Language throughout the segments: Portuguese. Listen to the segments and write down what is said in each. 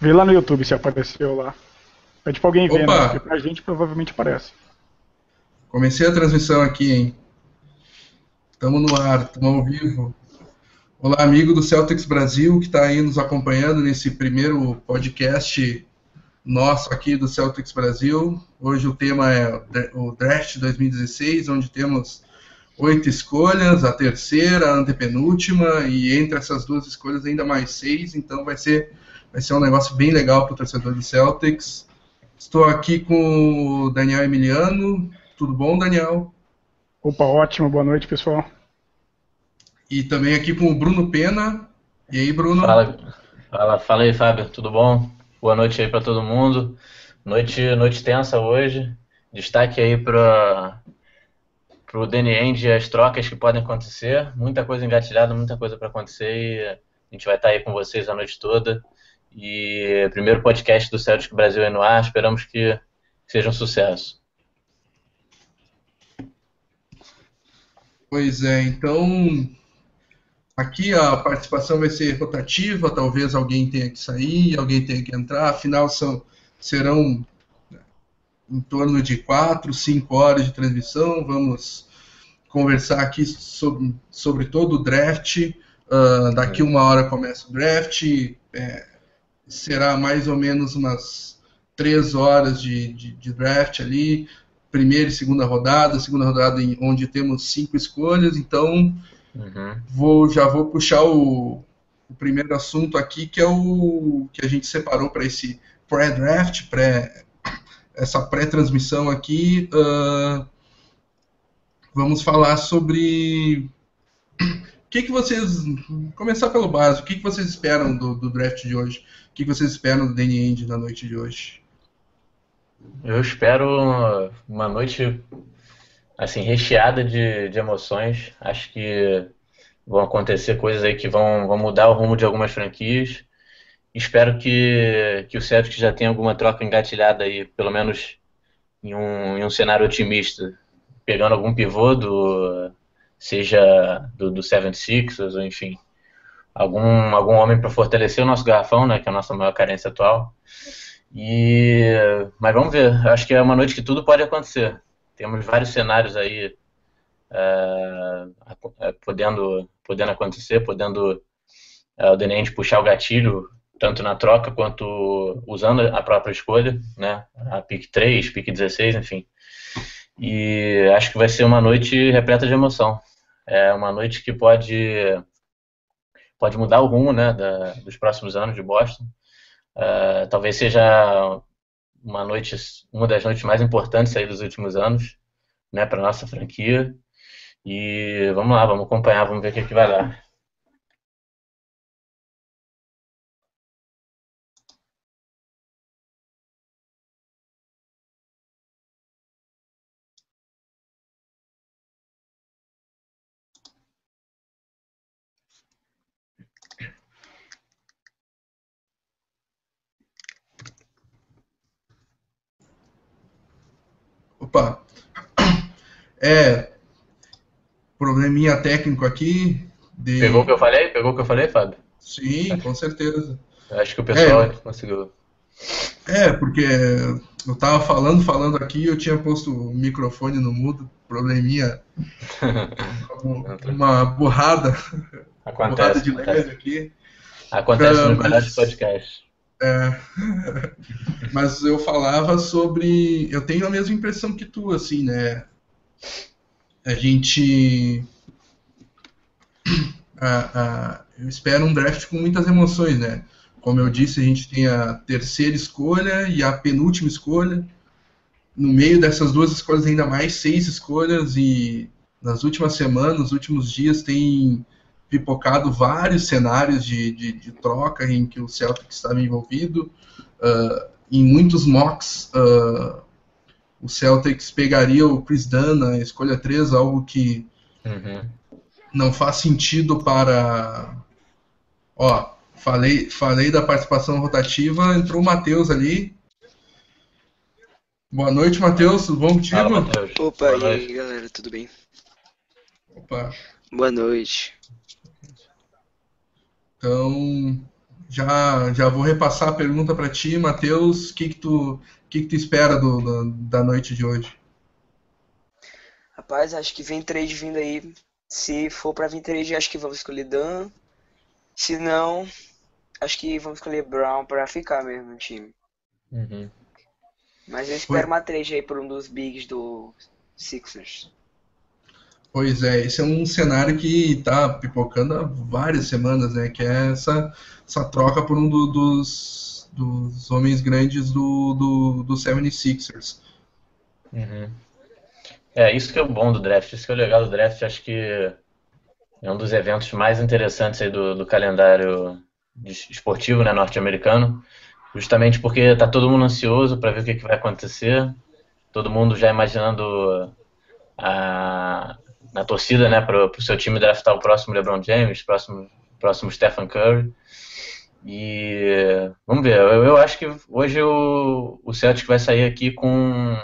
Vê lá no YouTube se apareceu lá. Pede pra alguém ver, né? Porque pra gente provavelmente aparece. Comecei a transmissão aqui, hein? Estamos no ar, estamos ao vivo. Olá, amigo do Celtics Brasil, que está aí nos acompanhando nesse primeiro podcast nosso aqui do Celtics Brasil. Hoje o tema é o Draft 2016, onde temos oito escolhas, a terceira, a antepenúltima, e entre essas duas escolhas ainda mais seis, então vai ser, vai ser um negócio bem legal para o torcedor do Celtics. Estou aqui com o Daniel Emiliano. Tudo bom, Daniel? Opa, ótimo. Boa noite, pessoal. E também aqui com o Bruno Pena. E aí, Bruno? Fala, fala, fala aí, Fábio. Tudo bom? Boa noite aí para todo mundo. Noite, noite tensa hoje. Destaque aí para para o Danny End as trocas que podem acontecer. Muita coisa engatilhada, muita coisa para acontecer e a gente vai estar tá aí com vocês a noite toda. E primeiro podcast do Celtic Brasil é no ar, esperamos que seja um sucesso. Pois é, então aqui a participação vai ser rotativa, talvez alguém tenha que sair, alguém tenha que entrar, afinal são, serão em torno de 4, 5 horas de transmissão. Vamos conversar aqui sobre, sobre todo o draft. Uh, daqui uma hora começa o draft. É, será mais ou menos umas 3 horas de, de, de, draft ali. Primeira e segunda rodada. Segunda rodada em, onde temos cinco escolhas. Então, uhum. vou, já vou puxar o, o primeiro assunto aqui, que é o que a gente separou para esse pré-draft, pré essa pré-transmissão aqui, uh, vamos falar sobre que, que vocês. Começar pelo básico, o que, que vocês esperam do, do draft de hoje? O que, que vocês esperam do Danny End na noite de hoje? Eu espero uma noite assim recheada de, de emoções. Acho que vão acontecer coisas aí que vão, vão mudar o rumo de algumas franquias. Espero que, que o Celtic já tenha alguma troca engatilhada aí, pelo menos em um, em um cenário otimista, pegando algum pivô do seja do, do 76ers ou enfim, algum, algum homem para fortalecer o nosso garrafão, né, que é a nossa maior carência atual. E mas vamos ver, acho que é uma noite que tudo pode acontecer. Temos vários cenários aí é, podendo podendo acontecer, podendo é, o Denente puxar o gatilho tanto na troca quanto usando a própria escolha, né? A pick 3, pick 16, enfim. E acho que vai ser uma noite repleta de emoção. É uma noite que pode pode mudar o rumo, né, da, dos próximos anos de Boston. Uh, talvez seja uma noite, uma das noites mais importantes aí dos últimos anos, né, para nossa franquia. E vamos lá, vamos acompanhar, vamos ver o que, é que vai dar. Opa. É. Probleminha técnico aqui. De... Pegou o que eu falei? Pegou o que eu falei, Fábio? Sim, com certeza. Acho que o pessoal é, conseguiu. É, porque eu tava falando, falando aqui, eu tinha posto o microfone no mudo, probleminha. uma borrada. Acontece. Borrada de leve aqui. Acontece uh, nos melhores podcasts. É, mas eu falava sobre. Eu tenho a mesma impressão que tu, assim, né? A gente. eu espero um draft com muitas emoções, né? Como eu disse, a gente tem a terceira escolha e a penúltima escolha. No meio dessas duas escolhas, ainda mais seis escolhas, e nas últimas semanas, nos últimos dias, tem pipocado vários cenários de, de, de troca em que o Celtic estava envolvido. Uh, em muitos mocks, uh, o Celtics pegaria o Chris Dunn na escolha 3, algo que uhum. não faz sentido para. Ó, falei, falei da participação rotativa, entrou o Matheus ali. Boa noite, Matheus, tudo bom contigo? Fala, Opa, e aí galera, tudo bem? Opa. Boa noite. Então, já, já vou repassar a pergunta para ti, Matheus. O que, que, tu, que, que tu espera do, do, da noite de hoje? Rapaz, acho que vem trade vindo aí. Se for para vir trade, acho que vamos escolher Dan. Se não, acho que vamos escolher Brown para ficar mesmo no time. Uhum. Mas eu espero Foi. uma trade aí por um dos bigs do Sixers. Pois é, esse é um cenário que está pipocando há várias semanas, né? Que é essa, essa troca por um do, dos, dos homens grandes do, do, do 76ers. Uhum. É, isso que é o bom do draft, isso que é o legal do draft, acho que é um dos eventos mais interessantes aí do, do calendário esportivo né, norte-americano, justamente porque está todo mundo ansioso para ver o que, que vai acontecer, todo mundo já imaginando a, na torcida, né, para o seu time draftar o próximo LeBron James, próximo, próximo Stephen Curry. E vamos ver, eu, eu acho que hoje o, o Celtic vai sair aqui com,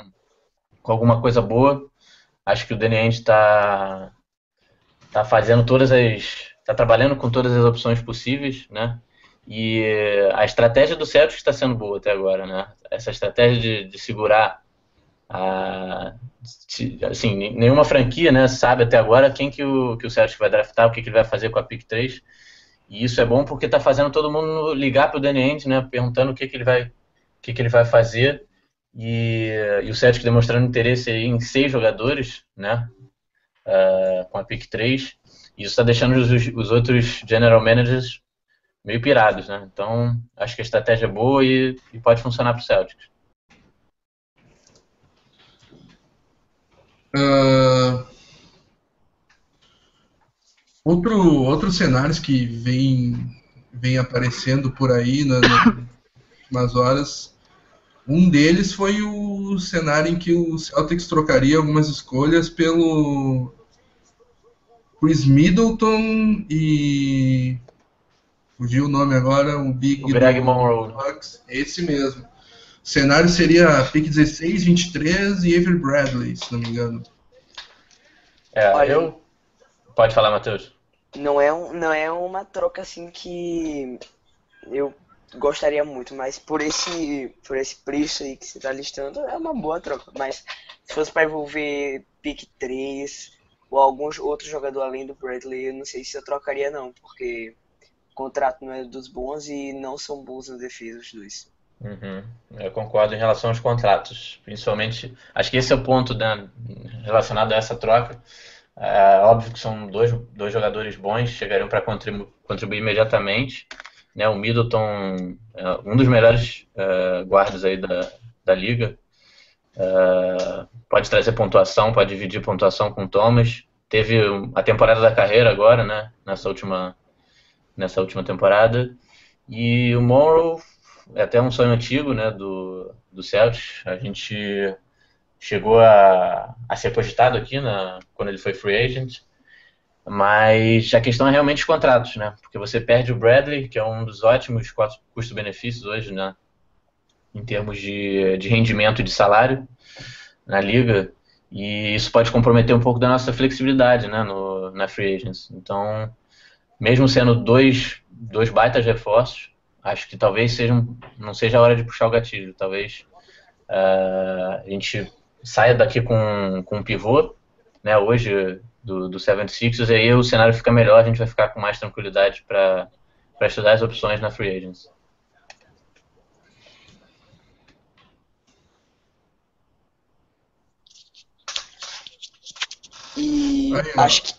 com alguma coisa boa. Acho que o Danny Ainge está tá fazendo todas as. está trabalhando com todas as opções possíveis, né? E a estratégia do Celtic está sendo boa até agora, né? Essa estratégia de, de segurar assim, nenhuma franquia né, sabe até agora quem que o, que o Celtic vai draftar, o que, que ele vai fazer com a pick 3. E isso é bom porque está fazendo todo mundo ligar para o Danny Ainge, né, perguntando o que, que ele vai o que, que ele vai fazer. E, e o Celtic demonstrando interesse em seis jogadores, né, uh, com a pick 3. E isso está deixando os, os outros general managers meio pirados, né? Então, acho que a estratégia é boa e, e pode funcionar para o Celtics. Uh, outro, outros cenários que vem, vem aparecendo por aí nas últimas horas, um deles foi o cenário em que o Celtics trocaria algumas escolhas pelo Chris Middleton e fugiu o nome agora, o Big o Greg Monroe. Esse mesmo. O cenário seria pick 16, 23 e Avery Bradley, se não me engano. É, Olha, eu. Pode falar, Matheus. Não é, um, não é uma troca assim que eu gostaria muito, mas por esse, por esse preço aí que você está listando, é uma boa troca. Mas se fosse para envolver pick 3 ou algum outro jogador além do Bradley, eu não sei se eu trocaria não, porque o contrato não é dos bons e não são bons na defesa os dois. Uhum. Eu concordo em relação aos contratos, principalmente. Acho que esse é o ponto né, relacionado a essa troca. É óbvio que são dois, dois jogadores bons, chegariam para contribu contribuir imediatamente. Né, o Middleton é um dos melhores é, guardas aí da, da liga. É, pode trazer pontuação, pode dividir pontuação com o Thomas. Teve a temporada da carreira agora, né, nessa última, nessa última temporada. E o Morrow é até um sonho antigo né, do, do Celtics. A gente chegou a, a ser cogitado aqui na, quando ele foi free agent. Mas a questão é realmente os contratos, né? Porque você perde o Bradley, que é um dos ótimos custo-benefícios hoje, né? Em termos de, de rendimento e de salário na liga. E isso pode comprometer um pouco da nossa flexibilidade, né? No, na free agents. Então, mesmo sendo dois, dois baitas reforços, acho que talvez seja não seja a hora de puxar o gatilho. Talvez uh, a gente saia daqui com, com um pivô, né, hoje do, do 76ers, e aí o cenário fica melhor, a gente vai ficar com mais tranquilidade para estudar as opções na Free Agents. E aí, acho que.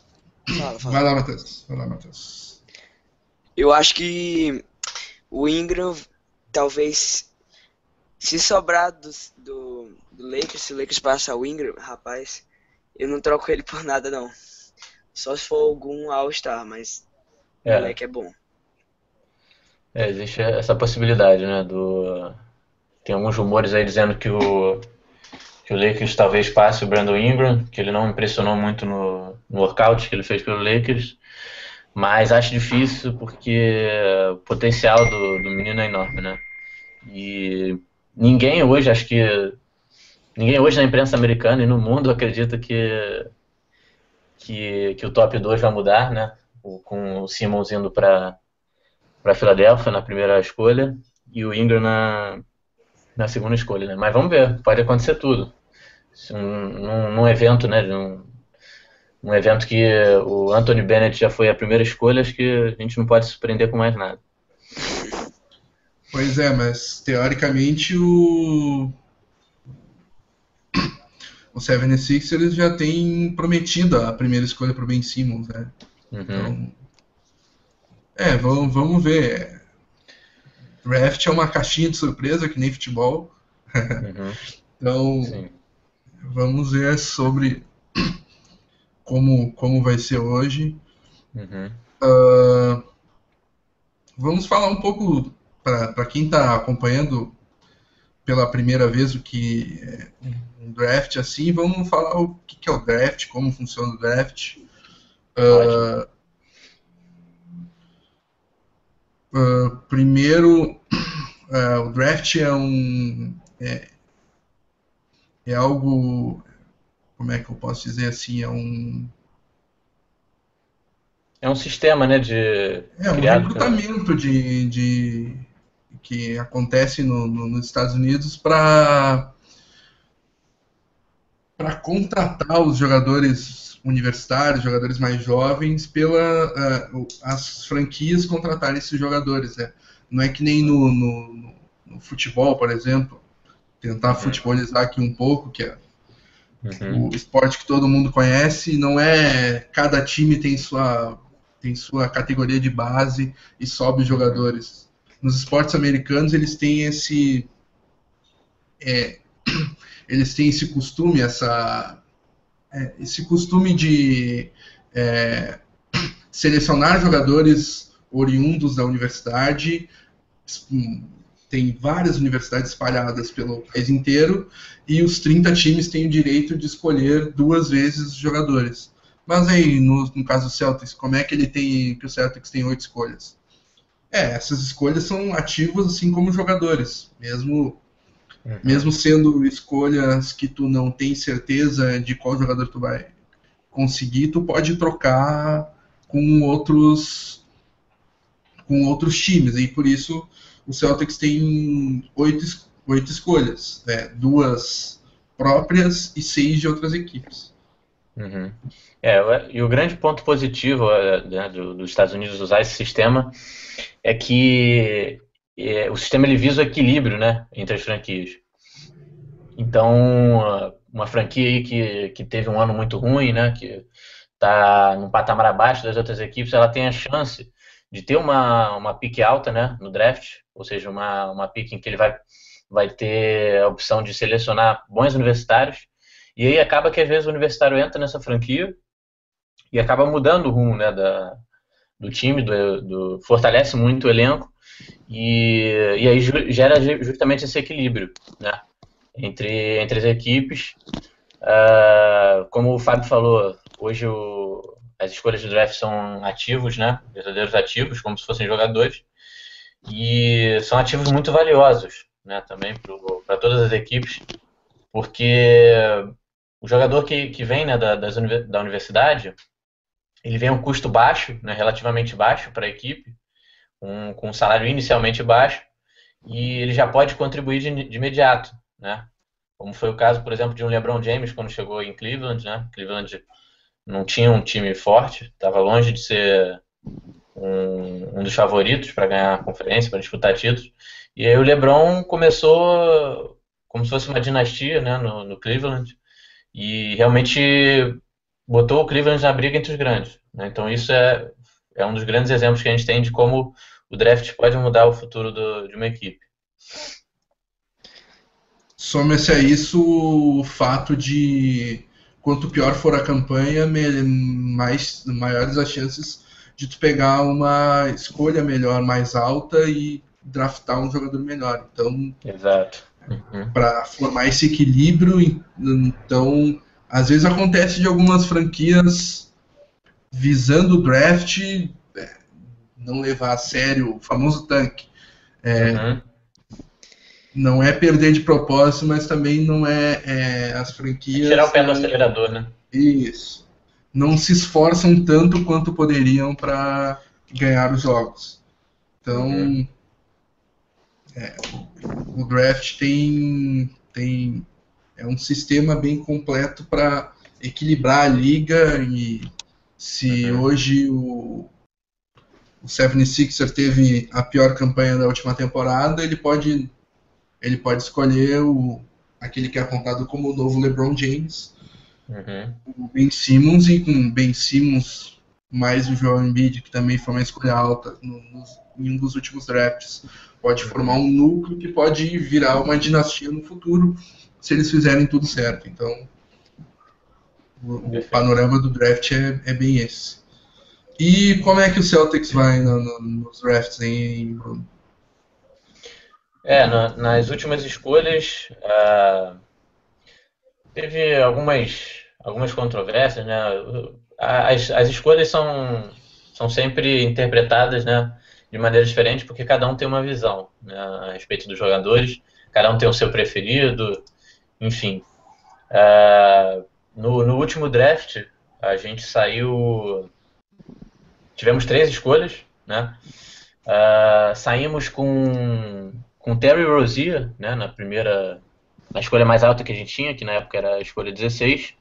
Vai lá, Matheus. Vai lá, Matheus. Eu acho que o Ingram, talvez, se sobrar do, do, do Lakers, se o Lakers passar o Ingram, rapaz, eu não troco ele por nada, não. Só se for algum All-Star, mas é. o moleque é bom. É, existe essa possibilidade, né? Do... Tem alguns rumores aí dizendo que o, que o Lakers talvez passe o Brandon Ingram, que ele não impressionou muito no, no workout que ele fez pelo Lakers. Mas acho difícil porque o potencial do, do menino é enorme, né? E ninguém hoje, acho que ninguém hoje na imprensa americana e no mundo acredita que que, que o top 2 vai mudar, né? O, com o Simmons indo para para Filadélfia na primeira escolha e o Ingram na, na segunda escolha, né? Mas vamos ver, pode acontecer tudo. Um, num, num evento, né? Um, um evento que o Anthony Bennett já foi a primeira escolha, acho que a gente não pode se surpreender com mais nada. Pois é, mas teoricamente o o 76ers já tem prometido a primeira escolha para o Ben Simmons, né? Uhum. Então, é, vamos, vamos ver. Draft é uma caixinha de surpresa, que nem futebol. Uhum. então, Sim. vamos ver sobre como, como vai ser hoje. Uhum. Uh, vamos falar um pouco, para quem está acompanhando pela primeira vez o que é um draft assim, vamos falar o que, é o draft, como funciona o draft. Uh, uh, primeiro, o draft é um é, é algo como é que eu posso dizer assim é um é um sistema, né, de é um recrutamento de, de que acontece no, no, nos Estados Unidos para para contratar os jogadores universitários, jogadores mais jovens, pela uh, as franquias contratarem esses jogadores. Né? Não é que nem no, no, no futebol, por exemplo, tentar uhum. futebolizar aqui um pouco, que é uhum. o esporte que todo mundo conhece, não é cada time tem sua tem sua categoria de base e sobe os jogadores. Nos esportes americanos eles têm esse é, eles têm esse costume, essa, é, esse costume de é, selecionar jogadores oriundos da universidade. Tem várias universidades espalhadas pelo país inteiro e os 30 times têm o direito de escolher duas vezes os jogadores. Mas aí, no, no caso do Celtics, como é que ele tem que o Celtics tem oito escolhas? É, essas escolhas são ativas assim como jogadores, mesmo Uhum. Mesmo sendo escolhas que tu não tem certeza de qual jogador tu vai conseguir, tu pode trocar com outros com outros times. E por isso o Celtics tem oito, oito escolhas, né? duas próprias e seis de outras equipes. Uhum. É, e o grande ponto positivo é, né, do, dos Estados Unidos usar esse sistema é que é, o sistema ele visa o equilíbrio né, entre as franquias. Então, uma franquia aí que, que teve um ano muito ruim, né, que está num patamar abaixo das outras equipes, ela tem a chance de ter uma, uma pique alta né, no draft, ou seja, uma, uma pique em que ele vai, vai ter a opção de selecionar bons universitários, e aí acaba que às vezes o universitário entra nessa franquia e acaba mudando o rumo né, da, do time, do, do, fortalece muito o elenco, e, e aí gera justamente esse equilíbrio, né? Entre, entre as equipes. Uh, como o Fábio falou, hoje o, as escolhas de draft são ativos, né? Verdadeiros ativos, como se fossem jogadores. E são ativos muito valiosos, né? Também para todas as equipes, porque o jogador que, que vem né, da, das, da universidade, ele vem a um custo baixo, né, relativamente baixo para a equipe, um, com um salário inicialmente baixo, e ele já pode contribuir de, de, imediato, né? Como foi o caso, por exemplo, de um LeBron James quando chegou em Cleveland, né? Cleveland não tinha um time forte, estava longe de ser um, um dos favoritos para ganhar a conferência, para disputar títulos. E aí o LeBron começou como se fosse uma dinastia, né, no, no Cleveland, e realmente botou o Cleveland na briga entre os grandes. Né? Então isso é, é um dos grandes exemplos que a gente tem de como o draft pode mudar o futuro do, de uma equipe. Soma-se a isso o fato de quanto pior for a campanha, mais maiores as chances de tu pegar uma escolha melhor, mais alta e draftar um jogador melhor. Então, Exato. Uhum. Para formar esse equilíbrio, então às vezes acontece de algumas franquias visando o draft não levar a sério o famoso tanque. É, uhum. Não é perder de propósito, mas também não é, é as franquias. Tirar o pé do acelerador, né? Isso. Não se esforçam tanto quanto poderiam para ganhar os jogos. Então, uhum. é, o draft tem, tem é um sistema bem completo para equilibrar a liga e se uhum. hoje o, o 76er teve a pior campanha da última temporada, ele pode ele pode escolher o, aquele que é apontado como o novo LeBron James, uhum. o Ben Simmons, e com Ben Simmons mais o Joel Embiid, que também foi uma escolha alta no, no, em um dos últimos drafts, pode formar um núcleo que pode virar uma dinastia no futuro se eles fizerem tudo certo. Então, o, o panorama do draft é, é, bem esse. E como é que o Celtics vai no, no, nos drafts, hein, Bruno? É, na, nas últimas escolhas uh, teve algumas, algumas controvérsias, né? As, as escolhas são, são sempre interpretadas, né, de maneira diferente, porque cada um tem uma visão né, a respeito dos jogadores, cada um tem o seu preferido, enfim. Uh, no, no último draft, a gente saiu. Tivemos três escolhas, né? Uh, saímos com com Terry Rozier, né, na primeira, na escolha mais alta que a gente tinha, que na época era a escolha 16,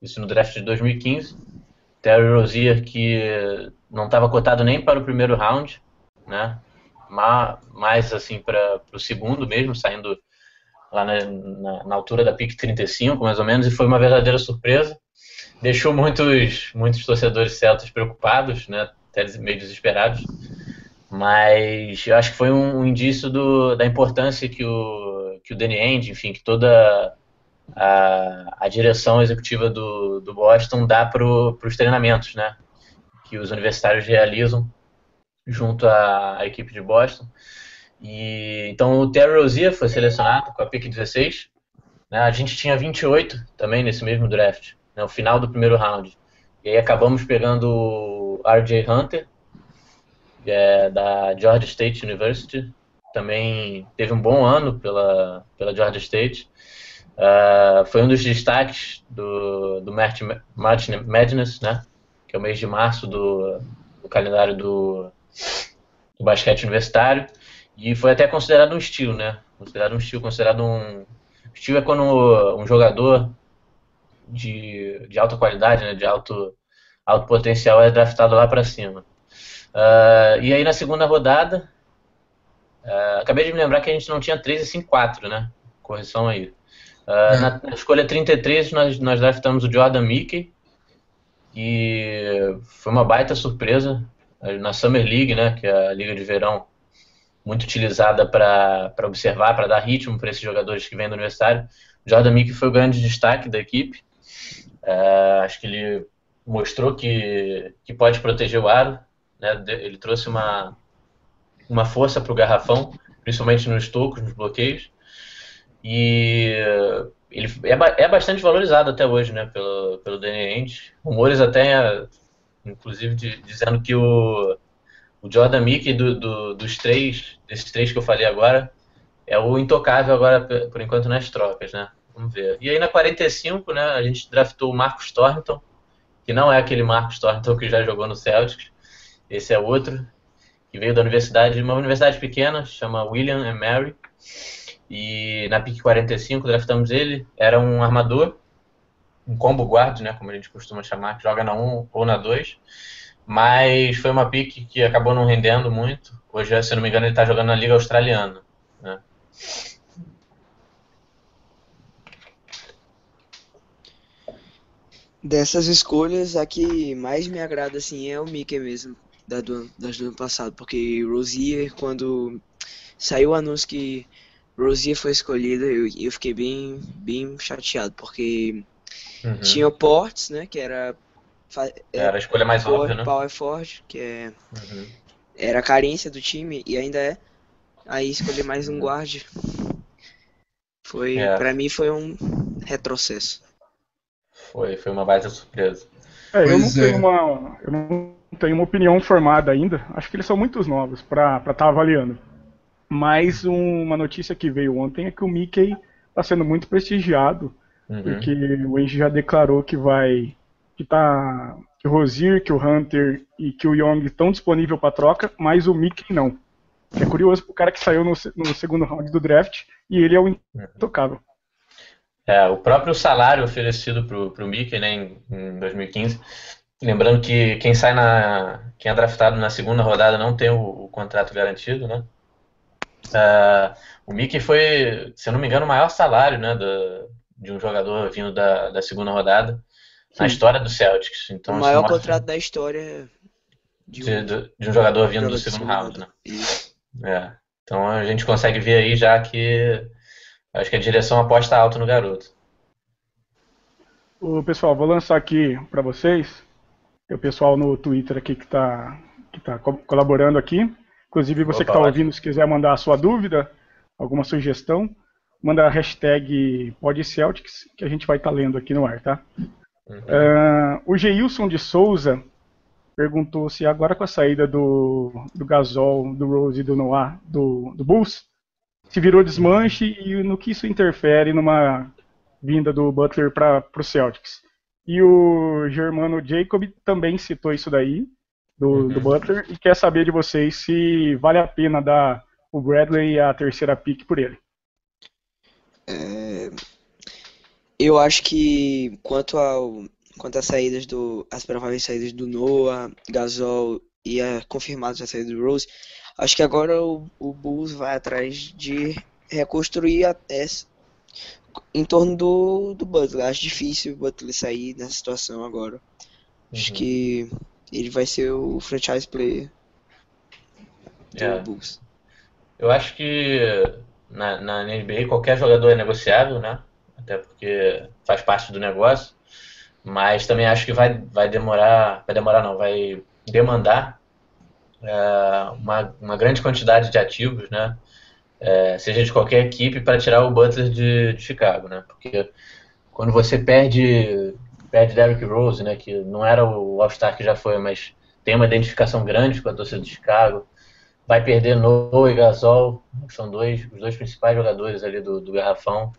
isso no draft de 2015. Terry Rozier que não estava cotado nem para o primeiro round, né, mais assim para o segundo mesmo, saindo lá na, na, na, altura da pick 35, mais ou menos, e foi uma verdadeira surpresa. Deixou muitos, muitos torcedores celtas preocupados, né, até meio desesperados. Mas eu acho que foi um, um indício do, da importância que o, que o Danny Ainge, enfim, que toda a, a direção executiva do, do Boston dá para os treinamentos, né? Que os universitários realizam junto à, à, equipe de Boston. E, então o Terry Rozier foi selecionado com a pick 16. Né? A gente tinha 28 também nesse mesmo draft, né? o final do primeiro round. E aí acabamos pegando o RJ Hunter, é, da Georgia State University. Também teve um bom ano pela, pela Georgia State. Uh, foi um dos destaques do, do March, March Madness, né? que é o mês de março do, do calendário do, do basquete universitário. E foi até considerado um estilo, né? Considerado um estilo, considerado um. Estilo é quando um jogador de, de alta qualidade, né? de alto, alto potencial é draftado lá para cima. Uh, e aí na segunda rodada, uh, acabei de me lembrar que a gente não tinha 3 e sim 4, né? Correção aí. Uh, na, na, escolha 33 nós, nós draftamos o Jordan Mickey e foi uma baita surpresa na Summer League, né? Que é a liga de verão muito utilizada para observar, para dar ritmo para esses jogadores que vêm do universitário. O Jordan Mickey foi o grande destaque da equipe. acho que ele mostrou que, que pode proteger o aro, né? Ele trouxe uma, uma força para o garrafão, principalmente nos tocos, nos bloqueios. E ele é, é bastante valorizado até hoje, né, pelo, pelo Danny. Rumores até, inclusive, de, dizendo que o, o Jordan Mickey do, do, dos três, desses três que eu falei agora, é o intocável agora, por enquanto, nas trocas, né? Vamos ver. E aí na 45, né, a gente draftou o Marcos Thornton, que não é aquele Marcos Thornton que já jogou no Celtics, esse é outro, que veio da universidade, uma universidade pequena, chama William and Mary. E na PIC 45 draftamos ele, era um armador, um combo guard, né, como a gente costuma chamar, que joga na 1 ou na 2. Mas foi uma pick que acabou não rendendo muito. Hoje, se não me engano, ele está jogando na Liga Australiana. Né? Dessas escolhas, a que mais me agrada assim é o Mickey mesmo da do, das do ano passado, porque Rosier, quando saiu o anúncio que Rosier foi escolhida, eu, eu fiquei bem, bem chateado, porque uhum. tinha o Ports, né, que era... Era a escolha mais power, óbvia, né? Power Forge, que é... Uhum. Era a carência do time, e ainda é. Aí escolher mais um guard. Foi, é. pra mim foi um retrocesso. Foi, foi uma baita surpresa. É, eu não é. tenho uma. Eu não tenho uma opinião formada ainda. Acho que eles são muito novos para estar tá avaliando. Mas um, uma notícia que veio ontem é que o Mickey está sendo muito prestigiado, uhum. porque o Engie já declarou que vai. que tá. que o Rosier, que o Hunter e que o Young estão disponíveis para troca, mas o Mickey não. É curioso pro cara que saiu no, no segundo round do draft e ele é o intocável. É, o próprio salário oferecido pro, pro Mickey, né, em, em 2015. Lembrando que quem sai na. quem é draftado na segunda rodada não tem o, o contrato garantido, né? Uh, o Mickey foi, se eu não me engano, o maior salário né, do, de um jogador vindo da, da segunda rodada Sim. na história do Celtics. Então, o maior contrato da história de um, de, de um jogador vindo do segundo round. Né? É. Então a gente consegue ver aí já que acho que a direção aposta alto no garoto. O pessoal, vou lançar aqui para vocês. O pessoal no Twitter aqui que está que tá colaborando aqui. Inclusive, você Opa, que está ouvindo, se quiser mandar a sua dúvida, alguma sugestão, manda a hashtag PodCeltics, que a gente vai estar tá lendo aqui no ar, tá? Uhum. Uh, o Geilson de Souza perguntou se agora com a saída do, do Gasol, do Rose e do Noah, do, do Bulls, se virou desmanche e no que isso interfere numa vinda do Butler para o Celtics. E o Germano Jacob também citou isso daí, do, uhum. do Butler e quer saber de vocês se vale a pena dar o Bradley a terceira pick por ele. É, eu acho que quanto ao quanto às saídas do as prováveis saídas do Noah, Gasol e a confirmada a saída do Rose, acho que agora o, o Bulls vai atrás de reconstruir até em torno do, do Butler. Acho difícil o Butler sair nessa situação agora. Acho uhum. que ele vai ser o franchise player do é. Bulls. Eu acho que na, na NBA qualquer jogador é negociável, né? Até porque faz parte do negócio. Mas também acho que vai, vai demorar, vai demorar não, vai demandar é, uma, uma grande quantidade de ativos, né? É, seja de qualquer equipe para tirar o Butler de, de Chicago, né? Porque quando você perde perde Derrick Rose, né, que não era o All-Star que já foi, mas tem uma identificação grande com a torcida de Chicago. Vai perder Noah e Gasol, que são dois, os dois principais jogadores ali do, do garrafão.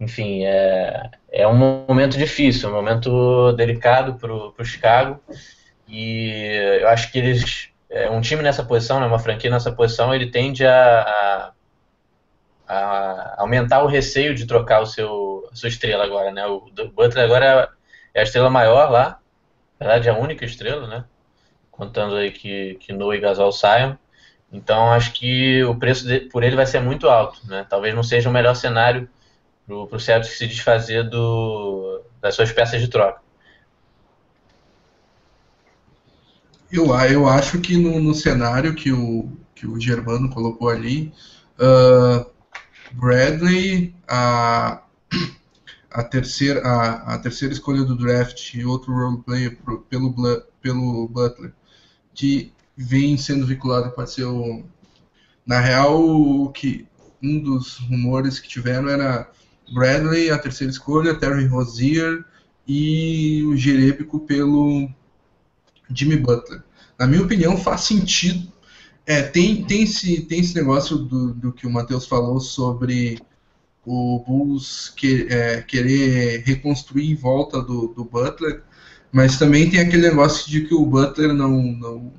Enfim, é, é um momento difícil, um momento delicado para o Chicago. E eu acho que eles, é, um time nessa posição, né, uma franquia nessa posição, ele tende a, a, a aumentar o receio de trocar o seu, sua estrela agora, né? O Butler agora é a estrela maior lá, na verdade é a única estrela, né? Contando aí que, que Noah e Gasol saiam. Então acho que o preço de, por ele vai ser muito alto, né? Talvez não seja o melhor cenário para o Celtics se desfazer do, das suas peças de troca. Eu, eu acho que no, no cenário que o, que o Germano colocou ali, uh, Bradley, a, a terceira, a, a terceira escolha do draft e outro roleplayer pelo, pelo Butler, que vem sendo vinculado pode ser o. Na real, o que um dos rumores que tiveram era Bradley, a terceira escolha, Terry Rozier e o Jerebico pelo Jimmy Butler. Na minha opinião, faz sentido. É, tem, tem, esse, tem esse negócio do, do que o Matheus falou sobre o Bulls que, é, querer reconstruir em volta do, do, Butler, mas também tem aquele negócio de que o Butler não, não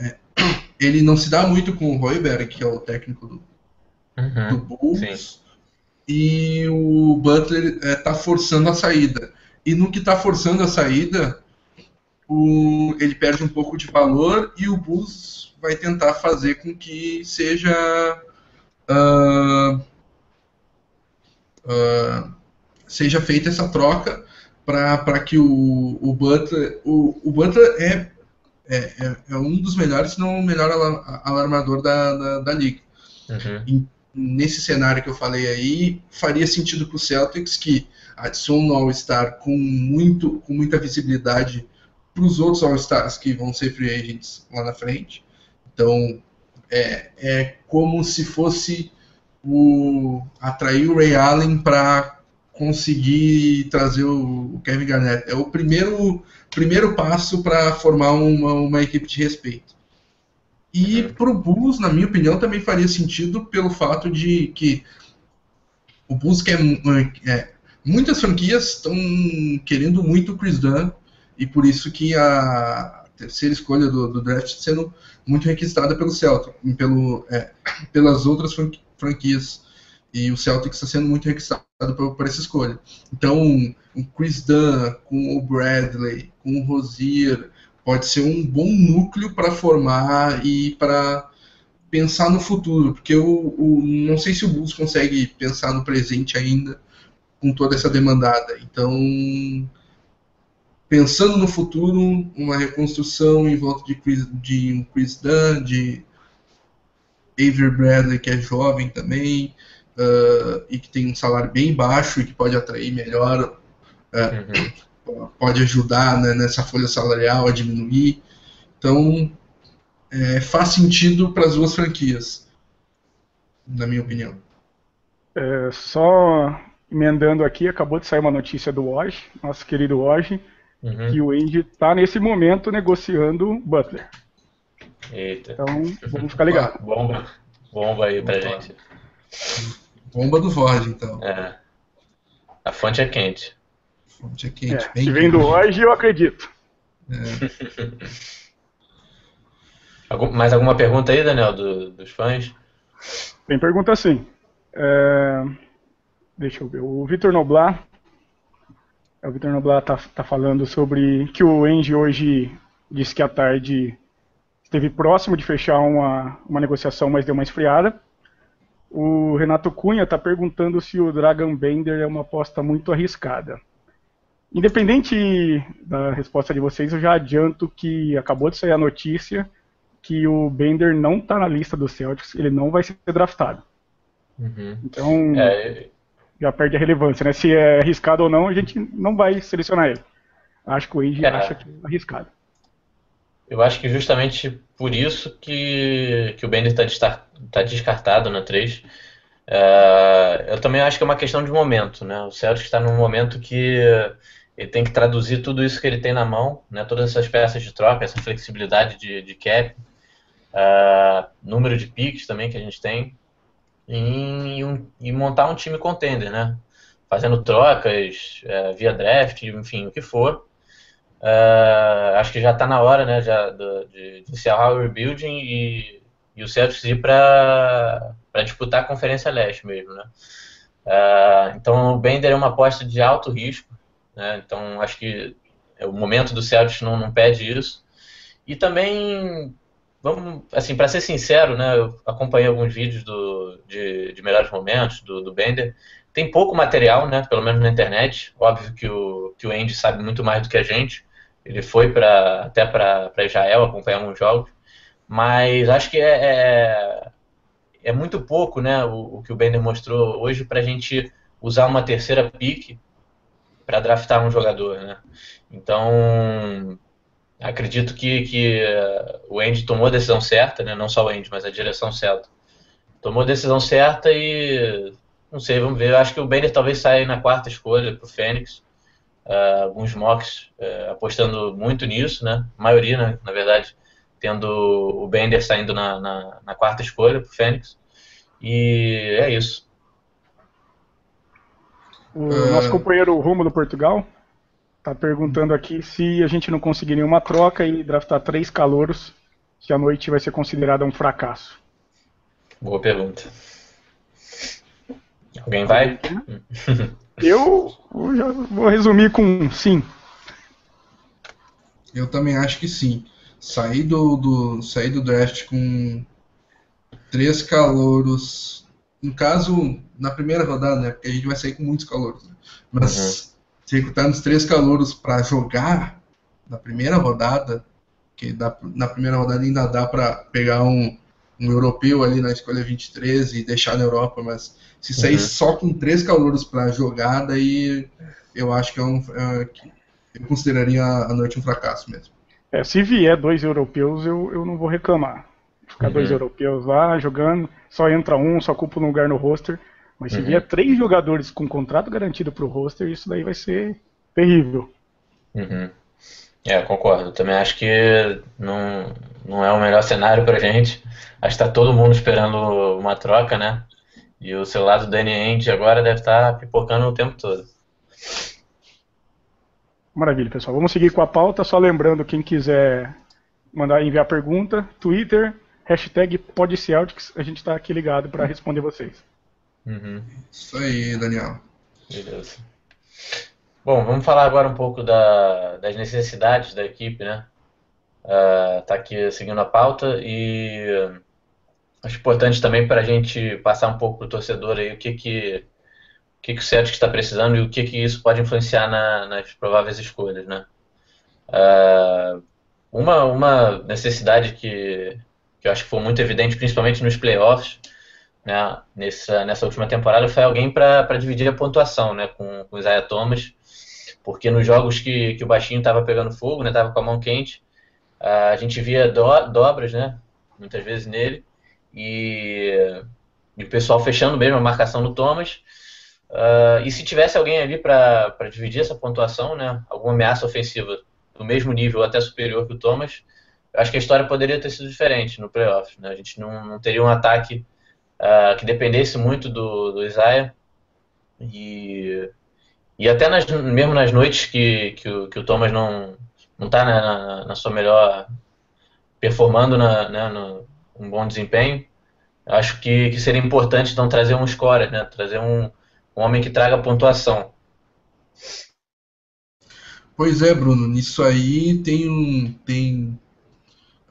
é, ele não se dá muito com o Royberg, que é o técnico do, uhum, do Bulls, sim. e o Butler está é, forçando a saída. E no que está forçando a saída, o, ele perde um pouco de valor e o Bulls vai tentar fazer com que seja uh, uh, seja feita essa troca para que o, o Butler. O, o Butler é, é, é, é, um dos melhores, se não o melhor alarmador da, da, da liga. Uhum. E, nesse cenário que eu falei aí, faria sentido para o Celtics que adicione um All-Star com, muito, com muita visibilidade para os outros All-Stars que vão ser free agents lá na frente. Então, é, é como se fosse o, atrair o Ray Allen para conseguir trazer o, Kevin Garnett. É o primeiro, primeiro passo para formar uma, uma equipe de respeito. E uhum. para o Bulls, na minha opinião, também faria sentido pelo fato de que o Bulls quer. É, muitas franquias estão querendo muito o Chris Dunn, e por isso que a, terceira escolha do, do, draft sendo muito requisitada pelo Celtic, pelo, é, pelas outras franquias. E o Celtic está sendo muito requisitado por, por, essa escolha. Então, o Chris Dunn, com o Bradley, com o Rosier, pode ser um bom núcleo para formar e para pensar no futuro, porque eu, não sei se o Bulls consegue pensar no presente ainda com toda essa demandada. Então, pensando no futuro, uma reconstrução em volta de, Chris, de um Chris Dunn, de Avery Bradley, que é jovem também, uh, e que tem um salário bem baixo e que pode atrair melhor, uh, uhum. pode ajudar né, nessa folha salarial a diminuir. Então, é, faz sentido para as duas franquias, na minha opinião. É, só emendando aqui, acabou de sair uma notícia do Woj, nosso querido Woj, uhum. que o Indy está nesse momento negociando Butler. Eita. Então, vamos ficar ligados. Bomba, bomba aí pra gente. Bomba do Woj, então. É. A fonte é quente. A fonte é quente. É, se vem do Woj, eu acredito. É. Algum, mais alguma pergunta aí, Daniel, do, dos fãs? Tem pergunta sim. É... Deixa eu ver. O Vitor Noblar. O Vitor Noblar tá, tá falando sobre que o Engie hoje disse que à tarde esteve próximo de fechar uma, uma negociação, mas deu uma esfriada. O Renato Cunha está perguntando se o Dragon Bender é uma aposta muito arriscada. Independente da resposta de vocês, eu já adianto que acabou de sair a notícia que o Bender não está na lista do Celtics, ele não vai ser draftado. Uhum. Então, é... já perde a relevância, né? Se é arriscado ou não, a gente não vai selecionar ele. Acho que o Age é. acha que é arriscado. Eu acho que justamente por isso que, que o Bender está tá descartado na 3. Uh, é, eu também acho que é uma questão de momento, né? O Celtics está num momento que ele tem que traduzir tudo isso que ele tem na mão, né? Todas essas peças de troca, essa flexibilidade de, de cap, uh, número de picks também que a gente tem, e, um, e montar um time contender, né? Fazendo trocas uh, via draft, enfim, o que for. Uh, acho que já está na hora, né, já, de, de, de encerrar o rebuilding e, e o Celtics ir para disputar a Conferência Leste mesmo, né? Uh, então o Bender é uma aposta de alto risco, né? Então acho que é o momento do Celtics não, não pede isso. E também vamos, assim, para ser sincero, né, eu acompanhei alguns vídeos do, de, de melhores momentos do, do Bender. Tem pouco material, né, pelo menos na internet. Óbvio que o, que o Andy sabe muito mais do que a gente. Ele foi pra, até para Israel acompanhar alguns jogos. Mas acho que é, é, é muito pouco né, o, o, que o Bender mostrou hoje para a gente usar uma terceira pick para draftar um jogador. Né? Então, acredito que, que uh, o Andy tomou a decisão certa, né? não só o Andy, mas a direção certa. Tomou a decisão certa e não sei, vamos ver. Eu acho que o Bender talvez saia na quarta escolha para o Fênix. Uh, alguns mocks uh, apostando muito nisso, né? A maioria, né? na verdade, tendo o Bender saindo na, na, na quarta escolha para o Fênix. E é isso. O nosso companheiro Rumo do Portugal Tá perguntando aqui se a gente não conseguir nenhuma troca e draftar três calouros, se a noite vai ser considerada um fracasso. Boa pergunta. Alguém vai? Eu, eu já vou resumir com sim. Eu também acho que sim. Sair do, do, sair do draft com três calouros. No caso, na primeira rodada, né? Porque a gente vai sair com muitos calouros. Né? Mas uhum se recrutar nos três calouros para jogar na primeira rodada, que dá, na primeira rodada ainda dá para pegar um, um europeu ali na escolha 23 e deixar na Europa, mas se sair uhum. só com três calouros para jogar, daí eu acho que é um, é, eu consideraria a noite um fracasso mesmo. É, se vier dois europeus, eu, eu não vou reclamar. Ficar uhum. dois europeus lá jogando, só entra um, só ocupa um lugar no roster. Mas se uhum. vier três jogadores com contrato garantido para o roster, isso daí vai ser terrível. Uhum. É, concordo. Também acho que não, não é o melhor cenário para gente. Acho que está todo mundo esperando uma troca, né? E o celular do Danny Ainge agora deve estar tá pipocando o tempo todo. Maravilha, pessoal. Vamos seguir com a pauta. Só lembrando, quem quiser mandar enviar pergunta, Twitter, hashtag PodCeltics, a gente está aqui ligado para responder vocês. Uhum. Isso aí, Daniel. Beleza. Bom, vamos falar agora um pouco da, das necessidades da equipe, né? Uh, tá aqui seguindo a pauta e acho importante também para a gente passar um pouco para o torcedor aí o que que o que, que o Celtic está precisando e o que, que isso pode influenciar na, nas prováveis escolhas, né? Uh, uma, uma necessidade que, que eu acho que foi muito evidente, principalmente nos playoffs, né, nessa, nessa última temporada, foi alguém para dividir a pontuação né, com, com o Isaiah Thomas, porque nos jogos que, que o baixinho estava pegando fogo, estava né, com a mão quente, a gente via do, dobras, né, muitas vezes nele, e, e, o pessoal fechando mesmo a marcação do Thomas. Uh, e se tivesse alguém ali para dividir essa pontuação, né, alguma ameaça ofensiva do mesmo nível até superior que o Thomas, acho que a história poderia ter sido diferente no playoff. Né? A gente não, não teria um ataque uh, que dependesse muito do, do Isaiah. E, e até nas, mesmo nas noites que, que, o, que o Thomas não não está na, na, sua melhor performando na, né, no, um bom desempenho, acho que, que seria importante então trazer um scorer, né, trazer um, um homem que traga pontuação. Pois é, Bruno, nisso aí tem um tem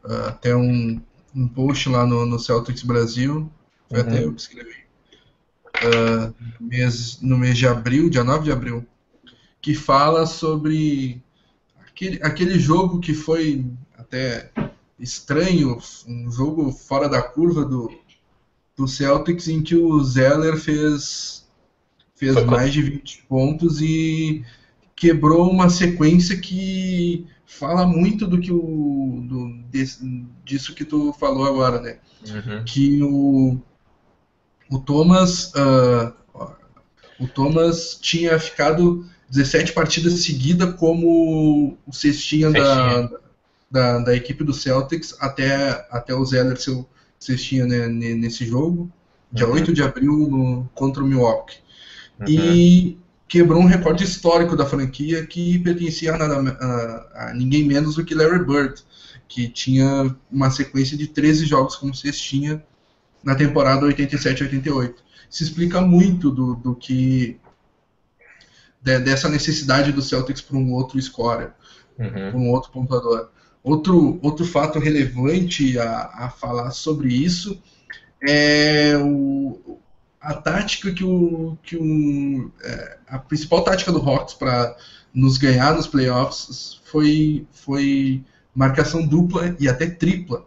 uh, até um, um post lá no, no Celtics Brasil, foi uhum. até eu que escrevi, uh, mês, no mês de abril, dia 9 de abril, que fala sobre aquele, aquele jogo que foi até estranho, um jogo fora da curva do, do Celtics, em que o Zeller fez, fez mais de 20 pontos e quebrou uma sequência que fala muito do que o do, disso que tu falou agora, né? Uhum. Que o, o Thomas uh, o Thomas tinha ficado 17 partidas seguidas como o cestinha, da, da, da, equipe do Celtics até, até o Zeller ser o cestinha né, nesse jogo, dia uhum. 8 de abril no, contra o Milwaukee. Uhum. E quebrou um recorde histórico da franquia que pertencia a, a, a, ninguém menos do que Larry Bird, que tinha uma sequência de 13 jogos como cestinha na temporada 87-88. Isso explica muito do, do que de, dessa necessidade do Celtics para um outro scorer, uhum. para um outro pontuador. Outro, outro fato relevante a, a falar sobre isso é o, a tática que o, que o é, a principal tática do Hawks para nos ganhar nos playoffs foi foi marcação dupla e até tripla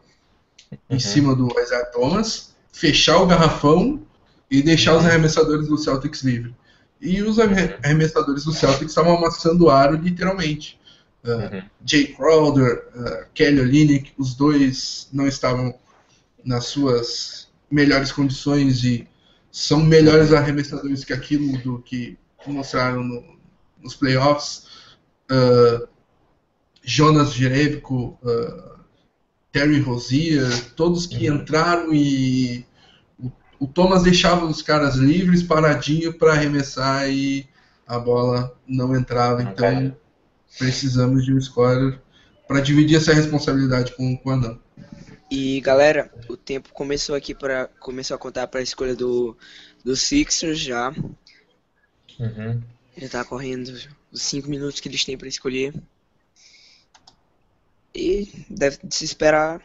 uhum. em cima do Isaiah Thomas, fechar o garrafão e deixar os arremessadores do Celtics livre. E os arremessadores do Celtics estavam amassando o aro literalmente. Uh, uhum. Jay Crowder, uh, Kelly Olynyk, os dois não estavam nas suas melhores condições e são melhores arremessadores que aquilo do que mostraram no, nos playoffs. Uh, Jonas Jerebico, uh, Terry Rozier, todos que uhum. entraram e o, Thomas deixava os caras livres, paradinho para arremessar e a bola não entrava. Então precisamos de um scorer para dividir essa responsabilidade com, com o Anão. E galera, o tempo começou aqui para começou a contar para a escolha do do Sixers já. Uhum. Já tá correndo os 5 minutos que eles têm para escolher. E deve se esperar,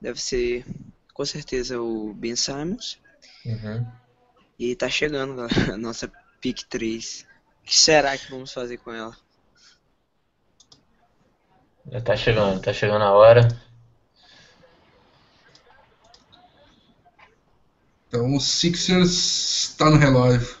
deve ser com certeza o Ben Simons. Uhum. E tá chegando a nossa pick 3. O que será que vamos fazer com ela? Já tá chegando, tá chegando a hora. Então o Sixers está no relógio.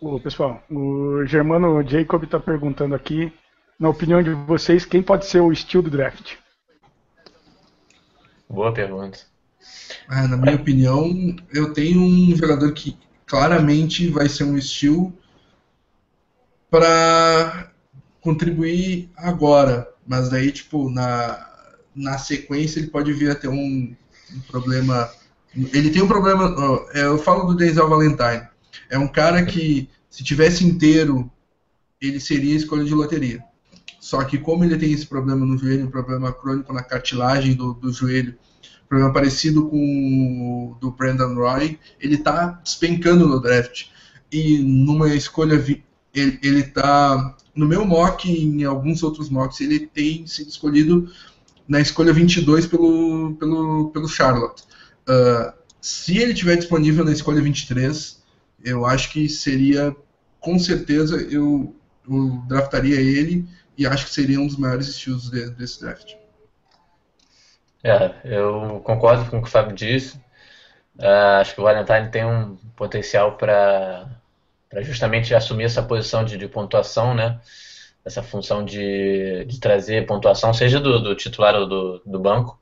Ô, pessoal, o Germano Jacob está perguntando aqui, na opinião de vocês, quem pode ser o estilo do draft? Boa pergunta. Ah, na minha opinião, eu tenho um jogador que claramente vai ser um estilo para contribuir agora, mas daí tipo na na sequência ele pode vir a ter um, um problema. Ele tem um problema. É, eu falo do Denzel Valentine. É um cara que, se tivesse inteiro, ele seria escolha de loteria. Só que como ele tem esse problema no joelho, um problema crônico na cartilagem do, do joelho, problema parecido com o do Brandon Roy, ele está despencando no draft. E numa escolha, ele, ele tá no meu mock e em alguns outros mocks, ele tem sido escolhido na escolha 22 pelo, pelo, pelo Charlotte. Uh, se ele tiver disponível na escolha 23, eu acho que seria, com certeza, eu, eu draftaria ele e acho que seria um dos maiores estilos de, desse draft. É, eu concordo com o que o Fábio disse. Uh, acho que o Valentine tem um potencial para justamente assumir essa posição de, de pontuação, né? essa função de, de trazer pontuação, seja do, do titular ou do, do banco.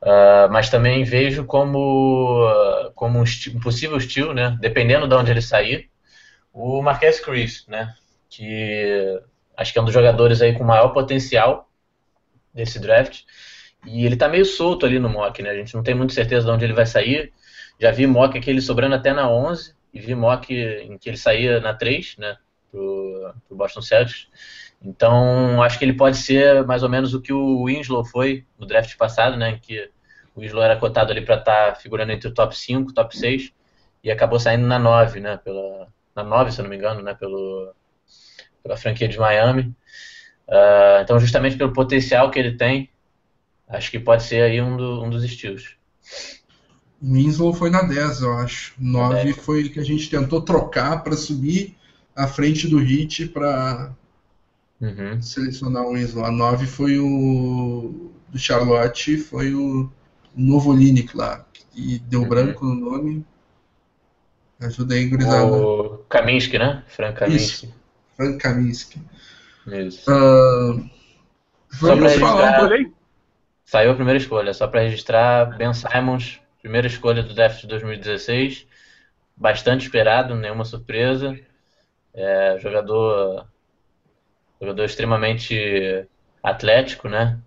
Uh, mas também vejo como, como um, um, possível estilo, né, dependendo de onde ele sair, o Marquez Chris, né, que acho que é um dos jogadores aí com maior potencial desse draft. E ele está meio solto ali no mock, né? A gente não tem muita certeza de onde ele vai sair. Já vi mock aqui ele sobrando até na 11 e vi mock em que ele saía na 3, né? pro, pro Boston Celtics. Então, acho que ele pode ser mais ou menos o que o Winslow foi no draft passado, né? Em que o Winslow era cotado ali para estar tá figurando entre o top 5, top 6, e acabou saindo na 9, né? Pela, na 9, se eu não me engano, né? Pelo, pela franquia de Miami. Uh, então, justamente pelo potencial que ele tem, acho que pode ser aí um, do, um dos estilos. Winslow foi na 10, eu acho. 9 foi que a gente tentou trocar para subir à frente do Hit para uhum. selecionar o Winslow. A 9 foi o do Charlotte, foi o novo Linick lá, e deu uhum. branco no nome. Ajuda aí, gurizada. O Kaminsky, né? Frank Kaminsky. Isso. Frank Kaminsky. Isso. Uh, vamos falar Saiu a primeira escolha, só para registrar Ben Simons, primeira escolha do draft de 2016. Bastante esperado, nenhuma surpresa. É, jogador, jogador extremamente atlético, né?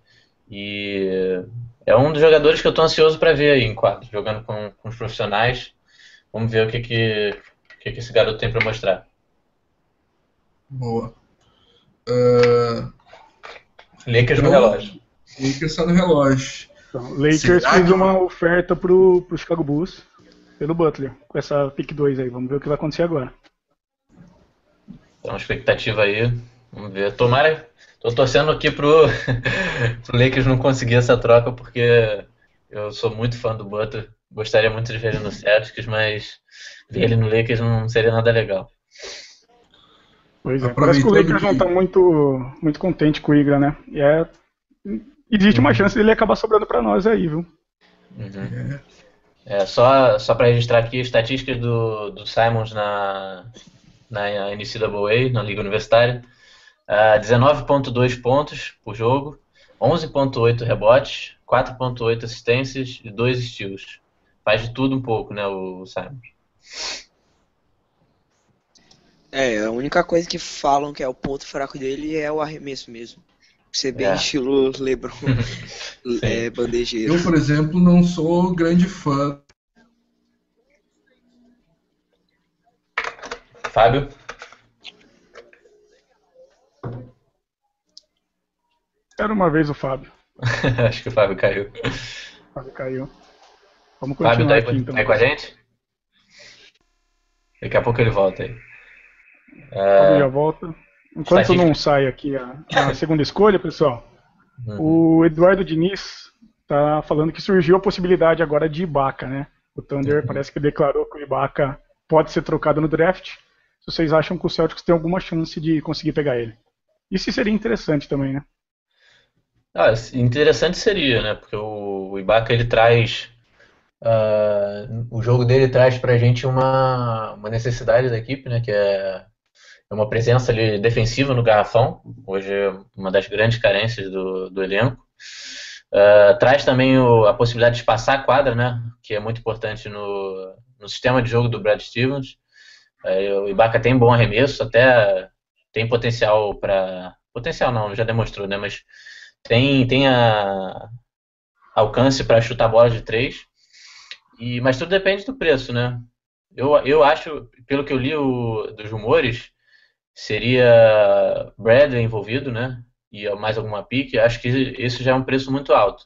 E é um dos jogadores que eu estou ansioso para ver aí em quadro, jogando com, com, os profissionais. Vamos ver o que, que, que, que esse garoto tem para mostrar. Boa. Uh... Lakers então, no relógio. Lakers está no relógio. Então, Lakers fez uma oferta pro, pro Chicago Bulls pelo Butler, com essa pick 2 aí. Vamos ver o que vai acontecer agora. Então, expectativa aí. Vamos ver. Tomara. Tô torcendo aqui pro, pro Lakers não conseguir essa troca, porque eu sou muito fã do Butler. Gostaria muito de ver ele no Celtics, mas ver ele no Lakers não seria nada legal. Pois é, parece que o Lakers que... não tá muito, muito contente com o Igra, né? E é, existe uma uhum. chance dele acabar sobrando para nós aí, viu? Uhum. É, só, só para registrar aqui estatísticas do, do Simons na, na NCAA, na Liga Universitária. Uh, 19,2 pontos por jogo, 11,8 rebotes, 4,8 assistências e 2 estilos. Faz de tudo um pouco, né, o Simon. É, a única coisa que falam que é o ponto fraco dele é o arremesso mesmo. Ser bem é. estilo LeBron é, bandejeiro. Eu, por exemplo, não sou grande fã Fábio? Era uma vez o Fábio. Acho que o Fábio caiu. O Fábio caiu. Vamos continuar Fábio tá aí, aqui, então. Tá aí com a gente? Daqui a pouco ele volta aí. Fábio já volta. Enquanto não sai aqui a, a segunda escolha, pessoal, uhum. o Eduardo Diniz está falando que surgiu a possibilidade agora de Ibaka, né? O Thunder uhum. parece que declarou que o Ibaka pode ser trocado no draft vocês acham que o Celtics tem alguma chance de conseguir pegar ele. Isso seria interessante também, né? Ah, interessante seria, né? Porque o Ibaka ele traz. Uh, o jogo dele traz pra gente uma, uma necessidade da equipe, né? Que é, é uma presença ali defensiva no garrafão. Hoje é uma das grandes carências do, do elenco. Uh, traz também o, a possibilidade de passar a quadra, né? Que é muito importante no, no sistema de jogo do Brad Stevens. É, o Ibaka tem bom arremesso, até tem potencial para. Potencial não, já demonstrou, né? Mas tem, tem a, alcance para chutar bola de três. E, mas tudo depende do preço, né? Eu, eu acho, pelo que eu li o, dos rumores, seria Bradley envolvido, né? e mais alguma pique, acho que isso já é um preço muito alto.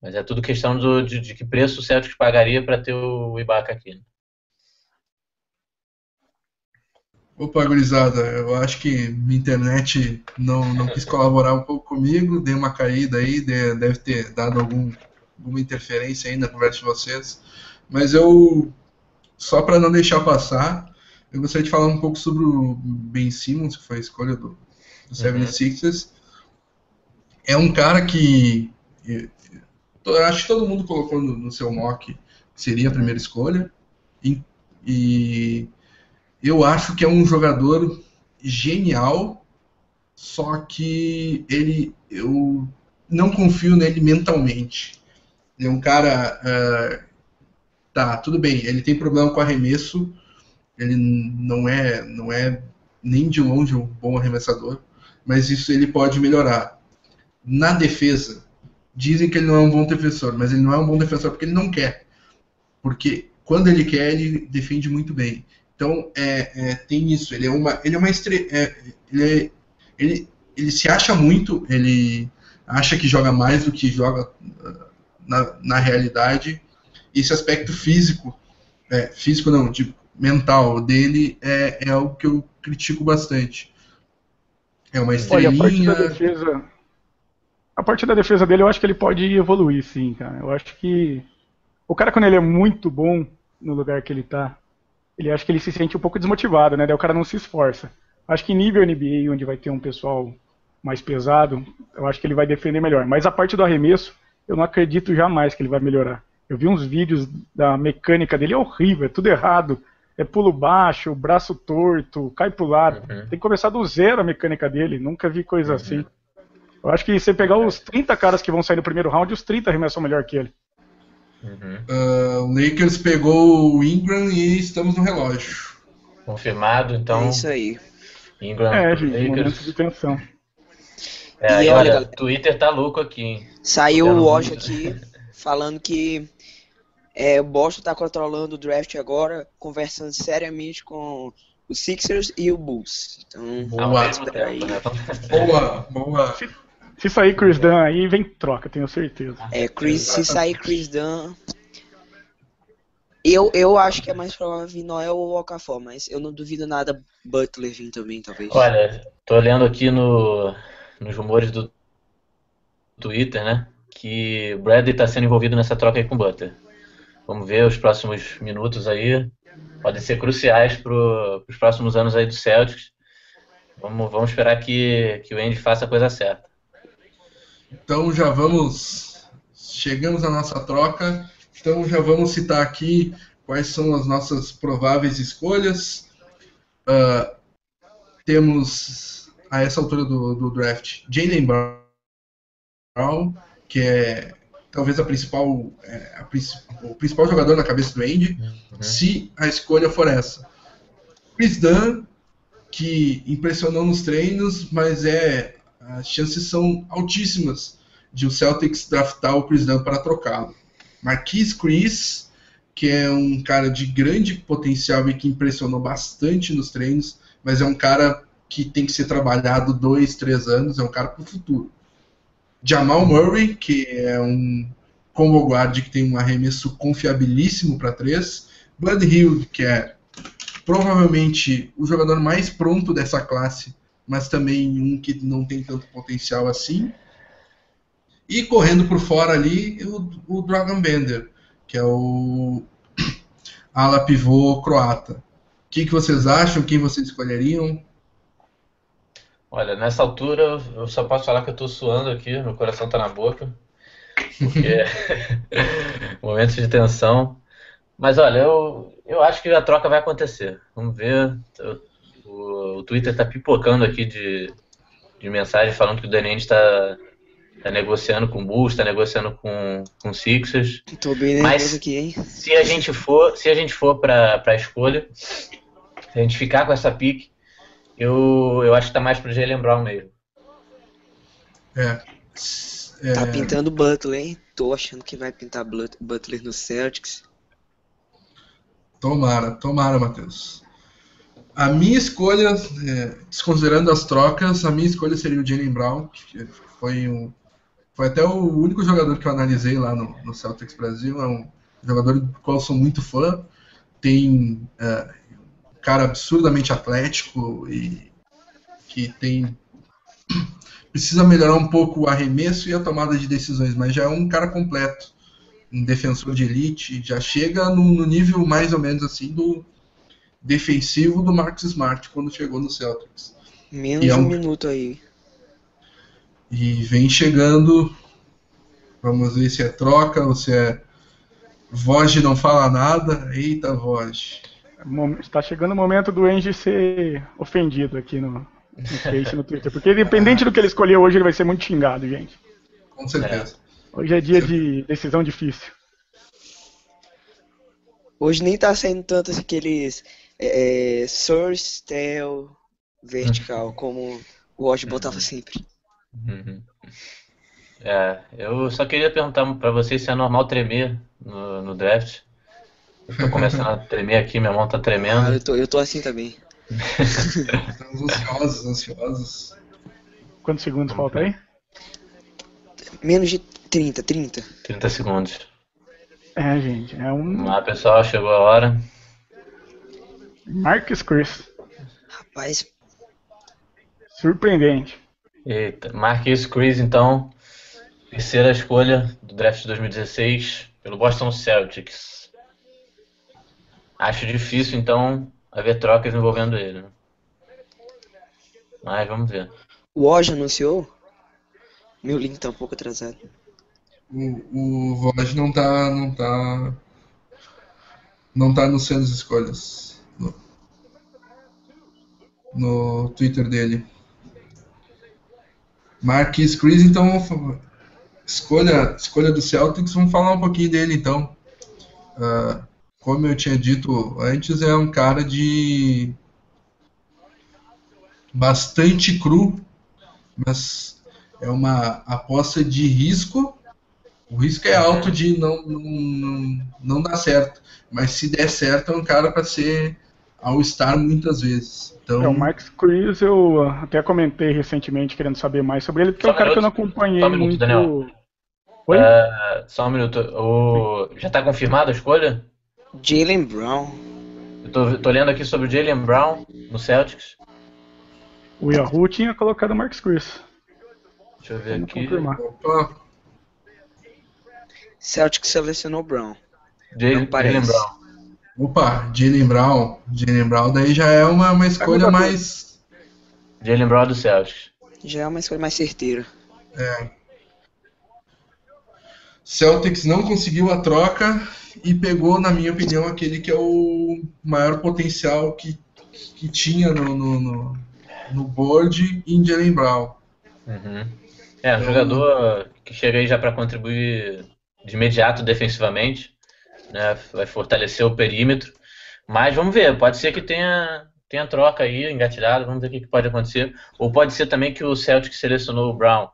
Mas é tudo questão do, de, de que preço o Celtics pagaria para ter o Ibaka aqui. Né? Opa, gurizada, eu acho que minha internet não, não quis colaborar um pouco comigo, dei uma caída aí, deve ter dado algum, alguma interferência aí na conversa de vocês. Mas eu, só para não deixar passar, eu gostaria de falar um pouco sobre o Ben Simmons, que foi a escolha do, do 76ers. Uhum. É um cara que eu acho que todo mundo colocou no, no seu mock que seria a primeira escolha. E, e eu acho que é um jogador genial, só que ele eu não confio nele mentalmente. Ele é um cara. Uh, tá, tudo bem, ele tem problema com arremesso, ele não é, não é nem de longe um bom arremessador, mas isso ele pode melhorar. Na defesa, dizem que ele não é um bom defensor, mas ele não é um bom defensor porque ele não quer. Porque quando ele quer, ele defende muito bem. Então, é, é, tem isso. Ele é uma, ele é uma. É, ele, é, ele, ele se acha muito, ele acha que joga mais do que joga uh, na, na realidade. Esse aspecto físico, é, físico não, de, mental dele é, é algo que eu critico bastante. É uma estrelinha... Olha, a parte da defesa, a parte da defesa dele eu acho que ele pode evoluir, sim, cara. Eu acho que o cara quando ele é muito bom no lugar que ele tá, ele acha que ele se sente um pouco desmotivado, né? Daí o cara não se esforça. Acho que nível NBA, onde vai ter um pessoal mais pesado, eu acho que ele vai defender melhor. Mas a parte do arremesso, eu não acredito jamais que ele vai melhorar. Eu vi uns vídeos da mecânica dele, é horrível, é tudo errado. É pulo baixo, braço torto, cai pro lado. Uhum. Tem que começar do zero a mecânica dele, nunca vi coisa uhum. assim. Eu acho que você pegar os 30 caras que vão sair no primeiro round, os 30 arremessam melhor que ele. Uhum. Uh, o Lakers pegou o Ingram e estamos no relógio. Confirmado, então. É isso aí. Ingram é, gente, Lakers. momento de tensão. É, e olha, o Twitter tá louco aqui, hein? Saiu o Wash aqui falando que é, o Boston tá controlando o draft agora, conversando seriamente com os Sixers e o Bulls. Então, boa, aí. boa, boa. Se sair Chris Dunn aí, vem troca, tenho certeza. É, Chris, se sair Chris Dunn. Eu, eu acho que é mais provável vir Noel ou Okafor, mas eu não duvido nada Butler vir também, talvez. Olha, tô olhando aqui no, nos rumores do Twitter, né? Que Bradley tá sendo envolvido nessa troca aí com Butler. Vamos ver os próximos minutos aí. Podem ser cruciais para os próximos anos aí do Celtics. Vamos, vamos esperar que, que o Andy faça a coisa certa. Então já vamos. Chegamos à nossa troca. Então já vamos citar aqui quais são as nossas prováveis escolhas. Uh, temos a essa altura do, do draft Jalen Brown, que é talvez a principal, é, a, o principal jogador na cabeça do Andy, uhum. se a escolha for essa. Chris Dunn, que impressionou nos treinos, mas é as chances são altíssimas de o Celtics draftar o Chris Dunn para trocá-lo. Marquis Chris, que é um cara de grande potencial e que impressionou bastante nos treinos, mas é um cara que tem que ser trabalhado dois, três anos, é um cara para o futuro. Jamal Murray, que é um combo guard que tem um arremesso confiabilíssimo para três. Bud Hill, que é provavelmente o jogador mais pronto dessa classe mas também um que não tem tanto potencial assim. E correndo por fora ali, o, o Dragon Bender, que é o ala pivô croata. O que, que vocês acham? Quem vocês escolheriam? Olha, nessa altura eu só posso falar que eu tô suando aqui, meu coração tá na boca. Porque momentos de tensão. Mas olha, eu, eu acho que a troca vai acontecer. Vamos ver. O, o Twitter tá pipocando aqui de, de mensagem falando que o Danny está tá negociando com o Bulls, tá negociando com, com Sixers. Tô bem Mas aqui, hein? Se a gente for, se a gente for para a escolha, se a gente ficar com essa pique, eu, eu acho que tá mais pro Jalen Brown mesmo. É. é. Tá pintando Butler, hein? Tô achando que vai pintar Butler no Celtics. Tomara, tomara, Matheus. A minha escolha, é, desconsiderando as trocas, a minha escolha seria o Jalen Brown, que foi um, foi até o único jogador que eu analisei lá no, no Celtics Brasil. É um jogador do qual eu sou muito fã. Tem é, cara absurdamente atlético e que tem precisa melhorar um pouco o arremesso e a tomada de decisões, mas já é um cara completo, um defensor de elite, já chega no, no nível mais ou menos assim do defensivo do Marcus Smart quando chegou no Celtics. Menos é um, um minuto aí. E vem chegando. Vamos ver se é troca ou se é. Voz não fala nada. Eita, voz. Está chegando o momento do Angie ser ofendido aqui no, no Face, no Twitter. Porque independente do que ele escolher hoje, ele vai ser muito xingado, gente. Com certeza. É. Hoje é dia de decisão difícil. Hoje nem tá saindo tanto aqueles é, source, tail, vertical, como o Watch botava sempre. Uhum. É, eu só queria perguntar pra vocês se é normal tremer no, no draft. Eu tô começando a tremer aqui, minha mão tá tremendo. Ah, eu tô, eu tô assim também. Estamos ansiosos, ansiosos. Quantos segundos falta aí? Menos de 30, 30. 30 segundos. É, gente, é um. Vamos lá, pessoal, chegou a hora. Marcus Chris. Rapaz. Surpreendente. Eita, Marquis Chris, então, terceira escolha do draft de 2016 pelo Boston Celtics. Acho difícil, então, haver trocas envolvendo ele. Né? Mas vamos ver. O Woj anunciou? Meu link tá um pouco atrasado. O, o Woj não tá. não tá. não tá anunciando as escolhas no, no Twitter dele. Marquis Chris, então escolha, escolha do Celtics, vamos falar um pouquinho dele então. Uh, como eu tinha dito antes, é um cara de bastante cru, mas é uma aposta de risco. O risco é alto de não, não, não, dar certo, mas se der certo, é um cara para ser All-Star muitas vezes. Então... É, o Max Cruz eu até comentei recentemente querendo saber mais sobre ele, porque só é um cara minuto, que eu não acompanhei um minuto, muito. Daniel. Oi? Uh, só um minuto. O... Já está confirmada a escolha? Jalen Brown. Eu tô, tô lendo aqui sobre o Jalen Brown no Celtics. O Yahoo tinha colocado o Marcus Chris. Deixa eu ver Vamos aqui. Confirmar. Celtics selecionou Brown. Jalen Brown. Opa, Jalen Brown. Jalen Brown daí já é uma, uma escolha mais. Jalen Brown do Celtics. Já é uma escolha mais certeira. É. Celtics não conseguiu a troca e pegou, na minha opinião, aquele que é o maior potencial que, que tinha no, no, no, no board em Jalen Brown. Uhum. É, um então, jogador que chega aí já para contribuir de imediato defensivamente né? Vai fortalecer o perímetro. Mas vamos ver, pode ser que tenha, tenha troca aí, engatilhada, vamos ver o que, que pode acontecer. Ou pode ser também que o Celtic selecionou o Brown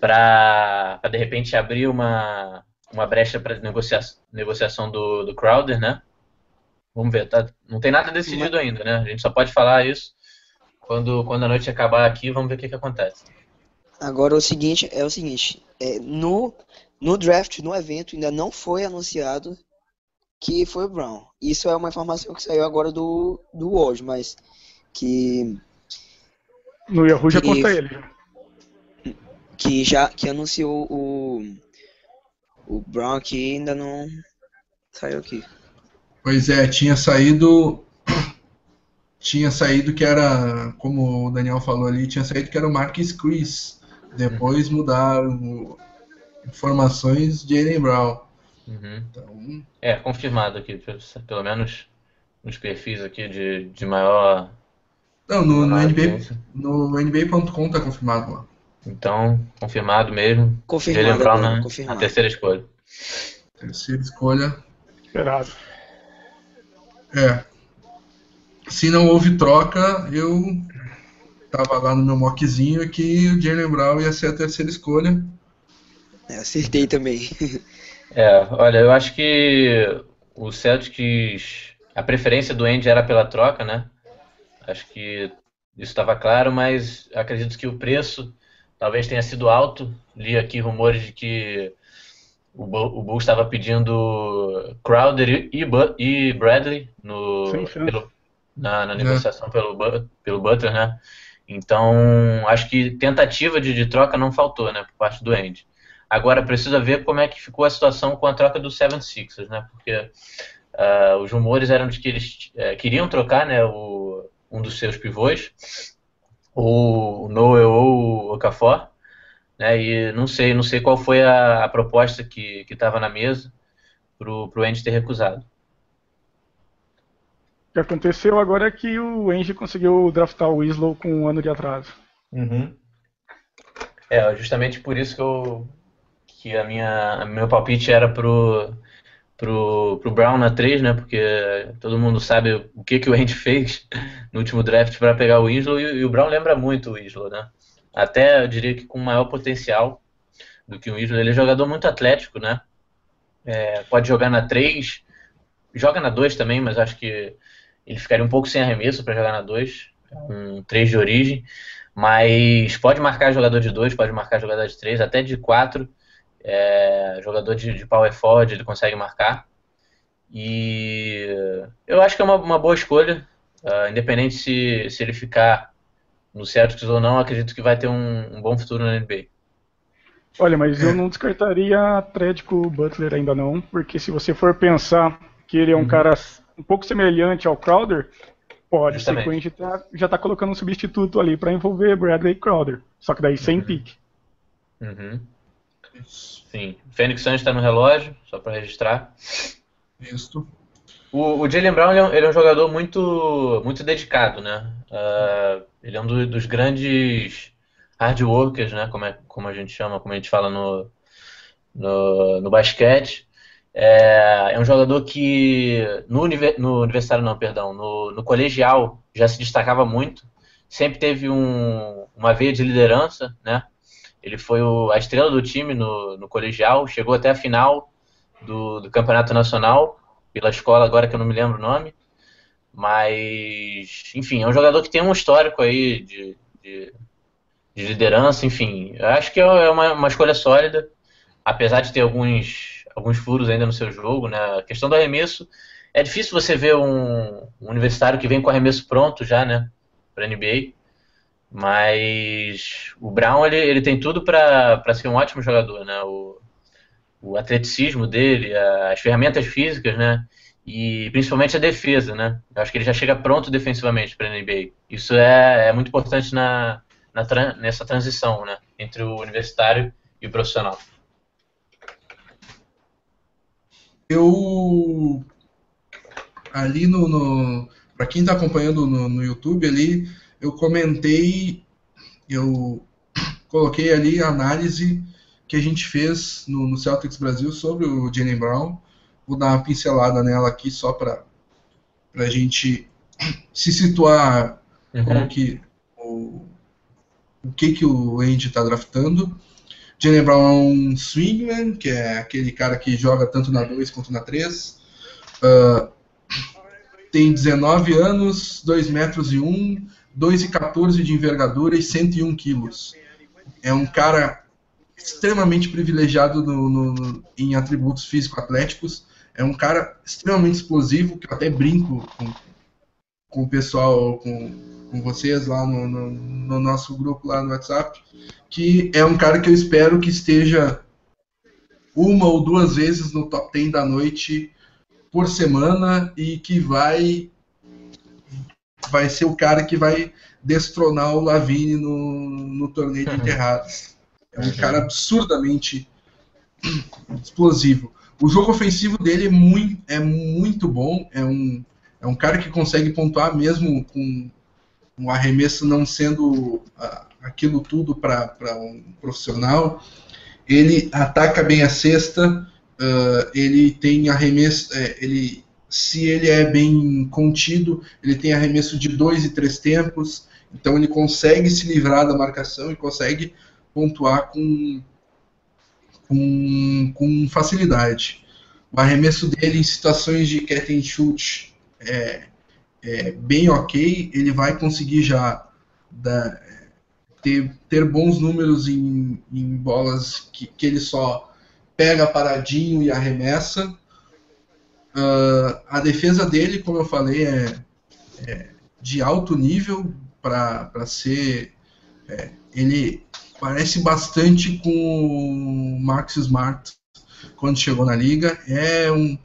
para de repente abrir uma, uma brecha para negocia negociação do, do Crowder, né? Vamos ver, tá? não tem nada decidido ainda, né? A gente só pode falar isso quando, quando a noite acabar aqui, vamos ver o que, que acontece. Agora o seguinte é o seguinte, é, no, no draft, no evento, ainda não foi anunciado que foi o Brown. Isso é uma informação que saiu agora do, do hoje, mas que. No Yahoo já conta ele. Que já que anunciou o. O Brown aqui ainda não saiu aqui. Pois é, tinha saído. Tinha saído que era, como o Daniel falou ali, tinha saído que era o Marquis Chris. Depois mudaram informações de Jalen Brown. Uhum. Então... É, confirmado aqui, pelo menos nos perfis aqui de, de maior. Não, no, no, NBA, no NBA.com tá confirmado lá. Então, confirmado mesmo. Confirmado. Brown na, confirmado. na terceira escolha. Terceira escolha. Esperado. É. Se não houve troca, eu tava lá no meu mockzinho que o Jalen Brown ia ser a terceira escolha. É, acertei também. É, olha, eu acho que o Celtics, a preferência do Andy era pela troca, né? Acho que isso estava claro, mas acredito que o preço talvez tenha sido alto. Li aqui rumores de que o, Bulls estava pedindo Crowder e, e Bradley no, pelo, na, na, negociação é. pelo, pelo Butler, né? Então, acho que tentativa de, de, troca não faltou, né, por parte do Andy. Agora, precisa ver como é que ficou a situação com a troca do 76ers, né? Porque uh, os rumores eram de que eles uh, queriam trocar, né, o, um dos seus pivôs, o Noel ou o Okafor, né? E não sei, não sei qual foi a, a proposta que estava na mesa para o Andy ter recusado. O que aconteceu agora é que o Andy conseguiu draftar o Winslow com um ano de atraso. Uhum. É, justamente por isso que eu que a minha meu palpite era pro pro, pro Brown na 3, né? Porque todo mundo sabe o que, que o Andy fez no último draft para pegar o Winslow e, e, o Brown lembra muito o Winslow, né? Até eu diria que com maior potencial do que o Winslow. Ele é jogador muito atlético, né? É, pode jogar na 3, joga na 2 também, mas acho que ele ficaria um pouco sem arremesso para jogar na 2, um 3 de origem. Mas pode marcar jogador de 2, pode marcar jogador de 3, até de 4 é, jogador de, de power forward, ele consegue marcar. E eu acho que é uma, uma boa escolha, uh, independente se, se ele ficar no Celtics ou não, acredito que vai ter um, um bom futuro na NBA. Olha, mas eu não descartaria a trade com o Butler ainda não, porque se você for pensar que ele é um uhum. cara um pouco semelhante ao Crowder, pode ser que o Indy tá, já está colocando um substituto ali para envolver Bradley Crowder, só que daí sem uhum. pique. Uhum. Sim. Fênix Suns está no relógio, só para registrar. Isso. O, o Jalen Brown ele é, um, ele é, um, jogador muito, muito dedicado, né? Uh, ele é um do, dos grandes hard workers, né? Como, é, como a gente chama, como a gente fala no, no, no basquete. É, é, um jogador que no, no universitário não, perdão, no, no colegial já se destacava muito. Sempre teve um, uma veia de liderança, né? Ele foi o, a estrela do time no, no colegial, chegou até a final do, do, campeonato nacional, pela escola agora que eu não me lembro o nome. Mas, enfim, é um jogador que tem um histórico aí de, de, de liderança, enfim. Eu acho que é, é uma, uma escolha sólida, apesar de ter alguns, alguns furos ainda no seu jogo, né? A questão do arremesso, é difícil você ver um, um universitário que vem com arremesso pronto já, né? Para NBA. Mas o Brown ele, ele tem tudo para ser um ótimo jogador, né? O, o atleticismo dele, as ferramentas físicas, né? E principalmente a defesa, né? Eu acho que ele já chega pronto defensivamente para a NBA. Isso é, é muito importante na, na, nessa transição, né? Entre o universitário e o profissional. Eu ali no, no para quem está acompanhando no, no YouTube ali eu comentei, eu coloquei ali a análise que a gente fez no, no Celtics Brasil sobre o Jalen Brown. Vou dar uma pincelada nela aqui só para a gente se situar uhum. como que o, o que, que o Andy está draftando. Jalen Brown é um swingman, que é aquele cara que joga tanto na 2 quanto na 3. Uh, ah, tem 19 anos, 2 metros e 1, 2,14 de envergadura e 101 quilos. É um cara extremamente privilegiado no, no, em atributos físico-atléticos. É um cara extremamente explosivo, que eu até brinco com, com o pessoal, com, com vocês lá no, no, no, nosso grupo lá no WhatsApp, que é um cara que eu espero que esteja uma ou duas vezes no top 10 da noite por semana e que vai vai ser o cara que vai destronar o Lavine no, no torneio de enterrados. É um cara absurdamente explosivo. O jogo ofensivo dele é muito, é muito bom. É um, é um cara que consegue pontuar mesmo com um arremesso não sendo aquilo tudo para um profissional. Ele ataca bem a cesta. Uh, ele tem arremesso. É, ele se ele é bem contido, ele tem arremesso de dois e três tempos, então ele consegue se livrar da marcação e consegue pontuar com, com, com facilidade. O arremesso dele em situações de catch and shoot é, é, bem ok, ele vai conseguir já da, ter, ter bons números em, em bolas que, que ele só pega paradinho e arremessa. Uh, a defesa dele, como eu falei, é, é de alto nível para ser. É, ele parece bastante com o Max Smart quando chegou na liga. É um,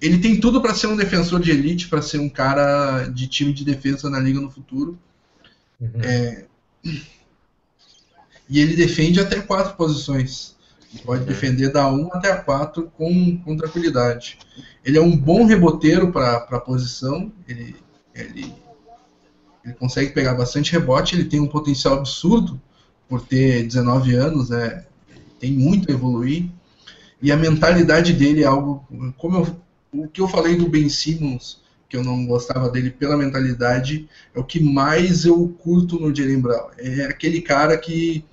ele tem tudo para ser um defensor de elite, para ser um cara de time de defesa na liga no futuro. Uhum. É, e ele defende até quatro posições. Pode uhum. defender da 1 até a 4 com, com tranquilidade. Ele é um bom reboteiro para a posição. Ele, ele, ele consegue pegar bastante rebote. Ele tem um potencial absurdo por ter 19 anos. Né? Tem muito a evoluir. E a mentalidade dele é algo. Como eu, o que eu falei do Ben Simmons, que eu não gostava dele pela mentalidade, é o que mais eu curto no Jalen Brown. É aquele cara que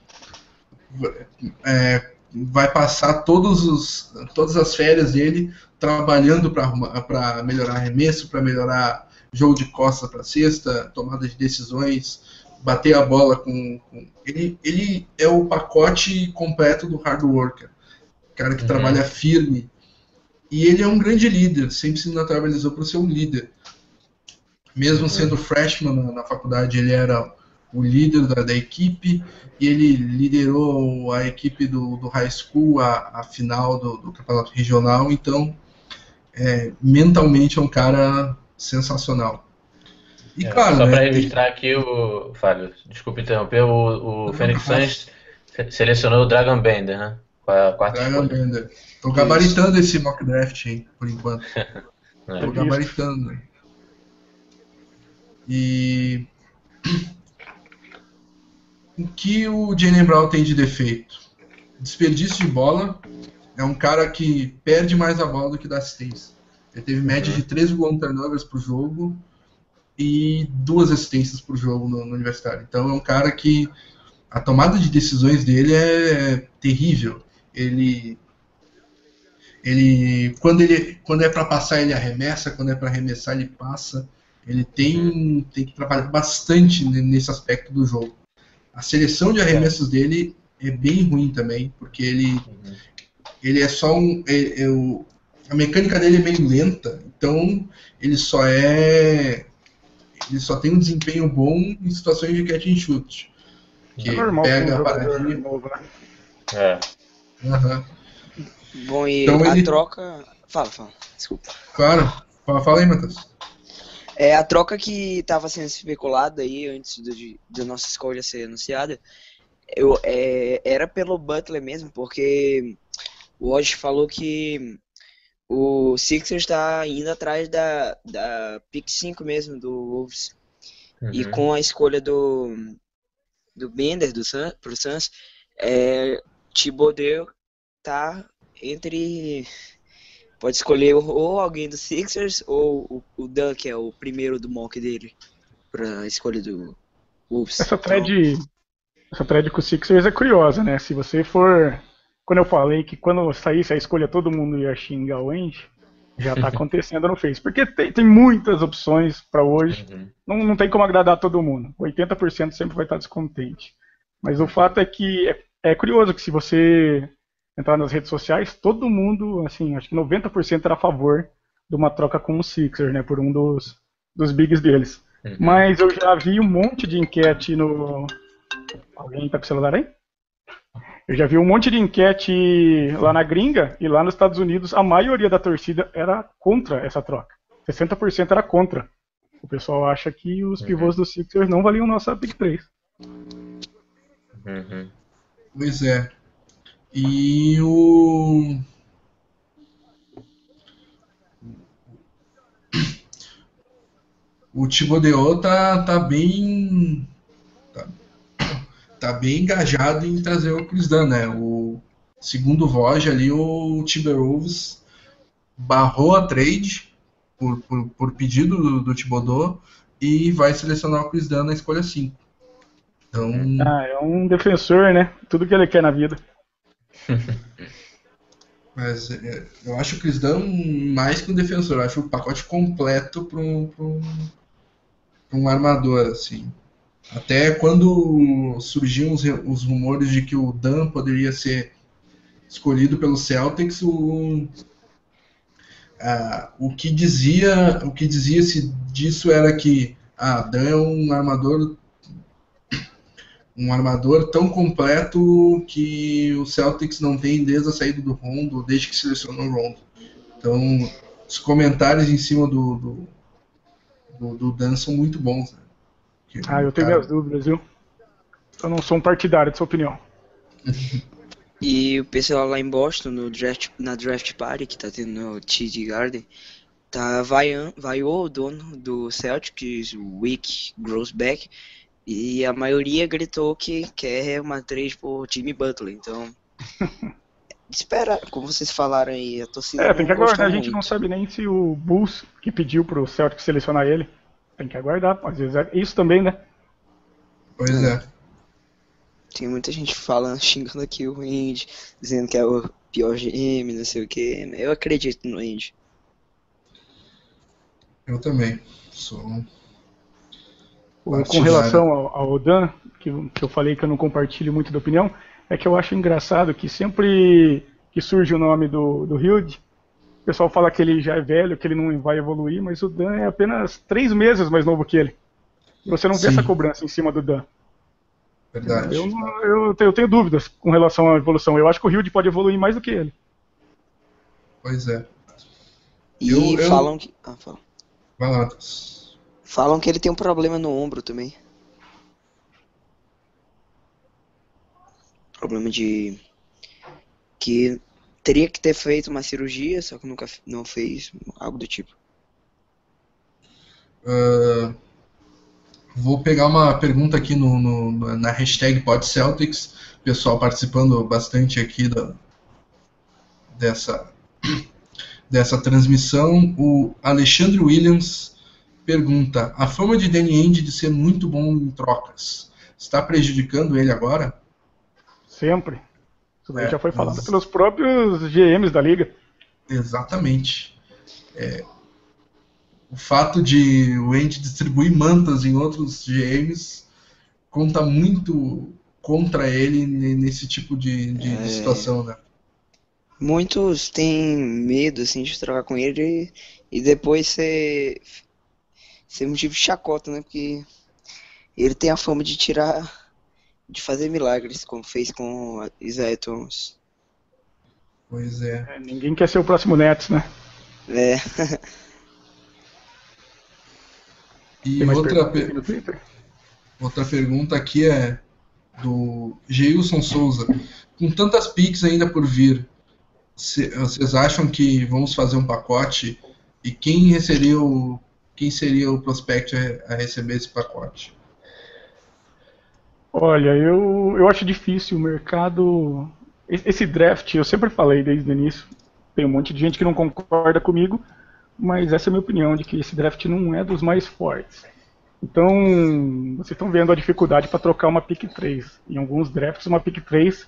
é, vai passar todos os, todas as férias dele trabalhando para melhorar arremesso, para melhorar jogo de costa para cesta, tomada de decisões, bater a bola com, com, ele, ele é o pacote completo do hard worker, cara que uhum. trabalha firme e ele é um grande líder, sempre se naturalizou para ser um líder. Mesmo uhum. sendo freshman na, na faculdade, ele era o líder da, da, equipe e ele liderou a equipe do, do high school a, a final do, do, campeonato regional. Então, é, mentalmente é um cara sensacional. E, é, claro, só né, para registrar aqui o Fábio, desculpe interromper, o, o Phoenix Suns selecionou o Dragon Bender, né? Com a quarta Dragon escolha. Bender. Tô gabaritando esse mock draft aí, por enquanto. é. Tô gabaritando. E o que o Jalen Brown tem de defeito? Desperdício de bola. É um cara que perde mais a bola do que dá assistência. Ele teve média uhum. de 13 gols turnovers por jogo e duas assistências por jogo no, no, universitário. Então é um cara que a tomada de decisões dele é terrível. Ele ele quando ele quando é para passar ele arremessa, quando é para arremessar ele passa. Ele tem, tem que trabalhar bastante nesse aspecto do jogo. A seleção de arremessos dele é bem ruim também, porque ele, uhum. ele é só um. É, é o, a mecânica dele é meio lenta, então ele só é. Ele só tem um desempenho bom em situações de catch and shoot. Que é normal, pega a paradinha. Novo, né? É. Uhum. Bom, e então, a ele... troca. Fala, fala, desculpa. Claro, fala, fala aí, Matheus. É, a troca que estava sendo especulada aí antes de, de nossa escolha ser anunciada eu, é, era pelo Butler mesmo, porque o Woj falou que o Sixers está indo atrás da, da pick 5 mesmo do Wolves. Uhum. E com a escolha do, do Bender do Sun, pro Suns, é, Thibodeau tá entre pode escolher ou alguém do Sixers ou o, o Dan, que é o primeiro do mock dele, pra escolha do Wolves. Essa thread, então... essa thread com o Sixers é curiosa, né? Se você for. Quando eu falei que quando saísse a escolha todo mundo ia xingar o Ange, já tá acontecendo no Face. Porque tem, tem muitas opções para hoje, uhum. não, não tem como agradar todo mundo. 80% sempre vai estar descontente. Mas o fato é que é, é curioso que se você entrar nas redes sociais, todo mundo, assim, acho que 90% era a favor de uma troca com o Sixers, né, por um dos, dos bigs deles. Uhum. Mas eu já vi um monte de enquete no. Alguém tá com o celular aí? Eu já vi um monte de enquete lá na gringa e lá nos Estados Unidos a maioria da torcida era contra essa troca. 60% era contra. O pessoal acha que os uhum. pivôs do Sixers não valiam nossa Big 3. Uhum. Pois é. E o. O Thibodeau tá, tá bem. Tá, tá, bem engajado em trazer o Chris Dunn, né? O segundo voz ali, o Timberwolves barrou a trade por, por, por pedido do, do e vai selecionar o Chris Dunn na escolha 5. Então... Ah, é um defensor, né? Tudo que ele quer na vida. Mas é, eu acho o Chris Dunn mais que um defensor, eu acho o pacote completo para um, um armador, assim. Até quando surgiam os, os rumores de que o Dan poderia ser escolhido pelo Celtics, o, o que dizia o que dizia-se disso era que ah, Dan é um armador um armador tão completo que o Celtics não tem desde a saída do Rondo, desde que selecionou o Rondo. Então, os comentários em cima do, do, do, do Dan são muito bons. Né? ah, eu tenho cara... minhas dúvidas, viu? Eu não sou um partidário de sua opinião. e o pessoal lá em Boston, no draft, na draft party que tá tendo no TD Garden, tá vaiando, vaiou o dono do Celtics, o Wick Grossbeck, e a maioria gritou que quer uma trade por Jimmy Butler. Então, espera, como vocês falaram aí, a torcida. É, tem que aguardar. A gente não sabe nem se o Bulls que pediu pro Celtic selecionar ele. Tem que aguardar. Às vezes é isso também, né? Pois é. Tem muita gente falando, xingando aqui o Indy, dizendo que é o pior GM, não sei o que. Eu acredito no Indy. Eu também. Sou com relação ao, ao Dan, que, que eu falei que eu não compartilho muito da opinião, é que eu acho engraçado que sempre que surge o nome do, do Hilde, o pessoal fala que ele já é velho, que ele não vai evoluir, mas o Dan é apenas três meses mais novo que ele. E você não Sim. vê essa cobrança em cima do Dan. Verdade. Eu, eu, eu, tenho dúvidas com relação à evolução. Eu acho que o Hilde pode evoluir mais do que ele. Pois é. E eu, falam que. Ah, fala. Vai lá, Falam que ele tem um problema no ombro também. Problema de. Que teria que ter feito uma cirurgia, só que nunca não fez, algo do tipo. Uh, vou pegar uma pergunta aqui no, no, na hashtag PodCeltics, pessoal participando bastante aqui da, dessa, dessa transmissão. O Alexandre Williams Pergunta: A fama de Danny Ainge de ser muito bom em trocas está prejudicando ele agora? Sempre. Isso é, já foi falado mas... pelos próprios GMs da liga. Exatamente. É, o fato de o Ainge distribuir mantas em outros GMs conta muito contra ele nesse tipo de, de, é... de situação, né? Muitos têm medo assim de trocar com ele e depois ser ser motivo de chacota, né? Porque ele tem a fama de tirar, de fazer milagres, como fez com Isaiah Thomas. Pois é. é. Ninguém quer ser o próximo Nets, né? É. e outra, per... outra pergunta aqui é do Geilson Souza. Com tantas picks ainda por vir, vocês acham que vamos fazer um pacote? E quem seria o quem seria o prospect a, receber esse pacote? Olha, eu, eu acho difícil o mercado. Esse draft, eu sempre falei desde o início, tem um monte de gente que não concorda comigo, mas essa é a minha opinião, de que esse draft não é dos mais fortes. Então, vocês estão vendo a dificuldade para trocar uma pick 3. Em alguns drafts, uma pick 3, o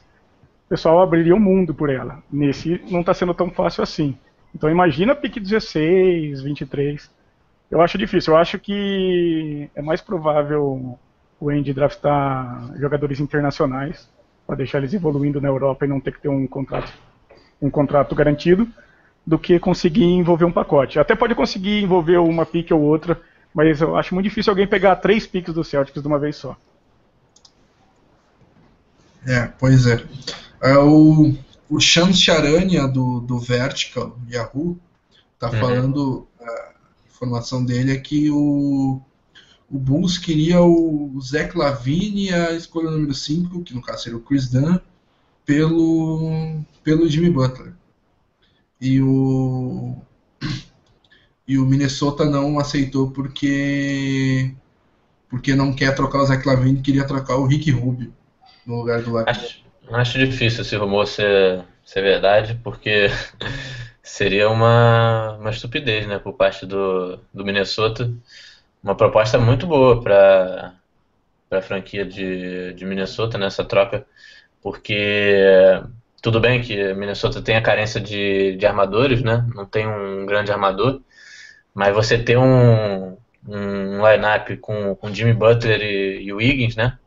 pessoal abriria o mundo por ela. Nesse, não está sendo tão fácil assim. Então, imagina pick 16, 23. Eu acho difícil. Eu acho que é mais provável o Andy draftar jogadores internacionais para deixar eles evoluindo na Europa e não ter que ter um contrato, um contrato garantido, do que conseguir envolver um pacote. Até pode conseguir envolver uma pique ou outra, mas eu acho muito difícil alguém pegar três piques do Celtics de uma vez só. É, pois é. é o, o Shams Charania do, do Vertical Yahoo tá uhum. falando informação dele é que o, o Bulls queria o Zach Lavine a escolha número 5, que no caso seria o Chris Dunn, pelo, pelo Jimmy Butler. E o, e o Minnesota não aceitou porque porque não quer trocar o Zach Lavine, queria trocar o Rick Rubio no lugar do Lavine. Acho, acho difícil esse rumor ser, ser verdade, porque Seria uma, uma estupidez, né, por parte do, do Minnesota. Uma proposta muito boa para a franquia de, de Minnesota nessa troca, porque tudo bem que Minnesota tem a carência de, de armadores, né? Não tem um grande armador, mas você ter um, um line-up com, com Jimmy Butler e, e né?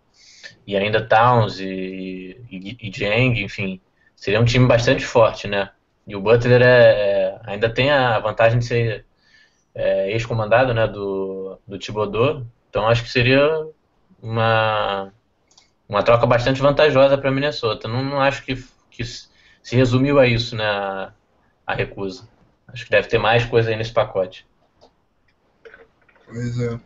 E ainda Towns e, e, e Jang, enfim, seria um time bastante forte, né? E o Butler é, é ainda tem a vantagem de ser é, ex-comandado, né, do, do Thibodeau, então acho que seria uma, uma troca bastante vantajosa para Minnesota. Não, não acho que, que se resumiu a isso, né, a, a recusa. Acho que deve ter mais coisa aí nesse pacote. Pois é.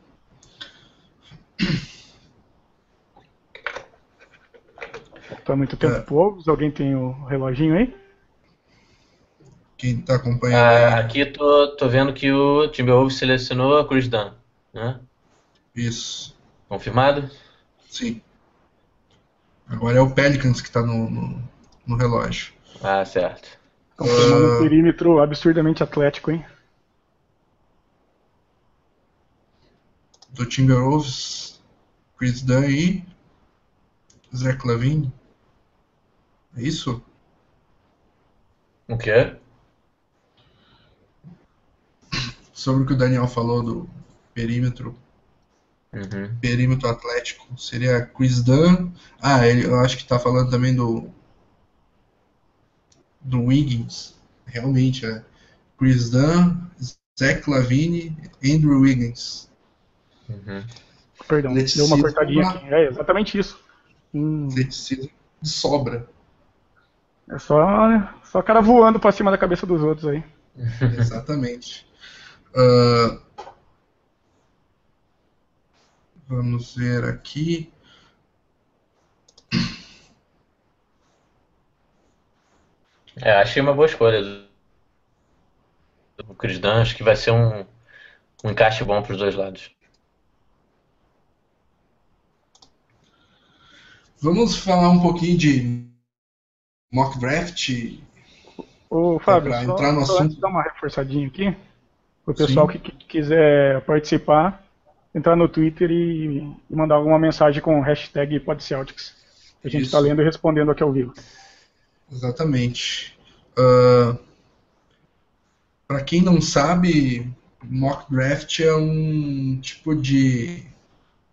Tá muito tempo é. povos. Alguém tem o reloginho aí? Quem tá acompanhando? Ah, aqui tô, tô vendo que o Timberwolves selecionou a Chris Dunn, né? Isso. Confirmado? Sim. Agora é o Pelicans que tá no, no, no relógio. Ah, certo. Confirmando uh... um perímetro absurdamente atlético, hein? Do Timberwolves, Chris Dunn e Zach Lavine. É isso? O quê? Sobre o que o Daniel falou do perímetro. Uhum. Perímetro atlético. Seria Chris Dunn. Ah, ele, eu acho que tá falando também do. Do Wiggins. Realmente, é. Chris Dunn, Zach Lavine, Andrew Wiggins. Uhum. Perdão, deu uma cortadinha aqui. É exatamente isso. Hum. de sobra. É só, só cara voando pra cima da cabeça dos outros aí. Exatamente. Uh, vamos ver aqui. É, achei uma boa escolha. O Chris Dunn, acho que vai ser um, um encaixe bom para os dois lados. Vamos falar um pouquinho de mock draft. Ô, Fábio, só, entrar no só assunto. dar uma reforçadinha aqui. O pessoal que, que, quiser participar, entrar no Twitter e, e mandar alguma mensagem com hashtag PodCeltics. A gente está lendo e respondendo aqui ao vivo. Exatamente. Uh, Para quem não sabe, mock draft é um tipo de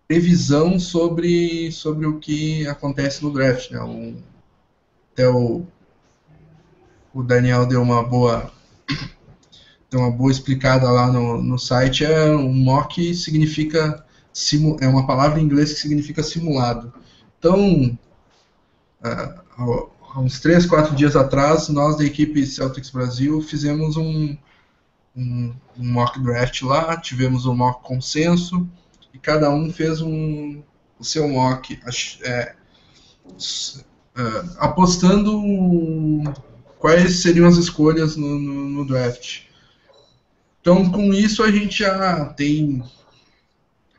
previsão sobre, sobre o que acontece no draft. Né? Um, até o, o Daniel deu uma boa deu uma boa explicada lá no, no site. É um mock significa é uma palavra em inglês que significa simulado. Então, uh, há uns 3, 4 dias atrás, nós da equipe Celtics Brasil fizemos um, um, um mock draft lá, tivemos um mock consenso, e cada um fez um, o seu mock, é, é, apostando quais seriam as escolhas no, no, no, draft. Então, com isso, a gente já tem.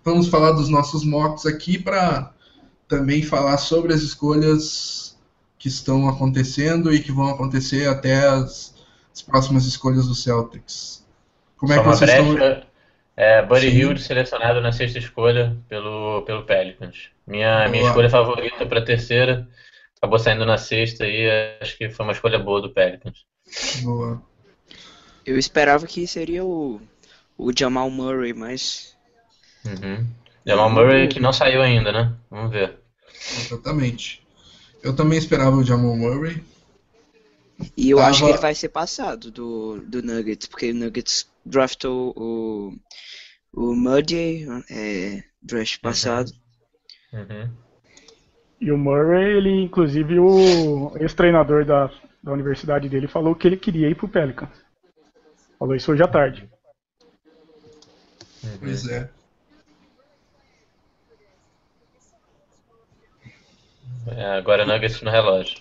Vamos falar dos nossos mocks aqui para também falar sobre as escolhas que estão acontecendo e que vão acontecer até as, as próximas escolhas do Celtics. Como é Só que vocês brecha, estão é, Buddy Hield selecionado na sexta escolha pelo, pelo Pelicans. Minha, minha escolha favorita para a terceira acabou saindo na sexta e acho que foi uma escolha boa do Pelicans. Boa. Eu esperava que seria o, o Jamal Murray, mas. Uhum. Jamal Murray que não saiu ainda, né? Vamos ver. Exatamente. Eu também esperava o Jamal Murray. E eu Tava... acho que ele vai ser passado do, do Nuggets, porque o Nuggets draftou o, o Muddy é, draft uhum. passado. Uhum. E o Murray, ele, inclusive, o ex-treinador da, da universidade dele falou que ele queria ir pro Pelicans. Falou isso hoje à tarde. Uhum. Pois é. é agora Nuggets no relógio.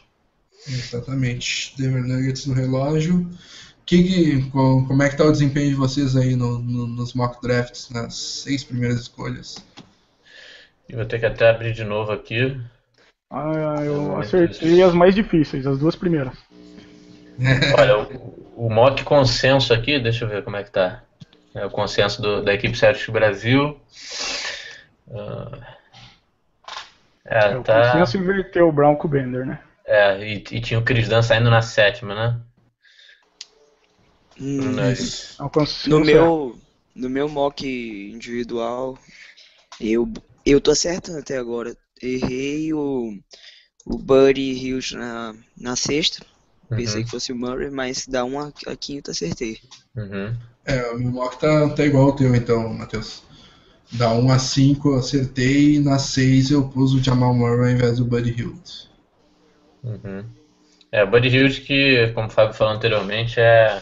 Exatamente. Denver Nuggets no relógio. Que, como é que tá o desempenho de vocês aí no, no, nos mock drafts, nas seis primeiras escolhas? Eu vou ter que até abrir de novo aqui. Ah, eu acertei as mais difíceis, as duas primeiras. Olha, o, o, mock consenso aqui, deixa eu ver como é que tá. É o consenso do, da equipe Celtics Brasil. Uh, é, é, tá... O consenso inverteu o Brown com o Bender, né? É, e, e tinha o Chris Dunn saindo na sétima, né? Hum, no meu, no meu mock individual, eu, eu tô acertando até agora. Errei o, o Buddy Hills na, na sexta. Pensei Uhum. que fosse o Murray, mas dá um a quinta acertei. Uhum. É, o meu mock tá, tá igual ao teu, então, Matheus. Da 1 a 5 eu acertei, e na 6 eu pus o Jamal Murray ao invés do Buddy Hield. Uhum. É, o Buddy Hield, que, como o Fábio falou anteriormente, é,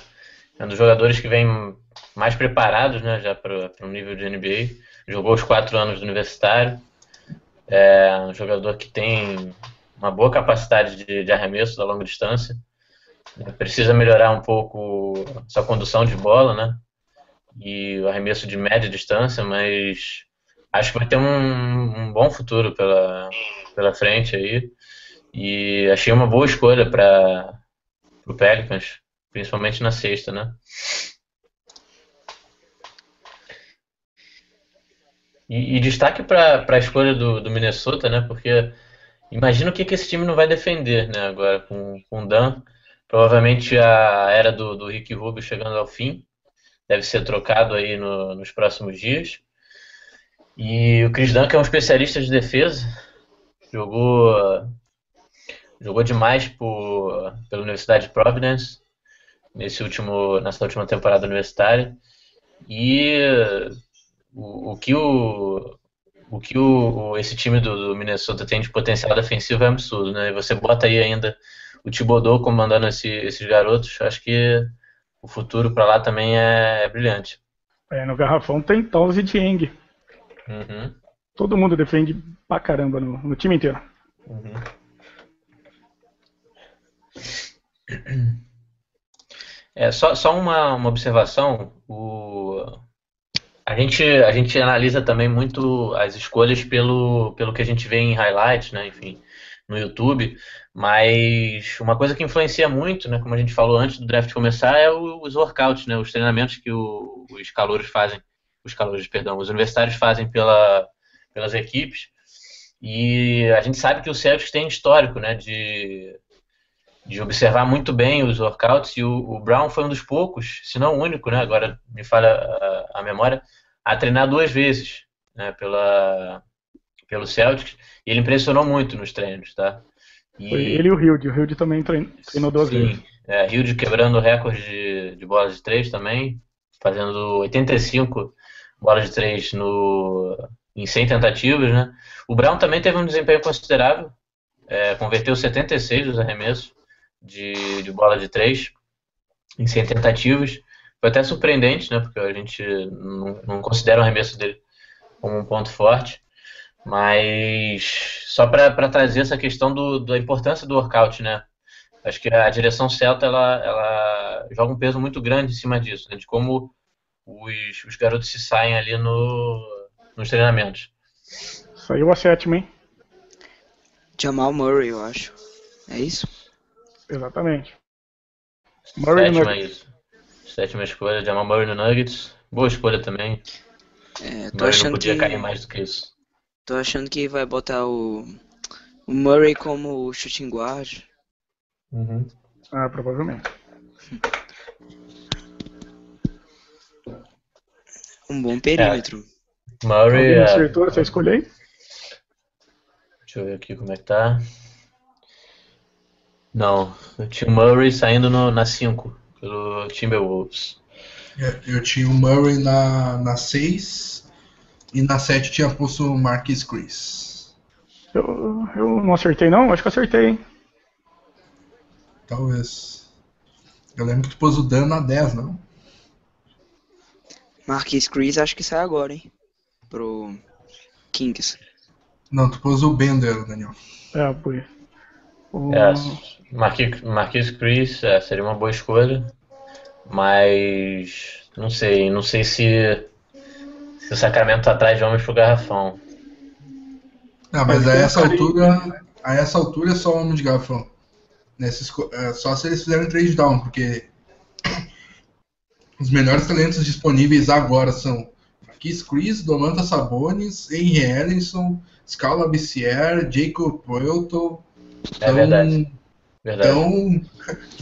é um dos jogadores que vem mais preparados né, já para o nível de NBA. Jogou os quatro anos do universitário. É um jogador que tem uma boa capacidade de, de arremesso da longa distância. Precisa melhorar um pouco sua condução de bola, né? E o arremesso de média distância, mas acho que vai ter um, um bom futuro pela, pela frente aí. E achei uma boa escolha para o Pelicans, principalmente na sexta, né? E, e destaque para a escolha do, do Minnesota, né? Porque imagina o que, que esse time não vai defender, né? Agora com, com o Dan. Provavelmente a era do, do Rick Rubio chegando ao fim. Deve ser trocado aí no- nos próximos dias. E o Chris que é um especialista de defesa, jogou jogou demais por, pela Universidade de Providence nesse último, nessa última temporada universitária. E o, o que, o, o que o- esse time do, do Minnesota tem de potencial defensivo é absurdo, né? E você bota aí ainda o Thibodeau comandando esse- esses garotos, acho que o futuro para lá também é, é brilhante. É, no garrafão tem Towns e Dieng. Uhum, Todo mundo defende pra caramba no, no time inteiro. uhum. É, só, só uma, uma observação, o, a gente, a gente analisa também muito as escolhas pelo, pelo que a gente vê em highlights, né, enfim, no YouTube, mas uma coisa que influencia muito, né, como a gente falou antes do draft começar, é os workouts, né, os treinamentos que o- os calouros fazem, os calouros, perdão, os universitários fazem pela, pelas equipes, e a gente sabe que o Celtics tem histórico, né, de de observar muito bem os workouts e o, o Brown foi um dos poucos, se não o único, né? Agora me falha a, a memória, a treinar duas vezes, né? Pela pelo Celtics e ele impressionou muito nos treinos, tá? E, Foi ele e o Hilde. O Hilde também trein- treinou duas sim, vezes. é, Hilde quebrando o recorde de, de bolas de três também, fazendo 85 bolas de três no em 100 tentativas, né? O Brown também teve um desempenho considerável, é, converteu 76 dos arremessos de, de bola de três em 100 tentativas. Foi até surpreendente, né? Porque a gente não, não considera o arremesso dele como um ponto forte. Mas só para trazer essa questão do, da importância do workout, né? Acho que a direção Celta ela, ela joga um peso muito grande em cima disso, né? De como os, os garotos se saem ali no, nos treinamentos. Saiu a sétima, hein? Jamal Murray, eu acho. É isso? Exatamente. Murray Sétima Nuggets. isso. Sétima escolha, Jamal Murray no Nuggets. Boa escolha também. É, tô Murray não achando podia que cair mais do que isso. Tô achando que vai botar o, o Murray como shooting guard. Ah, provavelmente. Um bom perímetro. Murray, Alguém é, acertou essa escolha aí? deixa eu ver aqui como é que tá. Não, eu tinha o Murray saindo no, na 5 pelo Timberwolves. É, Eu tinha o Murray na, na 6 e na 7 tinha posto o Marquis Chris. Eu, eu não acertei, não? Acho que acertei, hein? Talvez. Eu lembro que tu pôs o Dan na 10, não? Marquis Chris acho que sai agora, hein? Pro Kings. Não, tu pôs o Bender, Daniel. É, foi. O- É, Marquis, Marquis Chris é, seria uma boa escolha, mas não sei, não sei se, se o Sacramento tá atrás de homens pro garrafão. Ah, mas a essa altura. A essa altura é só homem de garrafão. Nessa esco- é, só se eles fizerem trade down, porque os melhores talentos disponíveis agora são Marquis Chris, Domantas Sabonis, Henry Ellison, Scala Bissier, Jacob Puelto. É verdade, verdade. Então,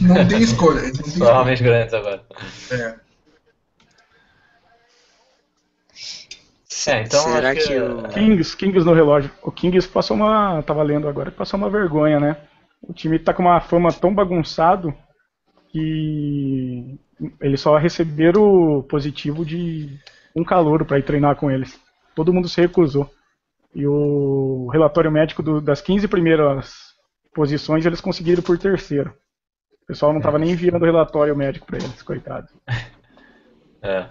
não tem escolha. não têm Só escolha. homens grandes agora. É. É, então Será acho que, que o- Kings, Kings no relógio. O Kings passou uma. Tava lendo agora que passou uma vergonha, né? O time tá com uma fama tão bagunçado que eles só receberam o positivo de um calouro para ir treinar com eles. Todo mundo se recusou. E o relatório médico do- das 15 primeiras posições eles conseguiram por terceiro. O pessoal não tava nem enviando o relatório médico para eles, coitado. é,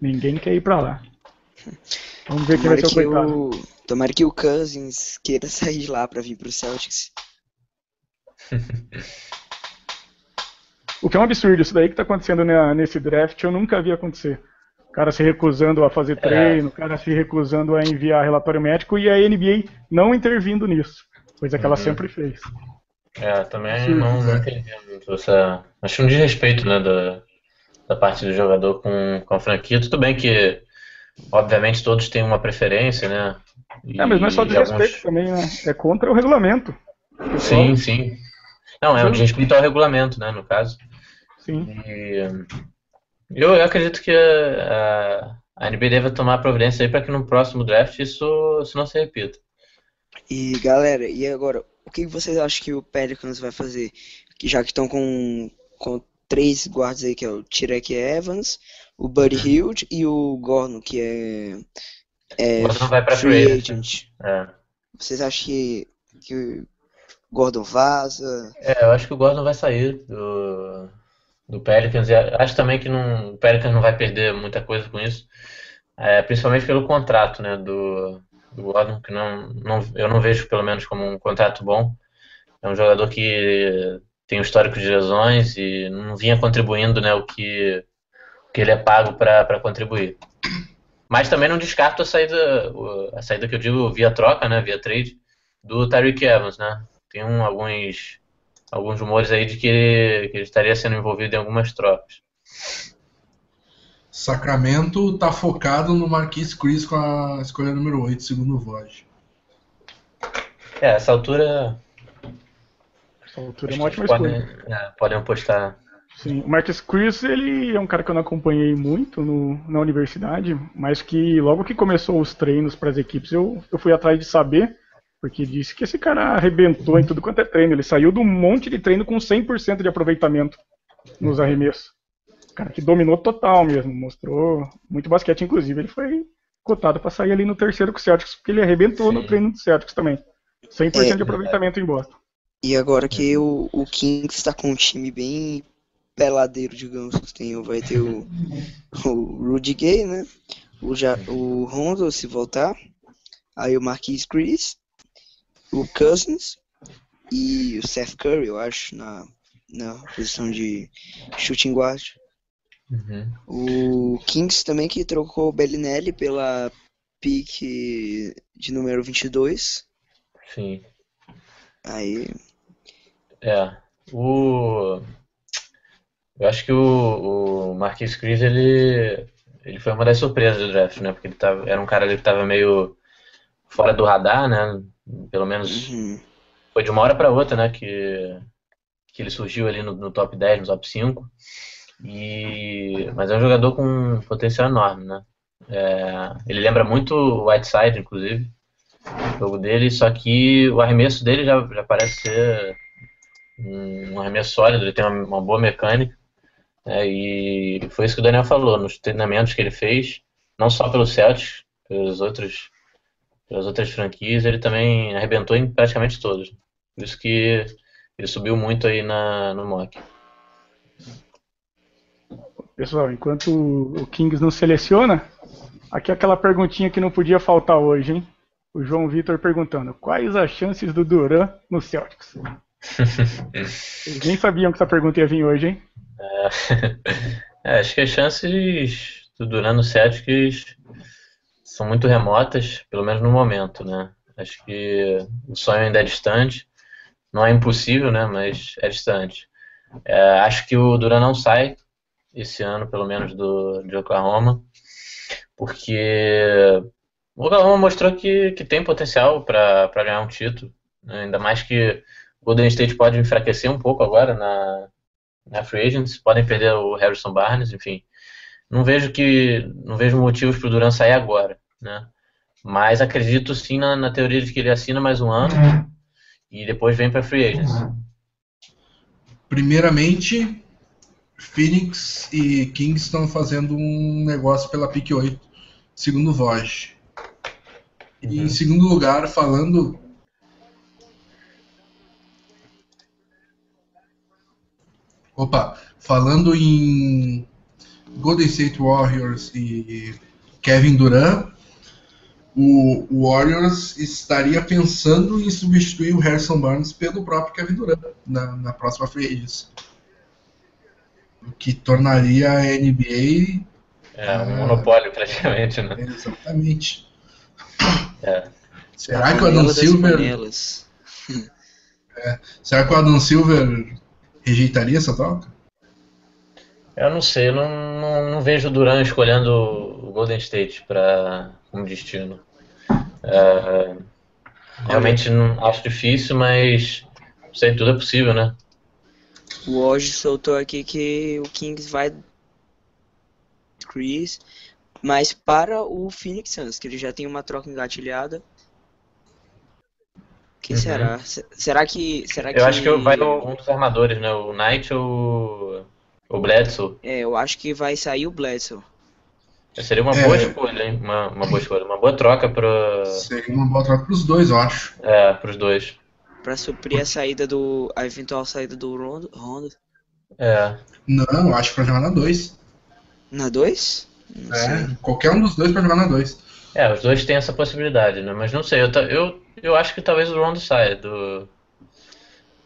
Ninguém quer ir para lá. Vamos ver quem vai Tomara ser o que coitado. o, tomara que o Cousins queira sair de lá pra vir pro Celtics. O que é um absurdo, isso daí que tá acontecendo na- nesse draft, eu nunca vi acontecer. O cara se recusando a fazer treino, o cara se recusando a enviar relatório médico e a NBA não intervindo nisso, coisa que ela Uhum. sempre fez. é, também Sim, não, não é. entendi muito essa. Acho um desrespeito, né, da, da parte do jogador com, com a franquia. Tudo bem que, obviamente, todos têm uma preferência, né? E, É, mas não é só desrespeito alguns- também, né? É contra o regulamento. Sim, sim. Não, é um desrespeito ao regulamento, né, no caso. Sim. E eu, eu acredito que a, a NBA deve tomar providência aí para que no próximo draft isso, isso não se repita. E galera, e agora, o que vocês acham que o Pelicans vai fazer? Que já que estão com, com três guardas aí, que é o Tyreke Evans, o Buddy Hield e o Gordon, que é, é O Gordon vai pra free agent. É. Vocês acham que, que o Gordon vaza? É, eu acho que o Gordon vai sair do, do Pelicans. E acho também que não, o Pelicans não vai perder muita coisa com isso. É, principalmente pelo contrato, né, do, do Gordon, que não, não, eu não vejo pelo menos como um contrato bom. É um jogador que tem um histórico de lesões e não vinha contribuindo, né, o que, que ele é pago para contribuir. Mas também não descarto a saída, a saída que eu digo via troca, né, via trade, do Tyreek Evans, né. Tem um, alguns, alguns rumores aí de que ele, que ele estaria sendo envolvido em algumas trocas. Sacramento tá focado no Marquis Chris com a escolha número 8, segundo o Vogue. É, essa altura, Essa altura é uma ótima podem, escolha. é, podem apostar. Sim. O Marcus Chris, ele é um cara que eu não acompanhei muito no, na universidade, mas que logo que começou os treinos para as equipes, eu, eu fui atrás de saber, porque disse que esse cara arrebentou em tudo quanto é treino. Ele saiu de um monte de treino com 100% de aproveitamento nos arremessos. Cara que dominou total mesmo, mostrou muito basquete, inclusive. Ele foi cotado para sair ali no terceiro com o Celtics, porque ele arrebentou no Sim. treino do Celtics também. 100% É, de aproveitamento em Boston. E agora que o, o Kings está com um time bem peladeiro, digamos, tem, o- vai ter o, o Rudy Gay, né? O, ja, o Rondo, se voltar. Aí o Marquis Chris, o Cousins e o Seth Curry, eu acho, na, na posição de shooting guard. Uhum. O Kings também que trocou o Bellinelli pela pick de número 22. Sim. Aí, É. O... Eu acho que o, o Marquis Chris, ele, ele foi uma das surpresas do draft, né? Porque ele tava, era um cara ali que estava meio fora do radar, né? Pelo menos uhum. foi de uma hora para outra, né? Que, que ele surgiu ali no, no top 10, no top 5. E, mas é um jogador com um potencial enorme, né? É, ele lembra muito o Whiteside, inclusive, o jogo dele, só que o arremesso dele já, já parece ser um arremesso sólido, ele tem uma, uma boa mecânica. Né, e foi isso que o Daniel falou, nos treinamentos que ele fez, não só pelo Celtics, pelos outros, pelas outras franquias, ele também arrebentou em praticamente todos. Por isso que ele subiu muito aí na, no mock. Pessoal, enquanto o Kings não seleciona, aqui é aquela perguntinha que não podia faltar hoje, hein? O João Vitor perguntando: quais as chances do Duran no Celtics? Vocês nem sabiam que essa pergunta ia vir hoje, hein? É, acho que as chances do Duran no Celtics são muito remotas, pelo menos no momento, né? Acho que o sonho ainda é distante. Não é impossível, né? Mas é distante. É, acho que o Duran não sai esse ano, pelo menos, do, de Oklahoma, porque o Oklahoma mostrou que, que tem potencial para ganhar um título. né? Ainda mais que o Golden State pode enfraquecer um pouco agora na, na Free Agents, podem perder o Harrison Barnes, enfim. Não vejo que não vejo motivos para o Duran sair agora. né? Mas acredito sim na, na teoria de que ele assina mais um ano e depois vem para free agents. Primeiramente, Phoenix e Kings estão fazendo um negócio pela pick 8, segundo Vogue. E em segundo lugar, falando. Opa, falando em Golden State Warriors e Kevin Durant, o Warriors estaria pensando em substituir o Harrison Barnes pelo próprio Kevin Durant na, na próxima free. O que tornaria a NBA. É, um monopólio praticamente, né? Exatamente. É. Será que o Adam Silver. é, será que o Adam Silver rejeitaria essa troca? Eu não sei, eu não, não, não vejo o Duran escolhendo o Golden State para um destino. É, realmente não, acho difícil, mas sei, tudo é possível, né? O hoje soltou aqui que o Kings vai Chris, mas para o Phoenix Suns, que ele já tem uma troca engatilhada. Quem uhum. será? Será que. Será eu que... acho que vai um dos armadores, né? O Knight ou o Bledsoe? É, eu acho que vai sair o Bledsoe. Seria uma é, boa escolha, hein? Uma, uma boa escolha, uma boa troca para. Seria uma boa troca para os dois, eu acho. É, para os dois. Para suprir a saída do. a eventual saída do Rondo. É. Não, eu acho para jogar na 2. Na 2? É, sei. qualquer um dos dois para jogar na 2. É, os dois têm essa possibilidade, né? Mas não sei, eu, eu, eu acho que talvez o Rondo saia do.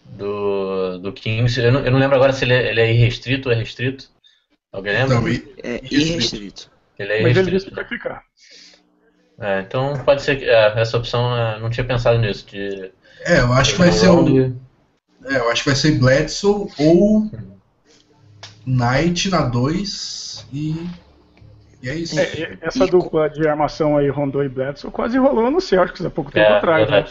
Do, do Kings. Eu não, eu não lembro agora se ele é, ele é irrestrito ou é restrito. Alguém lembra? Não, é irrestrito. Ele é Mas ele disse que vai ficar. É, então pode ser que é, essa opção é, não tinha pensado nisso. De, é, eu acho que vai ser o. É, eu acho que vai ser Bledsoe ou Knight na 2 e. E é isso. É, essa dupla de armação aí, Rondon e Bledsoe, quase rolou no Celtics há pouco tempo é, atrás. Né?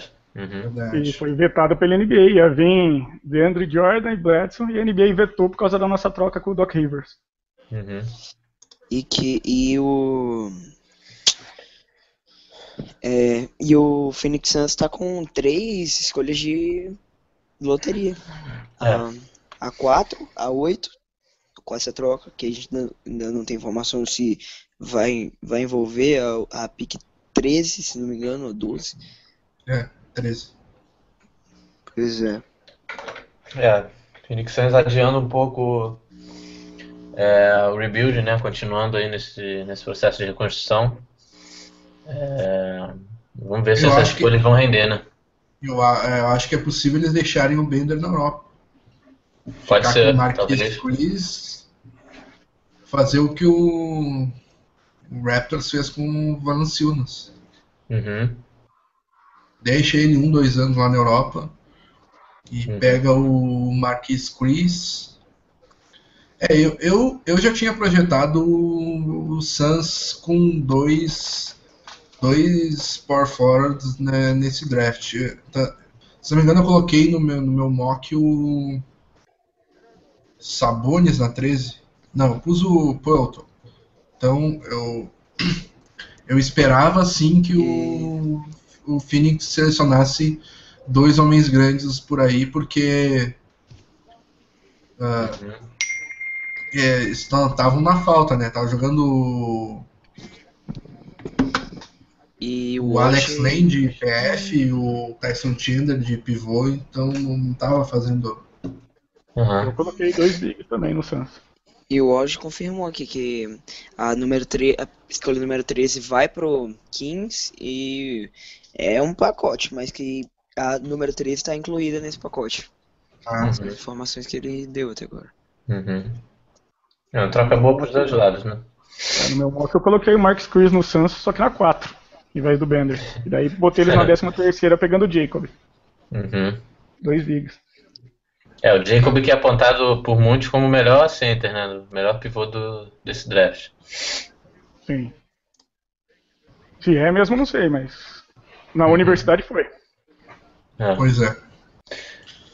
Uhum. E foi vetado pela NBA. Ia vir DeAndre Jordan e Bledsoe e a NBA vetou por causa da nossa troca com o Doc Rivers. Uhum. E que e o é, e o Phoenix Suns está com três escolhas de loteria. É. A, a 4, a 8, com essa troca, que a gente ainda não tem informação se vai, vai envolver a, a pick 13, se não me engano, ou 12. É, 13. Pois é. É, Phoenix Suns adiando um pouco é, o rebuild, né, continuando aí nesse, nesse processo de reconstrução. É, vamos ver se eu essas escolhas que, vão render, né? Eu, é, eu, acho que é possível eles deixarem o Bender na Europa. Pode Ficar ser, com o. Chris, fazer o que o, o Raptors fez com o Valanciunas. Uhum. Deixa ele um, dois anos lá na Europa e uhum. pega o Marquis Chris é, eu, eu, eu já tinha projetado o, Suns com dois, dois power forwards né, nesse draft. Tá, se não me engano, eu coloquei no meu, no meu mock o Sabonis na 13. Não, eu pus o Puelton. Então, eu, eu esperava sim que o, o Phoenix selecionasse dois homens grandes por aí, porque. Uh, estavam na falta, né? Tava jogando e o, o Alex Lane de PF, o Tyson Chandler de pivô, então não tava fazendo. Uhum. Eu coloquei dois big também no Suns. E o Oji confirmou aqui que a, número 3, a escolha número 13 vai pro Kings e é um pacote, mas que a número 13 está incluída nesse pacote. Ah, As informações que ele deu até agora. Uhum. É uma troca boa para os dois lados, né? É, no meu mock eu coloquei o Marcus Chris no Suns, só que na 4, em vez do Bender. E daí botei ele na 13 terceira pegando o Jacob. Uhum. Dois bigs. É, o Jacob que é apontado por muitos como o melhor center, né? O melhor pivô do, desse draft. Sim. Se é mesmo, não sei, mas na uhum. universidade foi. É. Pois é.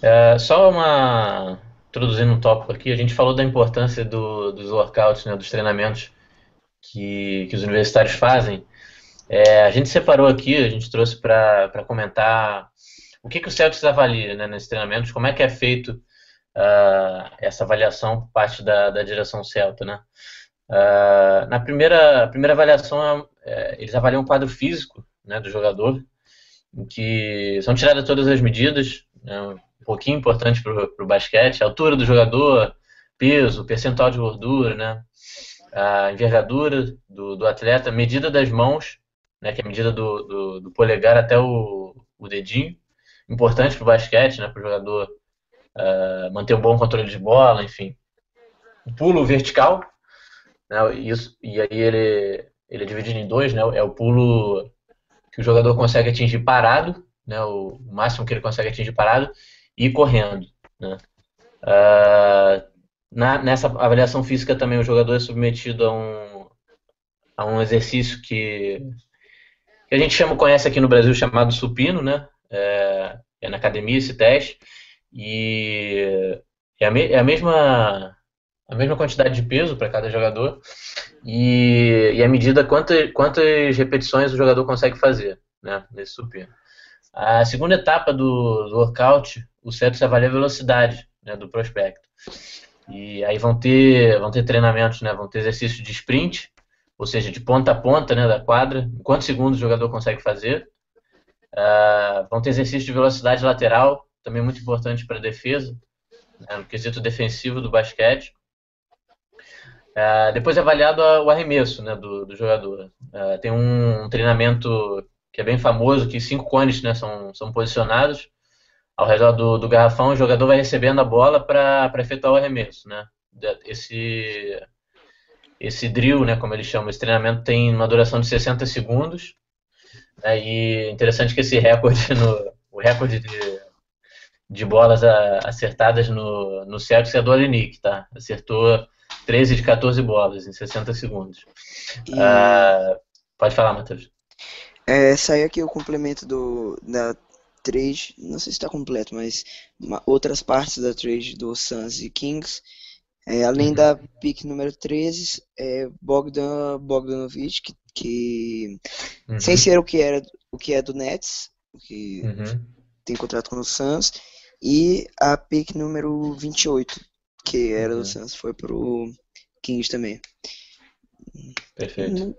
é. Só uma introduzindo um tópico aqui, a gente falou da importância do, dos workouts, né, dos treinamentos que, que os universitários fazem. É, a gente separou aqui, a gente trouxe para comentar o que, que o Celtics avalia né, nesses treinamentos, como é que é feito uh, essa avaliação por parte da, da direção Celta, né? Uh, na primeira, primeira avaliação, é, eles avaliam o quadro físico né, do jogador, em que são tiradas todas as medidas, né, um pouquinho importante para o basquete, a altura do jogador, peso, percentual de gordura, né, a envergadura do, do atleta, medida das mãos, né, que é a medida do, do, do polegar até o, o dedinho, importante para o basquete, né, para o jogador uh, manter um bom controle de bola, enfim. O pulo vertical, né, isso, e aí ele, ele é dividido em dois, né, é o pulo que o jogador consegue atingir parado, né, o, máximo que ele consegue atingir parado, e correndo. Né. Uh, na, nessa avaliação física também o jogador é submetido a um, a um exercício que que a gente chama, conhece aqui no Brasil chamado supino, né? É, é na academia esse teste e é a, me, é a mesma a mesma quantidade de peso para cada jogador e, e a medida quantas, quantas repetições o jogador consegue fazer, né? Nesse supino. A segunda etapa do, do workout, o CETO avalia a velocidade né, do prospecto. E aí vão ter, vão ter treinamentos, né? Vão ter exercícios de sprint, ou seja, de ponta a ponta né, da quadra, quantos segundos o jogador consegue fazer. Uh, vão ter exercício de velocidade lateral, também muito importante para a defesa, né, no quesito defensivo do basquete. Uh, depois é avaliado o arremesso né, do, do jogador. Uh, tem um, um, treinamento que é bem famoso, que cinco cones né, são, são posicionados ao redor do, do garrafão, o jogador vai recebendo a bola para efetuar o arremesso. Né? Esse, esse drill, né, como eles chamam, esse treinamento tem uma duração de 60 segundos. Né, e interessante que esse recorde, no, o recorde de, de bolas a, acertadas no, no Celtics é do Olenik, tá? Acertou 13 de 14 bolas em 60 segundos. E... Uh, pode falar, Matheus. É, saiu aqui o complemento do, da trade, não sei se está completo, mas uma, outras partes da trade do Suns e Kings é, além uhum. da pick número 13, é Bogdan Bogdanovic, que, que uhum. sem ser o que era o que é do Nets, que uhum. tem contrato com o Suns, e a pick número 28, que era do uhum. Suns, foi pro Kings também. Perfeito. Não,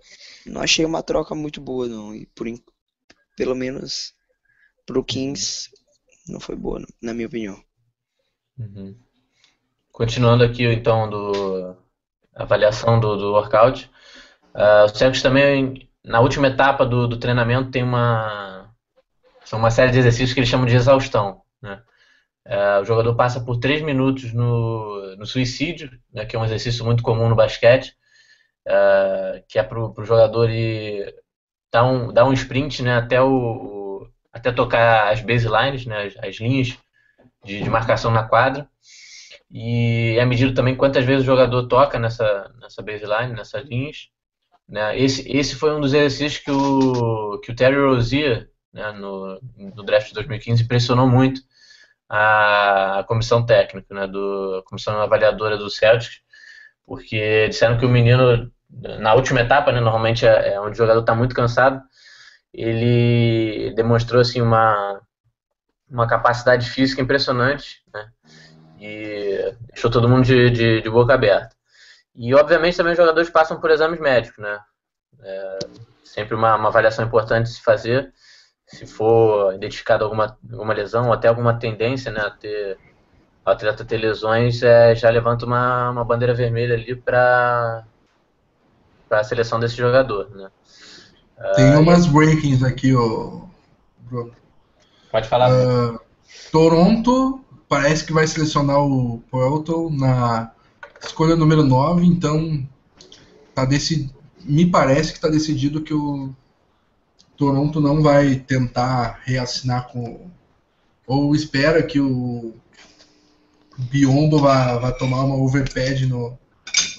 não, achei uma troca muito boa não, e por pelo menos pro Kings não foi boa, na minha opinião. Uhum. Continuando aqui, então, do avaliação do, do workout. Uh, o Celtics também, na última etapa do, do treinamento, tem uma, são uma série de exercícios que eles chamam de exaustão. Né? Uh, o jogador passa por 3 minutos no, no suicídio, né, que é um exercício muito comum no basquete, uh, que é para o jogador ir, dar, um, dar um sprint né, até, o, até tocar as baselines, né, as, as linhas de, de marcação na quadra. E é medido também quantas vezes o jogador toca nessa, nessa baseline, nessas linhas. Né? Esse, esse foi um dos exercícios que o, que o Terry Rozier, né, no, no draft de 2015, impressionou muito a, comissão técnica, né, do, a comissão avaliadora do Celtics, porque disseram que o menino, na última etapa, né, normalmente é, é onde o jogador está muito cansado, ele demonstrou assim, uma, uma capacidade física impressionante, né? e deixou todo mundo de, de, de, boca aberta. E, obviamente, também os jogadores passam por exames médicos, né? É sempre uma, uma avaliação importante de se fazer. Se for identificada alguma, alguma lesão ou até alguma tendência né, a ter o atleta ter lesões, é, já levanta uma, uma bandeira vermelha ali para a seleção desse jogador. Né? Tem uh, umas rankings aqui, ó, Bruno. Pode falar. Uh, Toronto parece que vai selecionar o Porto na escolha número 9, então tá decid... me parece que está decidido que o Toronto não vai tentar reassinar com. Ou espera que o Biombo vá, vá tomar uma overpad no.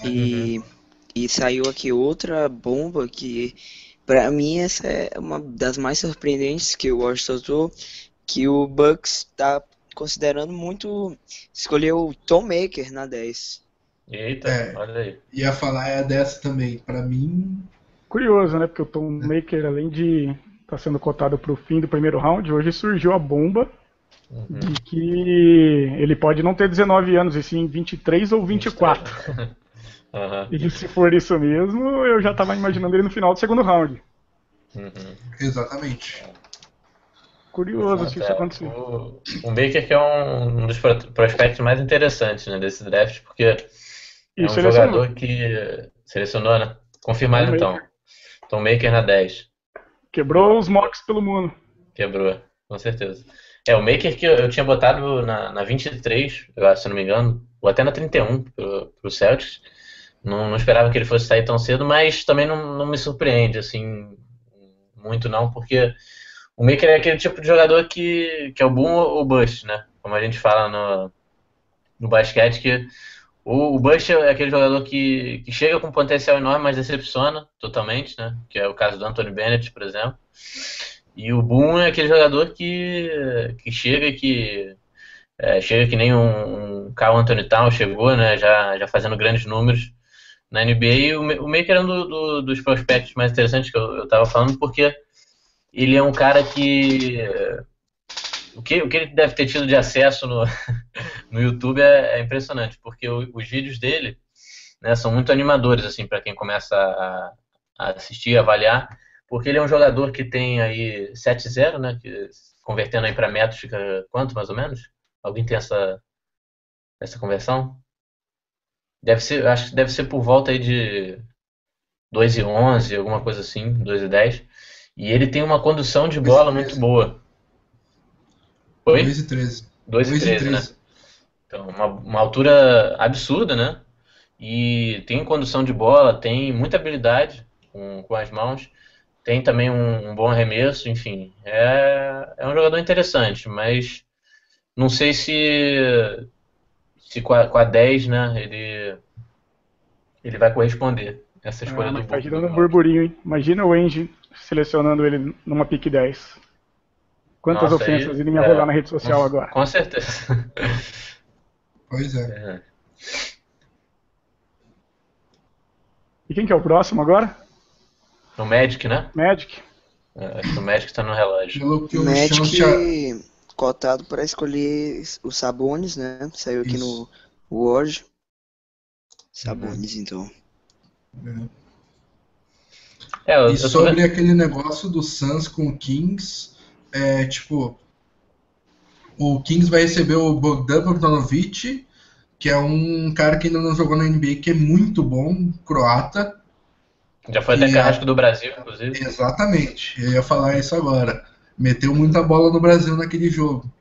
E, e saiu aqui outra bomba que, para mim, essa é uma das mais surpreendentes que o Washington usou, que o Bucks está considerando muito escolher o Tom Maker na 10. Eita, é, olha aí. Ia falar é dessa também. Para mim, curioso, né? Porque o Tom Maker, além de estar tá sendo cotado para o fim do primeiro round, hoje surgiu a bomba uhum. de que ele pode não ter 19 anos, e sim 23 ou 24. uhum. E se for isso mesmo, eu já estava imaginando ele no final do segundo round. Uhum. Exatamente. Curioso se isso é, acontecer. O, o Baker que é um, um dos prospectos mais interessantes né, desse draft, porque é um jogador que selecionou, né? Confirmado Tom então. Maker. Tom Maker na 10. Quebrou os mocks pelo mundo. Quebrou, com certeza. É, o Maker que eu, eu tinha botado na, na 23, eu, se não me engano, ou até na 31 pro, pro Celtics. Não, não esperava que ele fosse sair tão cedo, mas também não, não me surpreende, assim, muito não, porque o Maker é aquele tipo de jogador que, que é o boom ou bust, né? Como a gente fala no, no basquete, que o, o Bush é aquele jogador que, que chega com potencial enorme, mas decepciona totalmente, né? Que é o caso do Anthony Bennett, por exemplo. E o Boom é aquele jogador que, que chega que é, chega que nem um, um Carl Anthony Town chegou, né? Já, já fazendo grandes números na NBA. E o, o Maker é um do, do, dos prospectos mais interessantes que eu, estava falando, porque ele é um cara que o que, o que ele deve ter tido de acesso no, no YouTube é, é impressionante, porque o, os vídeos dele né, são muito animadores assim para quem começa a, a assistir, a avaliar, porque ele é um jogador que tem aí 7-0, né, que, convertendo aí para metros fica quanto mais ou menos? Alguém tem essa essa conversão? Deve ser, acho que deve ser por volta aí de 2 e 11, alguma coisa assim, 2 e 10. E ele tem uma condução de bola muito boa. Oi? 2 e 13. 2 e 13, né? Então, uma, uma altura absurda, né? E tem condução de bola, tem muita habilidade com, com as mãos, tem também um, um bom arremesso, enfim. É, é um jogador interessante, mas não sei se, se com, a, com a 10, né, ele, ele vai corresponder essa escolha ah, do Tá girando um burburinho, hein? Imagina o Engie selecionando ele numa pick 10. Quantas Nossa, ofensas ele me é, rolar na rede social com, agora? Com certeza. Pois é. é. E quem que é o próximo agora? O Magic, né? Magic. É, acho que o Magic está no relógio. O Magic cotado para escolher o Sabonis, né? Saiu aqui Isso. no Word. Uhum. então. É, eu, e eu sobre aquele negócio do Suns com o Kings, é, tipo, o Kings vai receber o Bogdan Bogdanovic, que é um cara que ainda não jogou na NBA, que é muito bom, croata. Já foi até carrasco é... do Brasil, inclusive. Exatamente, eu ia falar isso agora. Meteu muita bola no Brasil naquele jogo.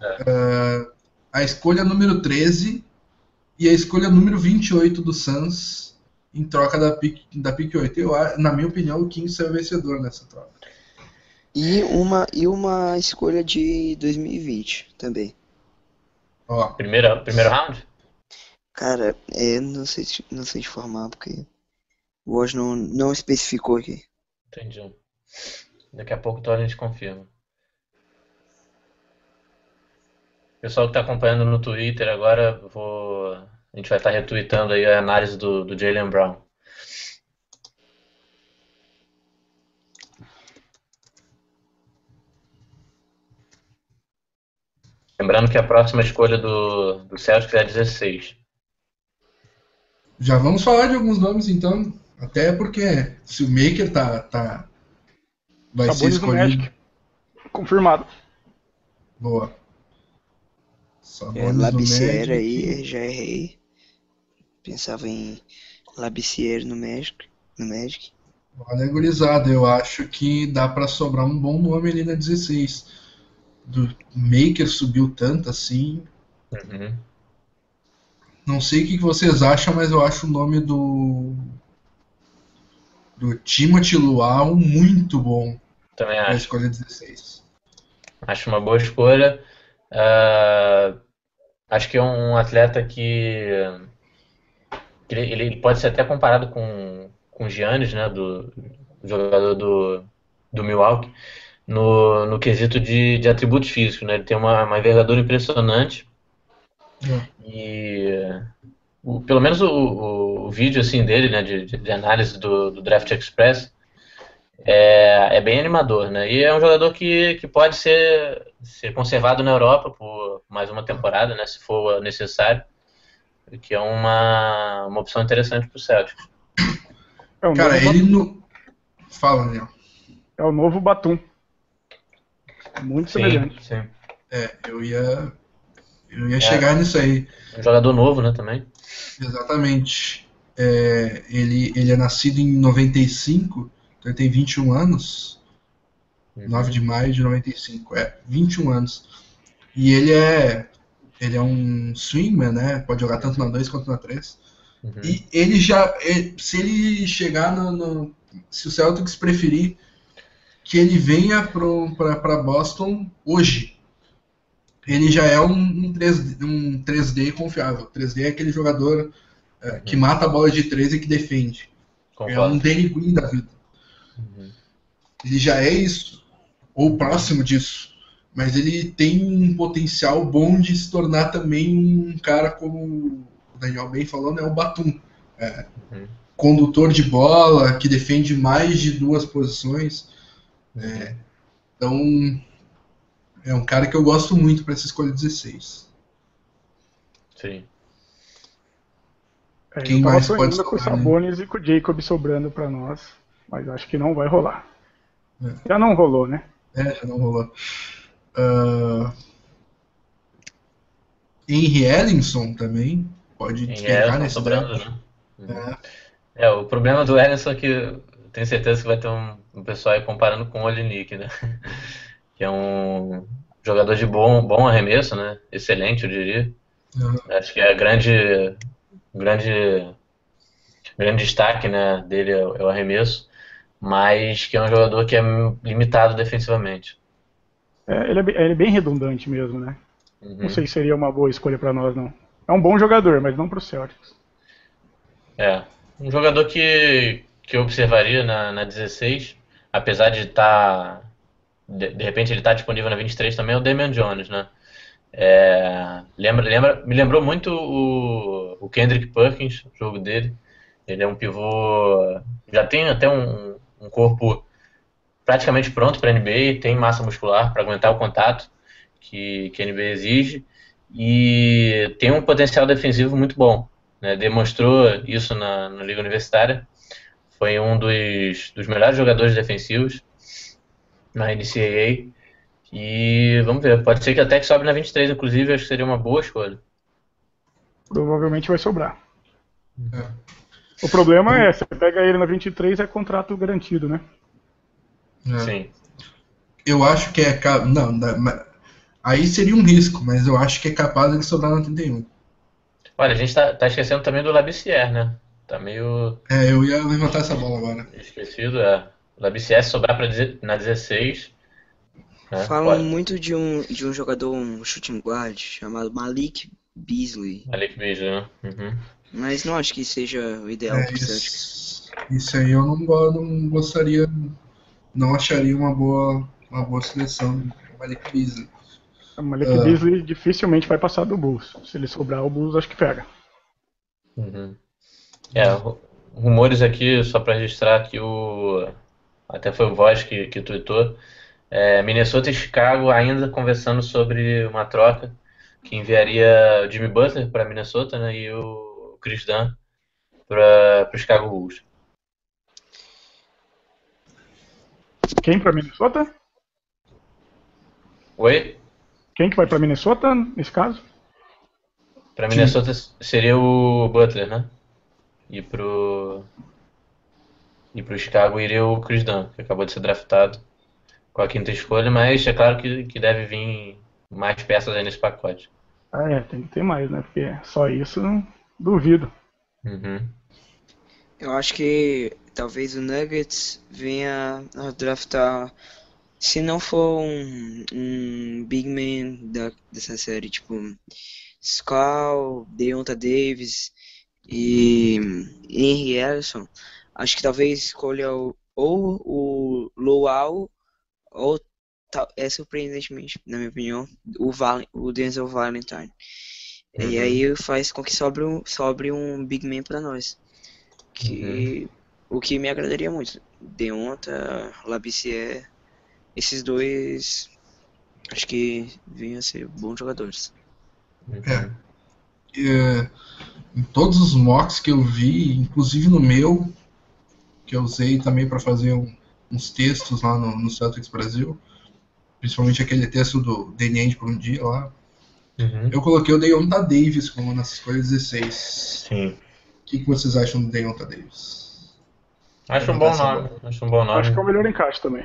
É. Uh, a escolha número 13 e a escolha número 28 do Suns em troca da pick, da pick 8. Eu, na minha opinião, o Kings é o vencedor nessa troca. E uma, e uma escolha de 2020 também. Ó. Primeiro, primeiro round? Cara, é, não sei, não sei te informar, porque o hoje não, não especificou aqui. Entendi. Daqui a pouco então a gente confirma. Pessoal que está acompanhando no Twitter agora, vou... a gente vai estar tá retweetando aí a análise do, do Jalen Brown. Lembrando que a próxima escolha do, do Celtics é 16. Já vamos falar de alguns nomes então. Até porque se o Maker tá. tá vai ser escolhido. Confirmado. Boa. É, Labiciere aí, já errei. Pensava em Labiciere no Magic. No Magic. Olha, gurizada, eu acho que dá para sobrar um bom nome ali na 16 do Maker subiu tanto assim. Uhum. Não sei o que vocês acham, mas eu acho o nome do do Timothy Luau muito bom. Também acho. Na escolha 16. Acho uma boa escolha. Uh, acho que é um atleta que, que ele, ele, pode ser até comparado com, com o Giannis, né, do, do jogador do, do Milwaukee no, no quesito de, de atributos físicos, né? Ele tem uma, uma envergadura impressionante. É. E o, pelo menos o, o, vídeo assim dele, né, de, de análise do, do, Draft Express, é, é, bem animador, né? E é um jogador que, que pode ser, ser conservado na Europa por mais uma temporada, né, se for necessário, que é uma, uma opção interessante para o Celtics. É Cara, ele não. Fala, Daniel. É o novo Batum. Muito sim, semelhante. Sim. É, eu ia. Eu ia é, chegar nisso aí. Um jogador novo, né, também. Exatamente. É, ele, ele é nascido em 95, então ele tem 21 anos. Uhum. 9 de maio de 95, é, 21 anos. E ele é ele é um swingman, né? Pode jogar tanto na 2 quanto na 3. Uhum. E ele já, ele, se ele chegar no, no, se o Celtics preferir que ele venha para Boston hoje, ele já é um, um, 3, um 3D confiável. 3D é aquele jogador é, que mata a bola de 3 e que defende. Concordo. É um Danny Green da vida. Uhum. Ele já é isso, ou próximo disso. Mas ele tem um potencial bom de se tornar também um cara como o Daniel bem falou, né, o Batum. É, uhum. Condutor de bola, que defende mais de duas posições. É, então, é um cara que eu gosto muito para essa escolha 16. Sim. É, Quem mais pode com o Sabonis né? e com o Jacob sobrando para nós, mas acho que não vai rolar. É. Já não rolou, né? É, já não rolou. Uh, Henry Ellingson também pode despegar nesse sobrando, né? É. é. o problema do Ellingson é que tenho certeza que vai ter um, um pessoal aí comparando com o Olinik, né? que é um jogador de bom, bom arremesso, né? Excelente, eu diria. Uhum. Acho que é grande, grande, grande destaque, né? Dele é, é o arremesso, mas que é um jogador que é limitado defensivamente. É, ele, é bem, ele, é bem, redundante mesmo, né? Uhum. Não sei se seria uma boa escolha para nós, não. É um bom jogador, mas não para o Celtics. É, um jogador que, que eu observaria na, na 16, apesar de estar. Tá, de, de, repente ele está disponível na 23 também, é o Damian Jones, né? É, lembra, lembra, me lembrou muito o, o Kendrick Perkins, o jogo dele. Ele é um pivô. Já tem até um, um corpo praticamente pronto para NBA, tem massa muscular para aguentar o contato que, que a NBA exige e tem um potencial defensivo muito bom. Né? Demonstrou isso na, na Liga Universitária, foi um dos, dos melhores jogadores defensivos na NCAA e vamos ver, pode ser que até que sobe na 23, inclusive, acho que seria uma boa escolha. Provavelmente vai sobrar. É. O problema é, você pega ele na 23, é contrato garantido, né? É. Sim. Eu acho que é. Não, aí seria um risco, mas eu acho que é capaz de sobrar no 31. Olha, a gente tá, tá esquecendo também do Labissière, né? Tá meio. É, eu ia levantar essa bola agora. Esquecido, é. Labissière sobrar pra, na 16. Né? Falam Pode. muito de um, de um jogador, um shooting guard, chamado Malik Beasley. Malik Beasley, né? Uhum. Mas não acho que seja o ideal é, isso, isso aí eu não, não gostaria não acharia uma boa, uma boa seleção o Malik Beasley. O Malik uh, Beasley dificilmente vai passar do Bulls. Se ele sobrar, o Bulls acho que pega. Uhum. É, rumores aqui, só para registrar que o. Até foi o Voz que, que tweetou. É, Minnesota e Chicago ainda conversando sobre uma troca que enviaria o Jimmy Butler para Minnesota né, e o Chris Dunn para o Chicago Bulls. Quem para Minnesota? Oi? Quem que vai para Minnesota nesse caso? Para Minnesota seria o Butler, né? E pro e pro Chicago iria o Chris Dunn, que acabou de ser draftado com a quinta escolha, mas é claro que, que deve vir mais peças aí nesse pacote. Ah, é, tem que ter mais, né? Porque só isso, duvido. Uhum. Eu acho que talvez o Nuggets venha a draftar, se não for um, um big man da, dessa série, tipo Skull, Deonta Davis e Henry Ellison, acho que talvez escolha o, ou o Lowell ou é surpreendentemente, na minha opinião, o, Val, o Denzel Valentine. E aí faz com que sobre um, sobre um big man pra nós. Que o que me agradaria muito. Deonta, Labissier, esses dois acho que vinham a ser bons jogadores. É. É, em todos os mocks que eu vi, inclusive no meu, que eu usei também para fazer um- uns textos lá no, no Celtics Brasil, principalmente aquele texto do The End por um dia lá, Uhum. eu coloquei o Deonta Davis como nas escolhas 16. Sim. O que, que vocês acham do Deonta Davis? Acho um bom nome. Acho um bom nome. Acho que é o melhor encaixe também.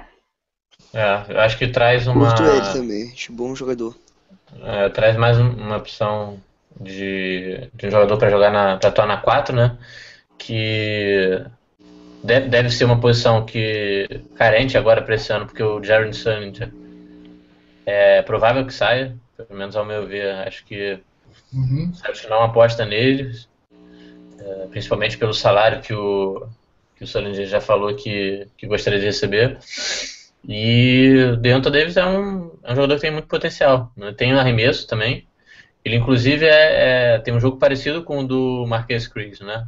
É, eu acho que traz uma. Curto ele também, acho bom jogador. É, traz mais um- uma opção de, de um jogador para jogar na, para atuar na 4, né? Que deve, deve ser uma posição que carente agora para esse ano, porque o Jaron Sullinger é provável que saia, pelo menos ao meu ver. Acho que Uhum. Não aposta neles, é, principalmente pelo salário que o, que o Sullinger já falou que, que gostaria de receber. E o Deonta Davis é um, é um jogador que tem muito potencial. Né? Tem um arremesso também. Ele, inclusive, é, é- tem um jogo parecido com o do Marquês Chris, né?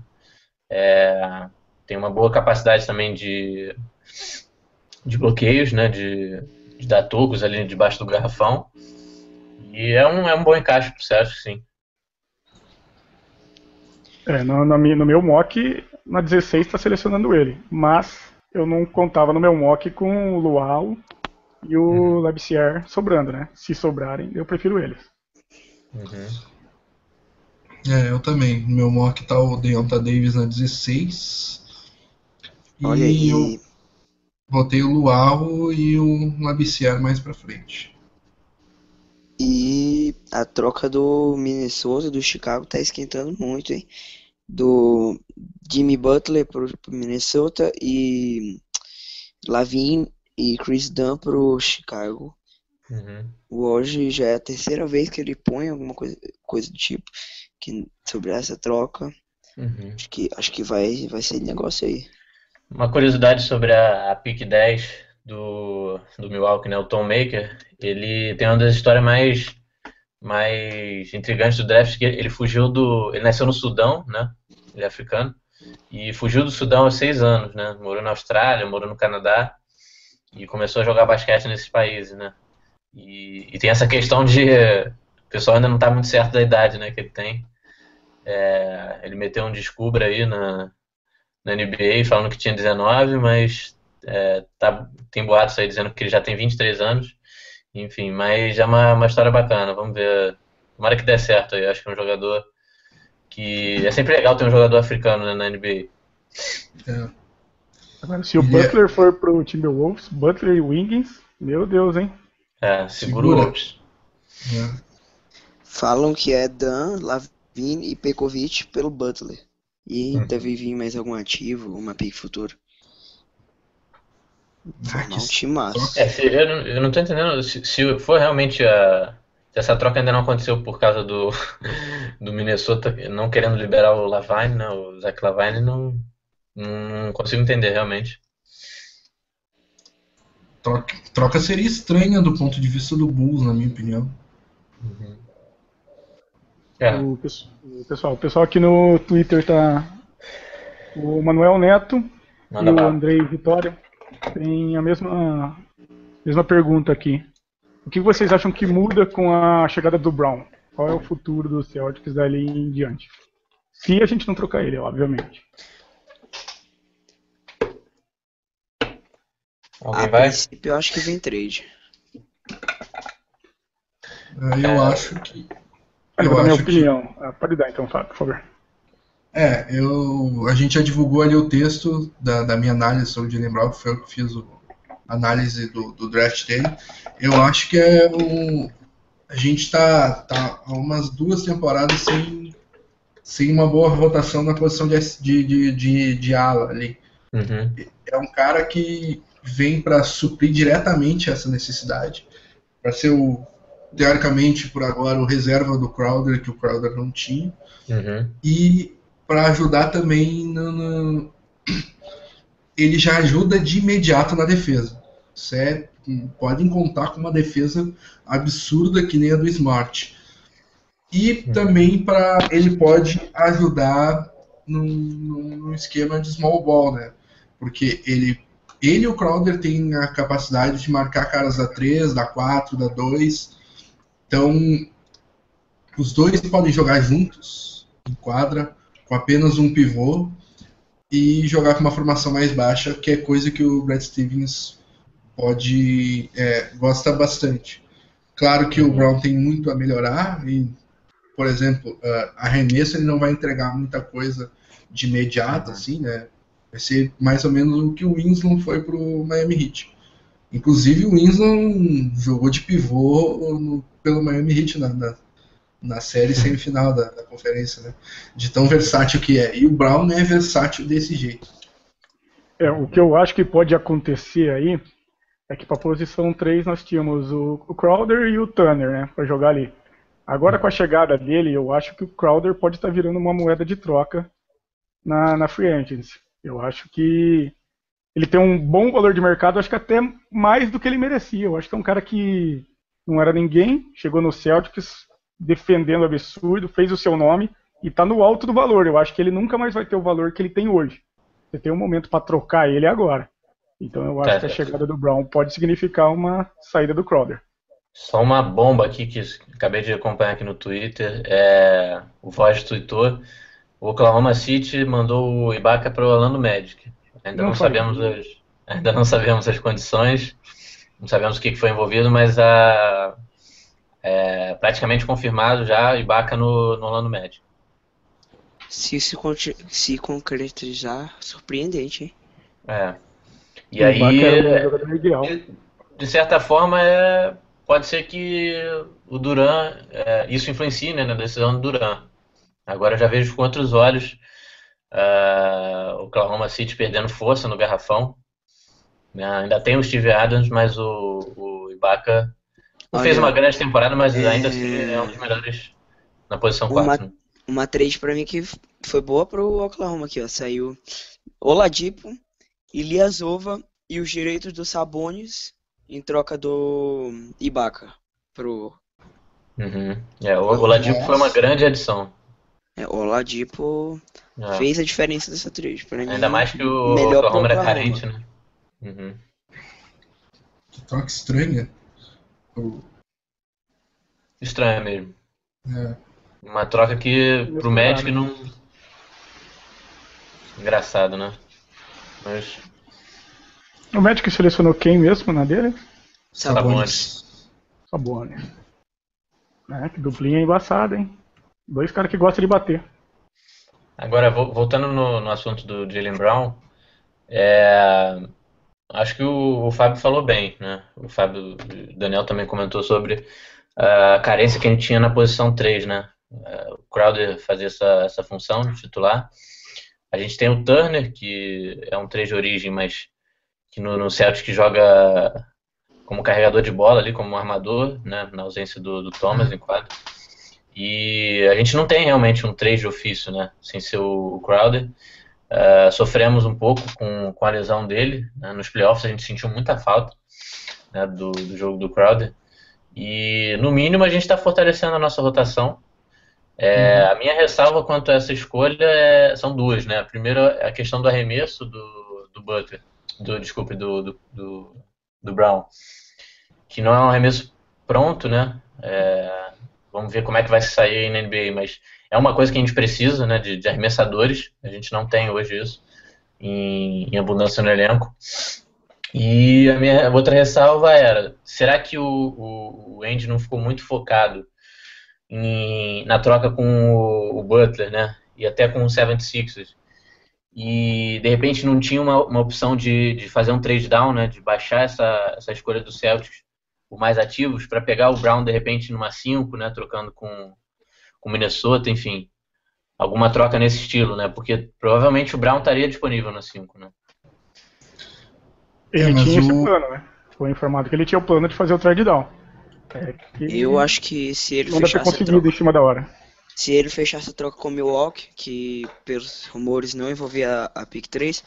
É, tem uma boa capacidade também de, de bloqueios, né? De, de dar tocos ali debaixo do garrafão. E é um, é um bom encaixe pro Celtics, sim. É, no, minha- no meu mock, na 16 está selecionando ele. Mas eu não contava no meu mock com o Luau e o Labissière sobrando, né? Se sobrarem, eu prefiro eles. Uhum. É, eu também. Meu mock tá o Deonta Davis na 16. Olha e aí. eu botei o Luau e o Labissière mais pra frente. E a troca do Minnesota, do Chicago, tá esquentando muito, hein? Do Jimmy Butler pro, pro Minnesota e Lavine e Chris Dunn pro Chicago. Uhum. Hoje já é a terceira vez que ele põe alguma coisa, coisa do tipo que, sobre essa troca. Uhum. Acho que, acho que vai, vai ser negócio aí. Uma curiosidade sobre a, a pick 10 do, do Milwaukee, né? O Tom Maker, ele tem uma das histórias mais, mais intrigantes do draft, que ele fugiu do... Ele nasceu no Sudão, né? Ele é africano. E fugiu do Sudão aos seis anos, né? Morou na Austrália, morou no Canadá e começou a jogar basquete nesses países, né? E, e tem essa questão de... O pessoal ainda não está muito certo da idade, né? Que ele tem. É, ele meteu um descubra aí na, na NBA falando que tinha 19, mas é, tá, tem boatos aí dizendo que ele já tem 23 anos. Enfim, mas é uma, uma história bacana. Vamos ver. Tomara que dê certo aí. Acho que é um jogador que. É sempre legal ter um jogador africano né, na NBA. É. Agora, se o Ele é- Butler for pro Timberwolves, Butler e Wiggins, meu Deus, hein? É, segura o Segura. Wolves. É. Falam que é Dan, Lavine e Pekovic pelo Butler. E deve vir mais algum ativo, uma pick futuro. Formar um timaço. É, se- eu, não- eu não tô entendendo se, se for realmente a. Se essa troca ainda não aconteceu por causa do, do Minnesota não querendo liberar o Lavine, né? O Zach Lavine, não, não consigo entender realmente. Troca, troca seria estranha do ponto de vista do Bulls, na minha opinião. É, O, pes- o pessoal, o pessoal aqui no Twitter tá. O Manuel Neto manda e o. Andrei Vitória tem a mesma, mesma pergunta aqui. O que vocês acham que muda com a chegada do Brown? Qual é o futuro do Celtics dali em diante? Se a gente não trocar ele, obviamente. Alguém A vai? princípio eu acho que vem trade. É, Eu acho que. Eu minha acho que- opinião. Ah, pode dar então, Fábio, por favor. É, eu, a gente já divulgou ali o texto da, da minha análise sobre o Jalen Brown, que foi eu que fiz o- a análise do, do draft dele. Eu acho que é um, a gente está tá há umas duas temporadas sem, sem uma boa rotação na posição de, de, de, de, de ala ali. Uhum. É um cara que vem para suprir diretamente essa necessidade, para ser o, teoricamente, por agora, o reserva do Crowder, que o Crowder não tinha Uhum. e para ajudar também no, no- ele já ajuda de imediato na defesa. É, podem contar com uma defesa absurda que nem a do Smart. E uhum. também para ele pode ajudar num, num, esquema de small ball, né? Porque ele, ele e o Crowder têm a capacidade de marcar caras da 3, da 4, da 2. Então, os dois podem jogar juntos em quadra, com apenas um pivô, e jogar com uma formação mais baixa, que é coisa que o Brad Stevens pode é, gosta bastante. Claro que o uhum. Brown tem muito a melhorar e, por exemplo, uh, arremesso ele não vai entregar muita coisa de imediato, uhum. assim, né? Vai ser mais ou menos o que o Winslow foi pro Miami Heat. Inclusive o Winslow jogou de pivô no, pelo Miami Heat na, na, na série semifinal da, da conferência, né? De tão versátil que é. E o Brown é versátil desse jeito. É, o que eu acho que pode acontecer aí é que para a posição 3 nós tínhamos o, o Crowder e o Tanner, né, para jogar ali. Agora com a chegada dele, eu acho que o Crowder pode estar tá virando uma moeda de troca na, na Free Agents. Eu acho que ele tem um bom valor de mercado, acho que até mais do que ele merecia. Eu acho que é um cara que não era ninguém, chegou no Celtics defendendo absurdo, fez o seu nome e está no alto do valor. Eu acho que ele nunca mais vai ter o valor que ele tem hoje. Você tem um momento para trocar ele agora. Então eu acho tá, que a chegada do Brown pode significar uma saída do Crowder. Só uma bomba aqui que acabei de acompanhar aqui no Twitter. É, o Voz tweetou. O Oklahoma City mandou o Ibaka para o Orlando Magic. Ainda não, não sabemos as, ainda não sabemos as condições, não sabemos o que foi envolvido, mas a, é praticamente confirmado já Ibaka no, no Orlando Magic. Se se, se concretizar, surpreendente, hein? É. E aí, um de certa forma, é, pode ser que o Duran, é, isso influencie né, na decisão do Duran. Agora já vejo com outros olhos uh, o Oklahoma City perdendo força no garrafão. Uh, ainda tem o Steve Adams, mas o, o Ibaka não fez uma grande temporada, mas é... ainda assim é um dos melhores na posição 4. Uma, né? uma trade pra mim que foi boa pro Oklahoma aqui, ó. Saiu Oladipo, Iliasova e os direitos dos Sabonis em troca do Ibaka pro. Uhum. É, o Oladipo foi uma grande adição. É, o Oladipo é. fez a diferença dessa trade. Pra Ainda mim, mais que o melhor Oklahoma era carente, né? Uhum. Que troca estranha. Estranha mesmo. É. Uma troca que pro Magic não. Engraçado, né? Mas o Magic selecionou quem mesmo na dele? Sabonis. Sabonis. É, que duplinha embaçada, hein? Dois caras que gostam de bater. Agora, voltando no, no assunto do Jalen Brown, é, acho que o, o, Fábio falou bem, né? O Fábio, o Daniel também comentou sobre a carência que a gente tinha na posição 3, né? É, o Crowder fazia essa, essa função de titular. A gente tem o Turner, que é um 3 de origem, mas que no, no Celtic joga como carregador de bola ali, como armador, né, na ausência do, do Thomas em quadro. E a gente não tem realmente um 3 de ofício, né, sem ser o, Crowder. Uh, sofremos um pouco com, com a lesão dele. Né, nos playoffs a gente sentiu muita falta né, do, do jogo do Crowder. E no mínimo a gente está fortalecendo a nossa rotação. É, uhum. A minha ressalva quanto a essa escolha é, são duas, né? A primeira é a questão do arremesso do, do Butler do desculpe, do, do, do, do Brown, que não é um arremesso pronto, né? É, vamos ver como é que vai sair na NBA, mas é uma coisa que a gente precisa, né, de, de arremessadores. A gente não tem hoje isso em, em, abundância no elenco. E a minha outra ressalva era: será que o, o, o Andy não ficou muito focado em, na troca com o, o Butler, né? E até com o 76ers? e de repente não tinha uma, uma opção de, de fazer um trade down, né, de baixar essa, essa escolha do Celtics por mais ativos para pegar o Brown de repente numa 5, né, trocando com com Minnesota, enfim, alguma troca nesse estilo, né, porque provavelmente o Brown estaria disponível na 5, né. Ele é, tinha o... esse plano, né? Foi informado que ele tinha o plano de fazer o trade down. É Eu acho que se ele não ter conseguido troca... em cima da hora se ele fechasse a troca com o Milwaukee, que pelos rumores não envolvia a, a pick 3,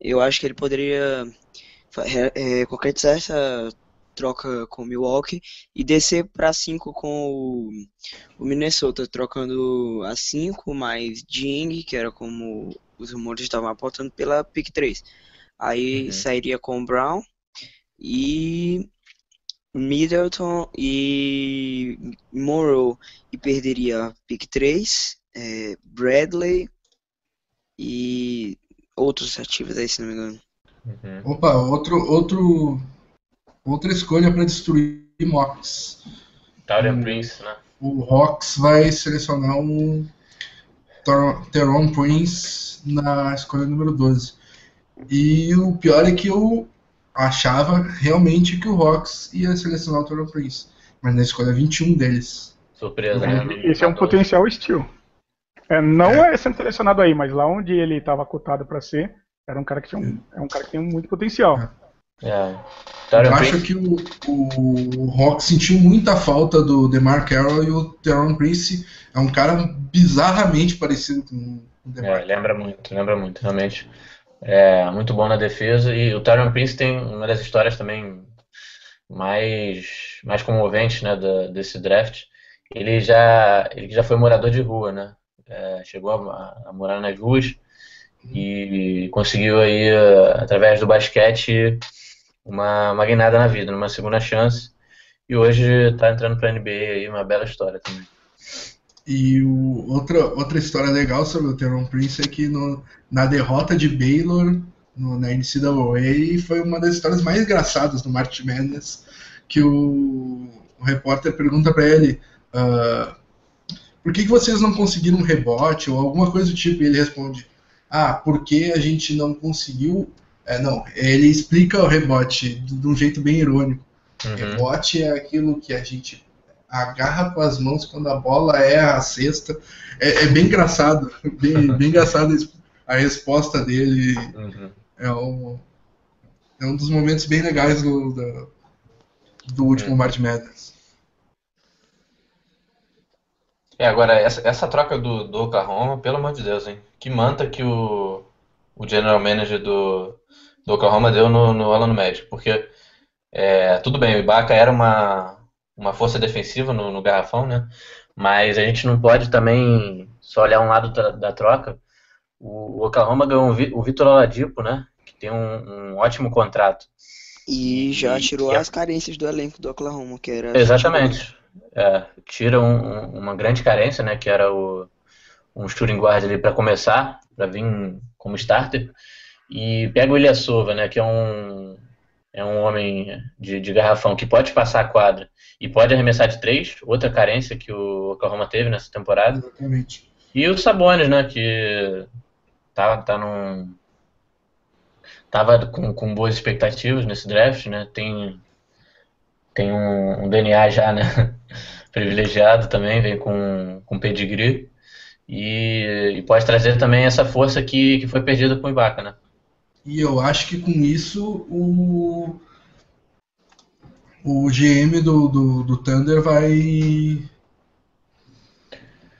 eu acho que ele poderia é, concretizar essa troca com o Milwaukee e descer para 5 com o, o, Minnesota, trocando a 5 mais Ding, que era como os rumores estavam apontando, pela pick 3. Aí uhum. sairia com o Brown e Middleton e Morrow e perderia pick 3, é, Bradley e outros ativos aí, se não me engano. Uhum. Opa, outro, outro, outra escolha para destruir Mox. Tyrion Prince, né? O Hawks vai selecionar um Teron Prince na escolha número 12. E o pior é que eu achava realmente que o Hawks ia selecionar o Teron Prince. Mas na escolha 21 deles. Surpresa, né? Esse é um potencial estilo. É, não é. é sendo selecionado aí, mas lá onde ele estava cotado para ser, era um cara que tinha um, é um cara que tem muito potencial. É. Eu acho que o, o, o Rock sentiu muita falta do DeMar Carroll e o Teron Prince é um cara bizarramente parecido com o DeMar. É, lembra muito, lembra muito, realmente. É muito bom na defesa e o Teron Prince tem uma das histórias também mais, mais comoventes né, da, desse draft. Ele já, ele já foi morador de rua, né? É, chegou a, a morar nas ruas e conseguiu aí, através do basquete, uma, uma guinada na vida, uma segunda chance. E hoje está entrando para a NBA aí, uma bela história também. E o, outra, outra história legal sobre o Teron Prince é que no, na derrota de Baylor no, na NCAA foi uma das histórias mais engraçadas do March Madness, que o, o repórter pergunta para ele uh, por que, que vocês não conseguiram um rebote ou alguma coisa do tipo, e ele responde ah, porque a gente não conseguiu. É, não, ele explica o rebote de um jeito bem irônico. Uhum. Rebote é aquilo que a gente agarra com as mãos quando a bola é a cesta. É, é bem engraçado, bem, bem engraçado a resposta dele. Uhum. É, um, é um dos momentos bem legais do, do, do último uhum. March Madness. É, agora, essa, essa troca do, do Oklahoma, pelo amor de Deus, hein? Que manta que o, o general manager do, do Oklahoma deu no, no Alan Magic. Porque, é, tudo bem, o Ibaka era uma, uma força defensiva no, no garrafão, né? Mas a gente não pode também só olhar um lado da, troca. O, o Oklahoma ganhou o Vitor Oladipo, né? Que tem um, um ótimo contrato. E já e, tirou as carências do elenco do Oklahoma, que era. Exatamente. É, tira um, uma grande carência, né? Que era o, um shooting guard ali para começar, para vir como starter. E pega o Ilyasova, né? Que é um, é um homem de, de garrafão que pode passar a quadra e pode arremessar de três, outra carência que o Oklahoma teve nessa temporada. Exatamente. E o Sabonis, né? Que tá, tá num. Tava com, com boas expectativas nesse draft, né? Tem tem um, um DNA já, né? Privilegiado também, vem com, com pedigree. E, e, pode trazer também essa força que, que foi perdida com o Ibaka, né? E eu acho que com isso o, o GM do, do, do Thunder vai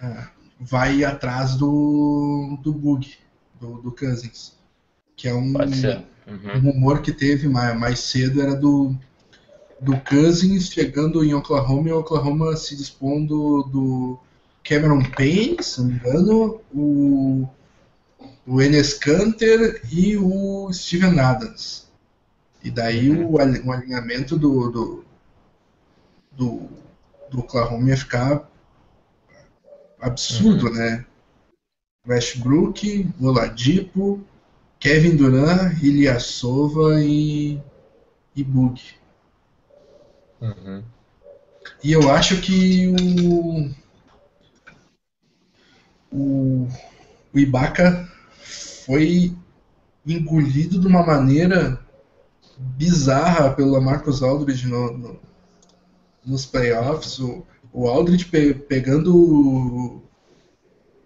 é, vai atrás do, do Bug, do, do Cousins. Que é um, uhum. um rumor que teve mais, mais cedo, era do, do Cousins chegando em Oklahoma e Oklahoma se dispondo do Cameron Payne, se não me engano, o, o Enes Kanter e o Steven Adams. E daí o, o alinhamento do, do, do, do Oklahoma ia ficar absurdo, uhum. né? Westbrook, Oladipo, Kevin Durant, Ilyasova e, e Boog. Uhum. E eu acho que o, o, o Ibaka foi engolido de uma maneira bizarra pelo Marcos Aldridge no, no, nos playoffs. O, o Aldridge pe, pegando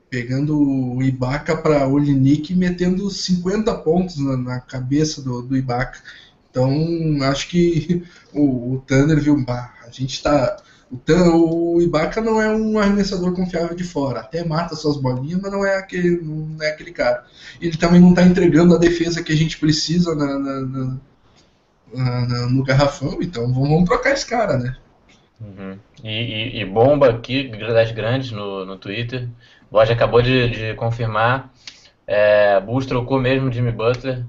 pegando o Ibaka para Olinik e metendo 50 pontos na, na cabeça do, do Ibaka. Então, acho que o, o Thunder viu, bah, a gente está o, o Ibaka não é um arremessador confiável de fora. Até mata suas bolinhas, mas não é aquele, não é aquele cara. Ele também não está entregando a defesa que a gente precisa na, na, na, no garrafão, então vamos trocar esse cara, né? Uhum. E, e, e, bomba aqui das grandes no, no Twitter. O Roger acabou de, de confirmar. É, Bulls trocou mesmo Jimmy Butler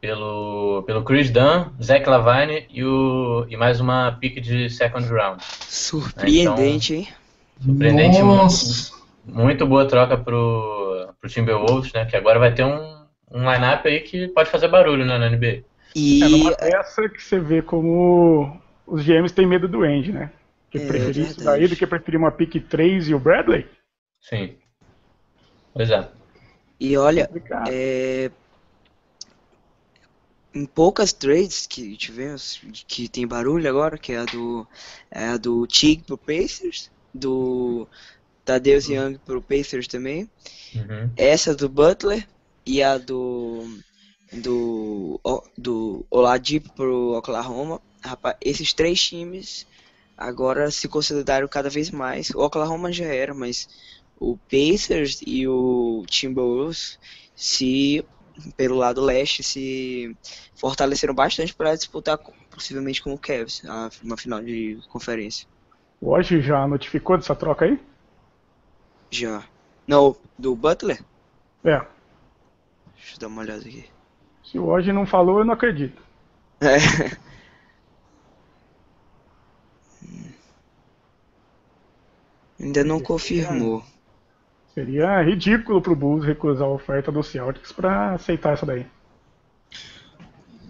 pelo, pelo Chris Dunn, Zach Lavine e, o, e mais uma pick de second round. Surpreendente, então, hein? Surpreendente. Muito, muito boa troca pro, pro Timberwolves, né? Que agora vai ter um, um line-up aí que pode fazer barulho né, na NBA. E... É numa peça que você vê como os GMs têm medo do Andy, né? Que é, preferir isso daí do que preferir uma pick 3 e o Bradley? Sim. Pois é. E olha, é, em poucas trades que tivemos, que tem barulho agora, que é a do, é a do Tig pro Pacers, do Tadeusz uhum. Young pro Pacers também, uhum. essa do Butler e a do do do Oladipo pro Oklahoma. Rapaz, esses três times agora se consolidaram cada vez mais. O Oklahoma já era, mas o Pacers e o Timberwolves se pelo lado leste se fortaleceram bastante para disputar possivelmente com o Cavs uma final de conferência. Hoje já notificou dessa troca aí? Já. Não, do Butler? É. Deixa eu dar uma olhada aqui. Se o hoje não falou, eu não acredito. É. Ainda não confirmou. Seria ridículo pro Bulls recusar a oferta do Celtics para aceitar essa daí.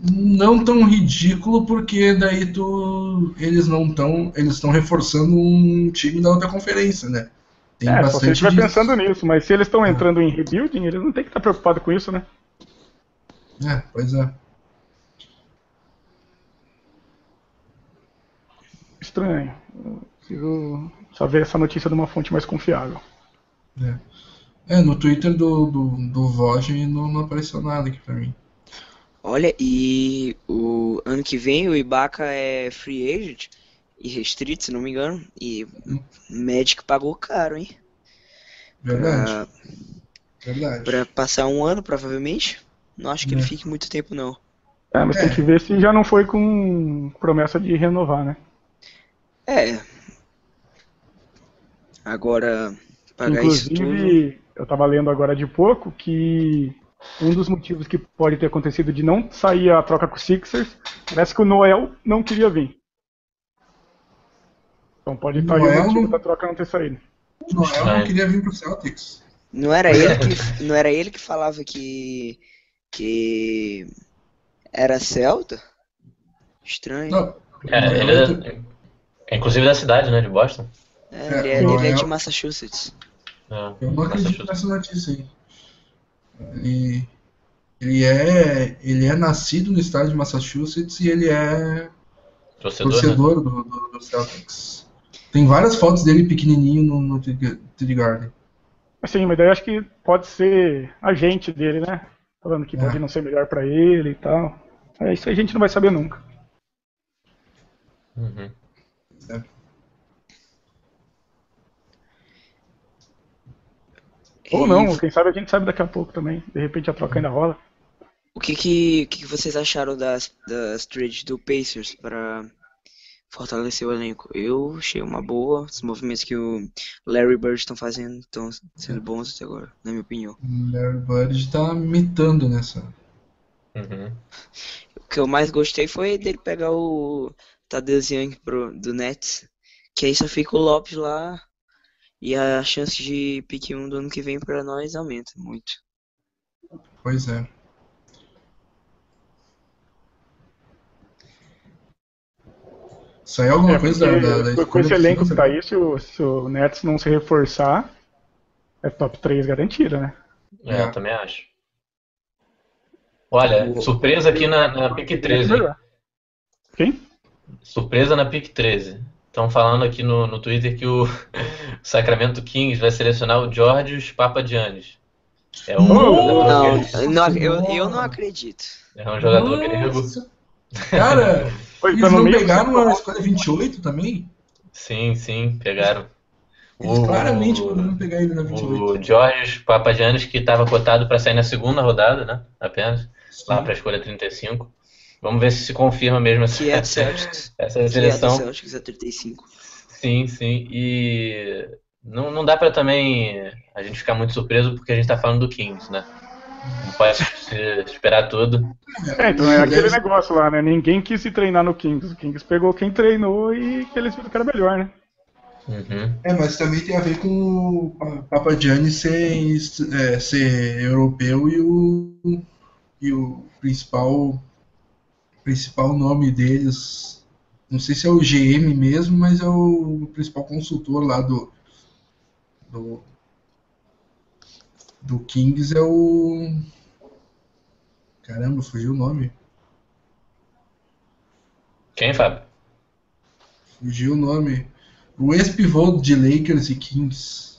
Não tão ridículo porque daí tu eles não estão eles estão reforçando um time da outra conferência, né? Tem é, bastante se ele estiver pensando nisso, mas se eles estão é. entrando em rebuilding, eles não tem que estar preocupados com isso, né? É, pois é. Estranho. Preciso só ver essa notícia de uma fonte mais confiável. É, é no Twitter do, do, do Vogue não, não apareceu nada aqui pra mim. Olha, e o ano que vem o Ibaka é free agent e restrito, se não me engano. E hum. Magic pagou caro, hein? Verdade. Pra, Verdade. Pra passar um ano, provavelmente. Não acho que é. ele fique muito tempo, não. É, mas é. tem que ver se já não foi com promessa de renovar, né? É. Agora, pagar Inclusive, isso tudo... eu tava lendo agora de pouco que um dos motivos que pode ter acontecido de não sair a troca com o Sixers, parece que o Noel não queria vir. Então pode estar aí o motivo não... da troca não ter saído. O Noel não queria vir pro Celtics. Não era ele que, não era ele que falava que que era Celta? Estranho. Não, é, ele é, é, inclusive da cidade, né, de Boston. É, ele, é, ele é de Massachusetts. É, eu não acredito nessa notícia aí. Ele, ele, é, ele é nascido no estado de Massachusetts e ele é torcedor, torcedor né? do, do, do, Celtics. Tem várias fotos dele pequenininho no, no TD Garden. Sim, mas daí acho que pode ser agente dele, né? Falando que é. pode não ser melhor para ele e tal. É, isso a gente não vai saber nunca. Uhum. Ou não, quem sabe a gente sabe daqui a pouco também. De repente a troca ainda rola. O que que, que vocês acharam das, das trades do Pacers para fortalecer o elenco? Eu achei uma boa. Os movimentos que o Larry Bird estão fazendo estão sendo bons até agora, na minha opinião. O Larry Bird está mitando nessa. Uhum. O que eu mais gostei foi dele pegar o Tadeusz Young pro, do Nets. Que aí só fica o Lopes lá e a chance de pick 1 do ano que vem para nós aumenta muito. Pois é. Saiu alguma é, coisa da, da, da Com esse elenco que tá aí, se o, se o Nets não se reforçar, é top 3 garantida, né? É, eu também acho. Olha, surpresa aqui na, na pick 13. Quem? Surpresa na pick 13. Estão falando aqui no, no Twitter que o Sacramento Kings vai selecionar o Georgios Papadianis. É um não, não, eu, eu não acredito. É um jogador Nossa. grego. Cara, eles tá não pegaram a escolha 28 também? Sim, sim, pegaram. Eles o, claramente poderiam pegar ele na 28. O Georgios Papadianis, que estava cotado para sair na segunda rodada, né? Apenas, sim. lá para a escolha 35. Vamos ver se se confirma mesmo essa, Que é do Celtics. essa Que é do seleção. Celtics a 35. Sim, sim. E não, não dá pra também a gente ficar muito surpreso porque a gente tá falando do Kings, né? Não pode se esperar tudo. É, então é aquele negócio lá, né? Ninguém quis se treinar no Kings. O Kings pegou quem treinou e que eles viram que era melhor, né? Uhum. É, mas também tem a ver com o Papa Gianni ser, é, ser europeu e o, e o principal, principal nome deles, não sei se é o GM mesmo, mas é o principal consultor lá do, do, do Kings é o. Caramba, fugiu o nome. Quem, Fábio? Fugiu o nome. O ex-pivô de Lakers e Kings.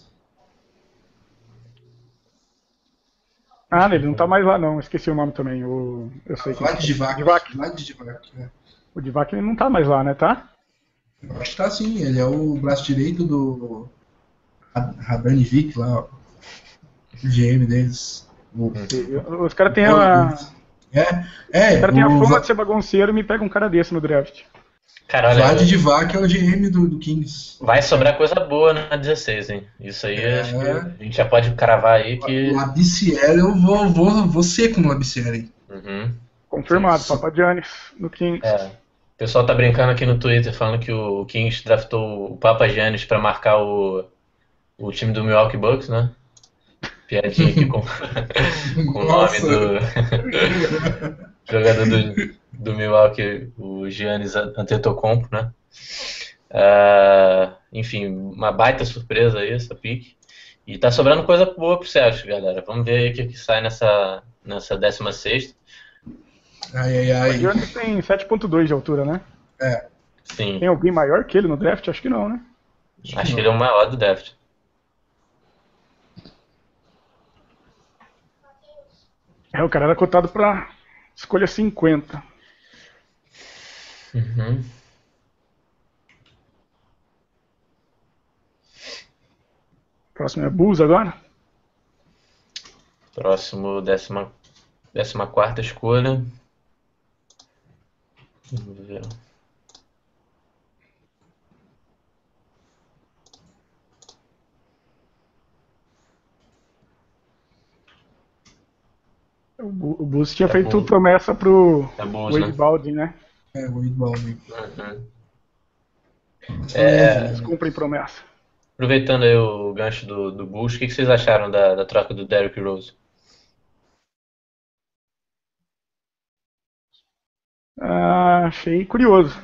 Ah, ele não tá mais lá não, esqueci o nome também. O, eu sei que. Vlad Divac. Divac. Vlad Divac, é. O Divac ele não tá mais lá, né, tá? Eu acho que tá sim, ele é o braço direito do Ra- Radanovic lá, ó. GM deles. O- Os caras têm a. É, é, Os caras têm a fama de ser bagunceiro e me pega um cara desse no draft. Cara, olha, Vlad Divac é o GM do, do Kings. vai sobrar coisa boa na 16, hein? Isso aí É. acho que a gente já pode cravar aí que. O Labiciere, eu vou, vou, vou seco no Labiciere. Uhum. Confirmado, Isso. Papa Giannis no Kings. É. O pessoal tá brincando aqui no Twitter falando que o Kings draftou o Papa Giannis pra marcar o, o time do Milwaukee Bucks, né? Piadinha aqui com, com o nome do jogador do, do Milwaukee, o Giannis Antetokounmpo, né? Ah, enfim, uma baita surpresa aí essa pique. E tá sobrando coisa boa pro Celtics, galera. Vamos ver aí o que, que sai nessa, nessa 16 Ai, ai, O ai. Giannis tem 7.2 de altura, né? É, Sim, Tem alguém maior que ele no draft? Acho que não, né? acho que ele é o maior do draft. É, o cara era cotado pra escolha 50. Uhum. Próximo é Bulls agora. Próximo, décima, décima quarta escolha. Vamos ver. O Bu- o Bulls tinha Tá feito bom. promessa pro É Bulls, Wade né? Baldwin, né? é o Idball. Uhum. É, Eles cumprem promessa. Aproveitando aí o gancho do, do Bulls, o que, que vocês acharam da, da troca do Derrick Rose? Ah, achei curioso.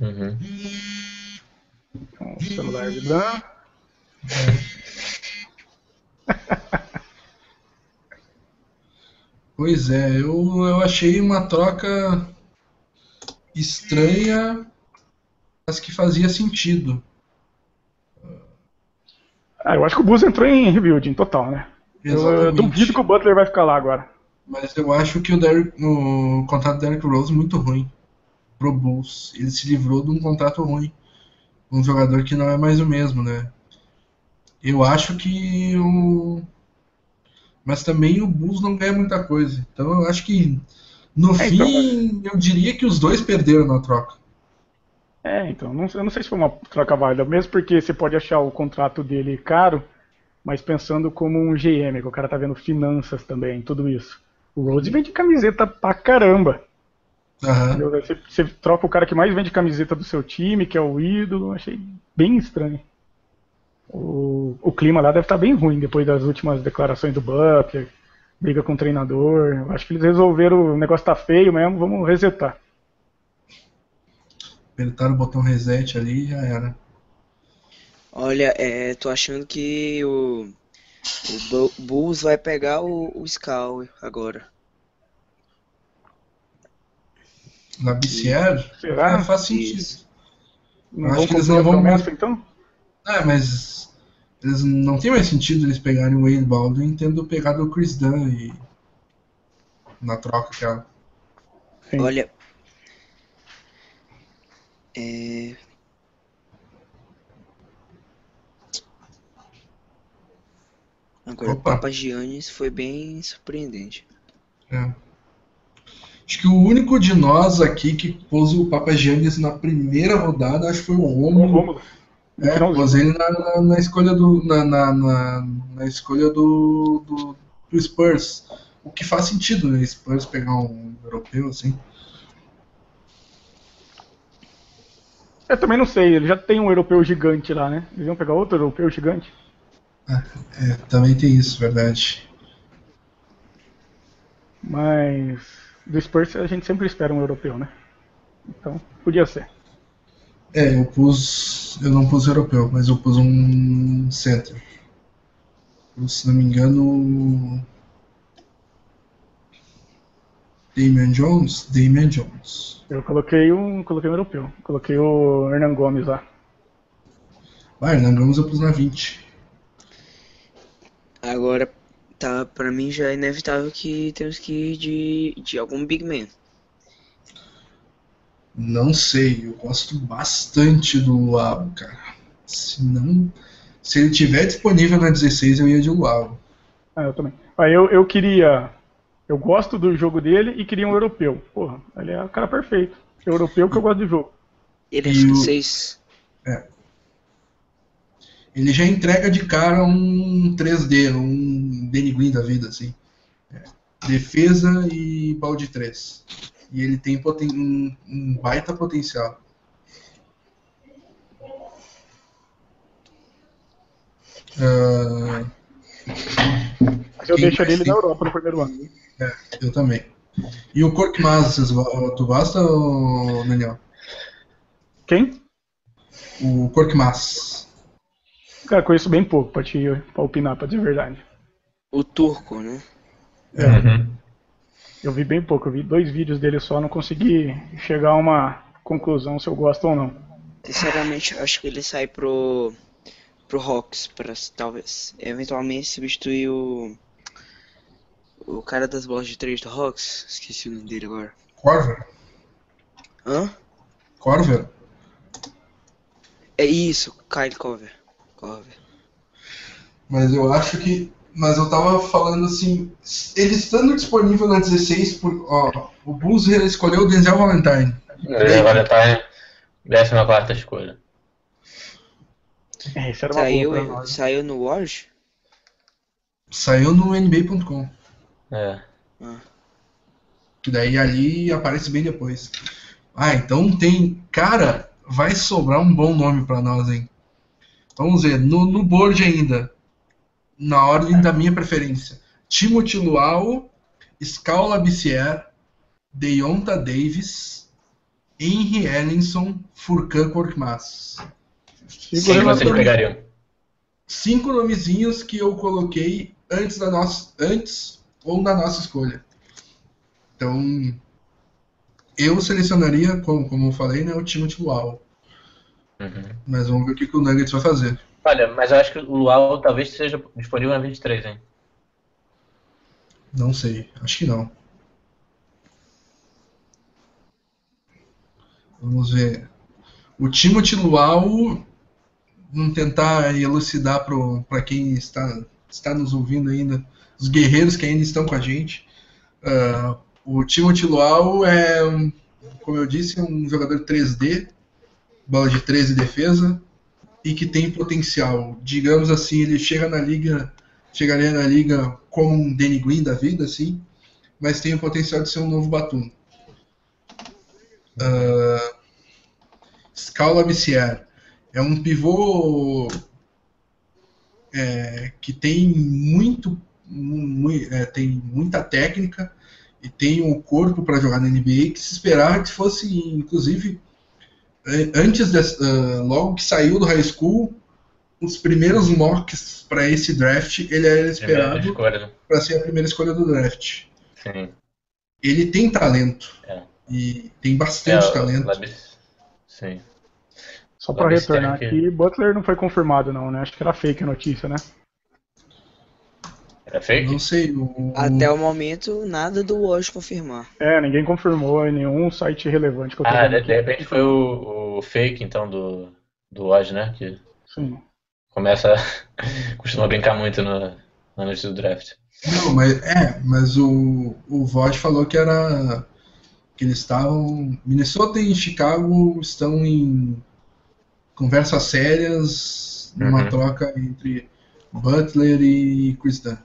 Uhum. Então, celular de Dan. Pois é, eu, eu achei uma troca estranha, mas que fazia sentido. Ah, eu acho que o Bulls entrou em rebuilding total, né? Eu, eu Exatamente. duvido que o Butler vai ficar lá agora. Mas eu acho que o, Derrick, o contrato do Derrick Rose é muito ruim pro Bulls. Ele se livrou de um contrato ruim. Um jogador que não é mais o mesmo, né? Eu acho que o. Mas também o Bulls não ganha muita coisa. Então eu acho que no É, então, fim eu diria que os dois perderam na troca. É, então, não, eu não sei se foi uma troca válida, mesmo porque você pode achar o contrato dele caro, mas pensando como um GM, que o cara tá vendo finanças também, tudo isso. O Rose vende camiseta pra caramba. Entendeu? Você, você troca o cara que mais vende camiseta do seu time, que é o ídolo, achei bem estranho. O, o clima lá deve estar bem ruim depois das últimas declarações do Butler, briga com o treinador. Eu acho que eles resolveram, o negócio tá feio mesmo, vamos resetar. Apertaram o botão reset ali e já era. Olha, é, tô achando que o, o Bu- Bulls vai pegar o, o Scal agora. Labicier? Será? É, faz sentido. Isso. Não acho que eles não vão promessa, então? É, mas eles não tem mais sentido eles pegarem o Wade Baldwin tendo pegado o Chris Dunn e na troca aquela. Sim. Olha, é, agora o Opa. Papa Giannis foi bem surpreendente. É. Acho que o único de nós aqui que pôs o Papa Giannis na primeira rodada, acho que foi o Romulo. É, pôs ele na, na, na escolha do. Na, na, na, escolha do, do, do Spurs. O que faz sentido, né? Spurs pegar um europeu assim. Eu também não sei, ele já tem um europeu gigante lá, né? Eles iam pegar outro europeu gigante. É, também tem isso, verdade. Mas do Spurs a gente sempre espera um europeu, né? Então, podia ser. É, eu pus. Eu não pus europeu, mas eu pus um center. Se não me engano. Damian Jones? Damian Jones. Eu coloquei um. coloquei um europeu. Coloquei o Hernan Gomes lá. Ah, Hernan Gomes eu pus na 20. Agora, tá, pra mim já é inevitável que temos que ir de, de algum big man. Não sei, eu gosto bastante do Luavo, cara. Se não. Se ele tiver disponível na 16, eu ia de Luavo. Ah, eu também. Ah, eu, eu queria. Eu gosto do jogo dele e queria um europeu. Porra, ele é o cara perfeito. Europeu que eu gosto do jogo. Ele é E o- francês. Ele já entrega de cara um 3D, um Green da vida, assim. É. Defesa e balde 3. E ele tem poten um, um baita potencial. Mas eu Quem deixaria ele na Europa no primeiro ano. é, eu também. E o Korkmaz, go- tu gosta, Daniel? Quem? O Korkmaz. Cara, conheço bem pouco pra te pra opinar, pra dizer a verdade. O turco, né? É, Uhum. Eu vi bem pouco, eu vi dois vídeos dele só, não consegui chegar a uma conclusão se eu gosto ou não. Sinceramente, acho que ele sai pro pro Hawks para talvez eventualmente substituir o o cara das bolas de três do Hawks. Esqueci o nome dele agora. Corver? Hã? Corver? É isso, Kyle Cover. Cover. Mas eu acho que. Mas eu tava falando assim. Ele estando disponível na 16, por, ó, o Bulls escolheu o Denzel Valentine. Vai estar décima quarta escolha. É, isso era uma Saiu, saiu no Warriors? Saiu no NBA.com. É. Que daí ali aparece bem depois. Ah, então tem. Cara, vai sobrar um bom nome pra nós, hein? Vamos ver, no, no board ainda. Na ordem da minha preferência. Timothy Luau, Scala Bissier, Deonta Davis, Henry Ellinson, Furkan Korkmaz. Sigo Quem vocês pegariam? Cinco nomezinhos que eu coloquei antes da nossa. Antes ou na nossa escolha. Então. Eu selecionaria, como, como eu falei, né, o Timothy Luau. Uhum. Mas vamos ver o que, que o Nuggets vai fazer. Olha, mas eu acho que o Luau talvez seja disponível na 23, hein? Não sei, acho que não. Vamos ver. O Timothy Luau, vamos tentar elucidar para quem está, está nos ouvindo ainda, os guerreiros que ainda estão com a gente. Ah, o Timothy Luau é, como eu disse, um jogador 3D, bola de 13 defesa, e que tem potencial. Digamos assim, ele chega na liga, chegaria na liga como um Danny Green da vida, assim, mas tem o potencial de ser um novo Batum. Uh, Scala Bissier é um pivô é, que tem muito, mu- é, tem muita técnica e tem o corpo para jogar na NBA que se esperava que fosse, inclusive, antes dessa, ah, logo que saiu do high school, os primeiros mocks para esse draft, ele era Primeira esperado né? para ser a primeira escolha do draft. Sim. Ele tem talento. É. E tem bastante É, talento. Labis- Sim. Só pra Vamos retornar aqui, Butler não foi confirmado não, né? Acho que era fake a notícia, né? É fake? Não sei. Até o momento, nada do Warriors confirmar. É, ninguém confirmou em nenhum site relevante que eu tô Ah, de, de repente foi o, o fake, então, do, do Oz, né? Que Sim. começa. costuma brincar muito no, na notícia do draft. Não, mas é, mas o, o Vod falou que era que eles estavam. Minnesota e Chicago estão em conversas sérias numa Uhum. troca entre Butler e Chris Dunn.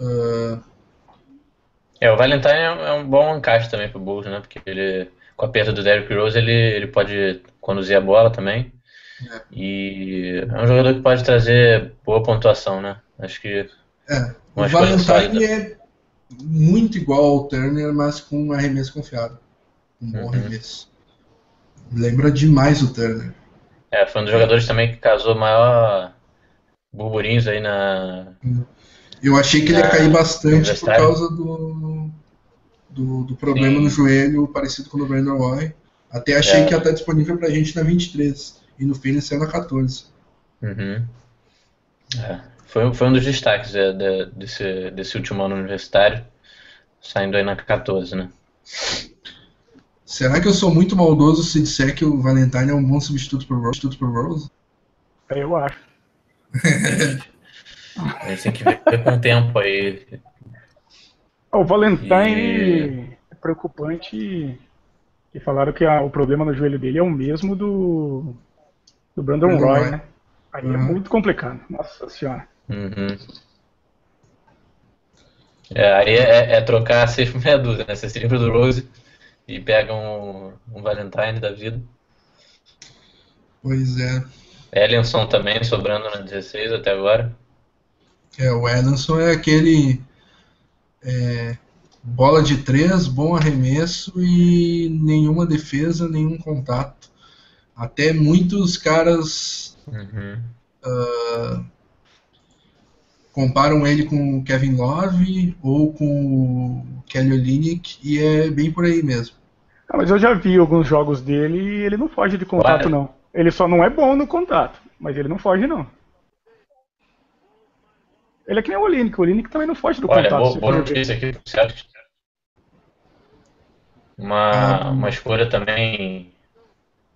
Ah, É, o Valentine é um- é um bom encaixe também pro Bulls, né? Porque ele, com a perda do Derrick Rose, ele, ele pode conduzir a bola também. É. E é um jogador que pode trazer boa pontuação, né? Acho que é, o Valentine é muito igual ao Turner, mas com um arremesso confiável. Um bom Uhum. arremesso. Lembra demais o Turner. é, foi um dos jogadores também que causou maior burburinhos aí na. Eu achei que ele ia Ah, cair bastante por causa do, do, do problema Sim. no joelho, parecido com o do Brandon Roy. Até achei É. que ia estar disponível pra gente na 23. E no fim ele saiu na 14. Uhum. É, foi, foi um dos destaques é, de- desse, desse último ano universitário, saindo aí na 14, né? Será que eu sou muito maldoso se disser que o Valentine é um bom substituto pro Rose? Substituto pro Rose? Eu acho. A gente tem que ver com o tempo aí. O Valentine E- é preocupante e falaram que a- o problema no joelho dele é o mesmo do, do Brandon Brandon Roy, Roy. né? Aí é Uhum. muito complicado. Nossa senhora. Uhum. É, aí é, é trocar seis por meia dúzia, né? Você se livra do Rose e pega um, um Valentine da vida. Pois é. Ellenson também sobrando na 16 até agora. É, o Edenson é aquele é, bola de três, bom arremesso e nenhuma defesa, nenhum contato. Até muitos caras Uhum. comparam ele com o Kevin Love ou com o Kelly Olynyk e é bem por aí mesmo. Ah, mas eu já vi alguns jogos dele e ele não foge de contato, Olha. não. Ele só não é bom no contato, mas ele não foge, não. Ele é que nem o Olinick. O Olinick também não foge do Olha, contato. boa, se boa notícia aqui pro Celtics. Uma, Ah. uma escolha também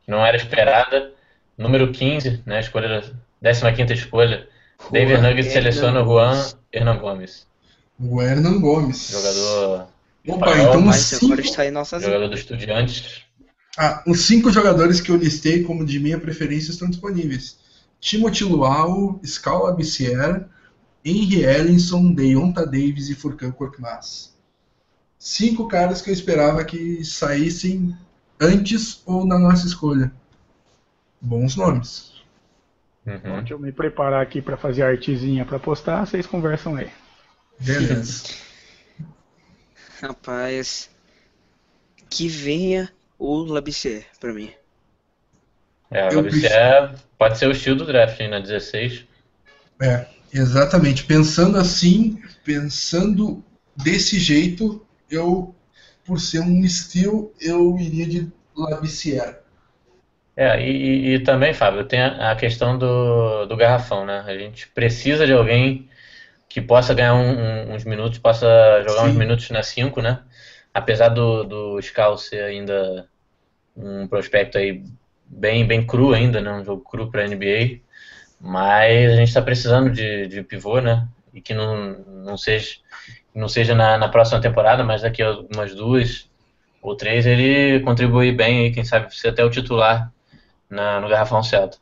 que não era esperada. Número 15, né? Escolha, 15 escolha. Denver Nuggets seleciona o Juan Hernan Gomes. O Hernan Gomes. Jogador, Opa, espanhol, então os cinco, agora está em nossas jogador do Estudiantes. ah, os cinco jogadores que eu listei como de minha preferência estão disponíveis. Timothy Luau, Scala Bissier, Henry Ellenson, Deonta Davis e Furkan Korkmaz. Cinco caras que eu esperava que saíssem antes ou na nossa escolha. Bons nomes. Uhum. Deixa eu me preparar aqui pra fazer a artezinha pra postar, vocês conversam aí. Beleza. Rapaz, que venha o Labissier pra mim. É, o Labissière pode ser o estilo do draft hein, na 16. É, exatamente. Pensando assim, pensando desse jeito, eu, por ser um estilo, eu iria de Labissière. É, e, e- também, Fábio, tem a, a questão do, do garrafão, né? A gente precisa de alguém que possa ganhar um- um- uns minutos, possa jogar uns Sim. minutos na 5, né? Apesar do, do Scal ser ainda um prospecto aí bem, bem cru ainda, né? Um jogo cru para NBA, mas a gente está precisando de, de pivô, né? E que não, não seja, não seja na, na próxima temporada, mas daqui a umas duas ou três ele contribui bem aí, quem sabe ser até o titular na, no Garrafão Celta.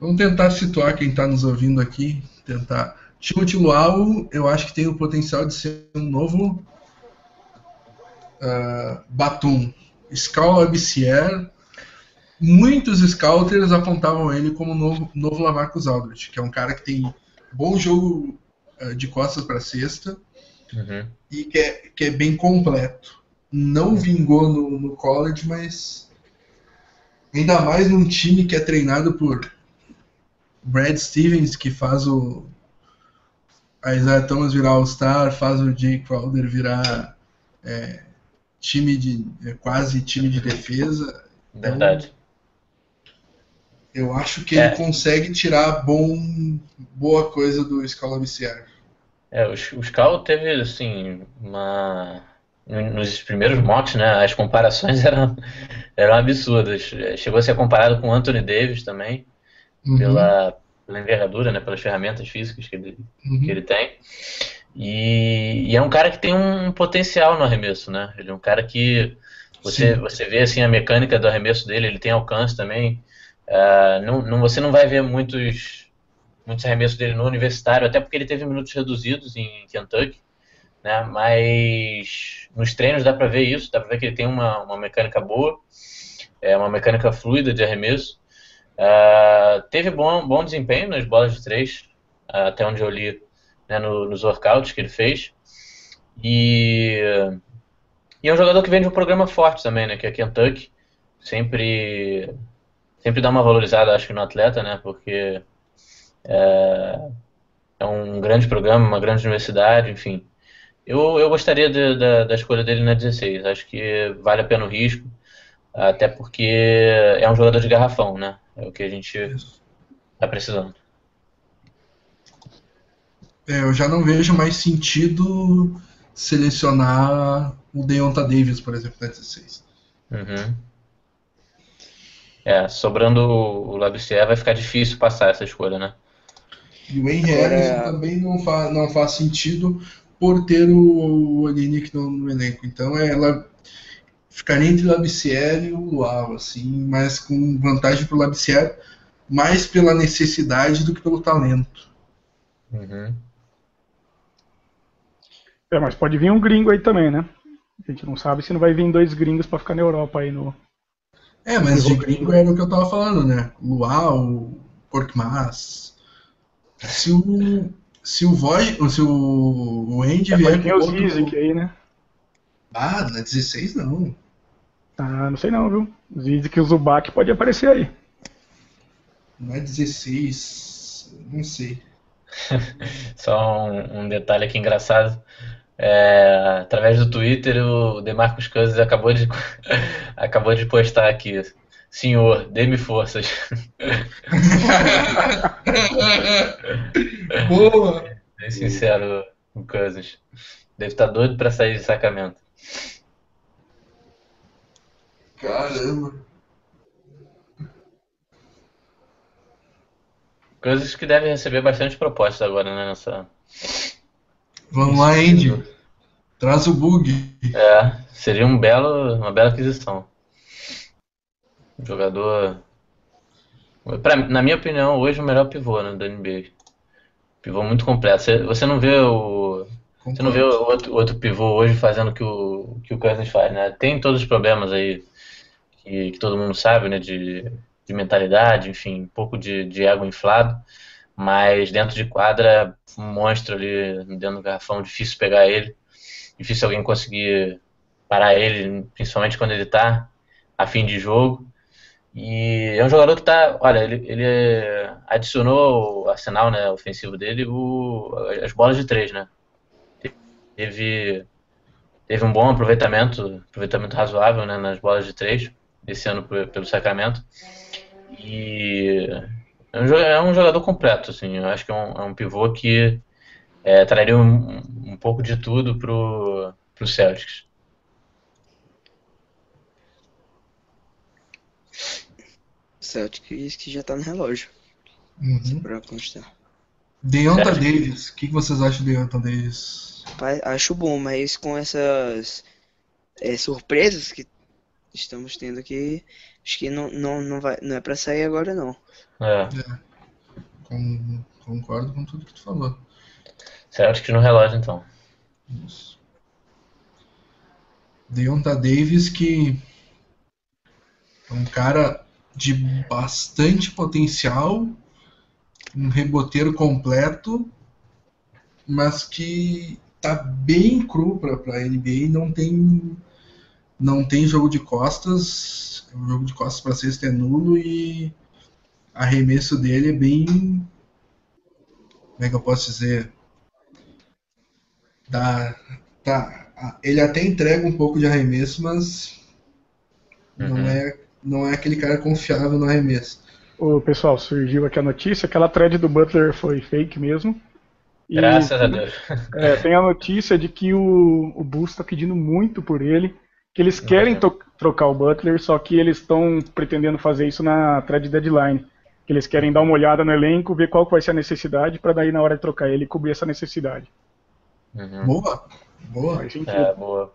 Vamos tentar situar quem está nos ouvindo aqui. Tentar. Timothy Luau, eu acho que tem o potencial de ser um novo ah, Batum. Bissier. Muitos scouters apontavam ele como o novo, novo Lamarcus Aldridge, que é um cara que tem bom jogo ah, de costas para cesta Uhum. e que é, que é bem completo. Não vingou no, no college, mas ainda mais num time que é treinado por Brad Stevens, que faz o a Isaiah Thomas virar All-Star, faz o Jay Crowder virar é, time de é, quase time de defesa. Verdade. Eu acho que É. ele consegue tirar bom, boa coisa do Scala Bissier. É, o, o Scal teve, assim, uma... no- Nos primeiros mocks, né, as comparações eram, eram absurdas. Chegou a ser comparado com o Anthony Davis também, Uhum, pela, pela envergadura, né, pelas ferramentas físicas que ele, uhum. que ele tem. E, E, e, é um cara que tem um potencial no arremesso, né? Ele é um cara que você, você vê assim a mecânica do arremesso dele, ele tem alcance também. Uh, não, não, você não vai ver muitos, muitos arremessos dele no universitário, até porque ele teve minutos reduzidos em Kentucky, né? Mas nos treinos dá para ver isso, dá para ver que ele tem uma, uma mecânica boa, é uma mecânica fluida de arremesso. Uh, teve bom, bom desempenho nas bolas de três, uh, até onde eu li né, no, nos workouts que ele fez. E, e, é um jogador que vem de um programa forte também, né, que é Kentucky. Sempre, sempre dá uma valorizada, acho que, no atleta, né, porque é, é um grande programa, uma grande universidade, enfim. Eu, eu gostaria de, da, da escolha dele na 16. Acho que vale a pena o risco, até porque é um jogador de garrafão, né? É o que a gente está precisando. É, eu já não vejo mais sentido selecionar o Deonta Davis, por exemplo, na 16. Uhum. É, sobrando o Labissier vai ficar difícil passar essa escolha, né? E o Wayne Harris também não, fa não faz sentido por ter o, o no, no, elenco. Então é, ela ficaria entre o Labissiere e o Luau, assim, mas com vantagem para o Labissiere, mais pela necessidade do que pelo talento. Uhum. É, mas pode vir um gringo aí também, né? A gente não sabe se não vai vir dois gringos para ficar na Europa aí no. É, mas de gringo era o que eu tava falando, né? Luau, Korkmaz. Se o se o Void, se o, o Andy é, vier com o Zizik aí, né? Ah, na 16 não. Ah, não sei não, viu? Zizik e o Zubac pode aparecer aí. Não é 16, não sei. Só um, um, detalhe aqui engraçado. É, através do Twitter, o Demarcus Cousins acabou de, acabou de postar aqui. Senhor, dê-me forças. Boa! Bem sincero, o Cousins. Deve estar doido para sair de sacamento. Caramba! Coisas que devem receber bastante propostas agora, né? Nessa... Vamos lá, Andy. Traz o bug. É, seria um belo, uma bela aquisição. Jogador. Pra, na minha opinião, hoje o melhor pivô né, da NBA. Pivô muito completo. Você, você não vê o. Você não vê o outro, outro pivô hoje fazendo o que o, que o Cousins faz, né? Tem todos os problemas aí que, que todo mundo sabe, né? De, de mentalidade, enfim, um pouco de, de ego inflado. Mas dentro de quadra, um monstro ali dentro do garrafão, difícil pegar ele. Difícil alguém conseguir parar ele, principalmente quando ele tá a fim de jogo. E é um jogador que tá, olha, ele, ele adicionou o arsenal né, ofensivo dele o, as bolas de três, né? Teve, teve um bom aproveitamento, aproveitamento razoável né, nas bolas de três esse ano pelo Sacramento. E é um, é um jogador completo, assim, eu acho que é um, é um pivô que é, traria um, um pouco de tudo pro, pro Celtics. Celtics que já tá no relógio. Uhum. Pra constar. Deonta Davis, o que, que vocês acham de Deonta Davis? Acho bom, mas com essas é, surpresas que estamos tendo aqui, acho que não, não, não, vai, não é pra sair agora não. É. é. Com, concordo com tudo que tu falou. Celtics no relógio então. Isso. Deonta Davis que é um cara de bastante potencial, um reboteiro completo, mas que tá bem cru para a NBA e não tem não tem jogo de costas, o jogo de costas para sexta é nulo e arremesso dele é bem como é que eu posso dizer dá, tá, ele até entrega um pouco de arremesso, mas uhum. não é não é aquele cara confiável no arremesso. O pessoal, surgiu aqui a notícia, aquela thread do Butler foi fake mesmo. E, Graças a Deus. É, tem a notícia de que o, o Bulls está pedindo muito por ele, que eles querem trocar o Butler, só que eles estão pretendendo fazer isso na thread deadline. Que eles querem dar uma olhada no elenco, ver qual vai ser a necessidade, para daí na hora de trocar ele cobrir essa necessidade. Uhum. Boa, boa. É, boa.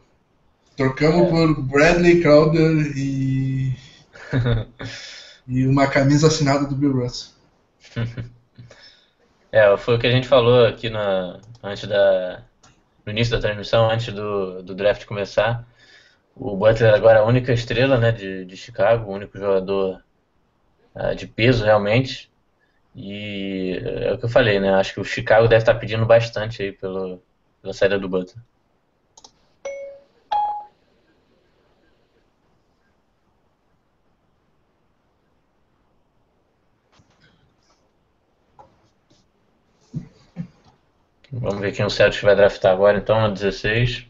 Trocamos por Bradley Crowder e. e uma camisa assinada do Bill Russell. É, foi o que a gente falou aqui na, antes da, no início da transmissão, antes do, do draft começar. O Butler agora é a única estrela né, de, de Chicago, o único jogador ah, de peso realmente. E é o que eu falei, né? Acho que o Chicago deve estar pedindo bastante aí pelo, pela saída do Butler. Vamos ver quem o Celtics vai draftar agora, então, na 16.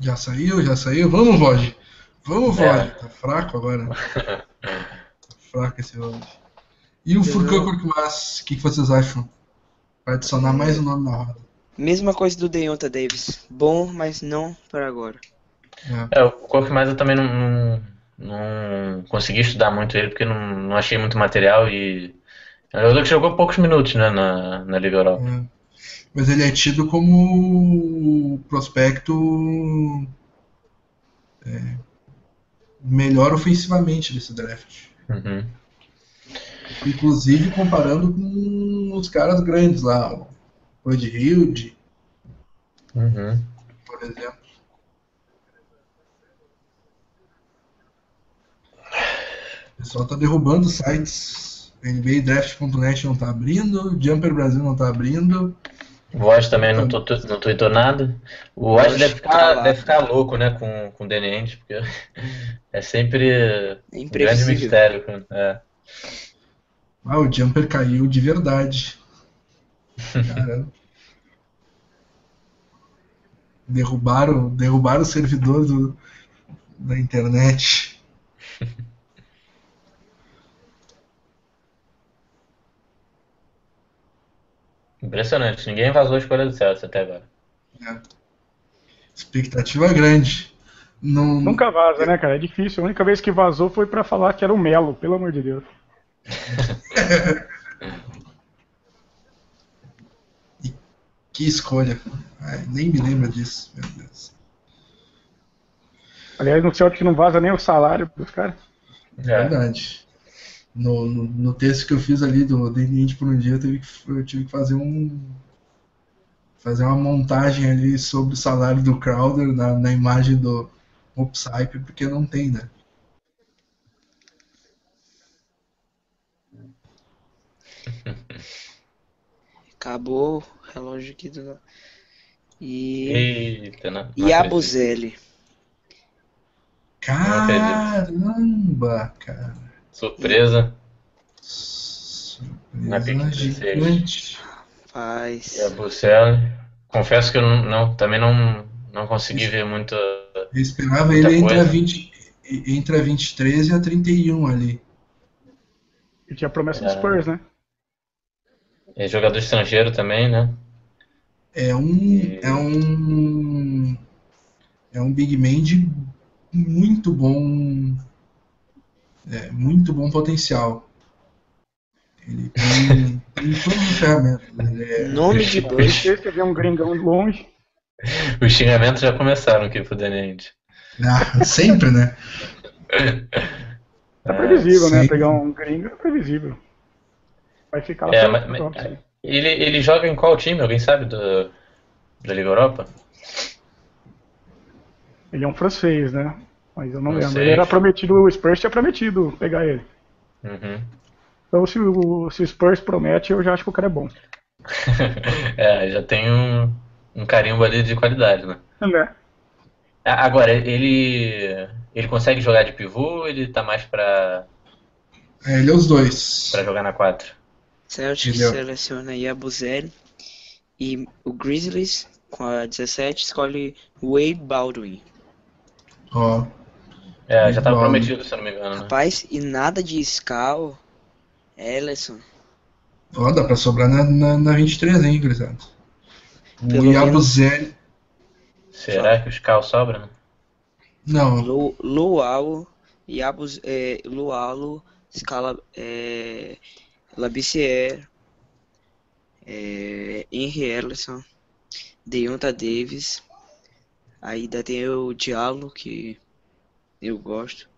Já saiu, já saiu. Vamos, Vod. Vamos, É. Vod. Tá fraco agora. Tá fraco esse Vod. E o Furkan Korkmaz, o que, que vocês acham? Vai adicionar mais um nome na roda. Mesma coisa do Deonta Davis. Bom, mas não para agora. É. É, o Mais eu também não, não, não consegui estudar muito ele, porque não, não achei muito material e. É um jogador que jogou poucos minutos né, na, na Liga Europa. É. Mas ele é tido como prospecto é, melhor ofensivamente desse draft. Uhum. Inclusive comparando com os caras grandes lá, o Bud Hilde, Uhum. por exemplo. O pessoal tá derrubando sites. NBADraft.net não tá abrindo, Jumper Brasil não tá abrindo. O Woj também não, tu, não tweetou nada. O Woj deve tá ficar, lá. deve ficar louco né, com, com o Ainge, porque é sempre É um grande mistério. É. Ah, o Jumper caiu de verdade. Caramba. derrubaram, derrubaram o servidor do, da internet. Impressionante, ninguém vazou a escolha do Celtics até agora. Expectativa grande. Não, Nunca vaza, né, cara? É difícil. A única vez que vazou foi pra falar que era o Melo, pelo amor de Deus. Que escolha. Ai, nem me lembro disso, meu Deus. Aliás, no Celtic não vaza nem o salário dos caras. É. Verdade. No, no, no texto que eu fiz ali do Dente por um dia, eu tive, que, eu tive que fazer um. Fazer uma montagem ali sobre o salário do Crowder na, na imagem do Upsype, porque não tem, né? Acabou o relógio aqui do. E. Eita, né? E a Bozelli. Caramba, cara. Surpresa. Surpresa Na 16. gigante. Faz. E a Bucel. Confesso que eu não, não- também não, não consegui ver muito. Eu esperava Muita ele entre a, coisa. 20, entre a 23 e a 31 ali. E tinha promessa do É. Spurs, né? É jogador estrangeiro também, né? É um. É um. É um Big Man de muito bom. É, muito bom potencial. Ele tem, tem todas as ferramentas. É, Nome de Bush. Você vê um gringão longe. Os xingamentos já começaram aqui pro Ainge. ah, sempre, né? É previsível, né? sim. Pegar um gringo é previsível. Vai ficar lá É, pra- mas-. Ele, ele joga em qual time? Alguém sabe do, da Liga Europa? Ele é um francês, né? Mas eu não Francês. lembro. Ele era prometido, o Spurs tinha prometido pegar ele. Uhum. Então se o, se o Spurs promete, eu já acho que o cara é bom. É, já tem um, um carimbo ali de qualidade, né? Né? A- Agora, ele, ele consegue jogar de pivô ou ele tá mais pra, É, ele é os dois. pra jogar na 4? Celtics Entendeu? seleciona aí a Bozelli. E o Grizzlies, com a 17, escolhe Wade Baldwin. Ó, É, já tava Igual. prometido, se eu não me engano, né? Rapaz, e nada de Scal, Ellison. ó, dá pra sobrar na, na, na 23, hein, gurizada? O Pelo Yabusele. Será que os Cal sobra, né? Não, Lu, Luau, Yabus, é, Lualo, Scala, é, Labissière, é, Henry Ellison. Deonta Davis. Aí ainda tem o Diallo, que eu gosto.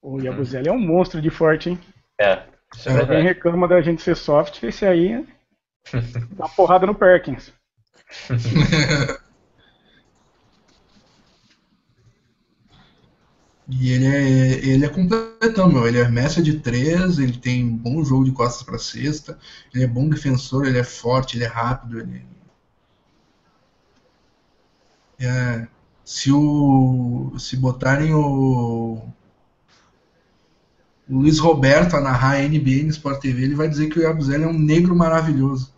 O Yabusele é um monstro de forte, hein? É, isso é Quem verdade. reclama da gente ser soft, esse aí dá uma porrada no Perkins. E ele é, ele é completão, meu. Ele é mestre de três, ele tem bom jogo de costas para cesta, ele é bom defensor, ele é forte, ele é rápido. Ele... É, se o se botarem o, o Luiz Roberto a narrar a NBA no Sport TV, ele vai dizer que o Yabusele é um negro maravilhoso.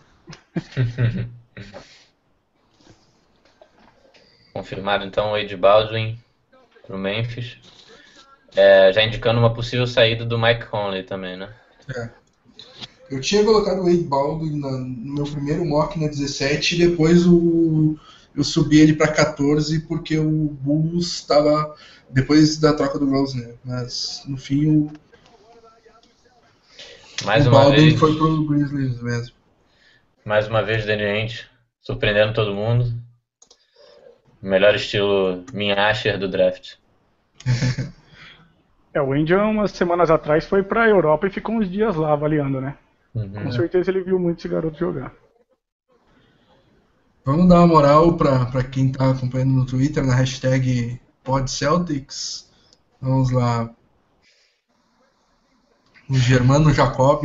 Confirmado então o Wade Baldwin pro Memphis. É, já indicando uma possível saída do Mike Conley também, né? Eu tinha colocado o Wade Baldwin na- no meu primeiro mock na 17 e depois o, eu subi ele para 14 porque o Bulls estava depois da troca do Rose, né? Mas no fim o, Mais o uma Baldwin vez, foi pro Grizzlies mesmo. mais uma vez Danny Ainge surpreendendo todo mundo. Melhor estilo Minasher do draft. É, o Angel, umas semanas atrás, foi pra Europa e ficou uns dias lá avaliando, né? Uhum. Com certeza ele viu muito esse garoto jogar. Vamos dar uma moral para quem tá acompanhando no Twitter na hashtag PodCeltics. Vamos lá. O Germano Jacob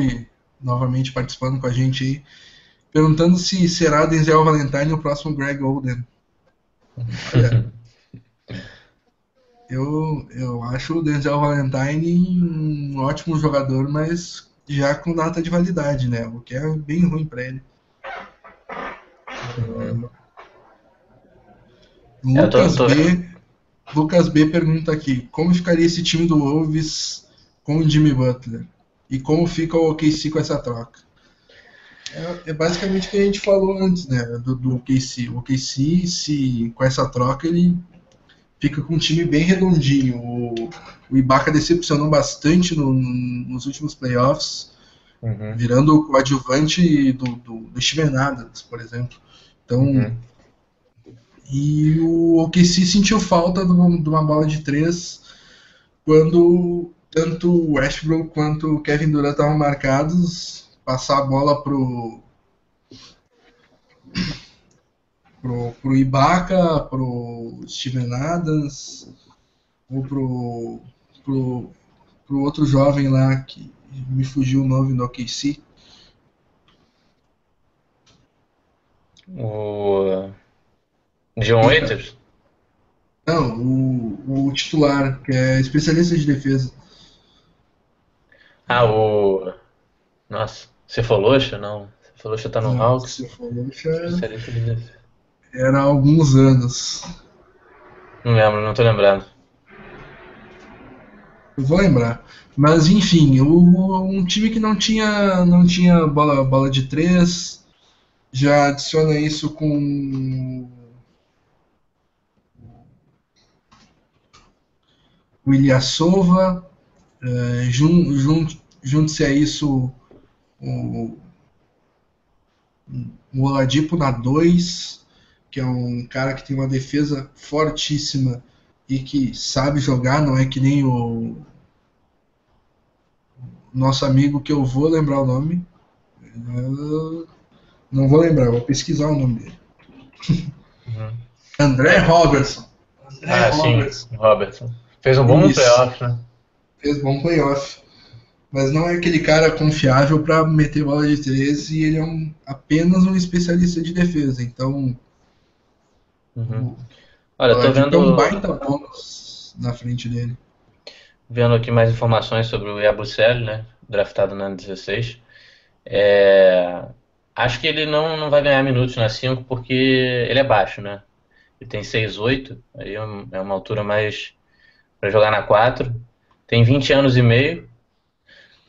novamente participando com a gente aí, perguntando se será Denzel Valentine o próximo Greg Oden. Olha, eu, eu acho o Denzel Valentine um ótimo jogador, mas já com data de validade, né? O que é bem ruim para ele. Eu tô- Lucas tô B. Lucas B pergunta aqui: como ficaria esse time do Wolves com o Jimmy Butler? E como fica o OKC com essa troca? É, é basicamente o que a gente falou antes, né? Do, do OKC. O OKC, se, com essa troca, ele fica com um time bem redondinho. O, o Ibaka decepcionou bastante no- nos últimos playoffs Uhum. virando o coadjuvante do, do, do Steven Adams, por exemplo. Então, Uhum. e o OKC sentiu falta de uma, de uma bola de três quando tanto o Westbrook quanto o Kevin Durant estavam marcados, passar a bola pro pro, pro Ibaka, pro Steven Adams ou pro, pro, pro outro jovem lá que me fugiu o nome do OKC. O John Waiters? Não, o, o titular, que é especialista de defesa. Ah, o. Nossa, Cefaloxa? Não. Cefaloxa tá no Não, Hawks. for, já Especialista de defesa. Era há alguns anos. Não lembro, não tô lembrando. Eu vou lembrar. Mas enfim, o, um time que não tinha, não tinha bola, bola de três, já adiciona isso com o Ilyasova, eh, jun, jun, junte-se a isso o, o Oladipo na 2, que é um cara que tem uma defesa fortíssima e que sabe jogar, não é que nem o nosso amigo que eu vou lembrar o nome. Eu não vou lembrar, vou pesquisar o nome dele. Uhum. André Robertson. André Ah, sim, Robertson. Robertson. Fez um bom Isso. playoff, né? Fez bom playoff. Mas não é aquele cara confiável para meter bola de três e ele é um, apenas um especialista de defesa. Então, Uhum. Olha, eu tô é um vendo, baita bônus na frente dele. vendo aqui mais informações sobre o Yabusele, né? Draftado na 16. É, Acho que ele não, não vai ganhar minutos na 5 porque ele é baixo, né? Ele tem 6'8", aí é é uma altura mais para jogar na 4. Tem 20 anos e meio.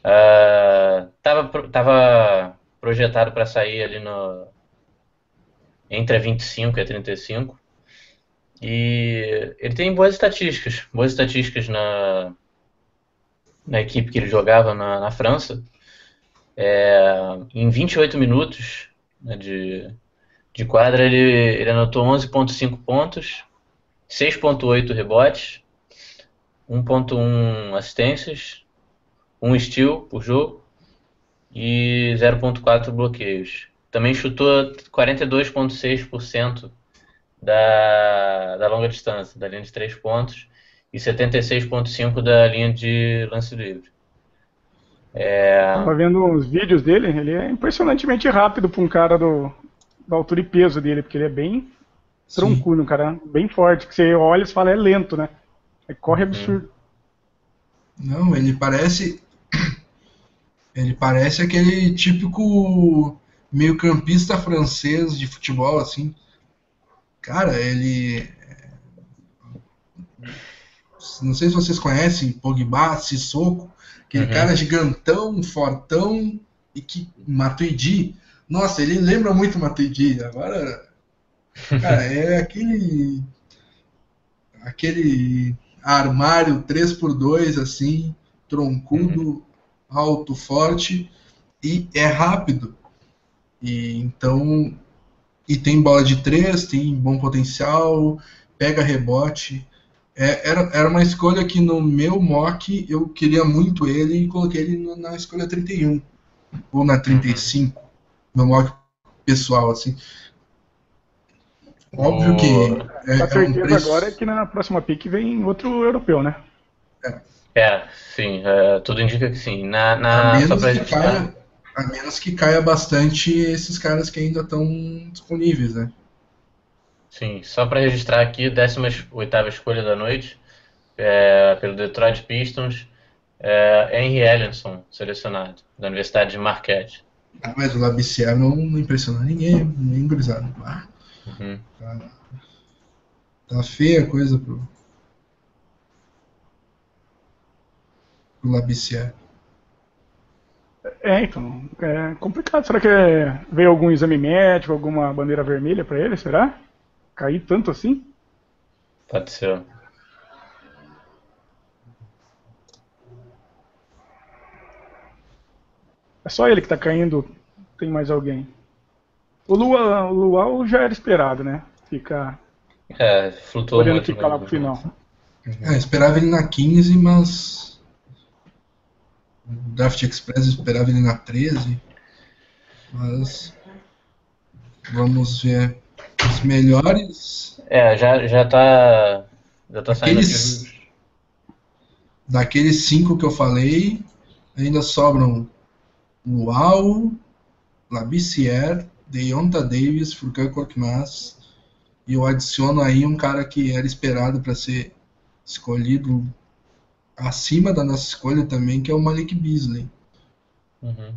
Ah, tava, tava projetado para sair ali no entre a 25 e a 35. E ele tem boas estatísticas, boas estatísticas na, na equipe que ele jogava na, na França. É, em 28 minutos né, de, De quadra ele, ele anotou 11.5 pontos, 6.8 rebotes, 1.1 assistências, 1 steal por jogo e 0.4 bloqueios. Também chutou 42.6% da, da longa distância, da linha de 3 pontos, e 76.5% da linha de lance livre. É... Tava vendo uns vídeos dele, ele é impressionantemente rápido para um cara do, da altura e peso dele, porque ele é bem troncudo, um cara bem forte, que você olha e fala é lento, né? Ele corre uhum. absurdo. Não, ele parece. Ele parece aquele típico meio-campista francês de futebol, assim. Cara, ele. Não sei se vocês conhecem Pogba, Sissoko, aquele uhum. cara gigantão, fortão e que Matuidi. Nossa, ele lembra muito Matuidi. Agora, cara, é aquele aquele armário 3x2 assim, troncudo, uhum. alto, forte e é rápido. E então e tem bola de três, tem bom potencial, pega rebote. É, era, era uma escolha que no meu mock eu queria muito ele e coloquei ele no, na escolha 31 ou na 35, meu mock pessoal assim. Óbvio oh. que é, a certeza é um preço... agora é que na próxima pick vem outro europeu, né? É, é sim, é, tudo indica que sim. Na, na, só pra gente caia, a menos que caia bastante esses caras que ainda estão disponíveis, né? Sim, só para registrar aqui, 18 escolha da noite, é, pelo Detroit Pistons, é, Henry Ellenson, selecionado, da Universidade de Marquette. Ah, mas o Labicier não, não impressionou ninguém, nem gurizado. Ah, uhum. tá, tá feia a coisa pro, pro Labicier. É, então, é complicado. Será que veio algum exame médico, alguma bandeira vermelha para ele? Será? Cair tanto assim? Pode ser. É só ele que tá caindo, tem mais alguém. O Lua, o Luau já era esperado, né? Ficar. É, flutuou Podendo ficar lá pro final. É, esperava ele na 15, mas Draft Express esperava ele na 13. Mas vamos ver os melhores. É, já, já tá. Já tá daqueles, saindo aqui. Daqueles cinco que eu falei, ainda sobram Luau, Labissière, Deonta Davis, Furkan Korkmaz. E eu adiciono aí um cara que era esperado para ser escolhido acima da nossa escolha também, que é o Malik Beasley. Uhum.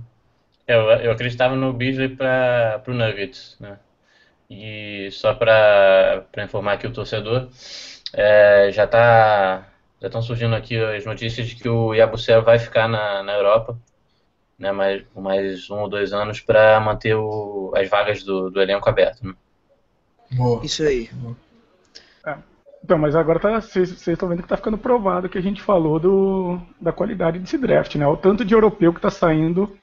Eu, eu acreditava no Beasley para o Nuggets, né? E só para informar aqui o torcedor, é, já tá já estão surgindo aqui as notícias de que o Yabusel vai ficar na, na Europa, né? Mais, mais um ou dois anos para manter o, as vagas do, do elenco aberto. Né? Boa. Isso aí. Boa. É. Então, mas agora tá, vocês estão vendo que está ficando provado que a gente falou do, da qualidade desse draft, né? O tanto de europeu que está saindo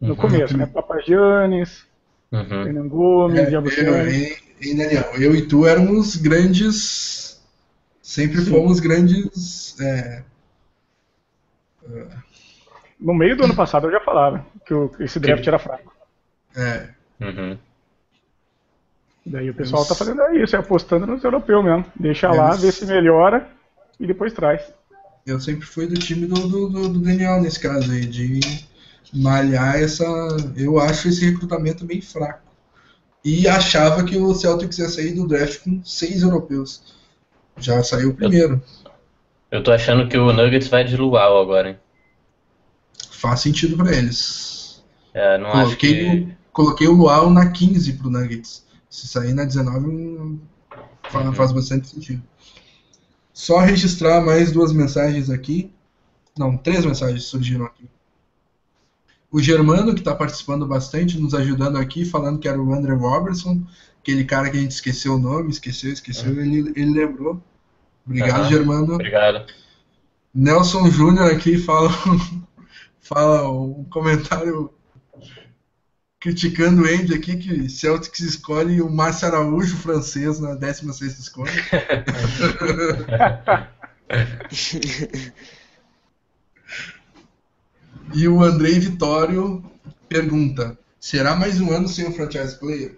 no uhum. começo, né? Papagiannis, uhum. Gomes, é, eu, e, Daniel, eu e tu éramos grandes. Sempre Sim. fomos grandes. É, no meio do ano passado eu já falava que o, esse draft era fraco. É. Uhum. Daí o pessoal está fazendo isso, é apostando nos europeus mesmo. Deixa lá, vê se melhora e depois traz. Eu sempre fui do time do, do, do, Daniel nesse caso aí, de malhar essa. Eu acho esse recrutamento bem fraco. E achava que o Celtics ia sair do draft com seis europeus. Já saiu o primeiro. Eu, eu tô achando que o Nuggets vai de Luau agora, hein? Faz sentido para eles. É, não coloquei, acho que... coloquei o Luau na 15 pro Nuggets. Se sair na 19 faz, uhum. faz bastante sentido. Só registrar mais duas mensagens aqui. Não, três mensagens surgiram aqui. O Germano, que está participando bastante, nos ajudando aqui, falando que era o André Robertson, aquele cara que a gente esqueceu o nome, esqueceu, esqueceu, uhum. ele, ele lembrou. Obrigado, uhum. Germano. Obrigado. Nelson Júnior aqui fala, fala um comentário criticando o Andy aqui, que Celtics escolhe o Márcio Araújo, francês, na 16 escolha. e o Andrei Vitório pergunta: será mais um ano sem o franchise player?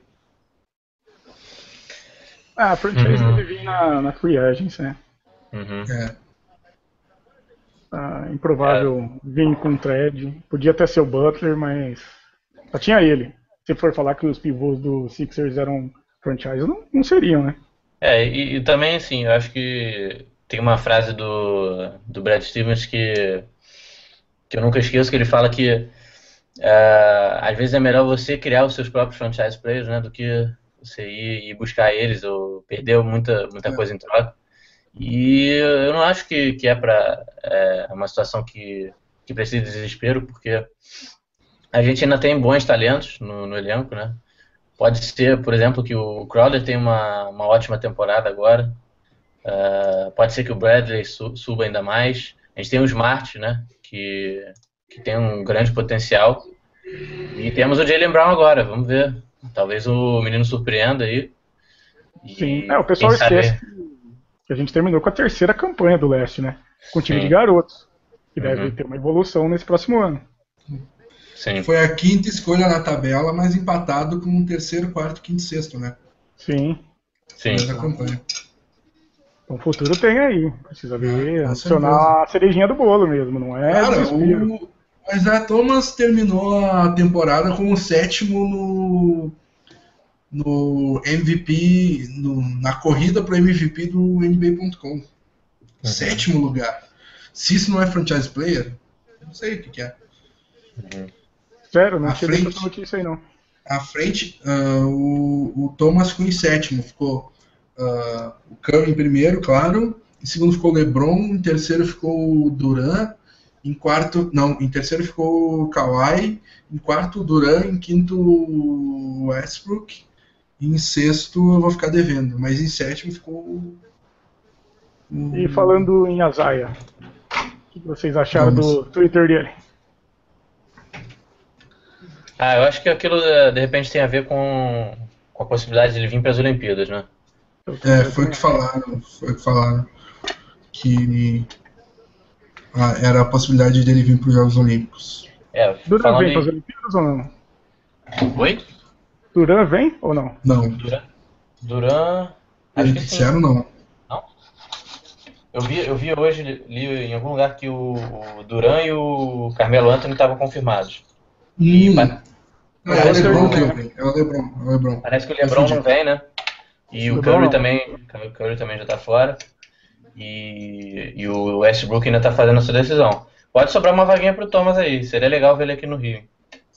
Ah, a franchise uhum. deve vir na, na free agency, né? Uhum. É. Ah, improvável é. vir com o thread. Podia até ser o Butler, mas só tinha ele. Se for falar que os pivôs do Sixers eram franchise, não, não seriam, né? É, e, e, também, assim, eu acho que tem uma frase do, do Brad Stevens que, que eu nunca esqueço, que ele fala que uh, às vezes é melhor você criar os seus próprios franchise players, né, do que você ir, ir buscar eles ou perder muita, muita coisa em troca. E eu não acho que, que é para é uma situação que, que precisa de desespero, porque a gente ainda tem bons talentos no, no elenco, né? Pode ser, por exemplo, que o Crowder tem uma, uma ótima temporada agora. Uh, pode ser que o Bradley su, suba ainda mais. A gente tem o Smart, né? Que, que tem um grande potencial. E temos o Jalen Brown agora, vamos ver. Talvez o menino surpreenda aí. E Sim, é, o pessoal esquece que a gente terminou com a terceira campanha do Leste, né? Com o time Sim. de garotos. Que uhum. deve ter uma evolução nesse próximo ano. Sim. Foi a quinta escolha na tabela, mas empatado com o terceiro, quarto, quinto e sexto, né? Sim. Sim. campanha. Então o futuro tem aí. Precisa ver, ah, adicionar a cerejinha do bolo mesmo, não é? Cara, o, o Isaiah Thomas terminou a temporada com o sétimo no, no MVP, no, na corrida para MVP do NBA.com. Uhum. Sétimo lugar. Se isso não é franchise player, não sei o que, que é. Uhum. Sério, não tinha frente, notícia aí não. À frente, uh, o, o Thomas ficou em sétimo, ficou uh, o Curry em primeiro, claro. Em segundo ficou o LeBron, em terceiro ficou o Duran, em quarto, não, em terceiro ficou o Kawhi, em quarto o Duran, em quinto o Westbrook, em sexto eu vou ficar devendo, mas em sétimo ficou o... E falando em Azaia, o que vocês acharam Vamos. do Twitter dele? Ah, eu acho que aquilo de repente tem a ver com, com a possibilidade de ele vir para as Olimpíadas, né? É, foi o que falaram, foi o que falaram que ah, era a possibilidade dele vir para os Jogos Olímpicos. É, Duran vem para as Olimpíadas ou não? Oi? Duran vem ou não? Não. Duran? Duran. Acho que disseram não. Não? Eu vi, eu vi hoje, li em algum lugar que o, o Duran e o Carmelo Anthony estavam confirmados. E, hum. é, o Lebron que vem. É o Lebron, é o Lebron. Parece que o Lebron não vem, né? E o Curry também, o Curry também já tá fora. E, e o Westbrook ainda tá fazendo a sua decisão. Pode sobrar uma vaguinha pro Thomas aí. Seria legal ver ele aqui no Rio.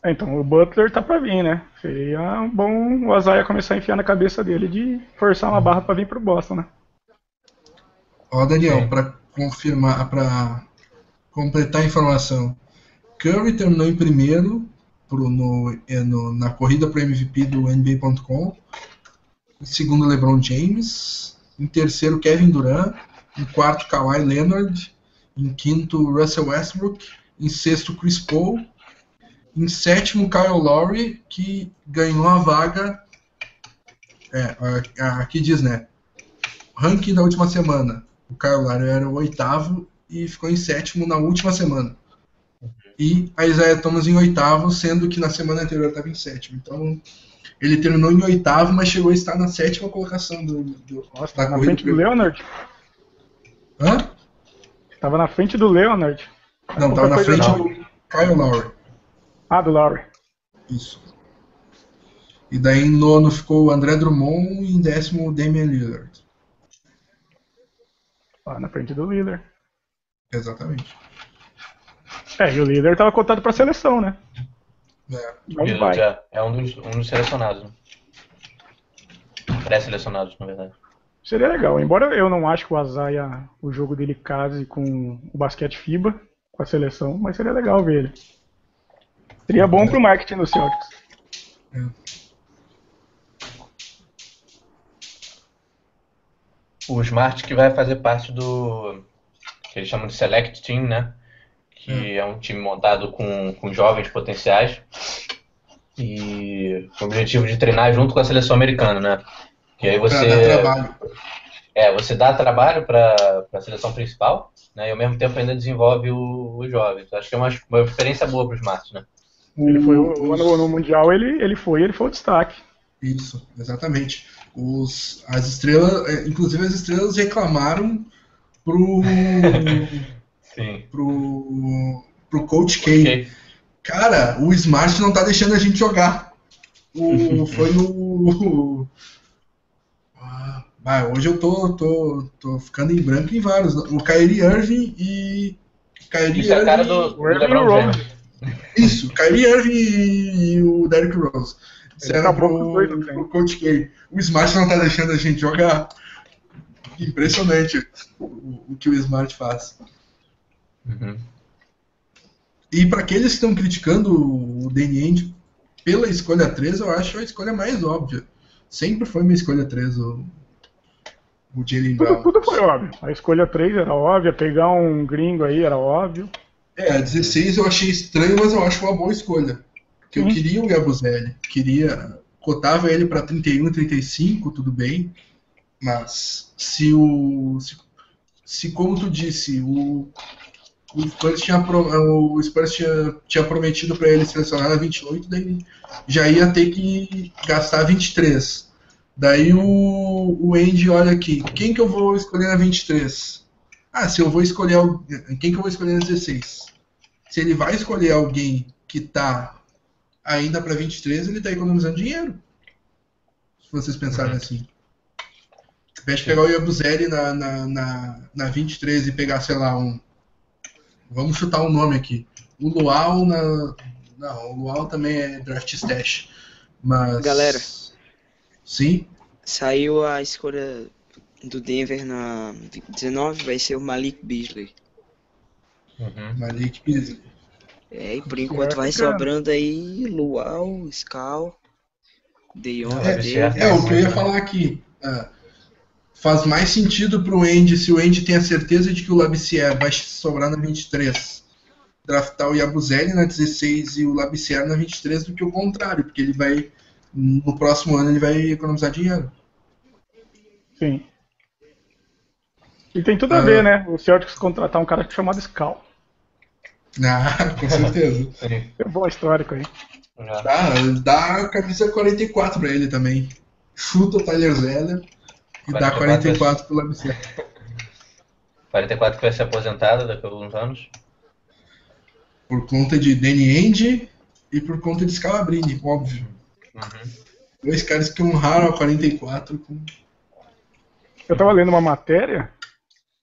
É, então, o Butler tá pra vir, né? Seria bom o Azaia começar a enfiar na cabeça dele de forçar uma barra pra vir pro Boston, né? Ó, Daniel, pra confirmar, pra completar a informação. Curry terminou em primeiro pro, no, no, na corrida para MVP do NBA.com. Em segundo, LeBron James. Em terceiro, Kevin Durant. Em quarto, Kawhi Leonard. Em quinto, Russell Westbrook. Em sexto, Chris Paul. Em sétimo, Kyle Lowry, que ganhou a vaga. É, aqui diz, né? Ranking da última semana. O Kyle Lowry era o oitavo e ficou em sétimo na última semana e a Isaiah Thomas em oitavo, sendo que na semana anterior estava em sétimo. Então, ele terminou em oitavo, mas chegou a estar na sétima colocação do, do Nossa, da na frente do Leonard? Hã? Estava na frente do Leonard. Não, estava na frente do Kyle Lowry. Ah, do Lowry. Isso. E daí em nono ficou o André Drummond e em décimo o Damian Lillard. Lá na frente do Lillard. Exatamente. É, e o líder estava cotado para a seleção, né? É. Vai. É, é um, dos, um dos selecionados. Né? Pré-selecionados, na verdade. Seria legal, embora eu não acho que o Azaia, o jogo dele case com o basquete FIBA, com a seleção, mas seria legal ver ele. Seria bom pro marketing do Celtics. É. O Smart que vai fazer parte do que eles chamam de Select Team, né? Que hum. é um time montado com, com jovens potenciais. e com o objetivo de treinar junto com a seleção americana, né? Que aí você é, você dá trabalho para a seleção principal, né? E ao mesmo tempo ainda desenvolve o, o jovem. Então, acho que é uma, uma experiência boa para os Matos, né? Ele foi no, no Mundial, ele, ele foi, ele foi o destaque. Isso, exatamente. Os, as estrelas, é, inclusive as estrelas reclamaram pro, Sim. pro, pro Coach K. Ok. Cara, o Smart não tá deixando a gente jogar. O, foi no. Ah, hoje eu tô, tô, tô ficando em branco em vários. O Kyrie Irving e. Kyrie Isso é a cara Irving- do, do Irving LeBron e James. Isso, Kyrie Irving e, e o Derrick Rose. Dois no pro, pro Coach K. O Smart não tá deixando a gente jogar. Impressionante o, o que o Smart faz. Uhum. E para aqueles que estão criticando o Danny pela escolha 3, eu acho a escolha mais óbvia. Sempre foi minha escolha 3, o, o Jalen Tudo, Brown. tudo foi óbvio. A escolha 3 era óbvia, pegar um gringo aí era óbvio. É, a 16 eu achei estranho, mas eu acho uma boa escolha. Porque eu Sim. queria o Yabusele. Queria. Cotava ele para 31, 35, tudo bem. Mas se o. Se, se como tu disse, o. O Spurs tinha, o Spurs tinha, tinha prometido para ele selecionar a 28, daí já ia ter que gastar 23. Daí o, o Andy olha aqui, quem que eu vou escolher na 23? Ah, se eu vou escolher quem que eu vou escolher na 16? Se ele vai escolher alguém que tá ainda para 23, ele tá economizando dinheiro. Se vocês pensarem assim. Ao invés de pegar o Yabuzeli na, na, na, na 23 e pegar, sei lá, um. Vamos chutar um nome aqui. O Luau na. Não, o Luau também é draft stash. Mas. Galera. Sim. Saiu a escolha do Denver na 19, vai ser o Malik Beasley. Uhum. Malik Beasley. É, e por enquanto vai sobrando aí Luau, Scal, Deion, É, Davis. É, o que eu ia falar aqui. ah, faz mais sentido pro Andy se o Andy tem a certeza de que o Labissière vai sobrar na 23. Draftar o Yabuzeli na 16 e o Labissière na 23 do que o contrário, porque ele vai. No próximo ano ele vai economizar dinheiro. Sim. E tem tudo a Ah. ver, né? O Celtics contratar um cara chamado Scal. Ah, com certeza. É bom histórico aí. Dá, dá a camisa 44 pra ele também. Chuta o Tyler Zeller e dá 44 44 pro Labissière. 44 que vai ser aposentada daqui a alguns anos. Por conta de Danny Ainge e por conta de Scalabrini, óbvio. Uhum. Dois caras que honraram a 44 com. Eu tava lendo uma matéria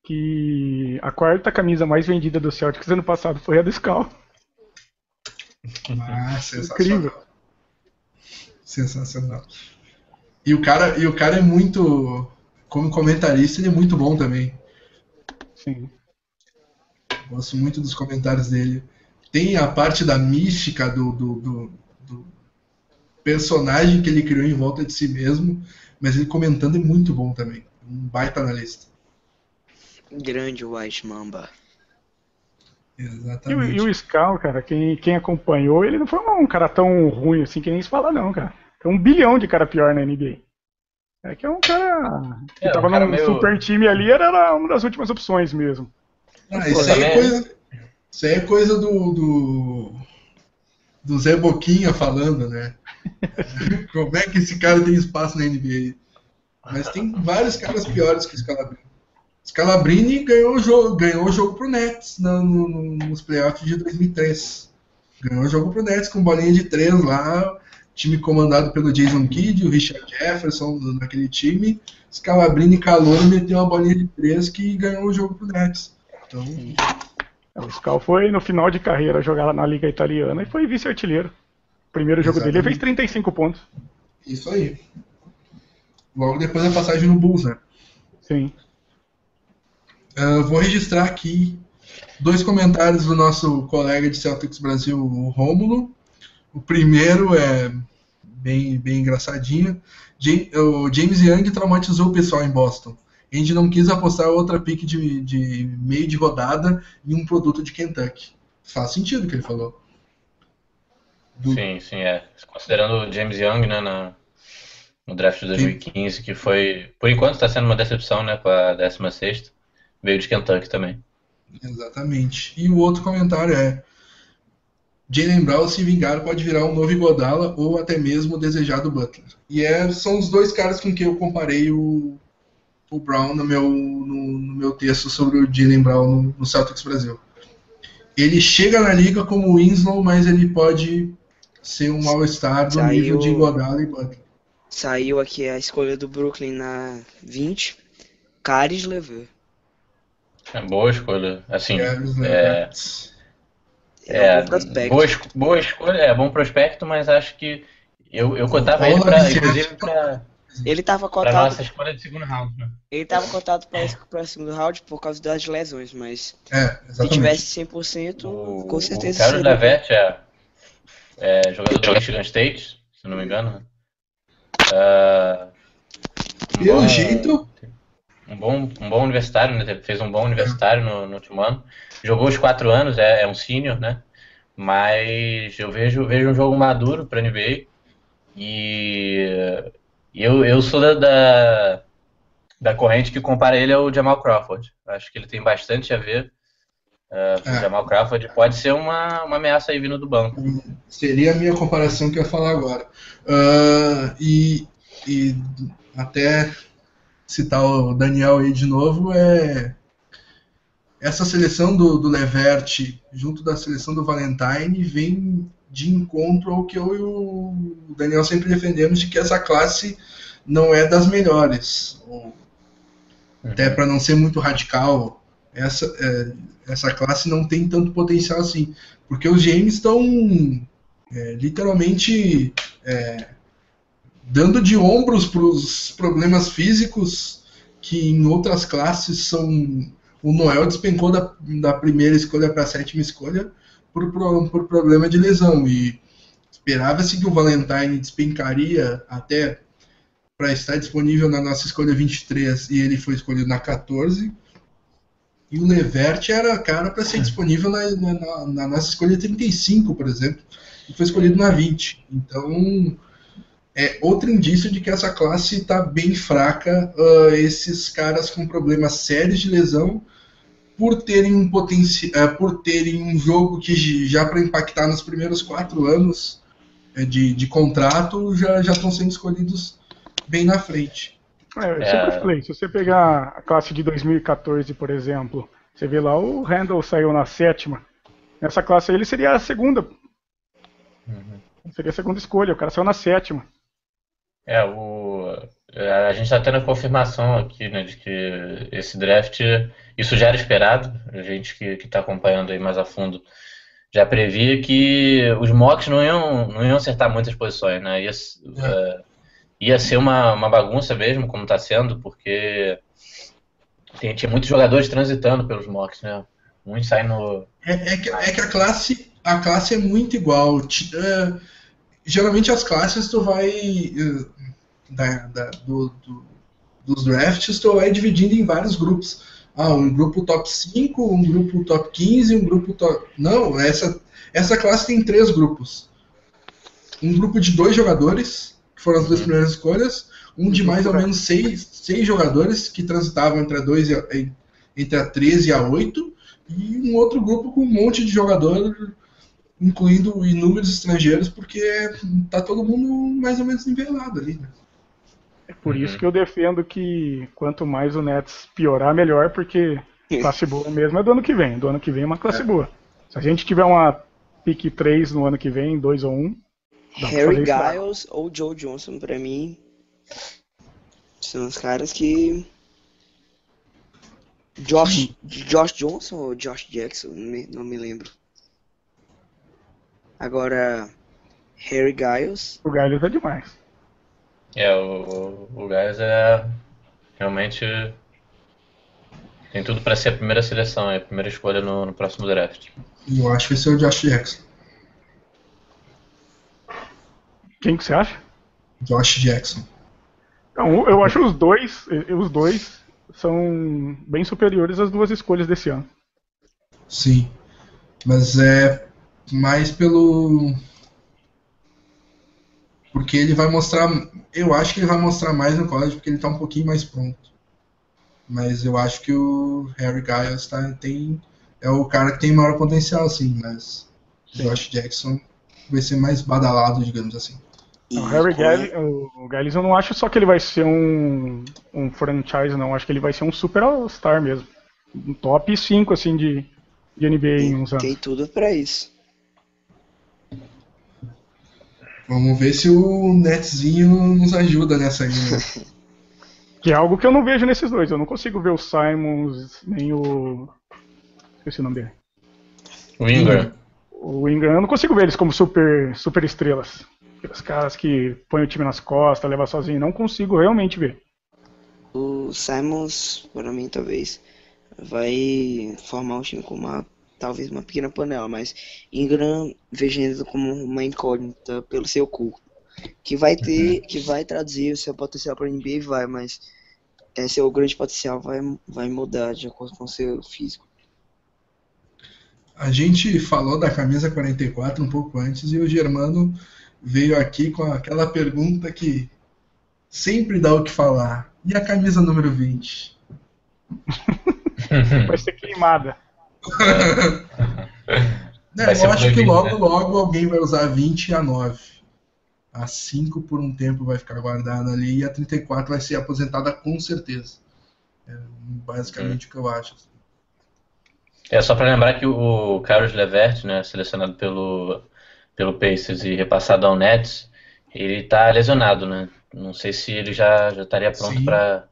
que a quarta camisa mais vendida do Celtics ano passado foi a do Scal. Ah, sensacional. Incrível. Sensacional. E o cara, e o cara é muito. Como comentarista, ele é muito bom também. Sim. Gosto muito dos comentários dele. Tem a parte da mística do, do, do- do personagem que ele criou em volta de si mesmo, mas ele comentando é muito bom também. Um baita analista. Grande White Mamba. E, o- Exatamente. e o Scal, cara, quem, quem acompanhou, ele não foi um cara tão ruim assim que nem se fala, não, cara. Tem um bilhão de cara pior na NBA. É que é um cara que É, tava um cara num meio- super time ali, era uma das últimas opções mesmo. Ah, isso, aí é também- coisa, isso aí é coisa do, do, do Zé Boquinha falando, né? Como é que esse cara tem espaço na NBA? Mas tem vários caras piores que o Scalabrini. Scalabrini ganhou o jogo, ganhou o jogo pro Nets na- no- no- nos playoffs de 2003. Ganhou o jogo pro Nets com bolinha de três lá, time comandado pelo Jason Kidd, o Richard Jefferson naquele time. Scalabrini e meteu uma bolinha de três que ganhou o jogo pro Nets. Então, É, O Scal foi no final de carreira jogar na Liga Italiana e foi vice-artilheiro. Primeiro jogo dele ele fez Exatamente. 35 pontos. isso aí. Logo depois da passagem no Bulls, né? Sim. Ah, vou registrar aqui dois comentários do nosso colega de Celtics Brasil, o Rômulo. O primeiro é bem, bem engraçadinho. O James Young traumatizou o pessoal em Boston. A gente não quis apostar outra pick de, de meio de rodada em um produto de Kentucky. Faz sentido o que ele falou. Do... Sim, sim, é. Considerando o James Young, né, na, no draft de 2015, sim. que foi, por enquanto, está sendo uma decepção, né, com a 16 veio de Kentucky também. Exatamente. E o outro comentário é: Jalen Brown, se vingar, pode virar um novo Iguodala ou até mesmo o desejado Butler. E é, são os dois caras com quem eu comparei o, o Brown no meu, no, no meu texto sobre o Jalen Brown no, no, Celtics Brasil. Ele chega na liga como Winslow, mas ele pode ser um All-Star do Saiu... nível de Iguodala e Butler. Saiu aqui a escolha do Brooklyn na 20, Caris Lever. É boa escolha. Assim, é, é, é, bom prospecto. Boa, boa escolha, é bom prospecto, mas acho que eu, eu cotava ele pra, inclusive pra, ele tava cotado. Pra nossa escolha de segundo round, né? Ele tava cotado pra, pra segundo round por causa das lesões, mas é, se tivesse 100%, o, com certeza. O Carlos Davete é, é jogador do Michigan State, se não me engano. Uh, Pelo bom, jeito, um bom, um bom universitário, né? Fez um bom universitário no, no último ano. Jogou os quatro anos, é, é um sênior, né? Mas eu vejo, vejo um jogo maduro para NBA. E eu, eu sou da, da, da, corrente que compara ele ao Jamal Crawford. Acho que ele tem bastante a ver. Uh, é. O Jamal Crawford pode ser uma, uma ameaça aí vindo do banco. Seria a minha comparação que eu ia falar agora. Uh, e, e até citar o Daniel aí de novo, é essa seleção do, do Levert junto da seleção do Valentine vem de encontro ao que eu e o Daniel sempre defendemos de que essa classe não é das melhores. Uhum. Até para não ser muito radical, essa, é, essa classe não tem tanto potencial assim. Porque os GMs estão é, literalmente é, dando de ombros para os problemas físicos que em outras classes são. O Noel despencou da, da primeira escolha para a sétima escolha por, por, por problema de lesão. E esperava-se que o Valentine despencaria até para estar disponível na nossa escolha 23 e ele foi escolhido na 14. E o Levert era cara para ser disponível na, na, na, nossa escolha 35, por exemplo, e foi escolhido na 20. Então, é outro indício de que essa classe está bem fraca. Uh, esses caras com problemas sérios de lesão, por terem um potencial, uh, por terem um jogo que já para impactar nos primeiros quatro anos uh, de, de contrato, já já estão sendo escolhidos bem na frente. É, eu sempre é. falei, se você pegar a classe de 2014, por exemplo, você vê lá o Randall saiu na sétima. Nessa classe aí ele seria a segunda. Uhum. Seria a segunda escolha, o cara saiu na sétima. É, o, é, a gente está tendo a confirmação aqui, né, de que esse draft, isso já era esperado, a gente que está acompanhando aí mais a fundo já previa que os mocks não iam, não iam acertar muitas posições, né, ia, é. uh, ia ser uma, uma bagunça mesmo, como está sendo, porque tem, tinha muitos jogadores transitando pelos mocks, né, muitos saem no... É, é, que, é que a classe, a classe é muito igual, uh, geralmente as classes tu vai uh, da, da, do, do, dos drafts, tu vai dividindo em vários grupos. Ah, um grupo top 5, um grupo top 15, um grupo top. Não, essa, essa classe tem três grupos. Um grupo de dois jogadores, que foram as duas primeiras escolhas, um de mais ou menos seis, seis jogadores, que transitavam entre a, dois e entre a 13 e a 8, e um outro grupo com um monte de jogador, incluindo inúmeros estrangeiros, porque tá todo mundo mais ou menos nivelado ali, né? É por uhum. isso que eu defendo que quanto mais o Nets piorar, melhor, porque classe boa mesmo é do ano que vem. Do ano que vem é uma classe é. boa. Se a gente tiver uma pick 3 no ano que vem, 2 ou 1. Um, Harry Giles ou Joe Johnson, pra mim, são os caras que. Josh, Josh Johnson ou Josh Jackson? Não me, não me lembro. Agora, Harry Giles. O Giles é demais. É, o, o Gás é realmente tem tudo para ser a primeira seleção, é a primeira escolha no, no próximo draft. E eu acho que vai ser o Josh Jackson. Quem que você acha? Josh Jackson. Não, eu acho os dois, os dois são bem superiores às duas escolhas desse ano. Sim, mas é mais pelo Porque ele vai mostrar. Eu acho que ele vai mostrar mais no college porque ele tá um pouquinho mais pronto. Mas eu acho que o Harry Giles tá, tem, é o cara que tem maior potencial, sim, mas o Josh Jackson vai ser mais badalado, digamos assim. O Harry Giles, o Giles, eu não acho só que ele vai ser um, um franchise, não. Acho que ele vai ser um super all-star mesmo. Um top 5, assim, de, de NBA em uns anos. Tem tudo pra isso. Vamos ver se o Netzinho nos ajuda nessa aí, né? que é algo que eu não vejo nesses dois. Eu não consigo ver o Simons nem o. Esqueci o nome dele. O Ingram. O Ingram, eu não consigo ver eles como super, super estrelas. Aqueles caras que põem o time nas costas, levam sozinho. Não consigo realmente ver. O Simons, para mim, talvez, vai formar um time com uma talvez uma pequena panela, mas Ingram vejo como uma incógnita pelo seu corpo. Que vai ter, uhum. que vai traduzir o seu potencial para a NBA, vai, mas é, seu grande potencial vai, vai mudar de acordo com o seu físico. A gente falou da camisa 44 um pouco antes e o Germano veio aqui com aquela pergunta que sempre dá o que falar. E a camisa número 20? Vai ser queimada. Eu acho que logo, né? logo alguém vai usar 20 e a 9. A 5 por um tempo vai ficar guardada ali e a 34 vai ser aposentada com certeza. É basicamente hum. o que eu acho. É só para lembrar que o Carlos Levert, né, selecionado pelo, pelo Pacers e repassado ao Nets, ele está lesionado, né? Não sei se ele já, já estaria pronto para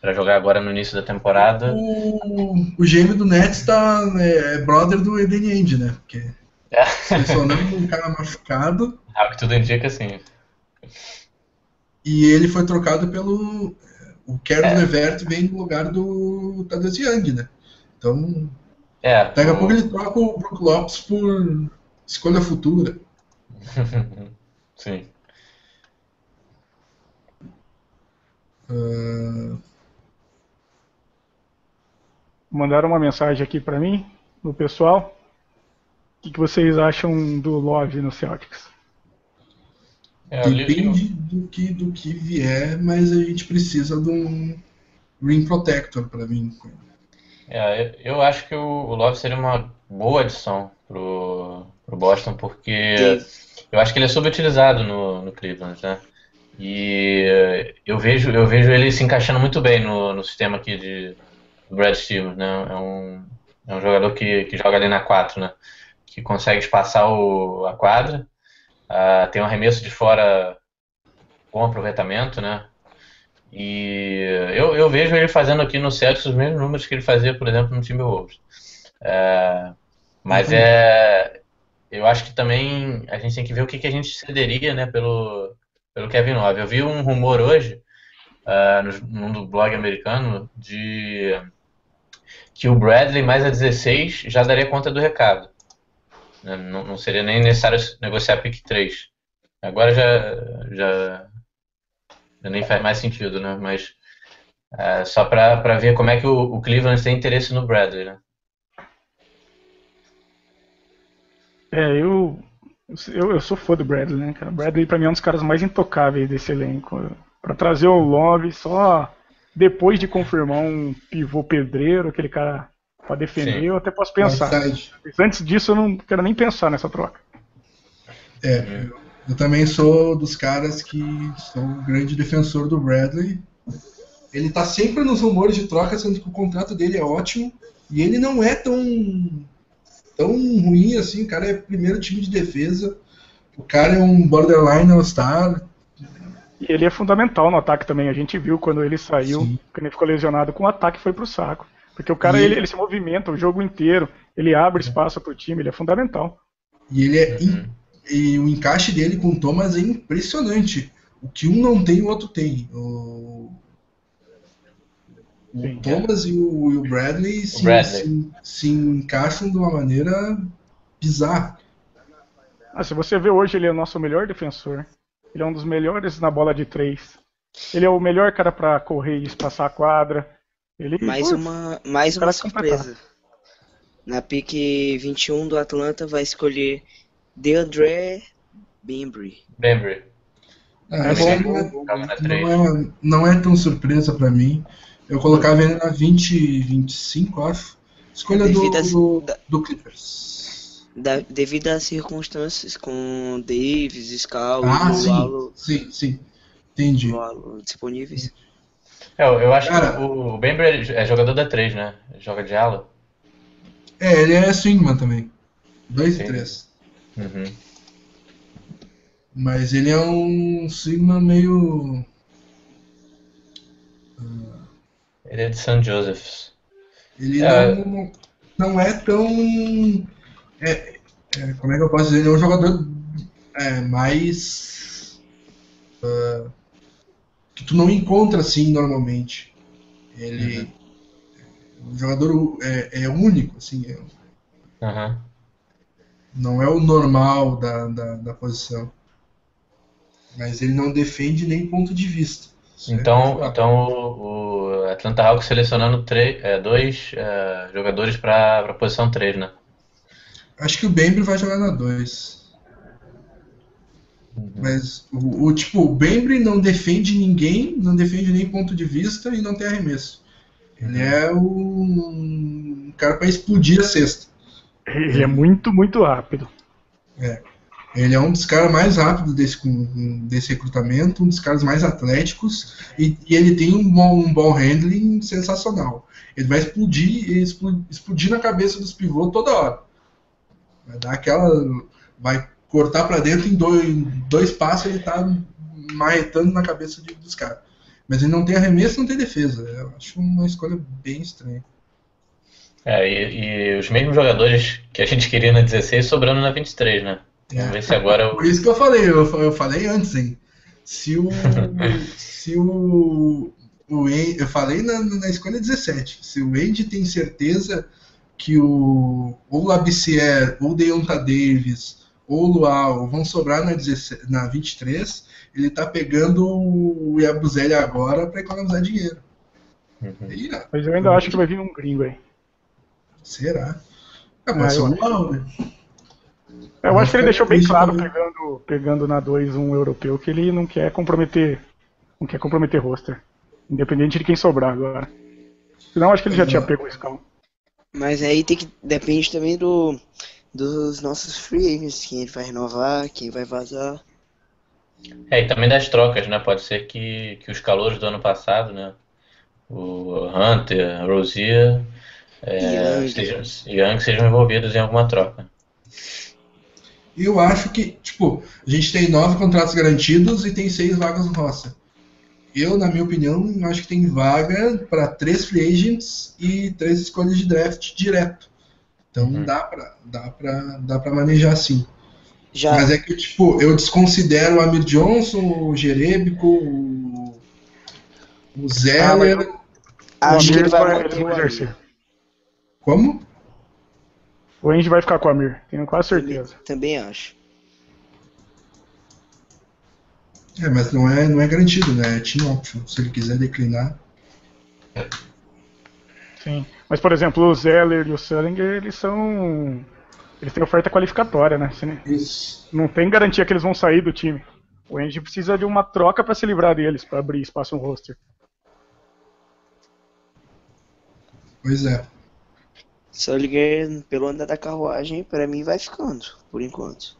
para jogar agora no início da temporada. O, o gêmeo do Nets tá, é, é brother do Eden End, né? Porque é. selecionando um cara machucado. Ah, o que tudo indica sim. E ele foi trocado pelo. O Carlos é. Levert vem no lugar do Tadeusz Young, né? Então. É, daqui a pouco ele troca o Brook Lopes por escolha futura. sim. Uh, mandaram uma mensagem aqui para mim, no pessoal. O que, que, vocês acham do Love no Celtics? É, Depende do que, do que vier, mas a gente precisa de um Ring Protector para mim. É, eu acho que o Love seria uma boa adição pro, pro Boston, porque eu acho que ele é subutilizado no, no Cleveland, né? E eu vejo, eu vejo ele se encaixando muito bem no, no sistema aqui de, do Brad Stevens, né? É um, é um jogador que, que joga ali na 4, né? Que consegue espaçar o, a quadra, uh, tem um arremesso de fora com aproveitamento, né? E eu, eu vejo ele fazendo aqui no Celtics os mesmos números que ele fazia, por exemplo, no Timberwolves. É, mas uhum. é, eu acho que também a gente tem que ver o que, que a gente cederia, né, pelo, pelo Kevin Love. Eu vi um rumor hoje uh, no, no blog americano de que o Bradley mais a 16 já daria conta do recado. Né? Não, não, seria nem necessário negociar pick 3. Agora já, já, já nem faz mais sentido, né? Mas é, só para ver como é que o, o, Cleveland tem interesse no Bradley, né? É, eu, eu, eu sou fã do Bradley, né, cara? O Bradley pra mim é um dos caras mais intocáveis desse elenco. Pra trazer o Love só depois de confirmar um pivô pedreiro, aquele cara para defender, Sim. eu até posso pensar. Mas antes disso, eu não quero nem pensar nessa troca. É, eu também sou dos caras que sou um grande defensor do Bradley. Ele tá sempre nos rumores de troca, sendo que o contrato dele é ótimo. E ele não é tão, tão ruim assim. O cara é primeiro time de defesa. O cara é um borderline all-star. E ele é fundamental no ataque também. A gente viu quando ele saiu, Sim. quando ele ficou lesionado, com o ataque foi pro saco. Porque o cara, ele, ele, se movimenta o jogo inteiro, ele abre espaço pro time, ele é fundamental. E ele é. In... E o encaixe dele com o Thomas é impressionante. O que um não tem, o outro tem. O, o Sim, Thomas é. e, o, e o Bradley, se, Bradley. Se, se, encaixam de uma maneira bizarra. Ah, se você vê hoje, ele é o nosso melhor defensor. Ele é um dos melhores na bola de três. Ele é o melhor cara para correr e espaçar a quadra. Ele, mais uma, mais uma surpresa. Na pique 21 do Atlanta vai escolher DeAndre Bembry. Bembry. Ah, É bom, não, é, três. não, é, não é tão surpresa pra mim. Eu colocava ele na 20, 25, acho. Escolha do, do, do Clippers. Da- devido às circunstâncias com Davis, Scal Ah, sim. Lualo, Sim, sim. Entendi. Lualo disponíveis. É, eu, eu acho Cara. que o, o Bembry é jogador da 3, né? Joga de ala. É, ele é swingman também. 2 e Sim. 3. Uhum. Mas ele é um swingman meio. Ele é de St. Joseph's. Ele É. não, não é tão. É- é, como é que eu posso dizer? Ele é um jogador é, mais. ah, que tu não encontra assim normalmente. Ele. Uhum. O jogador é, é único, assim. é- Uhum. não é o normal da, da, da posição. Mas ele não defende nem ponto de vista. É Então, fato. então o, o Atlanta Hawks selecionando três, é, dois é, jogadores para a posição 3, né? Acho que o Bembry vai jogar na 2. Uhum. Mas o, o tipo, o Bembry não defende ninguém, não defende nem ponto de vista e não tem arremesso. Ele é um cara para explodir a cesta. Ele é muito, muito rápido. Ele é um dos caras mais rápidos desse, desse recrutamento, um dos caras mais atléticos e, e ele tem um bom um ball handling sensacional. Ele vai explodir, explodir, explodir na cabeça dos pivôs toda hora. Vai dar aquela. Vai cortar para dentro em dois, em dois passos ele tá marretando na cabeça de- dos caras. Mas ele não tem arremesso, não tem defesa. Eu acho uma escolha bem estranha. É, e, e os mesmos jogadores que a gente queria na 16 sobrando na 23, né? Vamos É. ver se agora o. Por isso que eu falei, eu, eu falei antes, hein? Se o. se o. o Andy- eu falei na, na escolha 17. Se o Andy tem certeza que o. Ou o Labissière, ou o Deonta Davis, ou o Luau vão sobrar na, 17, na 23, ele tá pegando o Yabuzeli agora para economizar dinheiro. Uhum. Mas eu ainda acho que vai vir um gringo aí. será? Ah, Ah, mas eu o acho. Luau, né? Eu acho que ele deixou bem triste claro, pegando, pegando na 2 um europeu, que ele não quer comprometer. Não quer comprometer roster. Independente de quem sobrar agora. Senão acho que ele já tinha pego o Scam. Mas aí tem que. Depende também do. Dos nossos free agents, quem vai renovar, quem vai vazar. É, e também das trocas, né? Pode ser que, que os calouros do ano passado, né? O Hunter, Rozier, é, Young. sejam, Young sejam envolvidos em alguma troca. Eu acho que, tipo, a gente tem nove contratos garantidos e tem seis vagas no roster. Eu, na minha opinião, acho que tem vaga para três free agents e três escolhas de draft direto. Então Uhum. dá pra, dá pra, dá pra manejar sim. Já. Mas é que, tipo, eu desconsidero o Amir Johnson, o Jerebico, o, o Zeller. acho o que ele vai vai, o Amir. exercer. Como? O Andy vai ficar com o Amir, tenho quase certeza. Também acho. É, mas não é, não é garantido, né? É team option. Se ele quiser declinar. Sim. Mas, por exemplo, o Zeller e o Sullinger, eles são. Eles têm oferta qualificatória, né? Isso. não tem garantia que eles vão sair do time. O Andy precisa de uma troca pra se livrar deles, pra abrir espaço no roster. Pois é. Soliger, pelo andar da carruagem, pra mim vai ficando, por enquanto.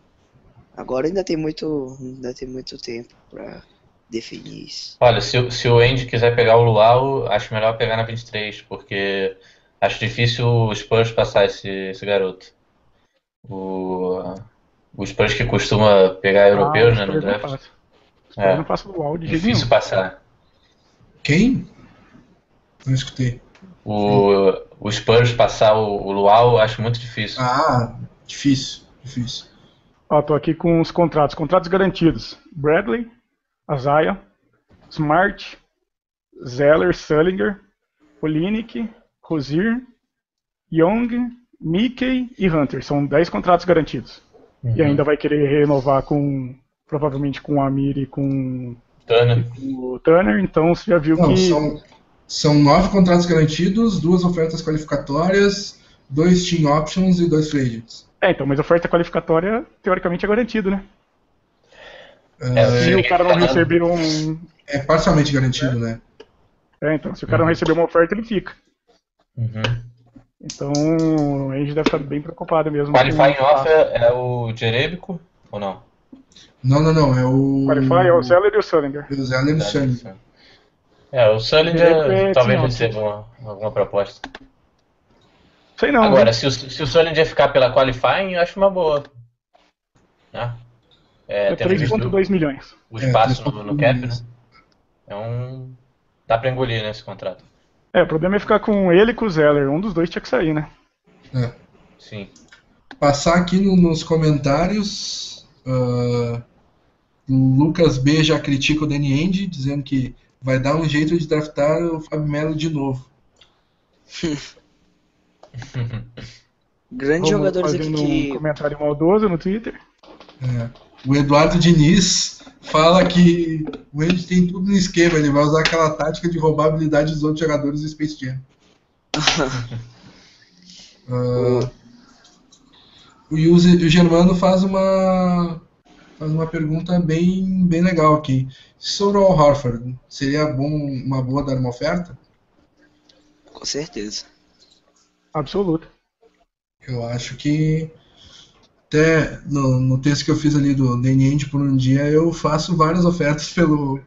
Agora ainda tem muito, ainda tem muito tempo pra definir isso. Olha, se, o- se o Andy quiser pegar o Luau, acho melhor pegar na 23, porque acho difícil o Spurs passar esse, esse garoto. O, o Spurs que costuma pegar europeus, Ah, né, o no não draft. passa. O Spurs É. não passa do áudio de jeito Difícil nenhum. passar. Quem? Não escutei. O, o Spurs passar o, o Luau, acho muito difícil. Ah, difícil, difícil. Tô aqui com os contratos. Contratos garantidos. Bradley, Azaya, Smart, Zeller, Sullinger, Polinick, Rosier, Young, Mickey e Hunter. São 10 contratos garantidos. E ainda vai querer renovar com. Provavelmente com o Amir e com Turner. o Turner, então você já viu Não, que. são, são nove contratos garantidos, duas ofertas qualificatórias, dois team options e dois free agents. É, então, mas a oferta qualificatória, teoricamente, é garantido, né? É, Se o cara não receber um. é parcialmente garantido, né? É, então, se o cara não receber uma oferta, ele fica. Uhum. Então, a gente deve estar bem preocupado mesmo. Qualifying com- offer é o Jerebico ou não? Não, não, não. É o. Qualify é o Zeller e o Sullinger. O Zeller e o Sullinger. É, o Sullinger É, talvez receba uma- alguma proposta. Sei não. Agora, né? se o, se o Sullinger ficar pela qualifying, eu acho uma boa. Né? É, É tendo visto 3,2 milhões. o É, espaço no, 3,2 no cap, né? É um. Dá pra engolir nesse contrato. É, o problema é ficar com ele e com o Zeller. Um dos dois tinha que sair, né? É. Sim. Passar aqui no- nos comentários. ah, o Lucas B já critica o Danny End, dizendo que vai dar um jeito de draftar o Fábio Melo de novo. Grandes Vamos jogadores aqui um comentário maldoso no Twitter. É. O Eduardo Diniz fala que o End tem tudo no esquema, ele vai usar aquela tática de roubar a habilidade dos outros jogadores do Space Jam. Ah, o Yuse- o Germano faz uma faz uma pergunta bem, bem legal aqui. Sobre o Al Horford, seria bom, uma boa dar uma oferta? Com certeza. Absoluto. Eu acho que até no, no texto que eu fiz ali do Ainge por um dia, eu faço várias ofertas pelo,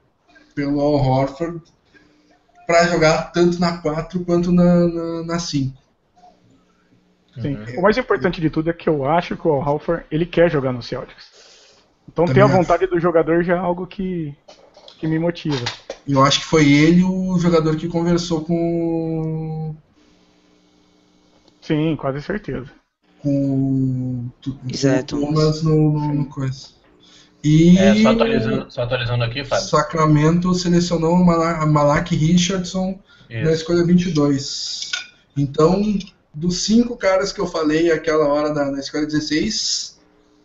pelo Al Horford para jogar tanto na 4 quanto na, na, na 5. Sim. Uhum. O mais importante de tudo é que eu acho que o Al Halford, ele quer jogar no Celtics. Então ter a acho. vontade do jogador já é algo que, que me motiva. Eu acho que foi ele o jogador que conversou com, Sim, quase certeza. com, Exato. o Thomas no, no, no coisa. E É, só, atualizando, só atualizando aqui, Fábio. Sacramento selecionou Malak Richardson na Isso. escolha 22. Então, dos cinco caras que eu falei aquela hora na, na escolha 16,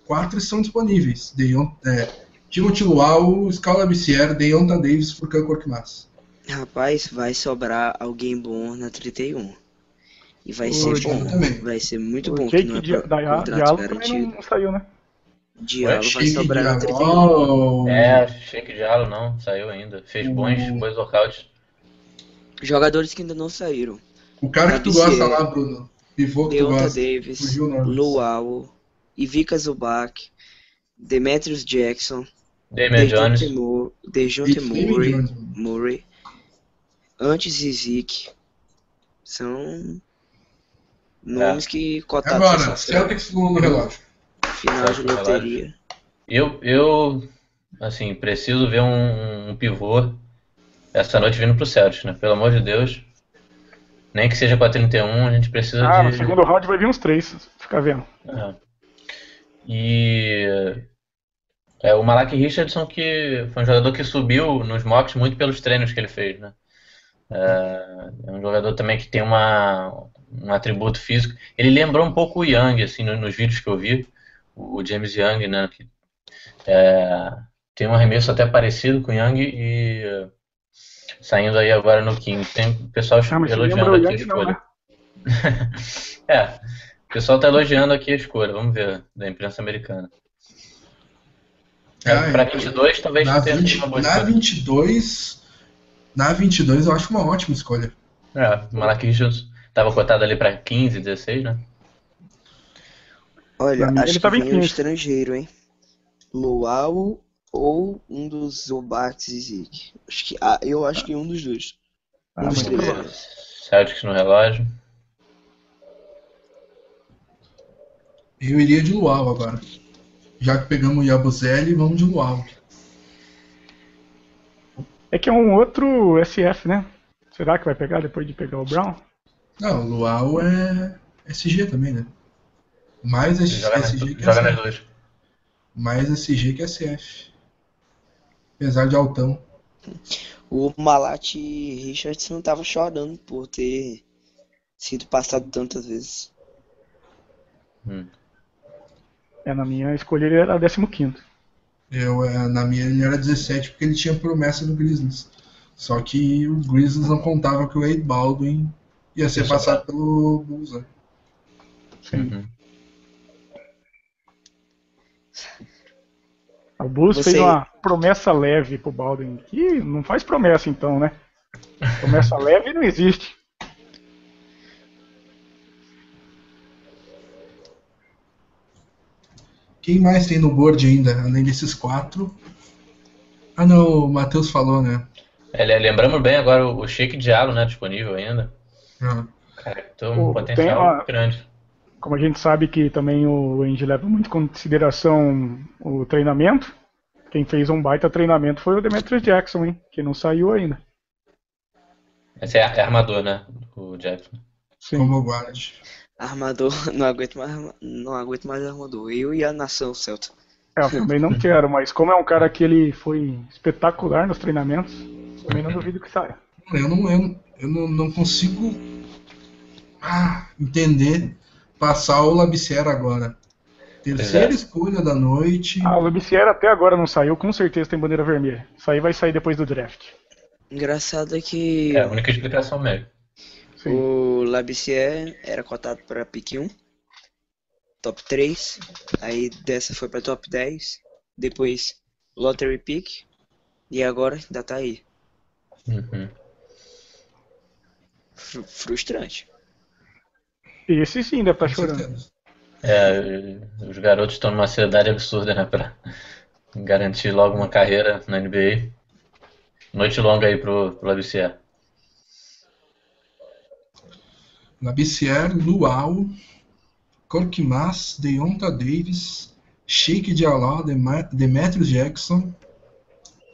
quatro estão disponíveis. Deion, é, Timothy Luau, Scala Bissier, Deonta Davis por Korkmaz. Rapaz, vai sobrar alguém bom na 31. E vai O ser Diallo bom. também. Vai ser muito o bom. Que Jake não é Dia- contrato Diallo também não, saiu, né? Diallo vai sobrar na 31. Diallo. É, Shake Diallo não, saiu ainda. Fez bons, O- bons workouts. Jogadores que ainda não saíram. O cara que tu gosta lá, Bruno. Pivô que tu Deonta gosta. Davis. Luau, Ivica Zubac, Demetrius Jackson, Damian Jones. Dejounte Murray. Murray, antes Zizik. São nomes que cotados Agora, Celtics no, no relógio. final de loteria. Eu, eu, assim, preciso ver um, um pivô essa noite vindo pro Celtics, né? Pelo amor de Deus. Nem que seja pra 31, a gente precisa Ah, de... no segundo round vai vir uns três. Fica vendo. É. E é, o Malak Richardson que foi um jogador que subiu nos mocks muito pelos treinos que ele fez, né? É, é um jogador também que tem uma, um atributo físico. Ele lembrou um pouco o Young, assim, no- nos vídeos que eu vi, o James Young, né? Que, é, tem um arremesso até parecido com o Young e é, saindo aí agora no King. Tem o pessoal Ah, elogiando aqui a escolha. né? É, o pessoal tá elogiando aqui a escolha, vamos ver, da imprensa americana. Ah, Pra é. 22 talvez Na, tenha 20, sido uma boa na escolha. 22, na 22 eu acho uma ótima escolha. É, o Malak Richards tava cotado ali pra 15, 16, né? Olha, acho ele que em vem um 15. estrangeiro, hein? Luau ou um dos Zubacs e Zik. Acho que, ah, eu acho que um dos dois. Ah, Um dos três. Celtics no relógio. Eu iria de Luau agora. Já que pegamos o Yabusele, vamos de Luau. É que é um outro SF, né? Será que vai pegar depois de pegar o Brown? Não, o Luau é SG também, né? Mais Ele S- joga SG que joga nas SF. duas. Mais SG que SF. Apesar de altão. O Malat Richardson tava chorando por ter sido passado tantas vezes. Hum. É, na minha escolha ele era 15. Eu, eh, na minha ele era 17 porque ele tinha promessa do Grizzlies. Só que o Grizzlies não contava que o Wade Baldwin ia ser passado pelo Bulls. né? Sim. Uhum. O Bulls Você- fez uma promessa leve pro Baldwin. Que não faz promessa então, né? Promessa leve não existe. Quem mais tem no board ainda, além desses quatro? Ah não, o Matheus falou, né? É, le- lembramos bem agora o o Shake Diallo, né? Disponível ainda. Cara, tem um Pô, potencial tem grande. Como a gente sabe que também o Andy leva muito em consideração o treinamento, quem fez um baita treinamento foi o Demetrius Jackson, hein? Que não saiu ainda. Esse é, é armador, né? O Jackson. Sim. como guarda. Armador, não aguento mais, não aguento mais armador. Eu e a nação Celta. É, eu também não quero, mas como é um cara que ele foi espetacular nos treinamentos, também não duvido que saia. Eu não, eu, eu não, não consigo ah, entender passar o Labicera agora. Terceira Exato. escolha da noite. Ah, o Lubiciera até agora não saiu, com certeza tem bandeira vermelha. Isso aí vai sair depois do draft. Engraçado é que É a única explicação mesmo. Sim. o Labissier era cotado para pick 1, top 3, aí dessa foi para top 10, depois lottery pick e agora ainda tá aí. Uhum. Fru- Frustrante. Esse sim deve estar com chorando. certeza. É, os garotos estão numa ansiedade absurda, né? Pra garantir logo uma carreira na NBA. Noite longa aí pro, pro Labissière. Labissière, Luau, Korkmaz, Deonta Davis, Sheik Diallo, Demetrius Jackson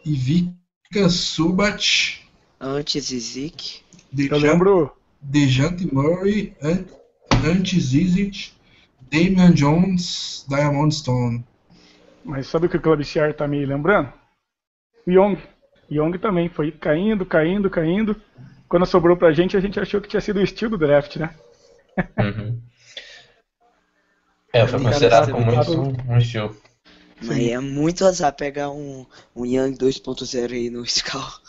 e Vika Subat, Antes Zizik, Eu lembro, Dejante Murray, An- Ante Zizic, Damian Jones, Diamond Stone. mas sabe o que o Clubciar tá me lembrando? O Young. Young também foi caindo, caindo, caindo. Quando sobrou pra gente, a gente achou que tinha sido o estilo do draft, né? Uhum. É, foi considerado como um, um estilo. mas é muito azar pegar um, um Young 2.0 aí no Scal.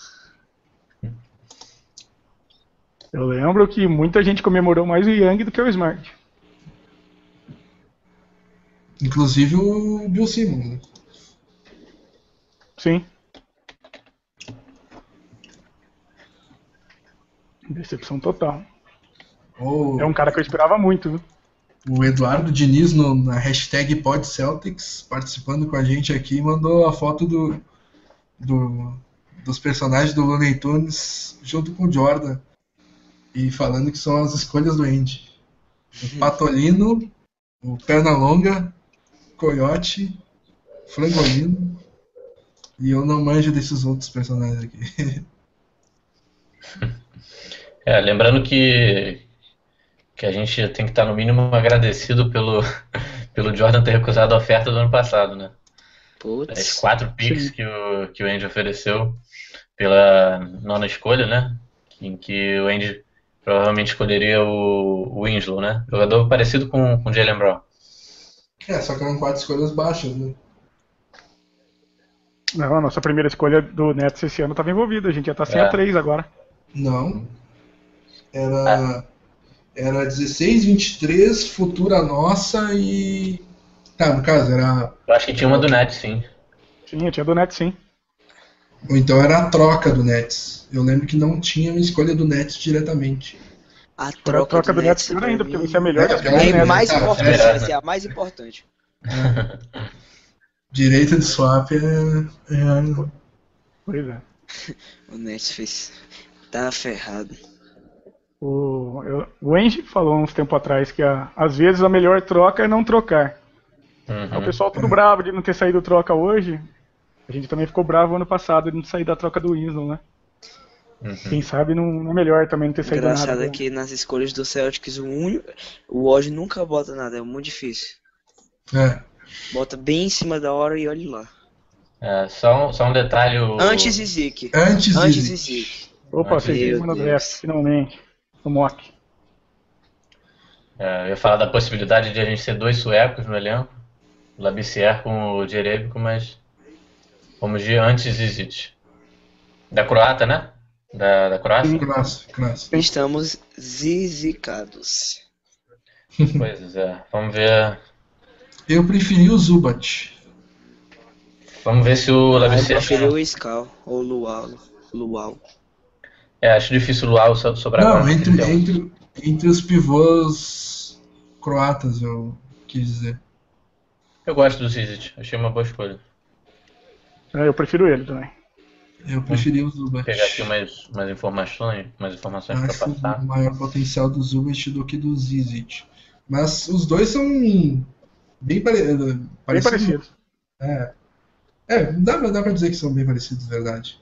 Eu lembro que muita gente comemorou mais o Young do que o Smart. Inclusive o Bill Simmons. né? Sim. Decepção total. O, É um cara que eu esperava muito, viu? o Eduardo Diniz no- na hashtag PodCeltics, participando com a gente aqui, mandou a foto do, do- dos personagens do Looney Tunes junto com o Jordan. E falando que são as escolhas do Andy. O Patolino, o Pernalonga, Coyote, Frangolino. E eu não manjo desses outros personagens aqui. É, lembrando que, que a gente tem que estar no mínimo agradecido pelo, pelo Jordan ter recusado a oferta do ano passado, né? As Putz. quatro picks que o, que o Andy ofereceu pela nona escolha, né? Em que o Andy provavelmente escolheria o, o Winslow, né? Jogador parecido com, com o Jalen Brown. É, só que eram quatro escolhas baixas, né? Não, a nossa primeira escolha do Nets esse ano estava envolvida. A gente já tá sem É. a 3 agora. Não. Era, era 16, 23, futura nossa e. Tá, no caso, era. Eu acho que tinha uma do Nets, sim. Sim, eu tinha do Nets sim. Ou então era a troca do Nets. Eu lembro que não tinha uma escolha do Nets diretamente. A Agora a troca, troca do Nets pior ainda, porque ser a melhor É, é, É né? mais importante, é. a mais importante. Direito de swap é. é- Pois é. O Nets fez. Tá ferrado. O, eu- o Angie falou uns tempo atrás que a- às vezes a melhor troca é não trocar. Uhum. O pessoal tudo bravo de não ter saído troca hoje. A gente também ficou bravo ano passado de não sair da troca do Winslow, né? Uhum. Quem sabe não, não é melhor também não ter saído Engraçado nada. é que nas escolhas do Celtics o único. O Woj nunca bota nada, é muito difícil. é. Bota bem em cima da hora e olhe lá. É, só, um, só um detalhe. O, Antes Zizik. Antes, Antes. Zizik. Opa, acertei uma no draft, finalmente. No mock. É, eu ia falar da possibilidade de a gente ter dois suecos no elenco. O Labissière com o Jerebico, mas vamos de antes Zizic. Da Croata, né? Da, da Croácia? Classe, classe. Estamos zizicados. Pois é. Vamos ver. Eu preferi o Zubat. Vamos ver se o Ah, eu preferi o Scal ou o Luau. Luau. É, acho difícil o Luau so- sobrar Não, agora. entre, Então, entre, entre os pivôs croatas, eu quis dizer. Eu gosto do Zizic, achei uma boa escolha. É, eu prefiro ele também. Eu preferi o Zubat. Vou pegar aqui umas, umas informações, umas informações Acho passar. o maior potencial do Zubat do que do Zizic. Mas os dois são bem pare... Bem parecidos. parecido. É, é dá, pra- dá pra dizer que são bem parecidos, verdade.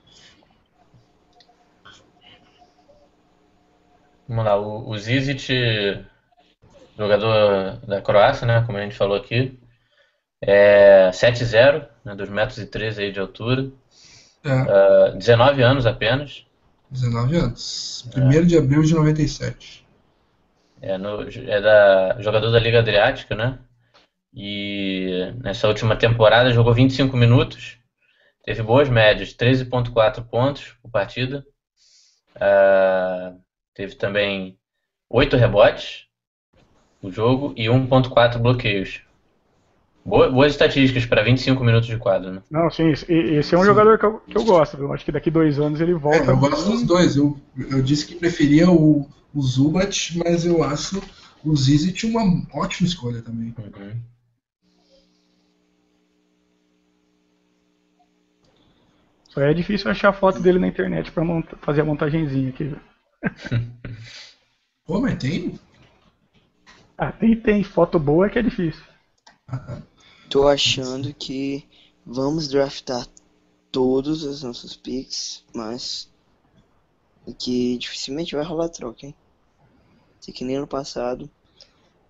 Vamos lá, o, o Zizic, jogador da Croácia, né, como a gente falou aqui, é 7'0", né, 2 metros e 13 aí de altura, É, ah, 19 anos apenas, 19 anos. 1 de abril de 97. é, no- é da, jogador da Liga Adriática, né, e nessa última temporada jogou 25 minutos, teve boas médias, 13.4 pontos por partida, ah, teve também 8 rebotes no jogo e 1.4 bloqueios. Boa- boas estatísticas para 25 minutos de quadro, né? Não, sim, esse, esse é um jogador que eu, que eu gosto. viu? Acho que daqui dois anos ele É, volta. eu gosto dos dois. Eu, eu disse que preferia o, o Zubat, mas eu acho o Zizic uma ótima escolha também. Uhum. Só é difícil achar a foto dele na internet pra monta- fazer a montagenzinha aqui. viu? Pô, mas tem? Ah, tem, tem. Foto boa é que é difícil. Tô achando que vamos draftar todos os nossos picks, mas que dificilmente vai rolar troca, hein? Sei que nem ano passado.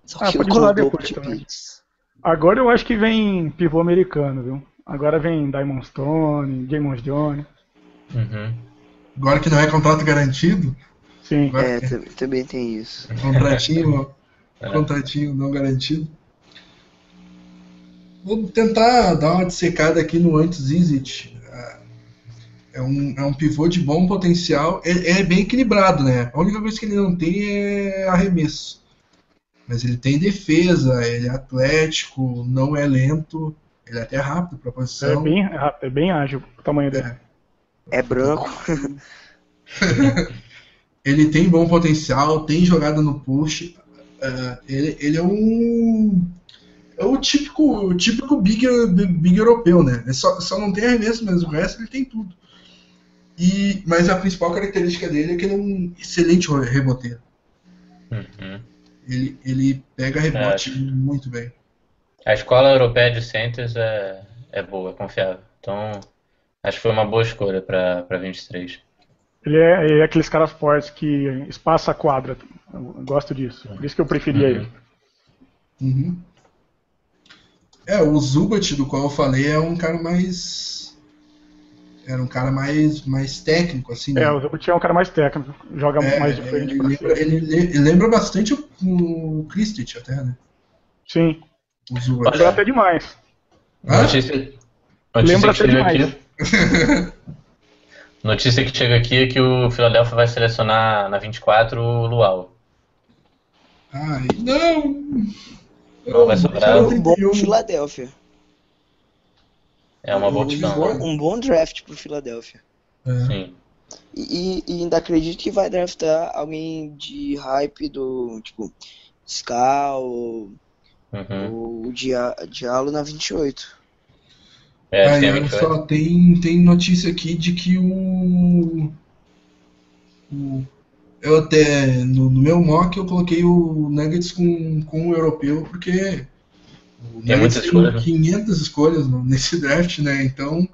Só Ah, que pode eu rolar depois de também. picks. Agora eu acho que vem pivô americano, viu? Agora vem Diamond Stone, James Jones. Uhum. Agora que não é contrato garantido, Sim. Agora- É, tam- também tem isso. contratinho, É. contratinho não garantido. Vou tentar dar uma dissecada aqui no antes Zizic. É um, é um pivô de bom potencial. É, é bem equilibrado, né? A única coisa que ele não tem é arremesso. Mas ele tem defesa, ele é atlético, não é lento, ele é até rápido para É posição. bem, rápido, é bem ágil o tamanho dele. É branco. Ele tem bom potencial, tem jogada no push. é, ele, ele é um. É o típico, o típico big, big europeu, né? Ele só, só não tem arremesso, mas o resto ele tem tudo. E, mas a principal característica dele é que ele é um excelente reboteiro. Uhum. Ele, ele pega rebote muito bem. A escola europeia de centers é, é boa, é confiável. Então, acho que foi uma boa escolha para 23. Ele é, ele é aqueles caras fortes que espaça a quadra. Eu gosto disso. Por isso que eu preferia Uhum. ele. Uhum. É, o Zubat, do qual eu falei, é um cara mais. Era um cara mais, mais técnico, assim, né? É, o Zubut é um cara mais técnico, joga É, mais de frente ele, lembra, ele, ele lembra bastante o, o até, né? Sim, O Zubat. lembra até demais. Hã? Notícia, notícia Lembra que até chega demais. aqui. Notícia que chega aqui é que o Philadelphia vai selecionar na 24 o Luau. Ai, não! Não vai sobrar. Eu Um bom 31. Filadélfia. É uma boa um, opção. bom, um bom draft pro Filadélfia. É. Sim. E, e ainda acredito que vai draftar alguém de hype do tipo Scal ou, Uhum. ou o Dia- Diallo na 28. É, Aí, tem olha 28. só, tem, tem notícia aqui de que o. o- eu até. No, no meu mock eu coloquei o Nuggets com, com o europeu, porque. O Tem muitas escolhas, né? 500 escolhas no- nesse draft, né? Então,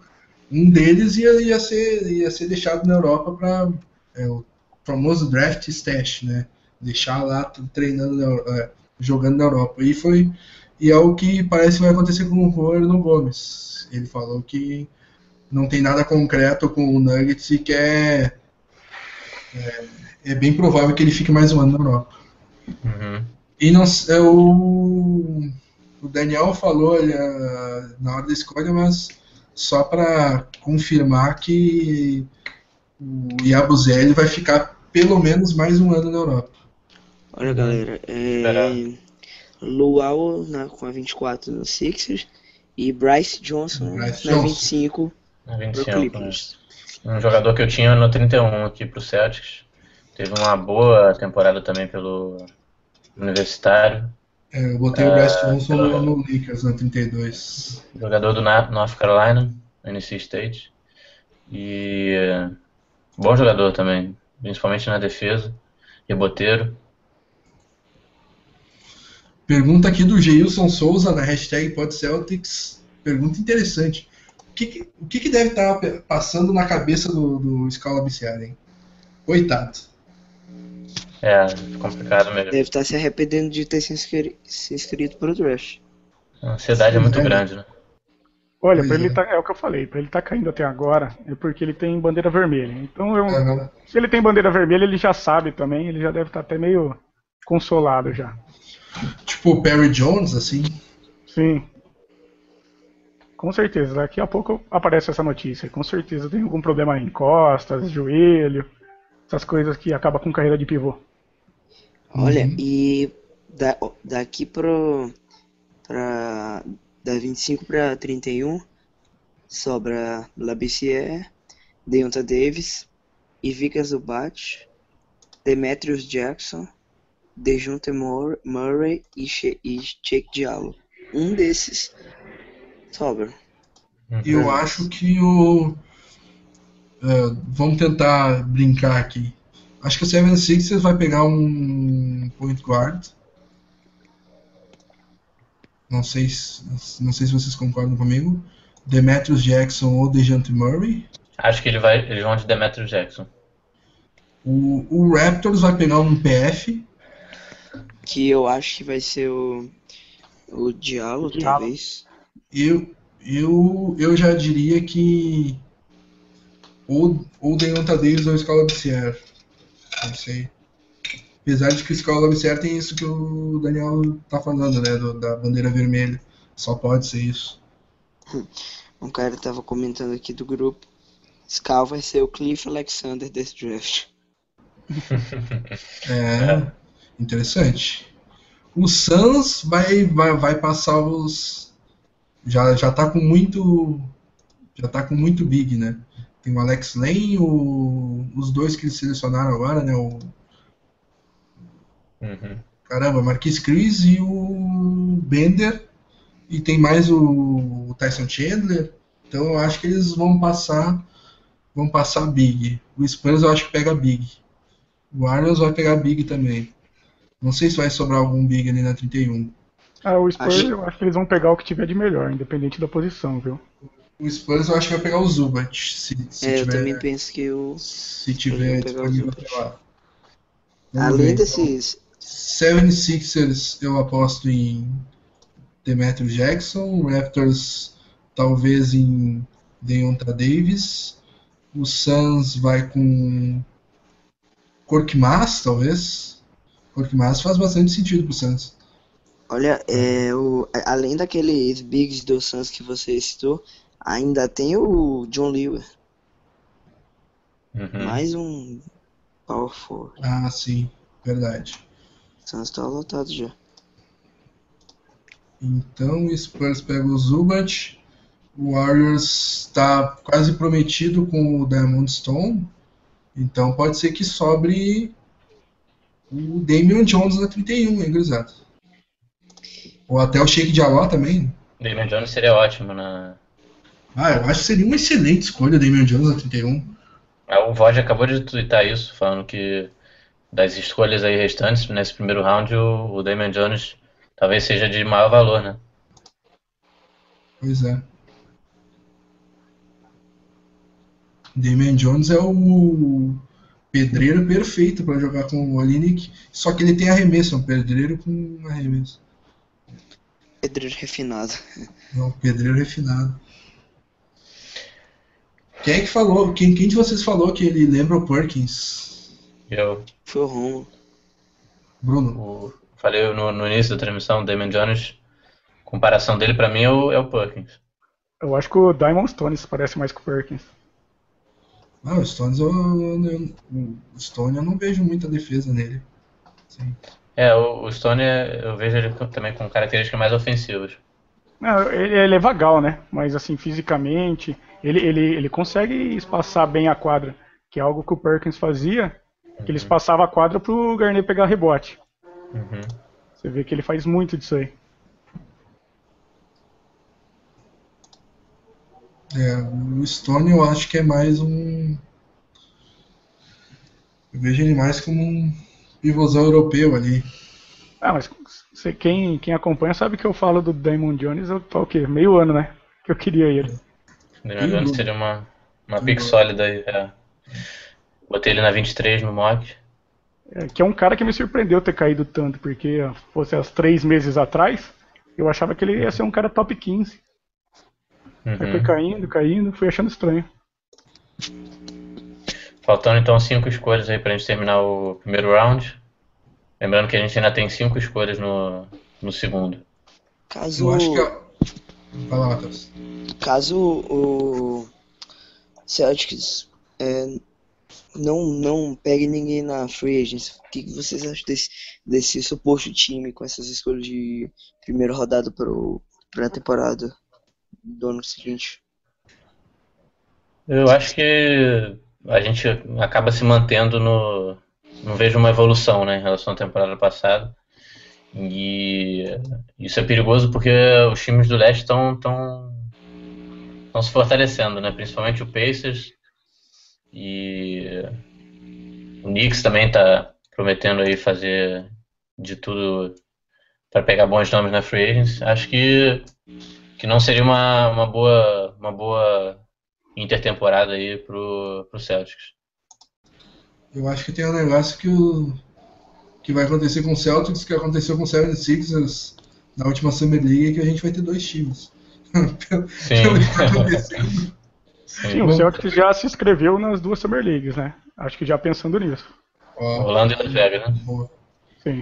um deles ia, ia, ser, ia ser deixado na Europa para. É, o famoso draft stash, né? Deixar lá treinando, na é, jogando na Europa. E foi. E é o que parece que vai acontecer com o Juan Gomes. Ele falou que não tem nada concreto com o Nuggets e que é, é, é bem provável que ele fique mais um ano na Europa. Uhum. E não, é, o, o Daniel falou ali, ah, na hora da escolha, mas só para confirmar que o Yabusele vai ficar pelo menos mais um ano na Europa. Olha galera, é. Luau na, com a 24 no Sixers E Bryce Johnson Bryce na Johnson. 25 Na pro 25, né? Um jogador que eu tinha no 31 aqui pro Celtics. Teve uma boa temporada também pelo Universitário. É, eu botei o Ah, Bryce Johnson no, tá. no Lakers na 32. Jogador do North Carolina, NC State. E eh, bom jogador também, principalmente na defesa. Reboteiro. Pergunta aqui do Geilson Souza na hashtag PodCeltics. Pergunta interessante. O que, que- o que, que deve estar pe- passando na cabeça do, do Scala Biciari, hein? Coitado. É, complicado mesmo. Deve estar se arrependendo de ter se, inscri se inscrito pro draft. A ansiedade é muito Sim, grande, né? Olha, ele é. tá, é o que eu falei, pra ele tá caindo até agora é porque ele tem bandeira vermelha. Então, eu, se ele tem bandeira vermelha, ele já sabe também, ele já deve estar até meio consolado já. Tipo o Perry Jones, assim. Sim. Com certeza, daqui a pouco aparece essa notícia. Com certeza tem algum problema em costas, joelho, essas coisas que acabam com carreira de pivô. Olha, Uhum. e da, daqui pro. Pra, da 25 pra 31 sobra Labissière, Deonta Davis, Ivica Zubat, Demetrius Jackson, Dejunte Mur- Murray e, Che, e Jake Diallo. Um desses sobra. Eu acho que o. é, vamos tentar brincar aqui. Acho que o 76ers vai pegar um point guard. Não sei se, não sei se vocês concordam comigo. Demetrius Jackson ou Dejante Murray. Acho que ele vai, eles vão de Demetrius Jackson. O, o Raptors vai pegar um PF. Que eu acho que vai ser o. O Diallo, Diallo. talvez. Eu, eu, eu já diria que. Ou, ou Deonta Davis ou Scala Bissier. Não sei. Apesar de que o Scala Bissier tem isso que o Daniel tá falando, né? do- da bandeira vermelha. Só pode ser isso. Um cara tava comentando aqui do grupo. Scal vai ser o Cliff Alexander desse draft. É, interessante. O Suns vai, vai, vai passar os. Já, já tá com muito. Já tá com muito big, né? Tem o Alex Lane, o, os dois que eles selecionaram agora, né? O, Uhum. caramba, Marquis Chris e o Bender. E tem mais o, o Tyson Chandler. Então eu acho que eles vão passar. Vão passar big. O Spurs eu acho que pega big. O Warriors vai pegar big também. Não sei se vai sobrar algum big ali na 31. Ah, o Spurs, Acho- eu acho que eles vão pegar o que tiver de melhor, independente da posição, viu? O Spurs eu acho que vai pegar o Zubat, se, se é, eu tiver, também penso que o. se tiver disponível até lá. Além ver, então. desses. 76ers eu aposto em Demetrius Jackson, Raptors talvez em Deonta Davis, o Suns vai com Korkmaz, talvez. Korkmaz faz bastante sentido pro Suns. Olha, é, o, além daqueles bigs do Suns que você citou, ainda tem o John Lewer. Uhum. Mais um Power Forward. Ah, sim, verdade. O Suns tá lotado já. Então o Spurs pega o Zubat, o Warriors está quase prometido com o Diamond Stone, então pode ser que sobre o Damian Jones na 31, hein, gurizada? Ou até o Shake Diallo também. Damian Jones seria ótimo na. Ah, eu acho que seria uma excelente escolha o Damian Jones na 31. Ah, O Voj acabou de twittar isso, falando que das escolhas aí restantes nesse primeiro round, o, o Damian Jones talvez seja de maior valor, né? Pois é. Damian Jones é o pedreiro perfeito para jogar com o Olinick, só que ele tem arremesso, é um pedreiro com arremesso. Pedreiro refinado. É um pedreiro refinado. Quem é que falou? Quem, quem de vocês falou que ele lembra o Perkins? Eu, Foi o. Bruno. o- falei no, no início da transmissão, o Damian Jones, comparação dele pra mim é o, é o Perkins. Eu acho que o Diamond Stones parece mais com o Perkins. Ah, o Stones eu, eu- o Stone eu não vejo muita defesa nele. Sim. É, o, o Stone eu vejo ele também com características mais ofensivas. Não, ele, ele é vagal, né? Mas assim, fisicamente, ele, ele, ele consegue espaçar bem a quadra, que é algo que o Perkins fazia, que ele espaçava a quadra pro Garnet pegar rebote. Uhum. Você vê que ele faz muito disso aí. É, o Stone eu acho que é mais um. Eu vejo ele mais como um pivôzão europeu ali. Ah, mas você, quem, quem acompanha sabe que eu falo do Damon Jones há o quê? Meio ano, né? Que eu queria ele. Jones seria uma, uma pick sólida aí. É. Botei ele na 23 no mock. É, que é um cara que me surpreendeu ter caído tanto, porque fosse há três meses atrás, eu achava que ele ia ser um cara top 15. Aí foi Uhum. caindo, caindo, fui achando estranho. Faltando então cinco escolhas aí pra gente terminar o primeiro round. Lembrando que a gente ainda tem cinco escolhas no, no segundo. Caso, Eu acho que. Vai lá, Matheus. caso o Celtics é, não, não pegue ninguém na free agency, o que, que vocês acham desse, desse suposto time com essas escolhas de primeira rodada para a temporada do ano seguinte? Eu acho que a gente acaba se mantendo no. Não vejo uma evolução né, em relação à temporada passada. E isso é perigoso porque os times do leste estão tão, tão se fortalecendo, né? principalmente o Pacers. E o Knicks também está prometendo aí fazer de tudo para pegar bons nomes na free agents. Acho que, que não seria uma, uma, boa, uma boa intertemporada aí pro, pro Celtics. Eu acho que tem um negócio que, o, que vai acontecer com o Celtics, que aconteceu com o 76ers na última Summer League, que a gente vai ter dois times. Pelo- Sim. pelo que tá acontecendo. Sim, o Celtics já se inscreveu nas duas Summer Leagues, né? Acho que já pensando nisso. Ó, Orlando e Vegas, né? boa. Sim.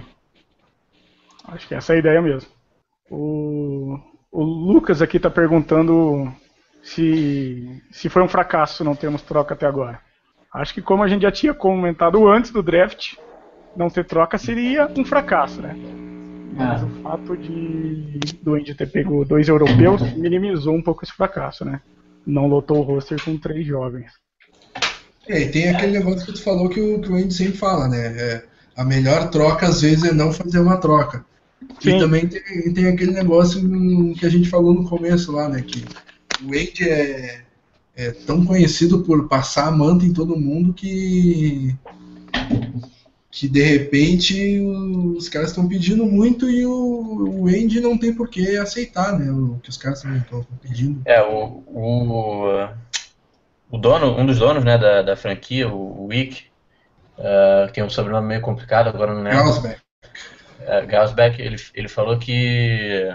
Acho que essa é a ideia mesmo. O, o Lucas aqui tá perguntando se, se foi um fracasso não termos troca até agora. Acho que como a gente já tinha comentado antes do draft, não ter troca seria um fracasso, né? Mas o fato de do Andy ter pego dois europeus minimizou um pouco esse fracasso, né? Não lotou o roster com três jovens. É, e tem aquele negócio que tu falou que o, que o Andy sempre fala, né? É, a melhor troca às vezes é não fazer uma troca. Sim. E também tem, tem aquele negócio que a gente falou no começo lá, né? Que o Wade é, é tão conhecido por passar a manta em todo mundo que que de repente os caras estão pedindo muito e o, o Andy não tem por que aceitar, né? O que os caras estão pedindo. É, o, o, o dono, um dos donos né, da, da franquia, o, Wick, uh, tem um sobrenome meio complicado, agora não lembro. Gaussbeck. uh, Gaussbeck, ele, ele falou que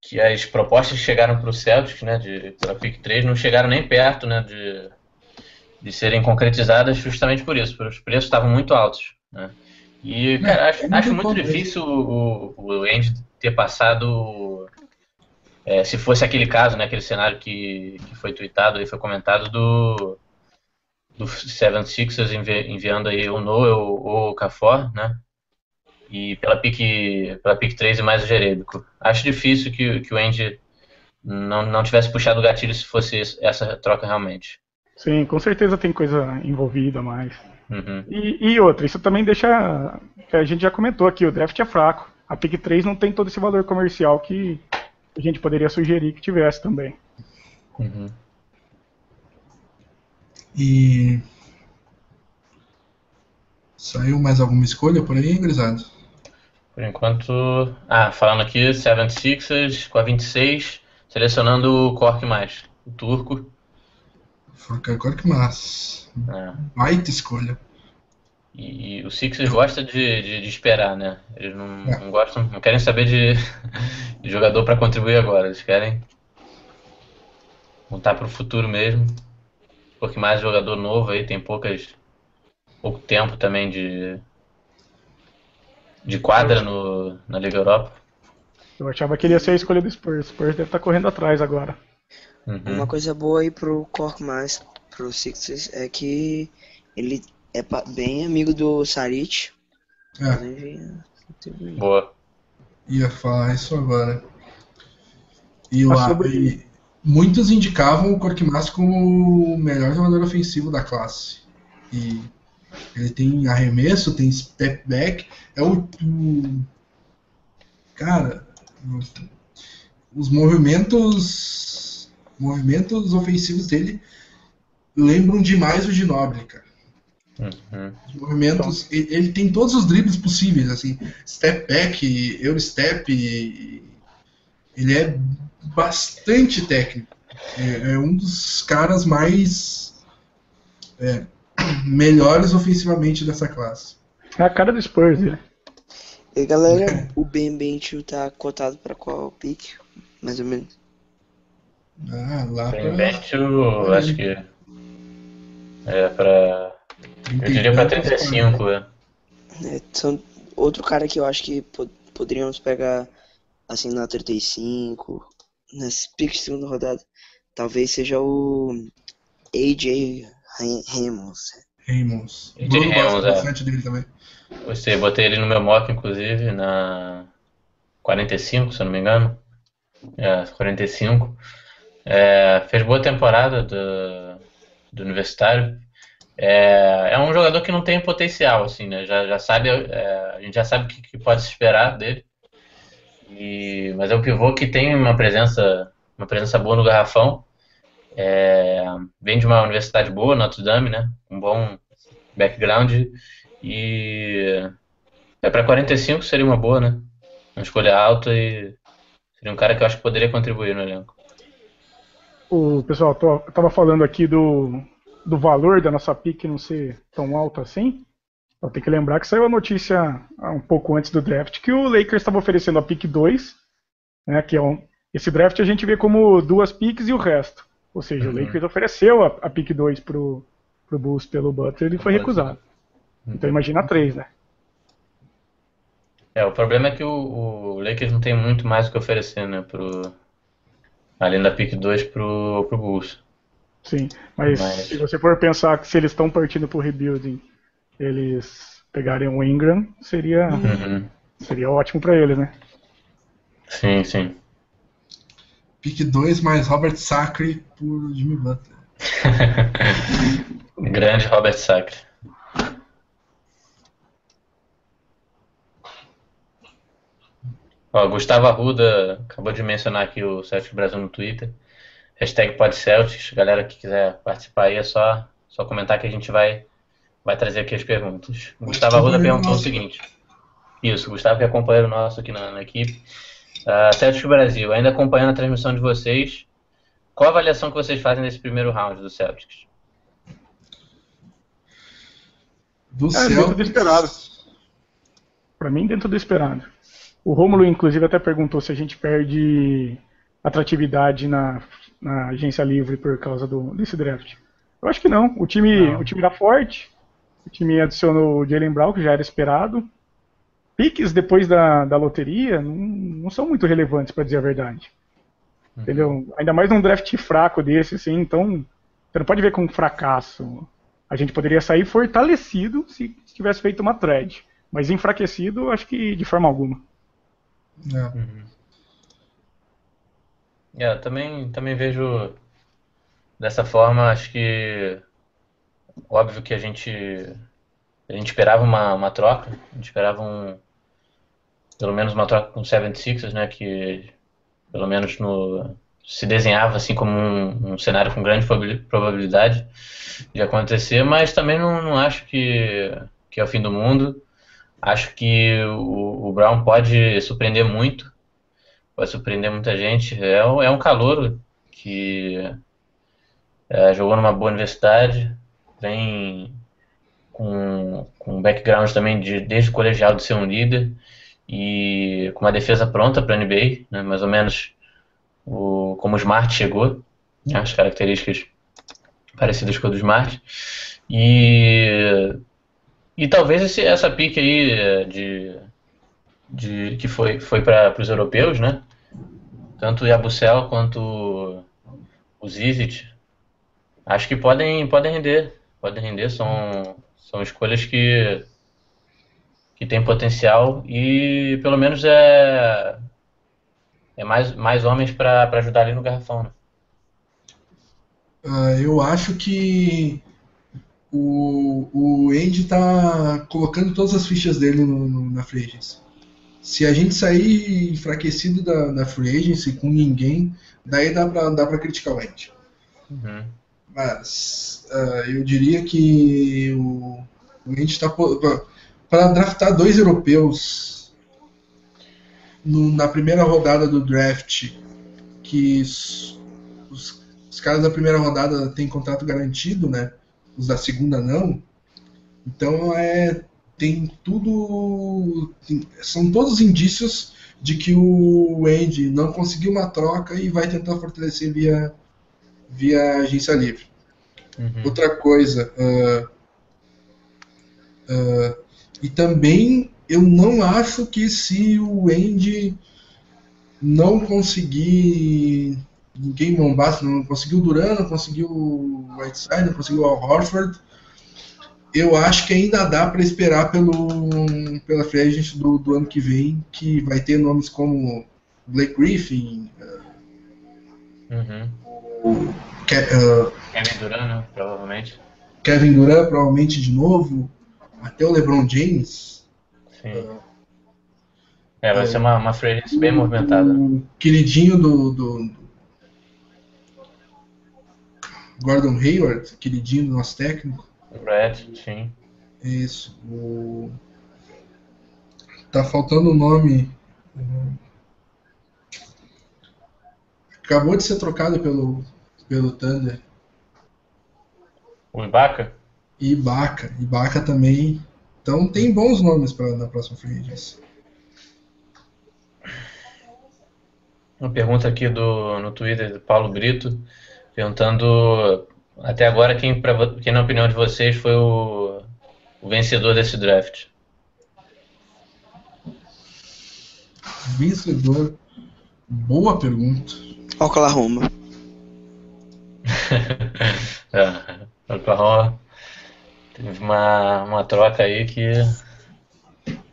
que as propostas que chegaram para o Celtics, né, de pela pick 3, não chegaram nem perto, né, de, de serem concretizadas justamente por isso, porque os preços estavam muito altos, né. E, cara, É, acho, é muito acho muito difícil o, o Andy ter passado, é, se fosse aquele caso, né, aquele cenário que, que foi tweetado e foi comentado do do Seven Sixers envi, enviando aí o Noel ou o Cafor, né, e pela pick, pela pick 3 e mais o Jerebico. Acho difícil que, que o Andy não, não tivesse puxado o gatilho se fosse essa troca realmente. Sim, com certeza tem coisa envolvida mais. Uhum. E, e outra, isso também deixa. que A gente já comentou aqui, o draft é fraco. A pick 3 não tem todo esse valor comercial que a gente poderia sugerir que tivesse também. Uhum. E. Saiu mais alguma escolha por aí, Grisado? Por enquanto. Ah, falando aqui, 76ers com a 26, selecionando o Cork mais, o turco. Forcar Korkmaz. né? Baita escolha. E, e o Sixers gosta de, de, de esperar, né? Eles não, É. não gostam, não querem saber de, de jogador para contribuir agora. Eles querem montar para o futuro mesmo. Porque mais jogador novo aí tem poucas pouco tempo também de de quadra no, na Liga Europa. Eu achava que ele ia ser a escolha do Spurs. O Spurs deve estar correndo atrás agora. Uhum. Uma coisa boa aí pro Cork mais, pro Sixers, é que ele é bem amigo do Saric. É, teve- Boa. ia falar isso agora. E, lá, sobre- e muitos indicavam o Korkmaz como o melhor jogador ofensivo da classe. E ele tem arremesso, tem step back, é o, o- cara, os movimentos movimentos ofensivos dele lembram demais o Ginobili, cara. Uhum. Os movimentos, ele, ele tem todos os dribles possíveis, assim, step back, Eurostep, ele é bastante técnico. É, é um dos caras mais é, melhores ofensivamente dessa classe. É a cara do Spurs, né? E galera, o Ben Bentil tá cotado pra qual pick? Mais ou menos. Ah, lá pra eu acho que. É pra. Eu diria pra 35, é. É, são outro cara que eu acho que po- poderíamos pegar assim na 35, nesse pick de segunda rodada. Talvez seja o AJ Ramos. Ramos. Gosta Ramos, é. dele também. Você botei ele no meu mock, inclusive, na 45, se eu não me engano. É, 45. É, fez boa temporada do, do universitário. É, é um jogador que não tem potencial, assim, né? Já, já sabe, é, a gente já sabe o que, que pode se esperar dele. E, mas é um pivô que tem uma presença, uma presença boa no garrafão. É, vem de uma universidade boa, Notre Dame, né? Um bom background. E é para 45 seria uma boa, né? Uma escolha alta e seria um cara que eu acho que poderia contribuir no elenco. O pessoal, tô, eu tava falando aqui do, do valor da nossa pick não ser tão alto assim. Só tem que lembrar que saiu a notícia um pouco antes do draft que o Lakers estava oferecendo a pick 2, né, que é um, esse draft a gente vê como duas picks e o resto. Ou seja, Uhum. o Lakers ofereceu a, a pick 2 pro, pro Bulls pelo Butler e foi Butler. recusado. Então imagina três, né? É, o problema é que o, o Lakers não tem muito mais o que oferecer, né? Pro, além da pick 2 pro, pro Bulls. Sim, mas, Mas- se você for pensar que se eles estão partindo pro rebuilding, eles pegarem o Ingram, seria, Uhum. seria ótimo para eles, né? Sim, sim. Pick 2 mais Robert Sacre por Jimmy Butler. Grande Robert Sacre. Ó, Gustavo Arruda acabou de mencionar aqui o Celtics Brasil no Twitter. Hashtag PodCeltics. Galera que quiser participar aí é só, só comentar que a gente vai, vai trazer aqui as perguntas. O Gustavo Arruda perguntou o seguinte. Isso, o Gustavo que é companheiro nosso aqui na, na equipe. Uh, Celtics Brasil, ainda acompanhando a transmissão de vocês, qual a avaliação que vocês fazem desse primeiro round do Celtics? Do É, dentro do esperado. Pra mim, dentro do esperado. O Rômulo, inclusive, até perguntou se a gente perde atratividade na, na agência livre por causa do, desse draft. Eu acho que não. O time, Não. o time dá forte. O time adicionou o Jalen Brown, que já era esperado. Piques depois da, da loteria não, não são muito relevantes, para dizer a verdade. Entendeu? Ainda mais num draft fraco desse, assim, então você não pode ver como um fracasso. A gente poderia sair fortalecido se tivesse feito uma thread. Mas enfraquecido, acho que de forma alguma. É. É, eu também, também vejo dessa forma, acho que óbvio que a gente a gente esperava uma, uma troca, a gente esperava um pelo menos uma troca com o 76ers, né, que pelo menos no se desenhava assim como um, um cenário com grande probabil- probabilidade de acontecer, mas também não, não acho que, que é o fim do mundo. Acho que o, o Brown pode surpreender muito, pode surpreender muita gente. É, um- é um calouro que é, jogou numa boa universidade, vem com, com um background também de, desde o colegial de ser um líder e com uma defesa pronta para a NBA, né, mais ou menos o, como o Smart chegou, né, as características parecidas com a do Smart. E, e talvez esse, essa pique aí é, de, de que foi, foi para os europeus, né? Tanto o Yabusel quanto o Zizit, acho que podem, podem render. Podem render, são, são escolhas que, que têm potencial e pelo menos é, é mais, mais homens para ajudar ali no garrafão, né? Uh, eu acho que o, o Andy tá colocando todas as fichas dele no, no, na Free Agency. Se a gente sair enfraquecido da, da Free Agency com ninguém, daí dá pra, dá pra criticar o Andy. Uhum. Mas uh, eu diria que o, o Andy está para draftar dois europeus no, na primeira rodada do draft, que os, os, os caras da primeira rodada têm contrato garantido, né? Os da segunda não. Então é tem tudo, tem, são todos os indícios de que o Andy não conseguiu uma troca e vai tentar fortalecer via via agência livre. Uhum. Outra coisa, uh, uh, e também eu não acho que se o Andy não conseguir ninguém bombasse, não conseguiu o Duran, não conseguiu o Whiteside, não conseguiu o Al Horford. Eu acho que ainda dá para esperar pelo, pela free agent do, do ano que vem, que vai ter nomes como Blake Griffin, uhum. o, Ke, uh, Kevin Durant, né, provavelmente. Kevin Durant, provavelmente de novo, até o LeBron James. Sim. Uh, é, vai ser uma, uma free bem movimentada. O queridinho do, do, Gordon Hayward, queridinho do nosso técnico. Brad, sim. Isso. O... Tá faltando o nome. Acabou de ser trocado pelo, pelo Thunder. O Ibaka? Ibaka. Ibaka também. Então tem bons nomes para na próxima free agency. Uma pergunta aqui do, no Twitter do Paulo Brito perguntando até agora quem, pra, quem na opinião de vocês foi o, o vencedor desse draft. Vencedor? Boa pergunta. Oklahoma. é, Oklahoma teve uma, uma troca aí que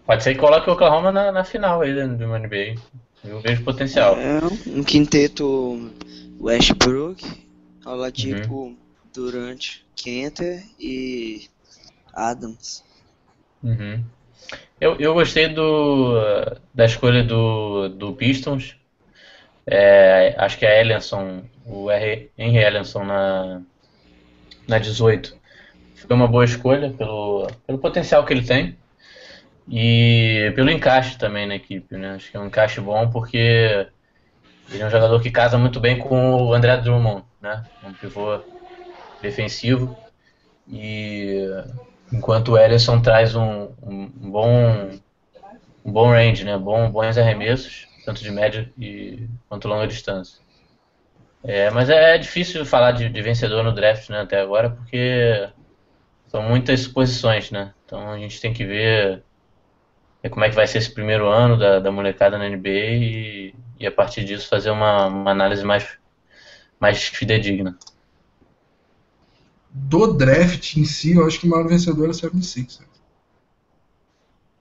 pode ser que coloque o Oklahoma na, na final aí do NBA. Eu vejo potencial. É, um quinteto Westbrook, Oladipo uhum. durante Kenter e Adams. Uhum. Eu, eu gostei do, da escolha do, do Pistons. É, acho que a Ellenson, o R, Henry Ellenson na, na 18, foi uma boa escolha pelo, pelo potencial que ele tem e pelo encaixe também na equipe. Né? Acho que é um encaixe bom porque ele é um jogador que casa muito bem com o André Drummond né? Um pivô defensivo. E enquanto o Ellison traz um, um, bom um bom range, né? Bom, bons arremessos, tanto de média e quanto longa distância. É, mas é difícil falar de, de, vencedor no draft né, até agora, porque são muitas suposições, né? Então a gente tem que ver, como é que vai ser esse primeiro ano da, da molecada na NBA e, e a partir disso fazer uma, uma análise mais mais fidedigna. Do draft em si, eu acho que o maior vencedor é o 76ers.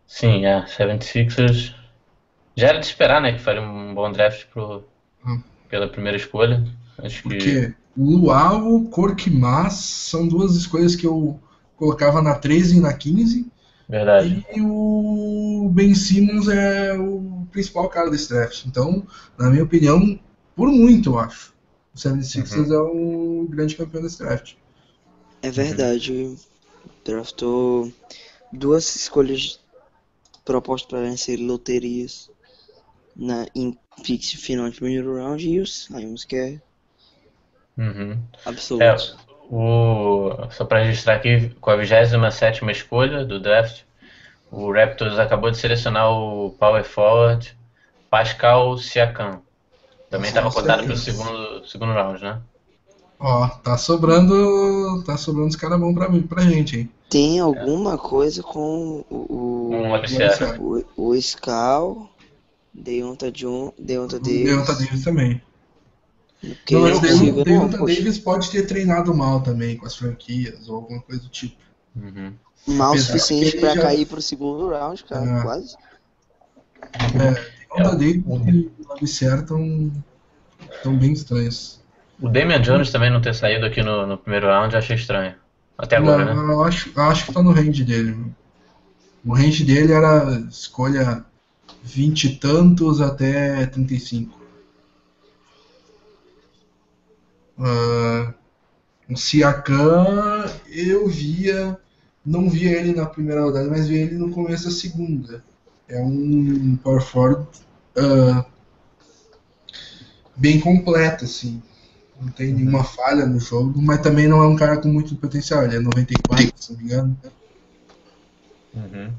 Sim, é. 76ers. Já era de esperar, né? Que faria um bom draft pro, hum. pela primeira escolha. Acho Porque que... Luau, Korkmaz são duas escolhas que eu colocava na 13 e na 15. Verdade. E o Ben Simmons é o principal cara desse draft. Então, na minha opinião, por muito, eu acho. O 76ers uhum. é o grande campeão desse draft. É verdade. Draftou duas escolhas propostas para vencer loterias na, em fix final de primeiro round e os Lions, que é uhum. absoluto. É, o, só para registrar aqui, com a 27 escolha do draft, o Raptors acabou de selecionar o Power Forward Pascal Siakam. Também estava cotado para o segundo, segundo round, né? Ó, tá sobrando. Tá sobrando os caras bons pra, mim, pra gente, hein? Tem alguma é. coisa com o. Um o, o, o Scal, Deonta John, Deonta Davis. Deonta Davis também. Que não, Deonta, Deonta Davis pode ter treinado mal também com as franquias ou alguma coisa do tipo. Uhum. Mal o suficiente para já... cair pro segundo round, cara, é. quase. É, é, dele e o estão tão bem estranhos. O Damian Jones também não ter saído aqui no, no primeiro round, achei estranho. Até agora, não, né? Eu acho, eu acho que tá no range dele. O range dele era escolha 20 e tantos até 35. Uh, o Siakam, eu via, não via ele na primeira rodada, mas via ele no começo da segunda. É um power forward uh, bem completo, assim. Não tem uhum. nenhuma falha no jogo, mas também não é um cara com muito potencial. Ele é 94, se não me engano. Uhum.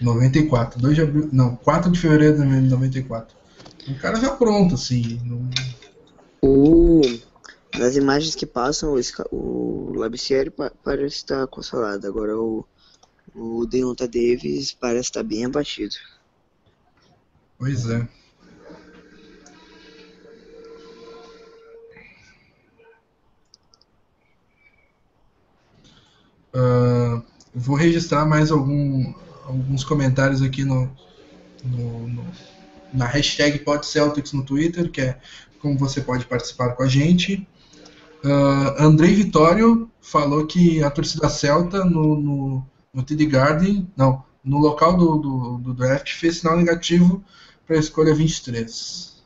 94, 2 de abril, não, 4 de fevereiro de 94. Um cara já pronto, assim. Não... O... Nas imagens que passam, o, o Labicieri parece estar consolado. Agora o, o Deonta Davis parece estar bem abatido. Pois é. Uh, vou registrar mais algum, alguns comentários aqui no, no, no, na hashtag PodCeltics no Twitter, que é como você pode participar com a gente. Uh, Andrei Vitório falou que a torcida celta no, no, no TD Garden, não, no local do, do, do draft, fez sinal negativo para a escolha 23.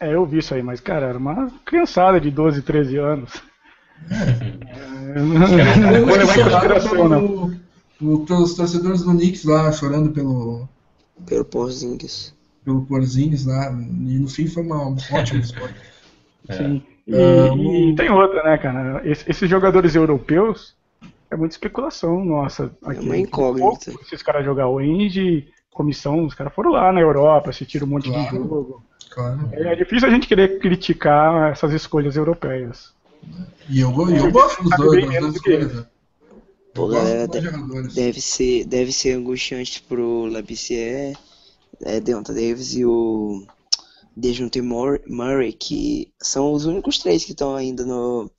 É, eu vi isso aí, mas cara, era uma criançada de 12, 13 anos. É. é, não vou os torcedores do Knicks lá chorando pelo. Pelo Porzingis. Pelo Porzingis lá. E no fim foi uma ótima escolha. Sim. E, uh, e, tem outra, né, cara? esses jogadores europeus é muita especulação, nossa. Aqui, é uma incógnita. Esses caras jogar o Indy, comissão, os caras foram lá na Europa, assistiram um monte claro, de jogo. Claro. É, é difícil a gente querer criticar essas escolhas europeias. E eu, eu gosto dos dois, das duas. Né? Pô, galera, deve ser, deve ser angustiante pro Labissier, é, Deonta Davis e o Dejounte Murray, que são os únicos três que estão ainda no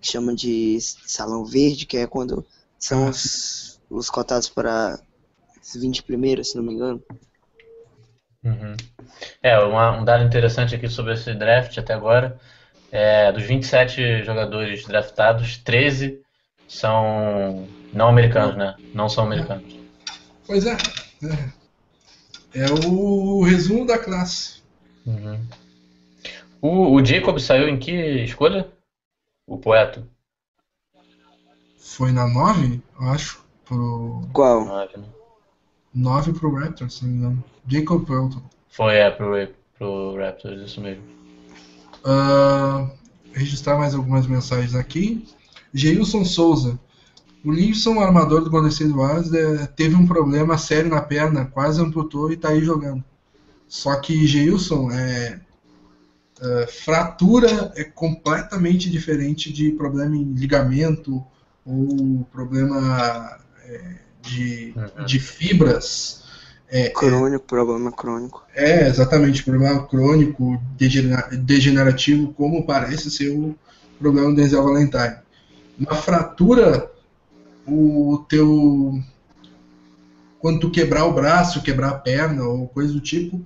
que chamam de salão verde, que é quando são ah, os, os cotados para 20 primeiros, se não me engano. Uhum. É, uma, um dado interessante aqui sobre esse draft até agora, é, dos 27 jogadores draftados, 13 são não americanos, né? Não são americanos. Pois é. É, é o resumo da classe. Uhum. O, o Jacob saiu em que escolha? O poeta. Foi na 9, eu acho. Pro... Qual? 9, né? 9 pro Raptors, se não me engano. Jacob Pelton. Foi, é, pro, pro Raptors, isso mesmo. Uh, registrar mais algumas mensagens aqui. Geilson Souza. O Linson, armador do Golden State Warriors, é, teve um problema sério na perna, quase amputou e está aí jogando. Só que Geilson é, é, fratura é completamente diferente de problema em ligamento ou problema é, de, uhum. de fibras. É, é, crônico, problema crônico. É, exatamente, problema crônico, degenerativo, como parece ser o problema do Denzel Valentine uma fratura, o teu. Quando tu quebrar o braço, quebrar a perna ou coisa do tipo,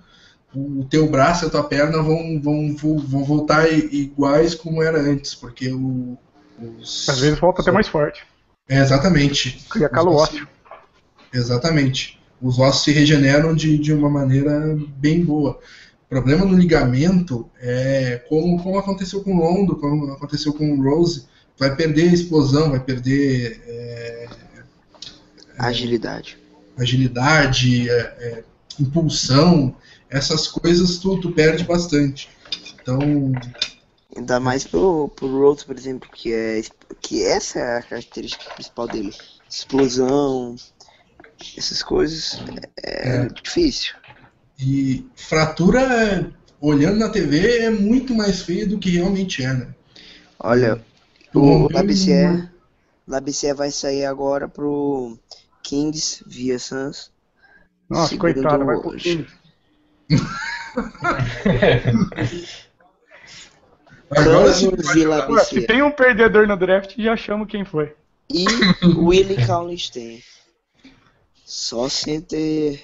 o teu braço e a tua perna vão, vão, vão voltar iguais como era antes, porque o. Os... Às vezes volta até mais forte. É, exatamente. Cria calo ósseo. Exatamente. Os ossos se regeneram de, de uma maneira bem boa. O problema no ligamento é como, como aconteceu com o Londo, como aconteceu com o Rose, vai perder explosão, vai perder é, agilidade, agilidade, é, é, impulsão, essas coisas tu, tu perde bastante. Então Ainda mais pro, pro Rhodes, por exemplo, que, é, que essa é a característica principal dele. Explosão, essas coisas é, é. difícil. E fratura, olhando na TV, é muito mais feio do que realmente é, né? Olha, o Labissier, Labissier vai sair agora pro Kings via Suns. Nossa, coitado, vai pro Kings. Agora sim, se tem um perdedor no draft, já chamo quem foi. E Willie Cauley-Stein. Só center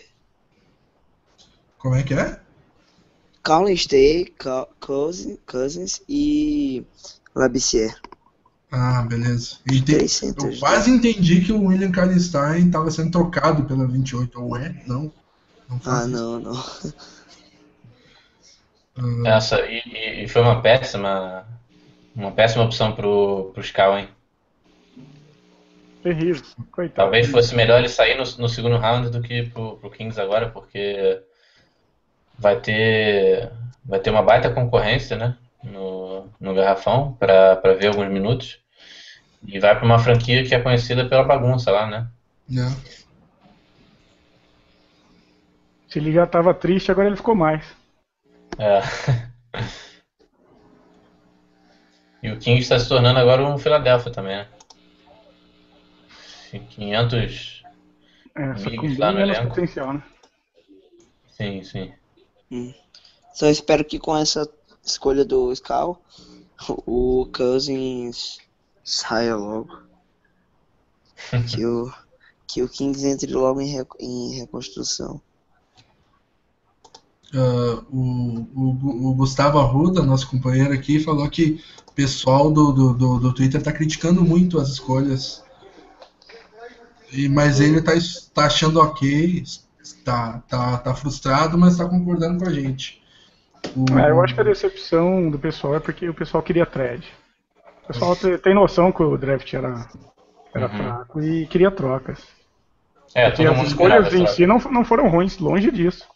Como é que é? Co- Cousins, Cousins e Labissière. Ah, beleza. E tem- Três eu centers. quase entendi que o William Kallenstein estava sendo trocado pela 28. Ou é? Não. Não Ah, isso. não, não. Ah, Essa, e, e- e foi uma péssima, uma péssima opção pro, pro Scal, hein? Terrível. Coitado. Talvez fosse melhor ele sair no, no segundo round do que pro, pro Kings agora, porque vai ter, vai ter uma baita concorrência, né? No, no garrafão para ver alguns minutos. E vai para uma franquia que é conhecida pela bagunça lá, né? né? Se ele já tava triste, agora ele ficou mais. É. E o Kings está se tornando agora um Philadelphia também, né? 500. É, só com lá no elenco. potencial, né? Sim, sim. Só espero que com essa escolha do Scal, o Cousins saia logo. que, o, que o Kings entre logo em, reco- em reconstrução. Ah, o, o, o Gustavo Arruda, nosso companheiro aqui, falou que o pessoal do, do, do, do Twitter está criticando muito as escolhas. E, mas ele está tá achando ok, está tá, tá frustrado, mas está concordando com a gente. O- É, eu acho que a decepção do pessoal é porque o pessoal queria trade. O pessoal te- tem noção que o draft era, era Uhum. fraco e queria trocas. É, Porque todo as mundo escolhas esperava em si não, não foram ruins, longe disso.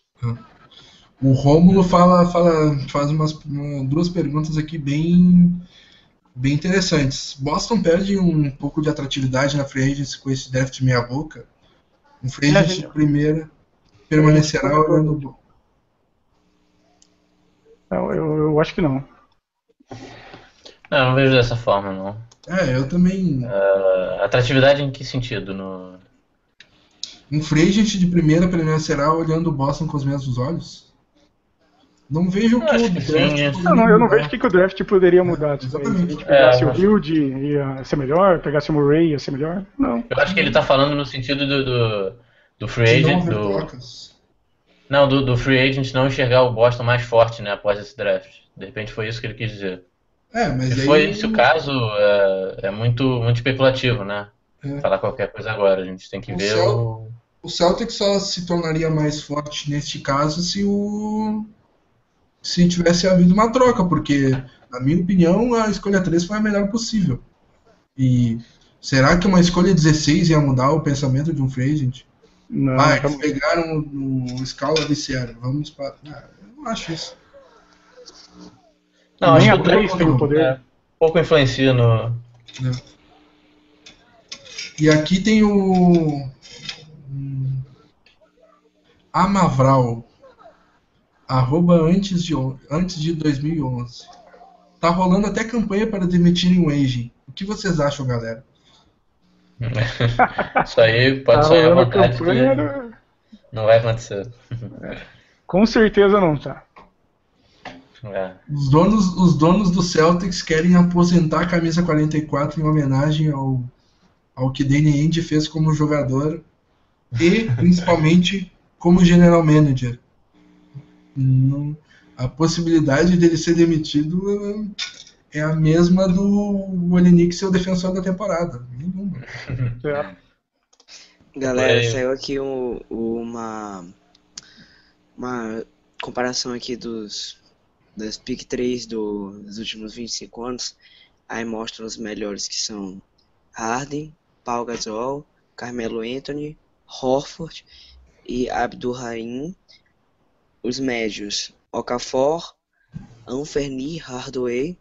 O Rômulo fala, fala, faz umas uma- duas perguntas aqui bem, bem interessantes. Boston perde um pouco de atratividade na free agency com esse draft meia boca. Um free É, gente. de primeira permanecerá É, olhando. Eu, eu, eu acho que não. Não, eu não vejo dessa forma, não. É, eu também. Ah, atratividade em que sentido? No... Um free agent de primeira permanecerá olhando o Boston com os mesmos olhos? Não vejo o que sim, draft. é. Eu não, eu não mudar. vejo o que, que o draft poderia mudar disso aí. Se a gente pegasse É, o Build, ia ser melhor, pegasse o Murray, ia ser melhor. Não. Eu acho que ele tá falando no sentido do, do, do free De não agent, haver do, trocas. Não, do, do free agent não enxergar o Boston mais forte, né, após esse draft. De repente foi isso que ele quis dizer. É, mas Se aí. foi esse o caso, é, é muito, muito especulativo, né? É. Falar qualquer coisa agora. A gente tem que O ver céu- o. O Celtic só se tornaria mais forte neste caso se o se tivesse havido uma troca, porque na minha opinião a escolha 3 foi a melhor possível. E será que uma escolha 16 ia mudar o pensamento de um free agent? Não, ah, tá- eles pegaram o, o Scala viciaram, vamos para. Ah, eu não acho isso. Não, nem acho que o 3 tem o poder. é, pouco influencia no. né? E aqui tem o hum, Amavral, arroba antes de, antes de 2011. Tá rolando até campanha para demitirem o Age. O que vocês acham, galera? Isso aí pode Tá à a vontade que campanha, não vai acontecer. Com certeza não tá. É. Os donos, os donos do Celtics querem aposentar a camisa 44 em homenagem ao, ao que Danny Ainge fez como jogador e principalmente como general manager. Não- a possibilidade dele ser demitido é a mesma do Olenik ser o defensor da temporada. Nenhuma. É. Galera, saiu aqui um- uma, uma comparação aqui dos das pick 3 do, dos últimos 25 anos. Aí mostra os melhores que são Harden, Paul Gasol, Carmelo Anthony, Horford e Abdul Rahim. Os médios, Okafor, Anferni Hardaway,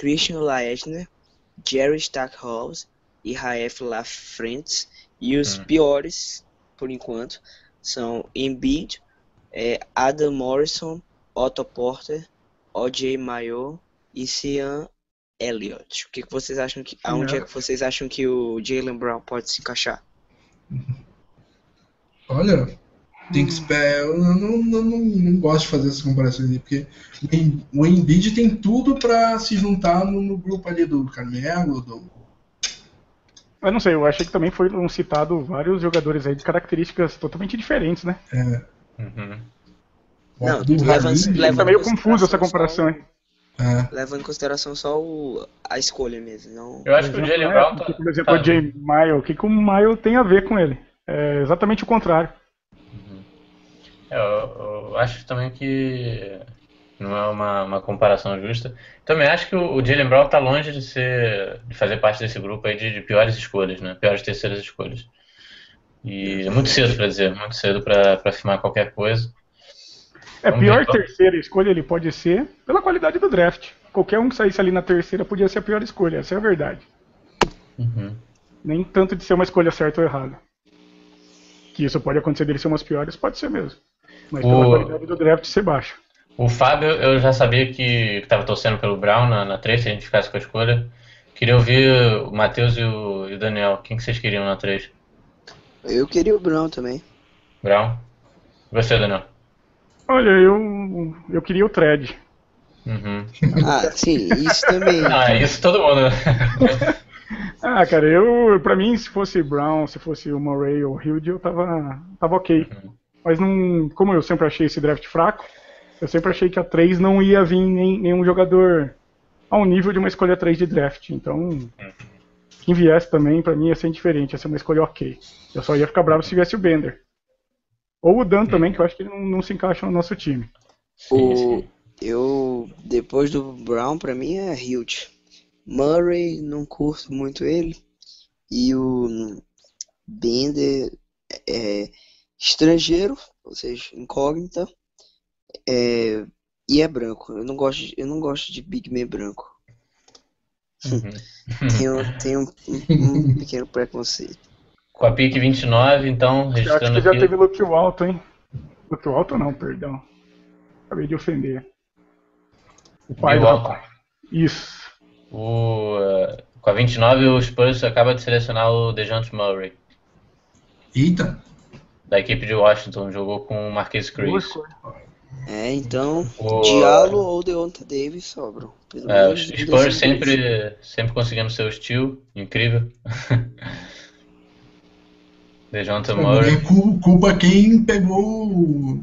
Christian Laettner, Jerry Stackhouse e Raef LaFrentz. E os Hum. piores, por enquanto, são Embiid, é, Adam Morrison, Otto Porter, O.J. Mayo e Cian Elliott. O que, que vocês acham que. Aonde é que vocês acham que o Jalen Brown pode se encaixar? Olha, tem que esperar. Eu não, não, não, não gosto de fazer essas comparações aí, porque o Em- o Embiid tem tudo para se juntar no, no grupo ali do Carmelo, do, Eu não sei, eu achei que também foram citados vários jogadores aí de características totalmente diferentes, né? é, Uhum. Não, Abdul leva- Tá meio em confuso essa consideração comparação, hein? é, Leva em consideração só o- a escolha mesmo, não. Eu acho que o Jalen exemplo, Brown é, tá. Por exemplo, tá- o Jay Mile, o que, que o Mile tem a ver com ele? É exatamente o contrário. É, eu, eu acho também que não é uma, uma comparação justa. Também acho que o, o Jalen Brown tá longe de ser, de fazer parte desse grupo aí de, de piores escolhas, né? Piores terceiras escolhas. E é muito cedo pra dizer, muito cedo pra pra afirmar qualquer coisa. É, Vamos pior terceira escolha ele pode ser pela qualidade do draft. Qualquer um que saísse ali na terceira podia ser a pior escolha, essa é a verdade. Uhum. Nem tanto de ser uma escolha certa ou errada. Que isso pode acontecer dele ser umas piores, pode ser mesmo. Mas pela O- qualidade do draft ser baixa. O Fábio, eu já sabia que estava torcendo pelo Brown na, na 3, se a gente ficasse com a escolha. Queria ouvir o Matheus e o, e o Daniel. Quem que vocês queriam na 3? Eu queria o Brown também. Brown? Você, Daniel? Olha, eu, eu queria o thread. Uhum. Ah, sim, isso também. Ah, isso todo mundo. Ah, cara, eu, pra mim, se fosse Brown, se fosse o Murray ou o Hilde, eu tava, tava ok. Mas não, como eu sempre achei esse draft fraco, eu sempre achei que a 3 não ia vir nem, nenhum jogador ao nível de uma escolha 3 de draft. Então, quem viesse também, pra mim, ia ser indiferente, ia ser uma escolha ok. Eu só ia ficar bravo se tivesse o Bender. Ou o Dan também, que eu acho que ele não, não se encaixa no nosso time. Sim, O, eu, depois do Brown, pra mim é Hilt. Murray, não curto muito ele. E o Bender é estrangeiro, ou seja, incógnita. É, e é branco. Eu não gosto, de- eu não gosto de Big Man branco. Uhum. Tenho, tenho um, um pequeno preconceito. Com a pick 29, então, Eu acho registrando que já aqui. teve look alto, hein? Look alto não, perdão. Acabei de ofender. O pai Bill do rapaz. Isso. O, eh, com a 29, o Spurs acaba de selecionar o DeJounte Murray, Eita, da equipe de Washington. Jogou com o Marquês Chris. É, então, O- Diallo ou Deonta Davis sobram. É, os Spurs sempre, sempre conseguindo seu steal, incrível. DeJounte Murray. culpa quem pegou o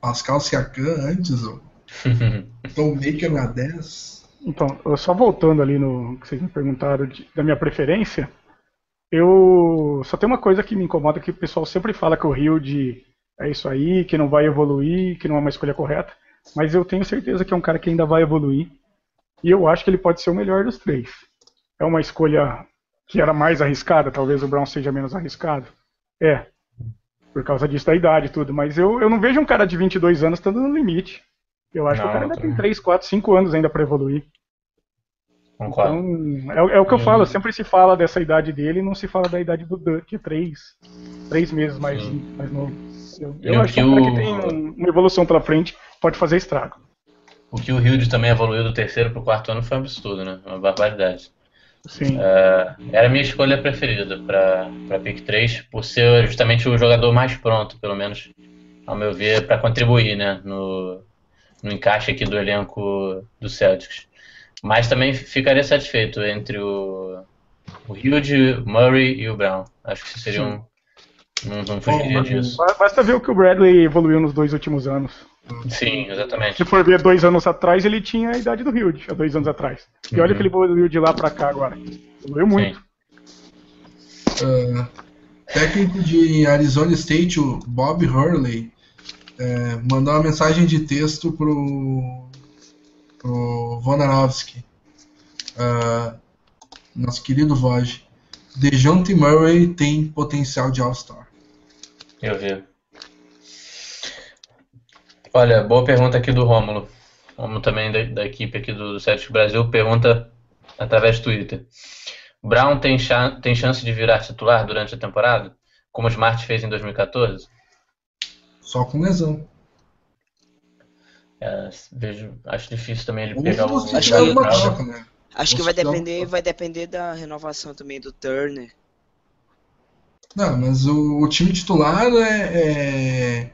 Pascal Siakam antes, ó. Tom Maker na 10. Então, só voltando ali no que vocês me perguntaram de- da minha preferência, eu só tem uma coisa que me incomoda que o pessoal sempre fala que o Hilde é isso aí, que não vai evoluir, que não é uma escolha correta, mas eu tenho certeza que é um cara que ainda vai evoluir e eu acho que ele pode ser o melhor dos três. É uma escolha que era mais arriscada, talvez o Brown seja menos arriscado. É, por causa disso da idade e tudo, mas eu, eu não vejo um cara de 22 anos estando no limite. Eu acho que o Não, cara ainda tem também. 3, 4, 5 anos ainda para evoluir. Concordo. Então, é, é o que eu Hum. falo, sempre se fala dessa idade dele e não se fala da idade do Dan, que é três, três meses mais, Sim. mais novo. Eu, eu o acho que o- que tem um- uma evolução pela frente, pode fazer estrago. O que o Hilde também evoluiu do terceiro pro quarto ano foi um absurdo, né? Uma barbaridade. Sim. É, era a minha escolha preferida para para pick 3, por ser justamente o jogador mais pronto, pelo menos, ao meu ver, para contribuir né, no, no encaixe aqui do elenco do Celtics. Mas também ficaria satisfeito entre o, o Hilde, Murray e o Brown. Acho que seria um. Não, não fugiria Bom, disso. Ba- Basta ver o que o Bradley evoluiu nos dois últimos anos. Sim, exatamente. Se for ver dois anos atrás, ele tinha a idade do Hilde, há dois anos atrás. E olha Uhum. que ele evoluiu de lá pra cá agora. Evoluiu muito. Ah, técnico de Arizona State, o Bob Hurley, é, mandou uma mensagem de texto pro, pro Vonarovsky, Ah, nosso querido Voj. DeJounte Murray tem potencial de All-Star. Eu vi. Olha, boa pergunta aqui do Rômulo. Rômulo também da, da equipe aqui do Celtics Brasil pergunta através do Twitter. Brown tem, chan tem chance de virar titular durante a temporada? Como o Smart fez em 2014? Só com lesão. É, vejo, acho difícil também ele pegar o. Acho que- uma né? Acho que vai depender, vai depender da renovação também do Turner. Não, mas o, o time titular é, é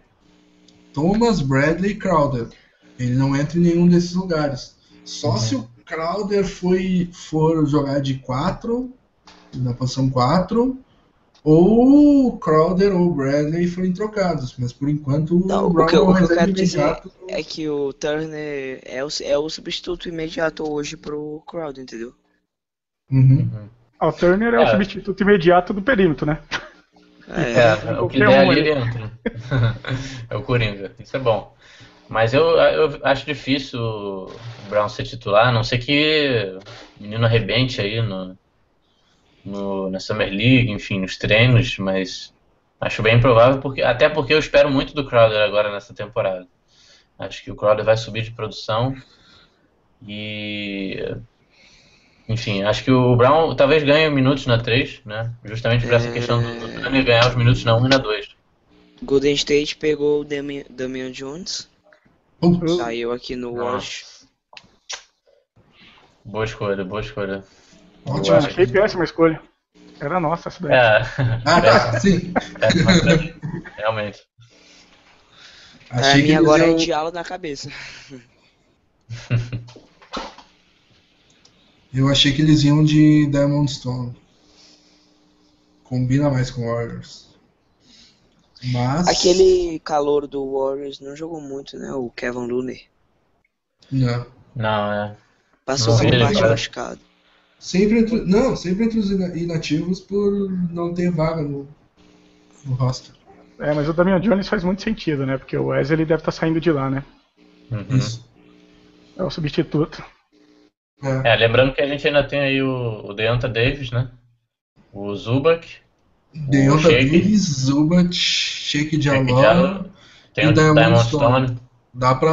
Thomas, Bradley e Crowder. Ele não entra em nenhum desses lugares. Só Uhum. se o Crowder foi, for jogar de 4, na posição 4, ou o Crowder ou o Bradley forem trocados, mas por enquanto Não, o o Brown que, eu- é o que eu quero dizer é que o Turner é o, é o substituto imediato hoje pro Crowder, entendeu? Uhum. Ah, O Turner é, o É. substituto imediato do perímetro, né? É, o que der ali ali. ele entra. é o Coringa, isso é bom. Mas eu, eu acho difícil o Brown ser titular, a não ser que o menino arrebente aí no, no, na Summer League, enfim, nos treinos, mas acho bem improvável, porque, até porque eu espero muito do Crowder agora nessa temporada. Acho que o Crowder vai subir de produção e. Enfim, acho que o Brown talvez ganhe minutos na 3, né? Justamente por essa É. questão do do Turner ganhar os minutos na 1 e na 2. Golden State pegou o Damian, Damian Jones, Putz, saiu aqui no Nossa. Wash. Boa escolha, boa escolha. Ótimo. Eu achei péssima escolha. Era nossa essa daí. É, Ah, tá, sim. é. Realmente. Achei que mim eles agora é iam- diálogo na cabeça. Eu achei que eles iam de Diamond Stone. Combina mais com Warriors. Mas. Aquele calor do Warriors não jogou muito, né? O Kevin Looney. Não. Não, é. Passou Não por agora. machucado. Sempre entre, não, sempre entre os ina- inativos por não ter vaga no, no roster. É, mas o Damian Jones faz muito sentido, né? Porque o Wesley deve estar saindo de lá, né? Uhum. Isso. É o substituto. É. É, lembrando que a gente ainda tem aí o, o Deonta Davis, né? O Zubac, Deonta. Davis, Zubat, Shake já tem e o Diamond Diamond Stone. Stone. Dá pra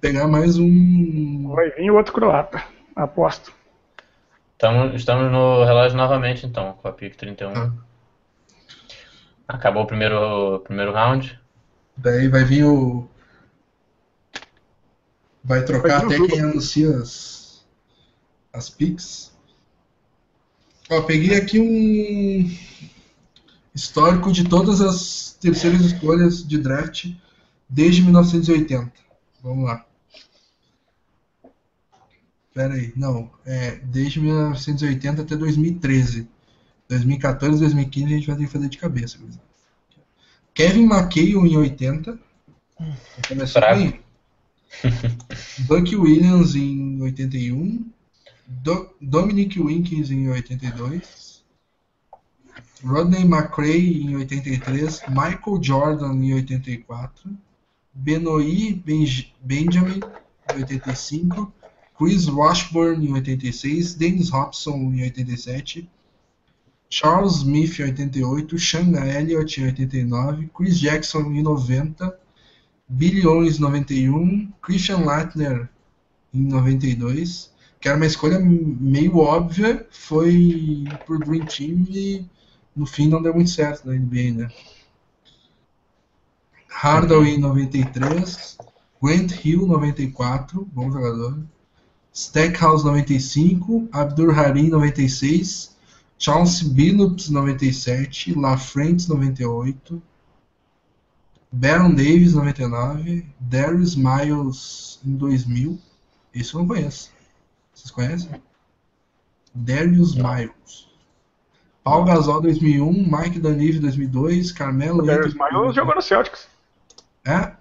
pegar mais um. Vai vir o outro croata. Aposto. Estamos, estamos no relógio novamente, então, com a pick 31. Ah. Acabou o primeiro, primeiro round. Daí vai vir o. Vai trocar Vai até quem anuncia as, as picks. Ó, peguei aqui um histórico de todas as terceiras escolhas de draft desde 1980. Vamos lá. Pera aí, não, é desde 1980 até 2013. 2014, 2015 a gente vai ter que fazer de cabeça. Kevin McHale em 80. Começou bem. Buck Williams em 81. Do- Dominic Winkins em 82. Rodney McRae em 83. Michael Jordan em 84. Benoit Benj- Benjamin em 85. Chris Washburn em 86. Dennis Hobson em 87. Charles Smith em 88, Sean Elliott em 89, Chris Jackson em 90, Billy Owens em 91, Christian Lattner em 92, que era uma escolha meio óbvia, foi pro Dream Team e no fim não deu muito certo na NBA, né? Hardaway em 93, Grant Hill 94, bom jogador, Stackhouse 95, Abdur Harim 96, Chauncey Billups 97, LaFrentz 98, Baron Davis 99, Darius Miles em 2000. Esse eu não conheço. Vocês conhecem? Darius Miles. Paul Gasol 2001, Mike Danivy 2002, Carmelo O Darius Miles jogou no Celtics. É?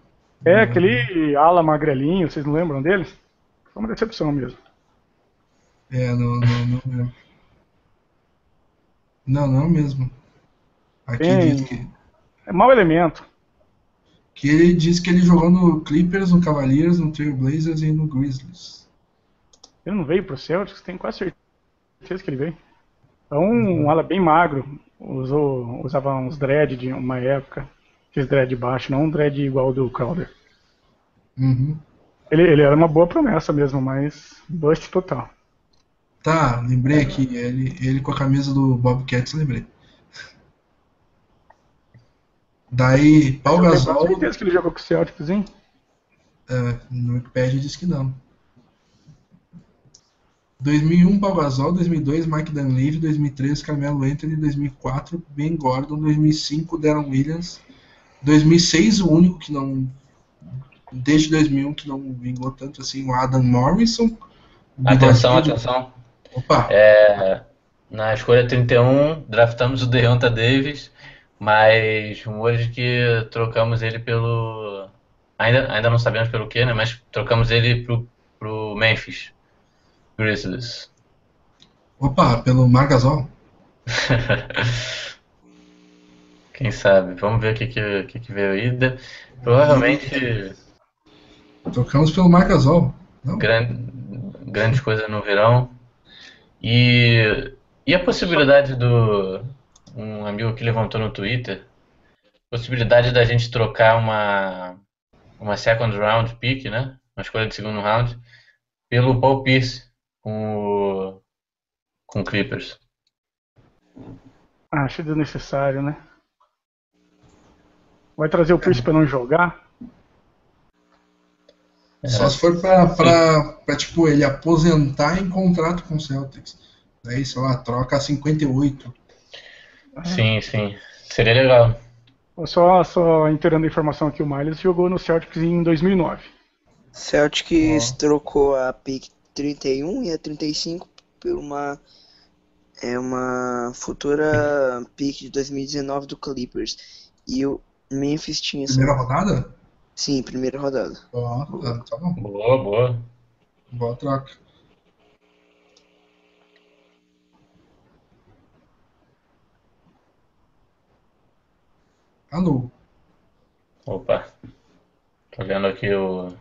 É, aquele ala magrelinho, vocês não lembram deles? Foi uma decepção mesmo. É, não, não, não lembro. Não, não mesmo. Aqui Tem- diz que, É mau elemento. que ele diz que ele jogou no Clippers, no Cavaliers, no Trail Blazers e no Grizzlies. Ele não veio pro Celtics, tenho quase certeza que ele veio. É um, um ala bem magro. Usou, usava uns dread de uma época. Fiz dread baixo, não um dread igual do Crowder. Uhum. Ele, ele era uma boa promessa mesmo, mas bust total. Tá, lembrei aqui, ele, ele com a camisa do Bobcats, lembrei. Daí, Paul Eu Gasol, certeza que ele jogou com o Celtics, hein? é, no Wikipedia diz que não. 2001, Paul Gasol, 2002, Mike Dunleavy, 2003, Carmelo Anthony, 2004, Ben Gordon, 2005, Darren Williams, 2006, o único que não, desde 2001 que não vingou tanto assim, o Adam Morrison. Atenção, Bigodinho. atenção. Opa, É, Na escolha 31, draftamos o Deonta Davis, mas rumores que trocamos ele pelo. Ainda, ainda não sabemos pelo que, né? Mas trocamos ele pro, pro Memphis Grizzlies. Opa, pelo Margasol. Quem sabe? Vamos ver o que, que, que, que veio aí. Provavelmente Trocamos pelo Margasol. Não? gran- grandes coisas no verão. E, e a possibilidade do. Um amigo que levantou no Twitter. Possibilidade da gente trocar uma, uma second round pick, né? Uma escolha de segundo round, pelo Paul Pierce com o, com o Clippers. Acho desnecessário, né? Vai trazer o Pierce pra não jogar? Só se for pra, tipo, ele aposentar em contrato com o Celtics. Daí, sei lá, troca a 58. Sim, sim. Seria legal. Só, só inteirando a informação aqui, o Miles jogou no Celtics em 2009. Celtics trocou a pick 31 e a 35 por uma é uma futura pick de 2019 do Clippers. E o Memphis tinha essa Primeira rodada? Sim, primeira rodada. Ó, tá, tá bom. Boa, boa. Boa troca. Alô? Opa. Tô vendo aqui o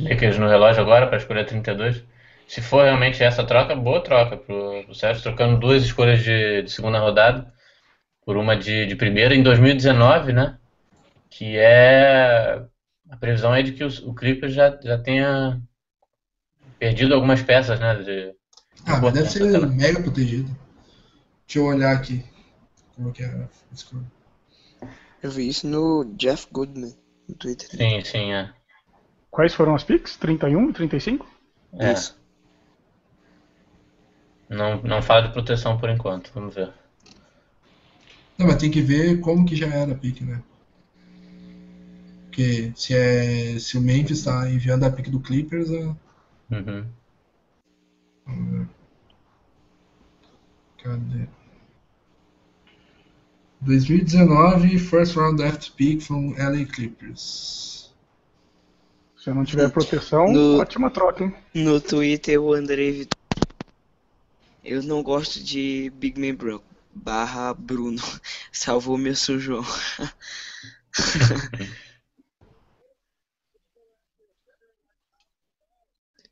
Lakers no relógio agora para escolher 32. Se for realmente essa troca, boa troca pro, pro Celtics, trocando duas escolhas de, de segunda rodada por uma de, de primeira em 2019, né? Que é a previsão é de que o, o Clippers já, já tenha perdido algumas peças, né? De, Ah, mas deve ser importância. mega protegido. Deixa eu olhar aqui. Como que é a escolha. Eu vi isso no Jeff Goodman no Twitter. Sim, sim, é. Quais foram as picks? 31 e 35? É. Isso. Não, não fala de proteção por enquanto, vamos ver. Não, mas tem que ver como que já era a pique, né? Porque se, é, se o Memphis está enviando a pique do Clippers, é... Uhum. Cadê? 2019, first round draft pick from LA Clippers. Se não tiver proteção, No- ótima troca, hein? No Twitter, o André Vitor. Eu não gosto de Big Man Bro. Barra Bruno. Salvou meu sujão.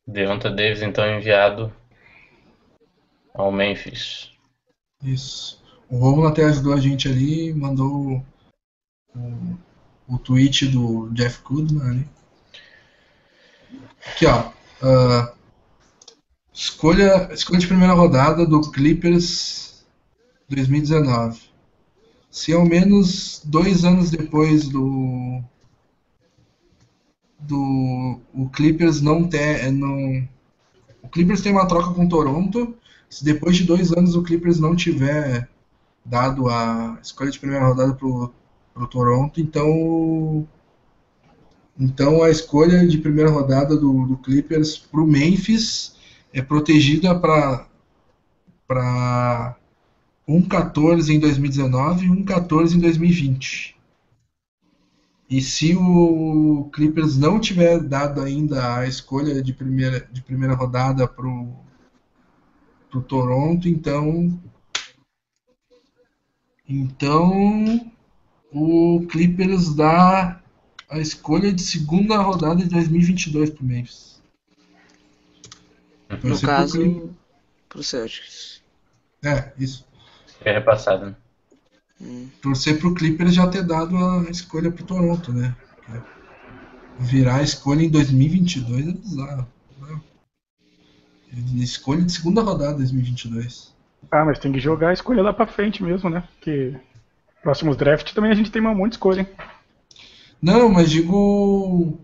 Deonta Davis então enviado ao Memphis. Isso. O Romulo até ajudou a gente ali mandou o, o tweet do Jeff Goodman ali. Aqui, ó. ah, escolha, escolha de primeira rodada do Clippers 2019. Se ao menos dois anos depois do. Do o Clippers não ter. Não, o Clippers tem uma troca com Toronto. Se depois de dois anos o Clippers não tiver dado a escolha de primeira rodada pro, pro Toronto, então então a escolha de primeira rodada do, do Clippers pro Memphis é protegida para para 1-14 em 2019 e 1-14 em 2020. E se o Clippers não tiver dado ainda a escolha de primeira, de primeira rodada pro pro Toronto, então então o Clippers dá a escolha de segunda rodada de 2022 pro Memphis. No Torcer pro caso, Clippers. pro Celtics. É, isso. Seria repassado, né? Hum. Torcer pro Clippers já ter dado a escolha pro Toronto, né? Virar a escolha em 2022 é bizarro. né? Escolha de segunda rodada 2022. Ah, mas tem que jogar a escolha lá pra frente mesmo, né? Porque próximos draft também a gente tem um monte de escolha, hein? Não, mas digo.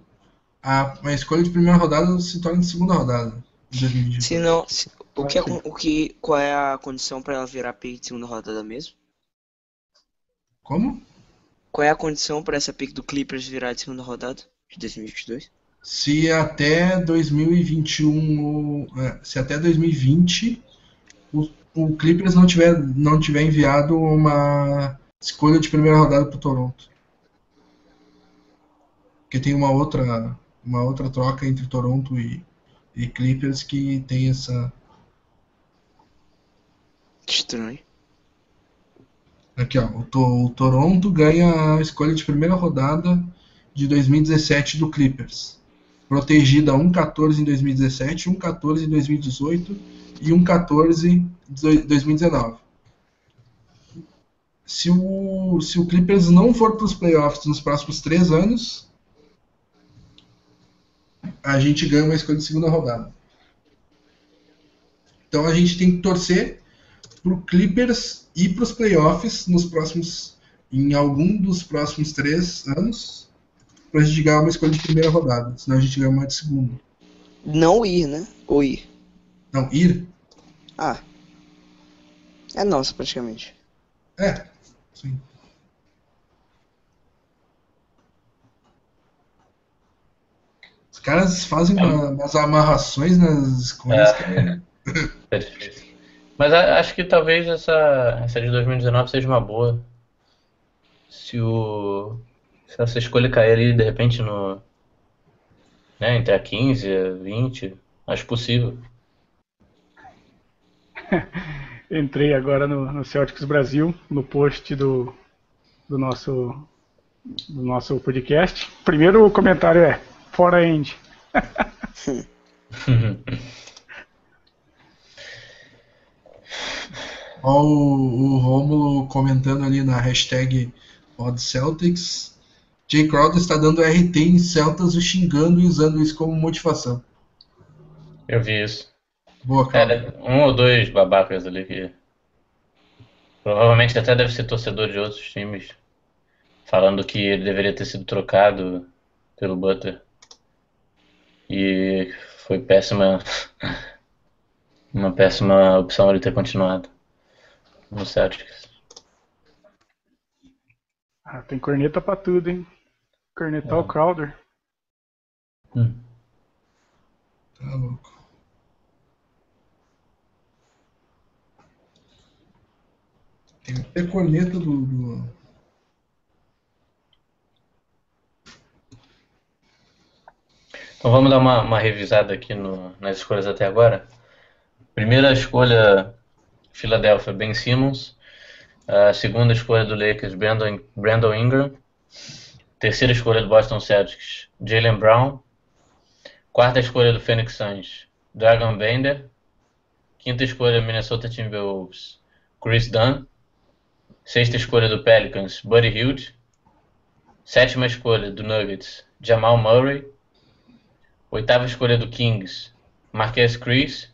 A, a escolha de primeira rodada se torna de segunda rodada. Em 2022. Se não, se- o que, é, Ah, o que, qual é a condição pra ela virar pick de segunda rodada mesmo? Como? Qual é a condição pra essa pick do Clippers virar de segunda rodada de 2022? Se até 2021, é, se até 2020 o, o Clippers não tiver, não tiver enviado uma escolha de primeira rodada para o Toronto. Porque tem uma outra, uma outra troca entre Toronto e, e Clippers que tem essa. Estranho. Aqui, ó. O, to, o Toronto ganha a escolha de primeira rodada de 2017 do Clippers. Protegida 1-14 em 2017, 1-14 em 2018 e 1-14 em 2019. Se o, se o Clippers não for para os playoffs nos próximos três anos, a gente ganha uma escolha de segunda rodada. Então a gente tem que torcer para o Clippers ir para os playoffs nos próximos, em algum dos próximos três anos, para a gente ganhar uma escolha de primeira rodada. Senão a gente ganha uma de segunda. Não ir, né? Ou ir. Não, ir? Ah. É nossa, praticamente. É, sim. Os caras fazem uma, umas amarrações nas escolhas. É. é difícil. Mas a, acho que talvez essa, essa de 2019 seja uma boa. Se o. Se essa escolha cair ali de repente no. Né, entre a 15 e a 20, acho possível. Entrei agora no, no Celtics Brasil, no post do, do, nosso, do nosso podcast. Primeiro comentário é: fora end. Olha o, o Romulo comentando ali na hashtag PodCeltics. Jay Crowder está dando RT em Celtas e xingando e usando isso como motivação. Eu vi isso. Boa, cara. Era um ou dois babacas ali que. Provavelmente até deve ser torcedor de outros times. Falando que ele deveria ter sido trocado pelo Butter. E foi péssima. Uma péssima opção ele ter continuado no Celtics. Ah, tem corneta pra tudo, hein? Cornetar É. o Crowder. Hum. Tá louco. Tem até corneta do, do- Então vamos dar uma, uma revisada aqui no- nas escolhas até agora. Primeira escolha, Philadelphia, Ben Simmons. A segunda escolha do Lakers, Brandon, Brandon Ingram. Terceira escolha do Boston Celtics, Jalen Brown. Quarta escolha do Phoenix Suns, Dragon Bender. Quinta escolha, Minnesota Timberwolves, Chris Dunn. Sexta escolha do Pelicans, Buddy Hield. Sétima escolha do Nuggets, Jamal Murray. Oitava escolha do Kings, Marquez Chris.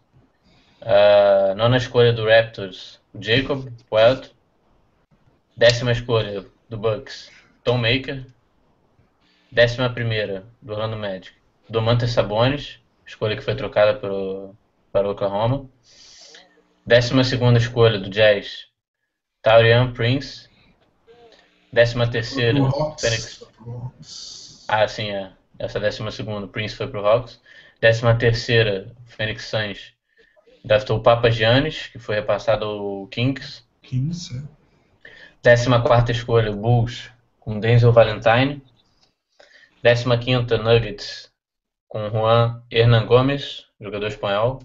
Ah, nona escolha do Raptors, Jacob Weld. Décima escolha do Bucks, Tom Maker. Décima primeira do Orlando Magic, Domantas Sabonis, escolha que foi trocada pro, para o Oklahoma. Décima segunda escolha do Jazz, Taurian Prince. Décima terceira. Phoenix ah, sim, é. Essa décima segunda, Prince foi pro Hawks. Décima terceira, Phoenix Suns draftou o Papa Giannis, que foi repassado ao Kings. Kings, é. Décima quarta escolha, o Bulls, com Denzel Valentine. Décima quinta, Nuggets, com Juan Hernan Gomes, jogador espanhol.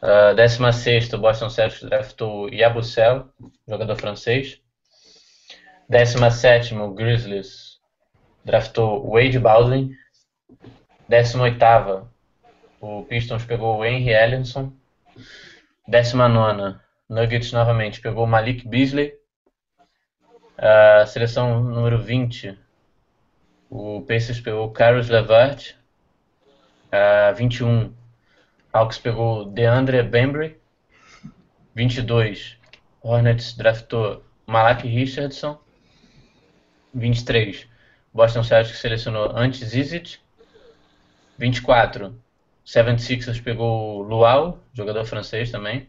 Ah, décima sexta, o Boston Celtics draftou Yabusel, jogador francês. Décima sétima, o Grizzlies draftou Wade Baldwin. Décima oitava, o Pistons pegou o Henry Ellenson. Décima nona, Nuggets novamente pegou Malik Beasley. A seleção número 20, o Pacers pegou o Caris LeVert. A 21, Hawks pegou DeAndre Bembry. 22, Hornets draftou Malak Richardson. 23, Boston Celtics selecionou Ante Zizic. 24, 76ers pegou Luau, jogador francês também.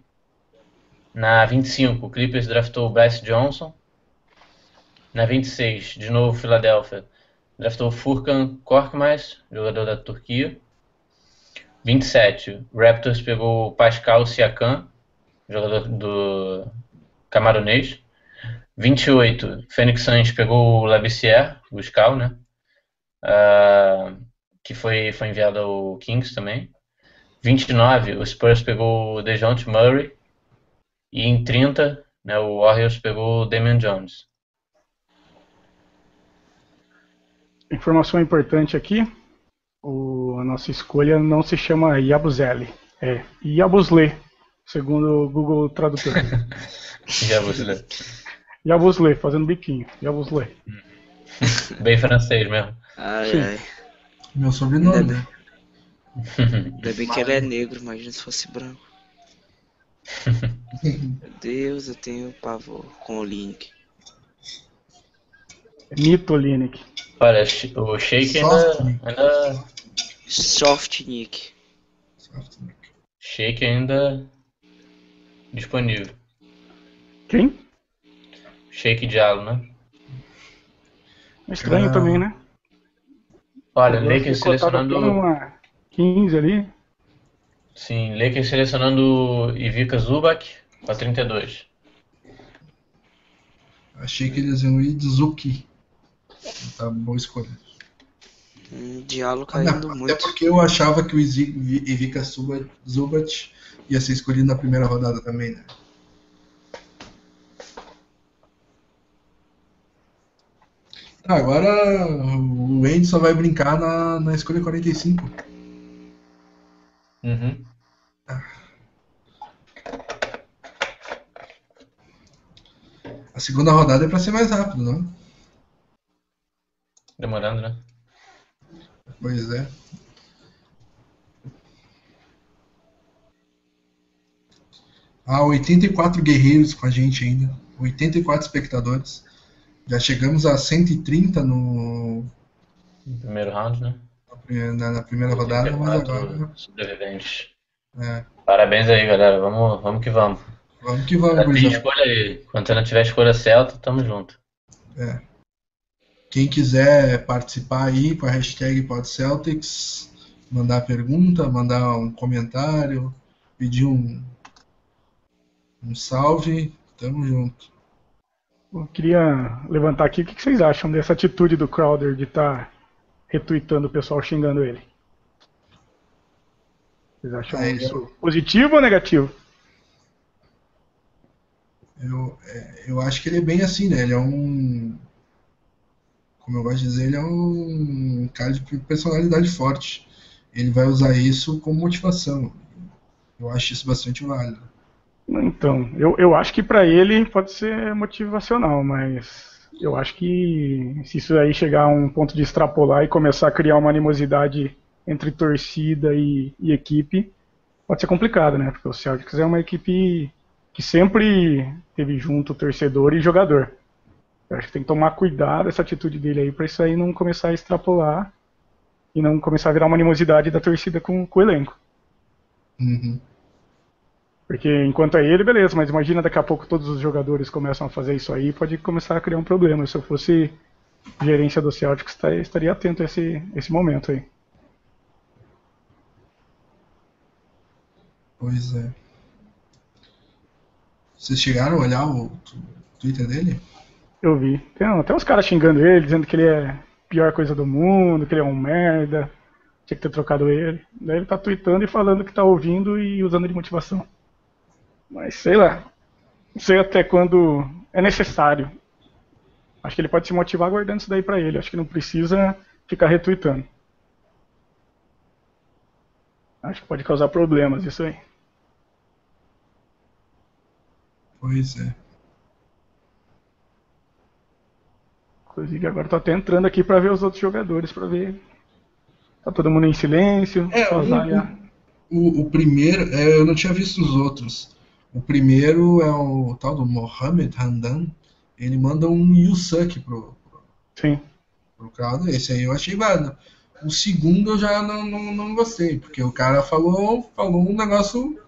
Na 25, o Clippers draftou Bryce Johnson. Na 26, de novo, Philadelphia draftou Furkan Korkmaz, jogador da Turquia. 27, o Raptors pegou Pascal Siakam. jogador do camaronês. 28, Phoenix Suns pegou o Labissière, o Scal, né? Uh, que foi, foi enviado ao Kings também. 29, o Spurs pegou o DeJounte Murray. E em 30, né, o Warriors pegou o Damian Jones. Informação importante aqui: o, a nossa escolha não se chama Yabusele, é Yabusle, segundo o Google Tradutor. Yabusle. Yabusle, fazendo biquinho. Yabusle. Bem francês mesmo. Ai, Sim. ai. Meu sobrenome. Ainda Ainda bem que ele é negro, imagina se fosse branco. Meu Deus, eu tenho pavor com o Link. Mito Linux. Olha, o Shake ainda, ainda. Soft Nick. Shake ainda disponível. Quem? Shake Diallo, né? É estranho Ah. também, né? Olha, Agora Lakers até selecionando. uma 15 ali. Sim, Lakers selecionando Ivica Zubac para 32. Achei que eles iam ir de Zuki. Tá boa escolha. Um diálogo Até caindo muito. porque eu achava que o Ivica Zubat ia ser escolhido na primeira rodada também, né? Agora o Andy só vai brincar na, na escolha 45. Uhum. A segunda rodada é pra ser mais rápido, não? Demorando, né? Pois é. Ah, 84 guerreiros com a gente ainda. 84 espectadores. Já chegamos a 130 no, Primeiro round, né? na, na primeira rodada, mas 84 agora. sobreviventes. É, Parabéns aí, galera. Vamos, vamos que vamos. vamos que vamos, gurizada. escolha aí. Quando você não tiver escolha Celta, tamo junto. Quem quiser participar aí com a hashtag PodCeltics, mandar pergunta, mandar um comentário, pedir um, um salve, tamo junto. Eu queria levantar aqui o que vocês acham dessa atitude do Crowder de estar retweetando o pessoal xingando ele. Vocês acham Ah, isso positivo ou negativo? Eu, é, eu acho que ele é bem assim, né? Ele é um. Como eu gosto de dizer, ele é um cara de personalidade forte. Ele vai usar isso como motivação. Eu acho isso bastante válido. Então, eu, eu acho que pra ele pode ser motivacional, mas eu acho que se isso aí chegar a um ponto de extrapolar e começar a criar uma animosidade entre torcida e, e equipe, pode ser complicado, né? Porque o Celtics é uma equipe que sempre teve junto torcedor e jogador. Eu acho que tem que tomar cuidado essa atitude dele aí pra isso aí não começar a extrapolar e não começar a virar uma animosidade da torcida com, com o elenco. Uhum. Porque enquanto é ele, beleza, mas imagina daqui a pouco todos os jogadores começam a fazer isso aí, pode começar a criar um problema. Se eu fosse gerência do Celtics, estaria atento a esse, esse momento aí. Pois é. Vocês chegaram a olhar o Twitter dele? Eu vi. Tem até uns caras xingando ele, dizendo que ele é a pior coisa do mundo, que ele é um merda, tinha que ter trocado ele. Daí ele tá tweetando e falando que tá ouvindo e usando de motivação. Mas sei lá. Não sei até quando é necessário. Acho que ele pode se motivar guardando isso daí pra ele. Acho que não precisa ficar retweetando. Acho que pode causar problemas isso aí. Pois é. Inclusive agora tô até entrando aqui pra ver os outros jogadores, pra ver. Tá todo mundo em silêncio. É, Zaya- O, o primeiro, é, eu não tinha visto os outros. O primeiro é o tal do Mohamed Handan. Ele manda um Yusuck pro, Sim. pro Crowder. Esse aí eu achei válido. O segundo eu já não, não, não gostei, porque o cara falou, falou um negócio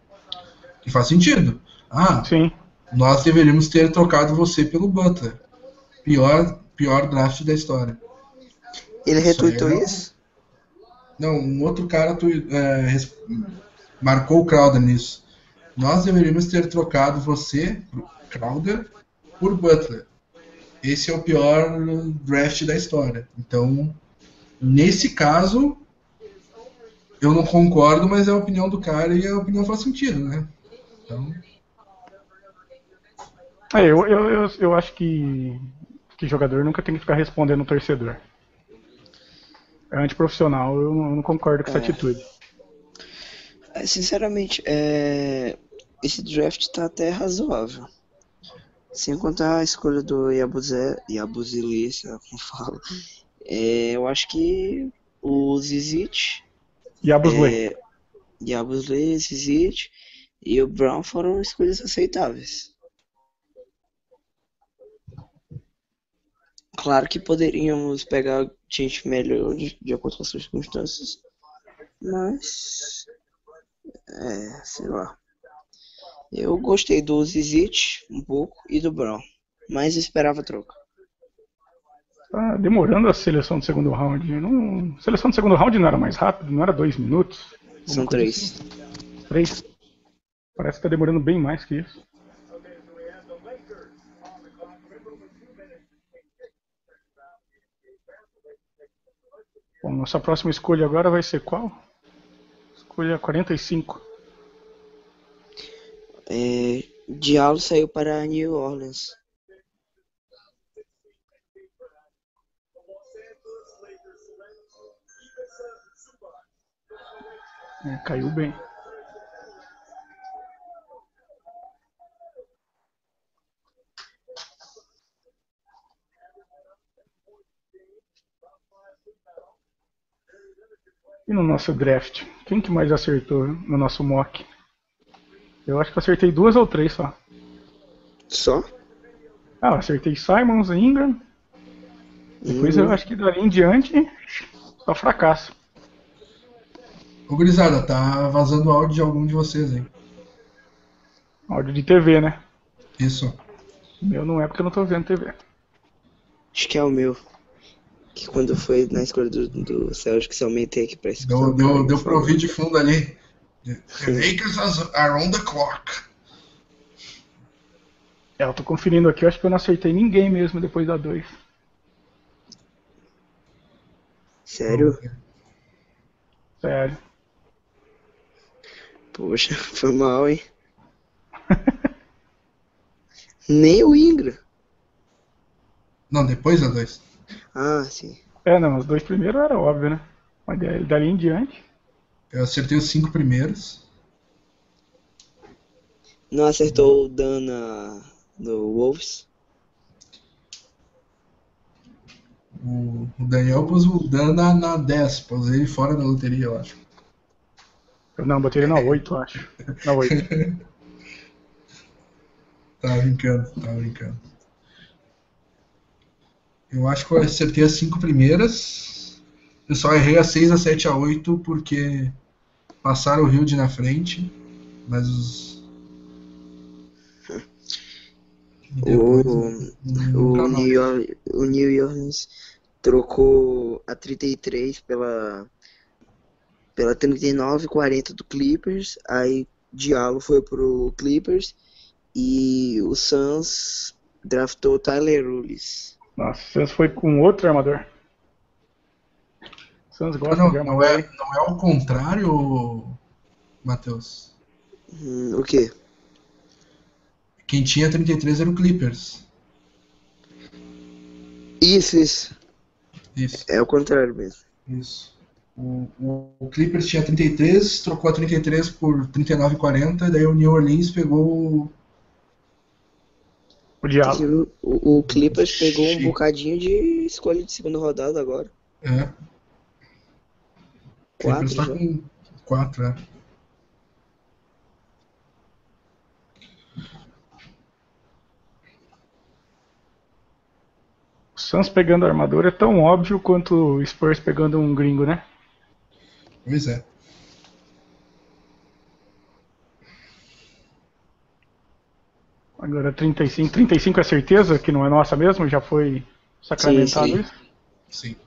que faz sentido. Ah, Sim. nós deveríamos ter trocado você pelo Butler. Pior, pior draft da história. Ele Isso retweetou não- isso? Não, um outro cara tu, é, res- marcou o Crowder nisso. Nós deveríamos ter trocado você, Crowder, por Butler. Esse é o pior draft da história. Então, nesse caso, eu não concordo, mas é a opinião do cara e a opinião faz sentido, né? Então. É, eu, eu, eu, eu acho que, que jogador nunca tem que ficar respondendo o torcedor. É antiprofissional, eu não, eu não concordo com essa É. atitude. É, Sinceramente, é, esse draft tá até razoável. Sem contar a escolha do Yabuzé, Yabuzili, sei lá como fala. É, eu acho que o Zizic, E a Busley. é, Yabuzele, Zizic e o Brown foram escolhas aceitáveis. Claro que poderíamos pegar gente melhor de, de acordo com as circunstâncias, mas é, sei lá. Eu gostei do Zizic um pouco e do Brown, mas esperava troca. Tá demorando a seleção do segundo round. Não, seleção do segundo round não era mais rápido, não era dois minutos. São três. assim? Três. Parece que tá demorando bem mais que isso. Bom, nossa próxima escolha agora vai ser qual? Escolha 45. É, Diallo saiu para New Orleans. É, caiu bem. E no nosso draft? Quem que mais acertou no nosso mock? Eu acho que eu acertei duas ou três só. Só? Ah, eu acertei Simons, Ingram. Depois Hum. eu acho que dali em diante só fracasso. Ô, gurizada, tá vazando áudio de algum de vocês, hein? Áudio de TV, né? Isso. O meu não é porque eu não tô vendo TV. Acho que é o meu. Que quando foi na escolha do, do Celtics eu aumentei aqui pra escutar. Deu, deu, cara deu pra ouvir de fundo ali. The Lakers are on the clock. É, eu tô conferindo aqui, eu acho que eu não acertei ninguém mesmo depois da 2. Sério? Sério. Poxa, foi mal, hein? Nem o Ingram. Não, depois da 2. Ah, sim. É, não, os dois primeiros era óbvio, né? Mas da- dali em diante. Eu acertei os cinco primeiros. Não acertou o Dan na, no Wolves? O, Daniel pôs o Dan na, na 10. Pôs ele fora da loteria, eu acho. Eu não, botei ele na 8, eu acho. Na 8. Tava brincando, tava brincando. Eu acho que eu acertei as cinco primeiras. Eu só errei a 6, a 7, a 8 porque passaram o Hilde na frente. Mas os. Depois, O, o. New York, o New Orleans trocou a 33 pela, pela 39 40 do Clippers. Aí Diallo foi pro Clippers. E o Suns draftou Tyler Ulis. Nossa, o Suns foi com outro armador. Suns gosta não, de não, é, não é o contrário, Matheus. Hum, o quê? Quem tinha 33 era o Clippers. Isso, isso. Isso. É o contrário mesmo. Isso. O, o, o Clippers tinha 33, trocou a 33 por 39,40, daí o New Orleans pegou. O Diabo. O, o, o Clippers pegou um bocadinho de escolha de segunda rodada agora. É, Quatro Clippers tá já. com 4, é. O Suns pegando armador é tão óbvio quanto o Spurs pegando um gringo, né? Pois é. Agora 35. 35 é certeza que não é nossa mesmo? Já foi sacramentado Sim, sim. isso? Sim.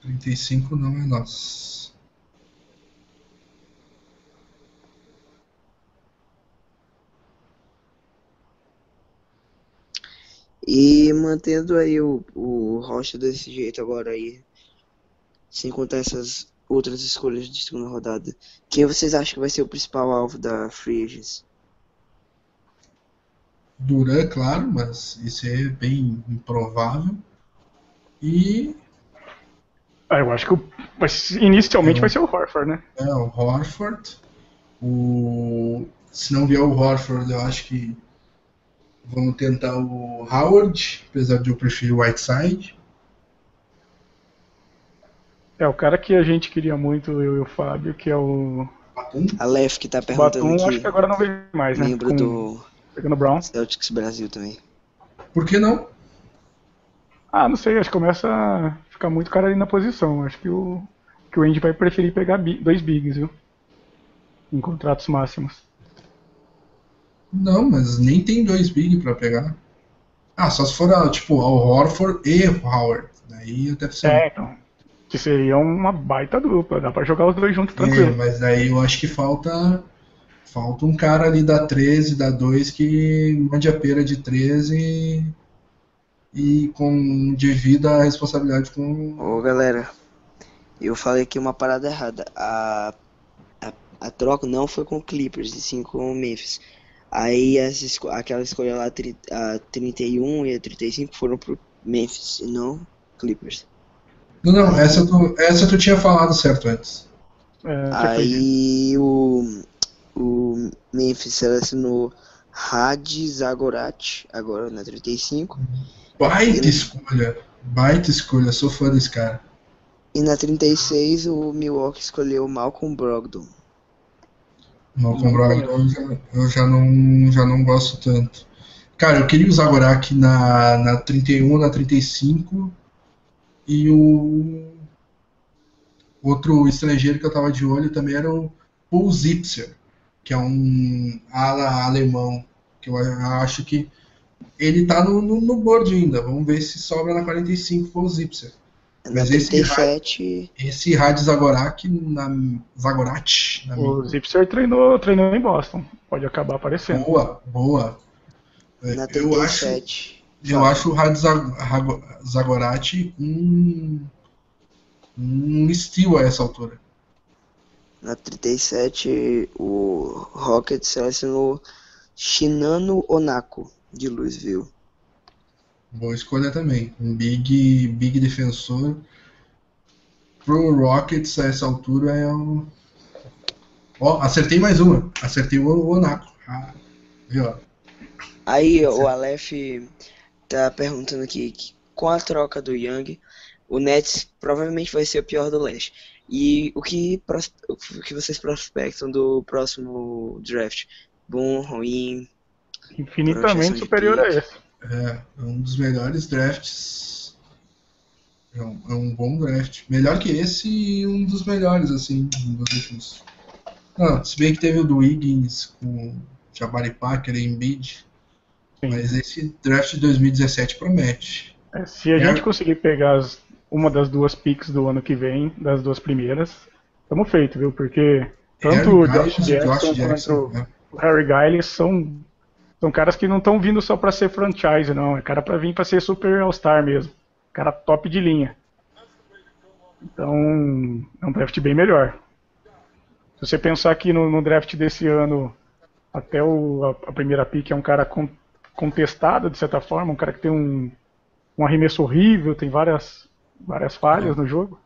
Trinta e cinco não é nosso. E mantendo aí o, o Rocha desse jeito agora aí, sem contar essas outras escolhas de segunda rodada, quem vocês acham que vai ser o principal alvo da Free Duran, claro, mas isso é bem improvável. E ah, eu acho que o- inicialmente vai ser o Horford, né? é, o Horford. O... Se não vier o Horford, eu acho que vamos tentar o Howard, apesar de eu preferir o Whiteside. É o cara que a gente queria muito, eu e o Fábio, que é o Batum. A Lef que tá perguntando Batum, acho que agora não vem mais, né? membro Com- do Pegando o Brown. Celtics Brasil também. Por que não? Ah, não sei, acho que começa a ficar muito cara ali na posição. Acho que o, que o Andy vai preferir pegar dois bigs, viu? Em contratos máximos. Não, mas nem tem dois big pra pegar. Ah, só se for ah, tipo o Horford e o Howard. Daí até ser. É, então. Que seria uma baita dupla, dá pra jogar os dois juntos É, tranquilo. mas daí eu acho que falta falta um cara ali da 13, da 2 que mande a pera de 13 e com divida a responsabilidade com Ô galera, eu falei aqui uma parada errada. A, a, a troca não foi com o Clippers, e sim com o Memphis. Aí as esco- aquela escolha lá, a 31 e a 35 foram pro Memphis e não Clippers. Não, não, essa tu, essa tu tinha falado certo antes. É. Aí o, o Memphis selecionou Hadi Zagorat, agora na 35. Baita escolha. Baita escolha, sou fã desse cara. E na 36 o Milwaukee escolheu Malcolm Brogdon. Malcolm Brogdon eu já, eu já não, já não gosto tanto. Cara, eu queria usar Gorak na, na 31, na 35 e o outro estrangeiro que eu tava de olho também era o Paul Zipser, que é um ala alemão, que eu acho que ele tá no, no, no board ainda. Vamos ver se sobra na 45 Paul Zipser. Na Mas esse 37, Esse Rad Zagorak na Zagorat, na O Zipser treinou, treinou em Boston. Pode acabar aparecendo. Boa, boa. É, na Eu acho, 37. eu acho o Rad Zagorat um, um steal a essa altura. Na 37, o Rocket selecionou Shinano Onako, de Louisville. Boa escolha também. Um big, big defensor. Pro Rockets a essa altura é um. Ó, acertei mais uma. Acertei o Onaco. Ah, viu? Aí o Aleph tá perguntando aqui, que com a troca do Young, o Nets provavelmente vai ser o pior do leste. E o que, o que vocês prospectam do próximo draft? Bom, ruim? Infinitamente superior a esse. É, é um dos melhores drafts. É um, é um bom draft. Melhor que esse e um dos melhores, assim, dos últimos. Não, se bem que teve o do Wiggins com Jabari Parker e Embiid. Sim. Mas esse draft de 2017 promete. É, se a É. gente conseguir pegar as- uma das duas picks do ano que vem, das duas primeiras, estamos feito, viu? Porque tanto o Josh Jackson, Jackson, quanto né? o Harry Giles são, são caras que não estão vindo só para ser franchise, não. É cara para vir para ser super all-star mesmo. Cara top de linha. Então, é um draft bem melhor. Se você pensar que no, no draft desse ano, até o, a, a primeira pick é um cara con- contestado, de certa forma, um cara que tem um, um arremesso horrível, tem várias, várias falhas no jogo.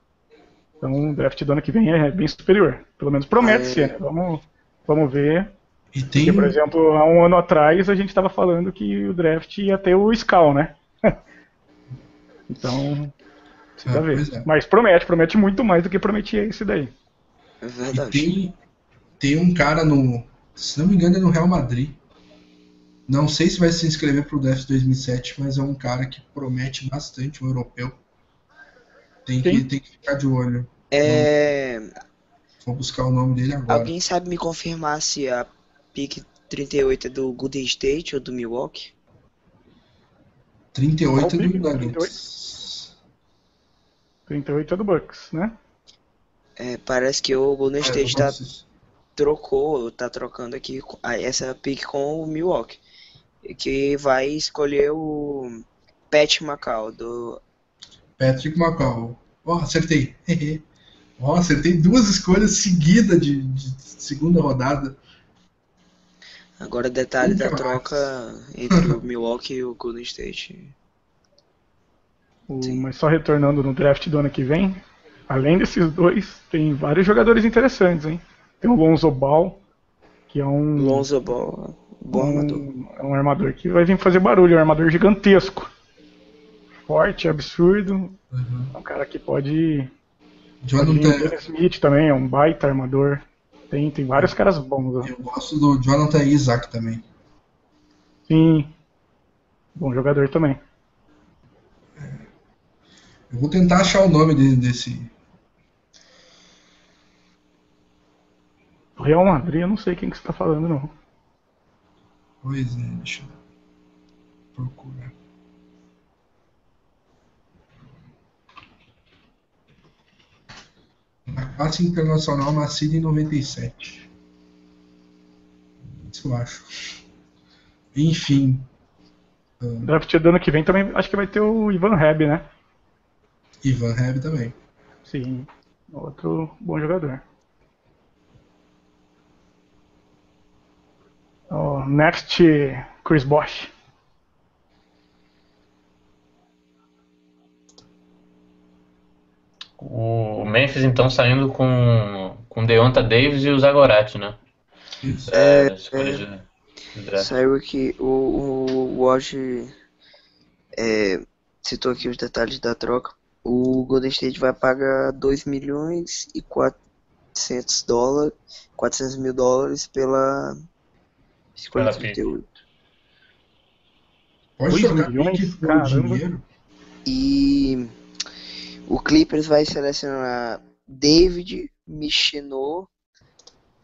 Então, o draft do ano que vem é bem superior. Pelo menos promete É. ser, né? Vamos, vamos ver. E tem. Porque, por exemplo, há um ano atrás a gente estava falando que o draft ia ter o Scal, né? então, precisa Ah, ver. é. Mas promete, promete muito mais do que prometia esse daí. É E verdade. tem, tem um cara no. Se não me engano, é no Real Madrid. Não sei se vai se inscrever pro draft 2007, mas é um cara que promete bastante, um europeu. Tem que, tem que ficar de olho. É, Vou buscar o nome dele agora. alguém sabe me confirmar se a pick 38 é do Golden State ou do Milwaukee? 38 Qual do? Nuggets. 38 é do Bucks, né? É, parece que o Golden É, State eu tá, trocou, tá trocando aqui ah, essa pick com o Milwaukee. Que vai escolher o Pat Macau, do. Patrick McCall. Ó, acertei. Ó, acertei duas escolhas seguidas de, de segunda rodada. Agora detalhe da troca entre o Milwaukee e o Golden State. O- mas só retornando no draft do ano que vem, além desses dois, tem vários jogadores interessantes, hein? Tem o Lonzo Ball, que é um, Lonzo Ball, bom armador. um, é um armador que vai vir fazer barulho, é um armador gigantesco. Forte, absurdo. Uhum. É um cara que pode. Jonathan, vir. O Dennis Smith também é um baita armador. Tem, tem vários caras bons. Ó. eu gosto do Jonathan Isaac também. Sim. Bom jogador também. Eu vou tentar achar o nome de- desse. O Real Madrid, eu não sei quem que você tá falando, não. Pois é, deixa eu procurar. Na classe internacional nascida em 97. Isso eu acho. Enfim. O draft do ano que vem também acho que vai ter o Ivan Reb, né? Ivan Reb também. Sim. Outro bom jogador. Ó, next, Chris Bosh. O Memphis então saindo com com Deonta Davis e o Zagorati, né? Isso. É, draft. Saiu aqui, o, o Woj é, citou aqui os detalhes da troca. O Golden State vai pagar 2 milhões e 400 dólares, 400 mil dólares pela escolha Pela pick. 38. Pode Dois jogar milhões? Caramba. dinheiro. E o Clippers vai selecionar David Michinot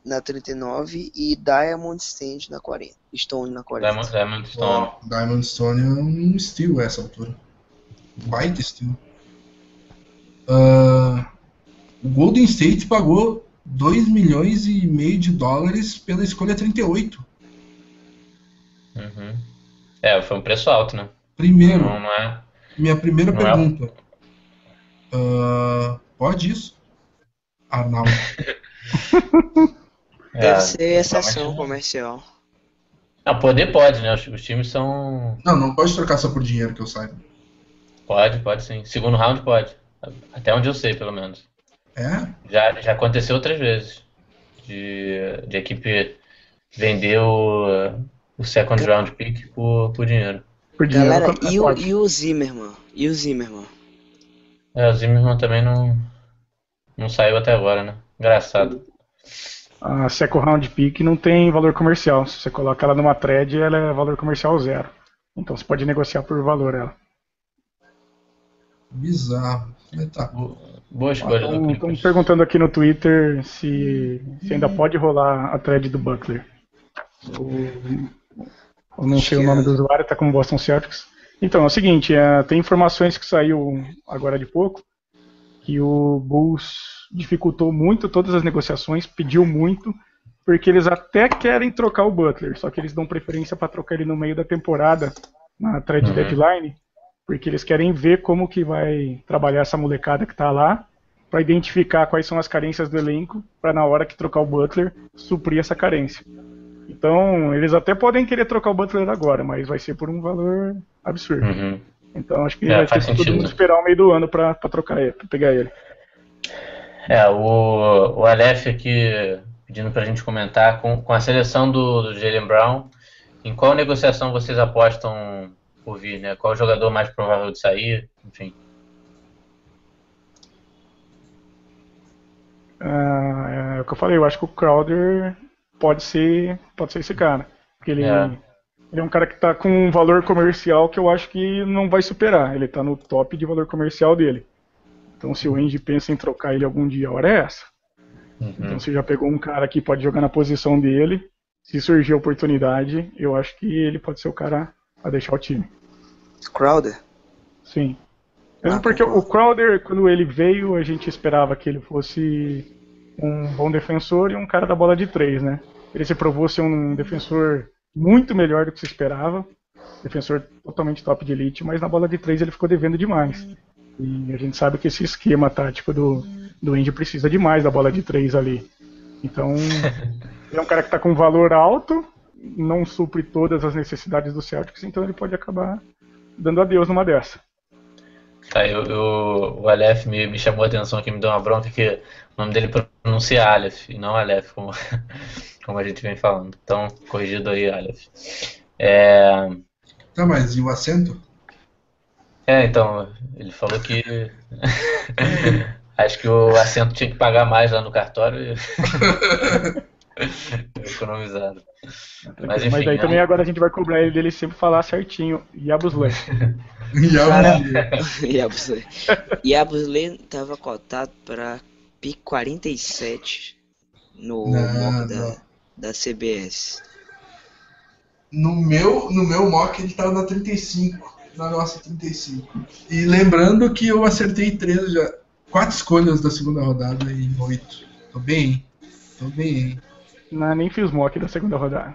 na 39 e Diamond Stone na 40. Stone na 40. Diamond, Diamond Stone. Ó, Diamond Stone é um steal a essa altura. Baita steal. Ah, o Golden State pagou 2 milhões e meio de dólares pela escolha 38. Uhum. É, foi um preço alto, né? Primeiro, Não, não é. minha primeira Não é- Ah, pode isso? Arnaldo. é, Deve ser exceção realmente- comercial. Não, poder pode, né? Os, os times são. Não, não pode trocar só por dinheiro que eu saiba. Pode, pode sim. Segundo round pode. Até onde eu sei, pelo menos. É? Já, já aconteceu outras vezes. De, de equipe vender o, o second round pick por, por dinheiro. Por dinheiro, Galera, quanto e o, pode. e o Zimmerman? E o Zimmerman? É, o Zimmerman também não, não saiu até agora, né? Engraçado. A second round pick não tem valor comercial. Se você coloca ela numa thread, ela é valor comercial zero. Então você pode negociar por valor ela. Bizarro. Tá. Bo- Boa escolha do Estão Clippers. perguntando aqui no Twitter se, se ainda pode rolar a thread do Butler. O- eu não sei o nome do usuário, tá como Boston Celtics. Então, é o seguinte, é, tem informações que saiu agora de pouco que o Bulls dificultou muito todas as negociações, pediu muito, porque eles até querem trocar o Butler, só que eles dão preferência para trocar ele no meio da temporada, na trade Uhum. deadline, porque eles querem ver como que vai trabalhar essa molecada que tá lá, para identificar quais são as carências do elenco, para na hora que trocar o Butler, suprir essa carência. Então, eles até podem querer trocar o Butler agora, mas vai ser por um valor absurdo. Uhum. Então, acho que É, vai ter que todo mundo né? esperar o meio do ano para trocar ele, pra pegar ele. É, o, o Aleph aqui pedindo pra gente comentar com, com a seleção do, do Jalen Brown, em qual negociação vocês apostam por vir, né? Qual jogador mais provável de sair, enfim. Ah, é o que eu falei, eu acho que o Crowder pode ser, pode ser esse cara. Porque ele É. ele é um cara que tá com um valor comercial que eu acho que não vai superar. Ele tá no top de valor comercial dele. Então se o Andy pensa em trocar ele algum dia, a hora é essa. Uhum. Então você já pegou um cara que pode jogar na posição dele. Se surgir a oportunidade, eu acho que ele pode ser o cara a deixar o time. Crowder? Sim. Mesmo Ah, porque concordo. o Crowder, quando ele veio, a gente esperava que ele fosse um bom defensor e um cara da bola de três, né? Ele se provou ser um defensor muito melhor do que se esperava. defensor totalmente top de elite, mas na bola de três ele ficou devendo demais. E a gente sabe que esse esquema tático do, do Indy precisa demais da bola de três ali. Então, ele é um cara que está com valor alto, não supre todas as necessidades do Celtics, então ele pode acabar dando adeus numa dessa. Tá, eu, eu, o Aleph me, me chamou a atenção aqui, me deu uma bronca que o nome dele pronuncia Aleph e não Aleph, como, como a gente vem falando. Então, corrigido aí, Aleph. É... Tá, mas e o acento? É, então, ele falou que. Acho que o assento tinha que pagar mais lá no cartório. Economizado. Mas, enfim, Mas aí também agora a gente vai cobrar ele dele sempre falar certinho. Yabusle. Yabusle. Yabusle tava cotado para PIC 47 no mock da, da CBS. No meu, no meu mock ele tava na 35. Na nossa 35. E lembrando que eu acertei três já. Quatro escolhas da segunda rodada em oito. Tô bem, Tô bem, Não, nem fiz mock da segunda rodada.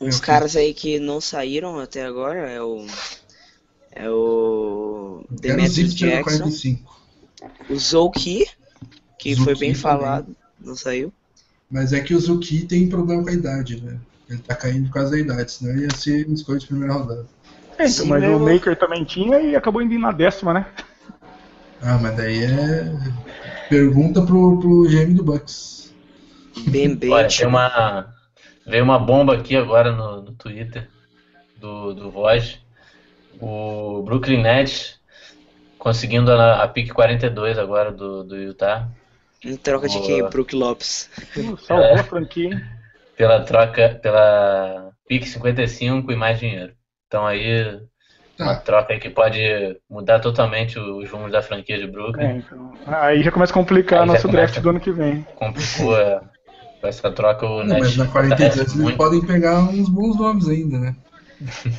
Uns caras aí que não saíram até agora é o. É o. Demetrius Jackson. 45. O Zouki, que Zuki foi bem também. falado, não saiu. Mas é que o Zuki tem problema com a idade, né? Ele tá caindo por causa da idade, senão ia ser uma escolha de primeira rodada. É, então, mas o Maker também tinha e acabou indo na décima, né? Ah, mas daí é. Pergunta pro, pro GM do Bucks. Bem, bem. Olha, tem uma. Veio uma bomba aqui agora no, no Twitter do, do Voz. O Brooklyn Nets conseguindo a, a pick 42 agora do, do Utah. Em troca de quem? Brook Lopes. Salvou é, a franquia. Pela troca, pela pick 55 e mais dinheiro. Então aí uma tá. troca aí que pode mudar totalmente os rumos da franquia de Brooklyn. É, então, aí já começa a complicar aí nosso draft do ano que vem. Complicou é, com essa troca o não, Mas na 42 eles muito. podem pegar uns bons nomes ainda, né?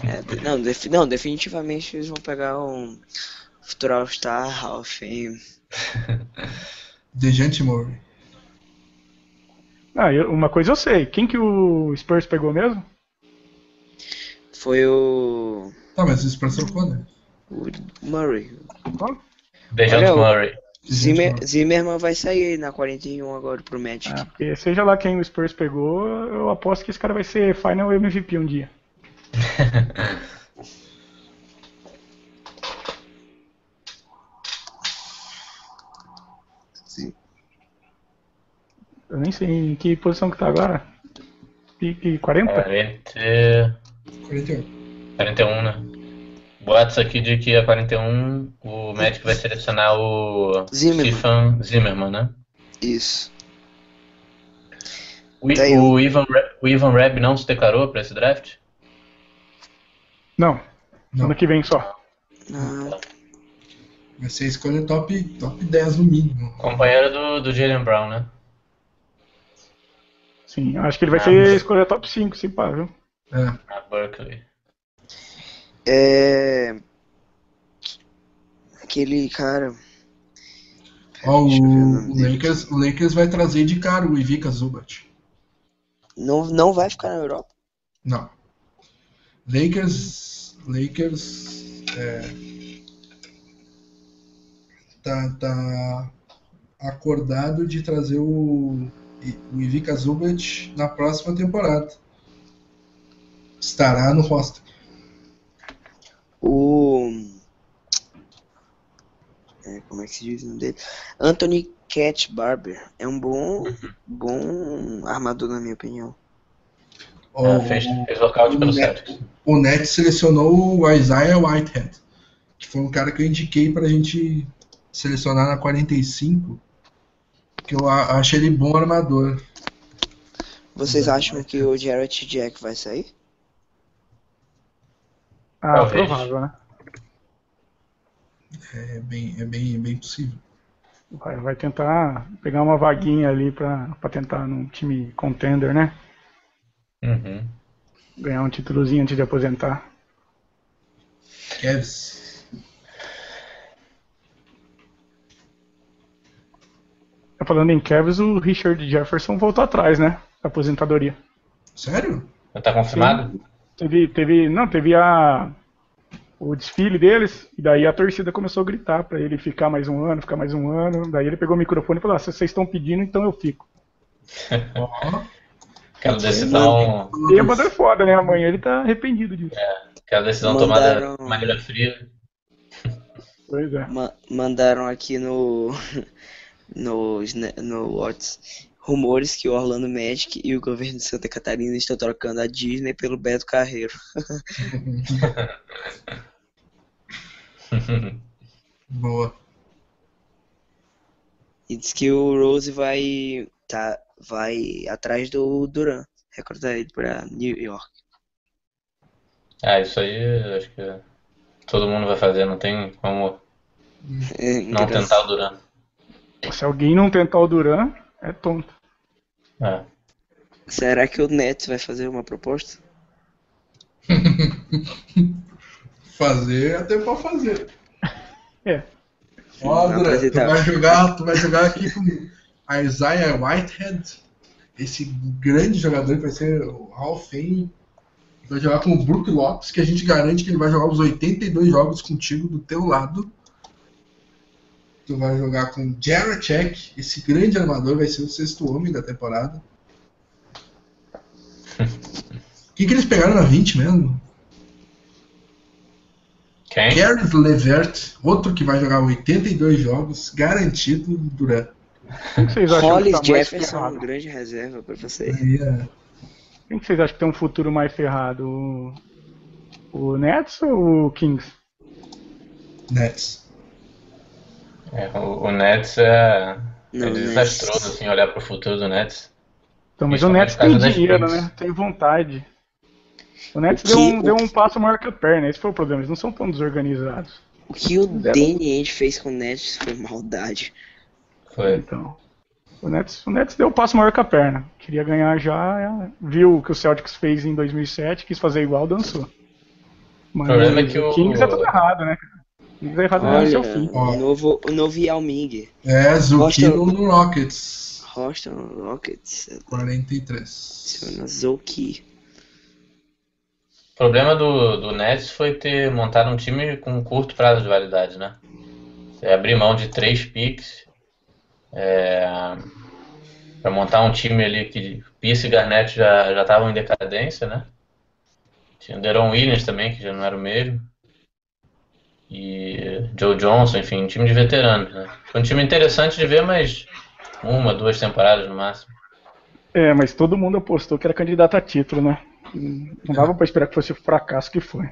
É, não, def, não, definitivamente eles vão pegar um Futural Star Hall of Fame. Dejante Murray. Ah, eu, uma coisa eu sei. Quem que o Spurs pegou mesmo? Foi o. Tá, mas o Spurs trocou, né? O Murray. Qual? Dejante Murray. Zimmer, Zimmerman vai sair na 41 agora pro Magic. Ah, porque seja lá quem o Spurs pegou, eu aposto que esse cara vai ser Final MVP um dia. Sim. Eu nem sei em que posição que tá agora. Pique 40? 40... 41. 41, né? Boatos aqui de que a 41 o Magic vai selecionar o Zimmerman, Stephen Zimmerman né? Isso. O, o, Ivan, o Ivan Reb não se declarou para esse draft? Não. não. Ano que vem só. Não. Vai ser escolha top, top 10 no mínimo. Companheiro do, do Jalen Brown, né? Sim, acho que ele vai ah, ser mas... escolha top 5, sim, pá, viu? É. A Berkeley. É. Aquele cara. Ó, oh, o, o, Lakers, o Lakers vai trazer de cara o Ivica Zubat. Não, não vai ficar na Europa? Não. Lakers. Lakers. É, tá, tá acordado de trazer o, o Ivica Zubat na próxima temporada estará no roster. O. É, como é que se diz o nome dele? Anthony Cat Barber é um bom, bom armador, na minha opinião. O, é, fez, fez lockout pelo Celtics. O Net selecionou o Isaiah Whitehead, que foi um cara que eu indiquei pra gente selecionar na 45, que eu achei ele bom armador. Vocês acham que o Jarrett Jack vai sair? Ah, Talvez. provável, né? É bem, é bem, é bem possível. Vai, vai tentar pegar uma vaguinha ali pra, pra tentar num time contender, né? Uhum. Ganhar um títulozinho antes de aposentar. Cavs. Falando em Cavs, o Richard Jefferson voltou atrás, né? Da aposentadoria. Sério? Já tá confirmado? Sim. Teve, teve, não, teve a o desfile deles, e daí a torcida começou a gritar para ele ficar mais um ano, ficar mais um ano. Daí ele pegou o microfone e falou: ah, se vocês estão pedindo, então eu fico. Aquela decisão. E a banda é foda, né? Amanhã ele tá arrependido disso. Aquela decisão Mandaram- tomada de maneira fria. Pois é. Ma- mandaram aqui no no Sna- no Whats rumores que o Orlando Magic e o governo de Santa Catarina estão trocando a Disney pelo Beto Carreiro. Boa. E diz que o Rose vai tá vai atrás do Duran, recrutar ele pra New York. Ah, isso aí acho que todo mundo vai fazer, não tem como É, não tentar o Duran. Se alguém não tentar o Duran, é tonto. É. Será que o Nets vai fazer uma proposta? Fazer até pra fazer. É. Ó, Duran, tu vai jogar, tu vai jogar aqui com a Isaiah Whitehead, esse grande jogador que vai ser o Hall of Fame. Vai jogar com o Brook Lopes, que a gente garante que ele vai jogar os 82 jogos contigo do teu lado. Tu vai jogar com Jared Check, esse grande armador, vai ser o sexto homem da temporada. O que, que eles pegaram na 20 mesmo? Quem? Gareth Levert, outro que vai jogar 82 jogos, garantido. Quem que vocês acham que Hollis tá mais Jefferson, ferrado? grande reserva pra você. Aí, é, Quem que vocês acham que tem um futuro mais ferrado? O, o Nets ou o Kings? Nets. É, o, o Nets é, Não, é o Nets- desastroso, assim, olhar pro futuro do Nets. Então, mas o Nets tem dinheiro, né? Tem vontade. O Nets O deu que- um, o deu que- um passo maior que a perna, esse foi o problema, eles não são tão desorganizados. O que o. Danny Ainge fez com o Nets foi maldade. Foi. Então, o Nets, o Nets deu um passo maior que a perna. Queria ganhar já, é, viu o que o Celtics fez em 2007, quis fazer igual, dançou. Mas problema é que o- Kings é tudo errado, né? É seu fim. Ó. o novo, o novo Yao Ming, É, Zucchino Gosta- no Rockets. Houston Rockets, 43. se chama Zoki. O problema do, do Nets foi ter montado um time com um curto prazo de validade, né? Você abrir mão de três picks é, para montar um time ali que Pierce e Garnett já já estavam em decadência, né? Tinha o Deron Williams também, que já não era o mesmo. E Joe Johnson, enfim, um time de veteranos, né? Foi um time interessante de ver, mas uma, duas temporadas no máximo. É, mas todo mundo apostou que era candidato a título, né? Não dava pra esperar que fosse o fracasso que foi.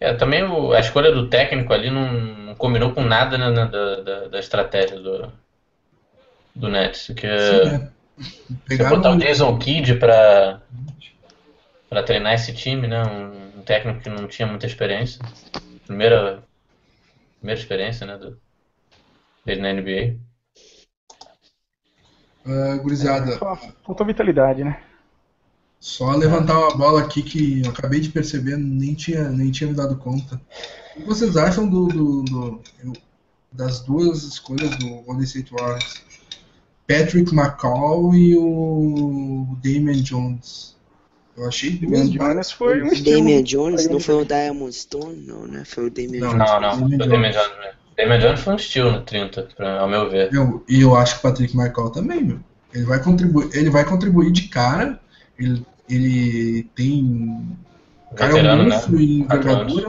É, também o- a escolha do técnico ali não, não combinou com nada né, na- da, da, da estratégia do, do Nets. Porque Sim, né? você botar o um- Jason Kidd pra, pra treinar esse time, né? Um técnico que não tinha muita experiência. Primeira, primeira experiência, né? Do, dele na NBA. Ah, gurizada, Só faltou vitalidade, né? só levantar uma bola aqui que eu acabei de perceber, nem tinha, nem tinha me dado conta. O que vocês acham do, do- do- das duas escolhas do Golden State Warriors? Patrick McCall e o Damian Jones. Eu achei duas. Jones foi um estilo. Damian Jones, não foi o Diamond Stone, não, né? Foi o Damian Não. Jones. Não, não, foi o Damian Jones. Mesmo. Damian Jones foi um estilo no 30, pra- ao meu ver. Eu- e eu acho que o Patrick McCall também, meu. Ele vai contribuir, ele vai contribuir de cara. Ele, ele tem. O cara é um Veterano, né? monstro em Quatro envergadura.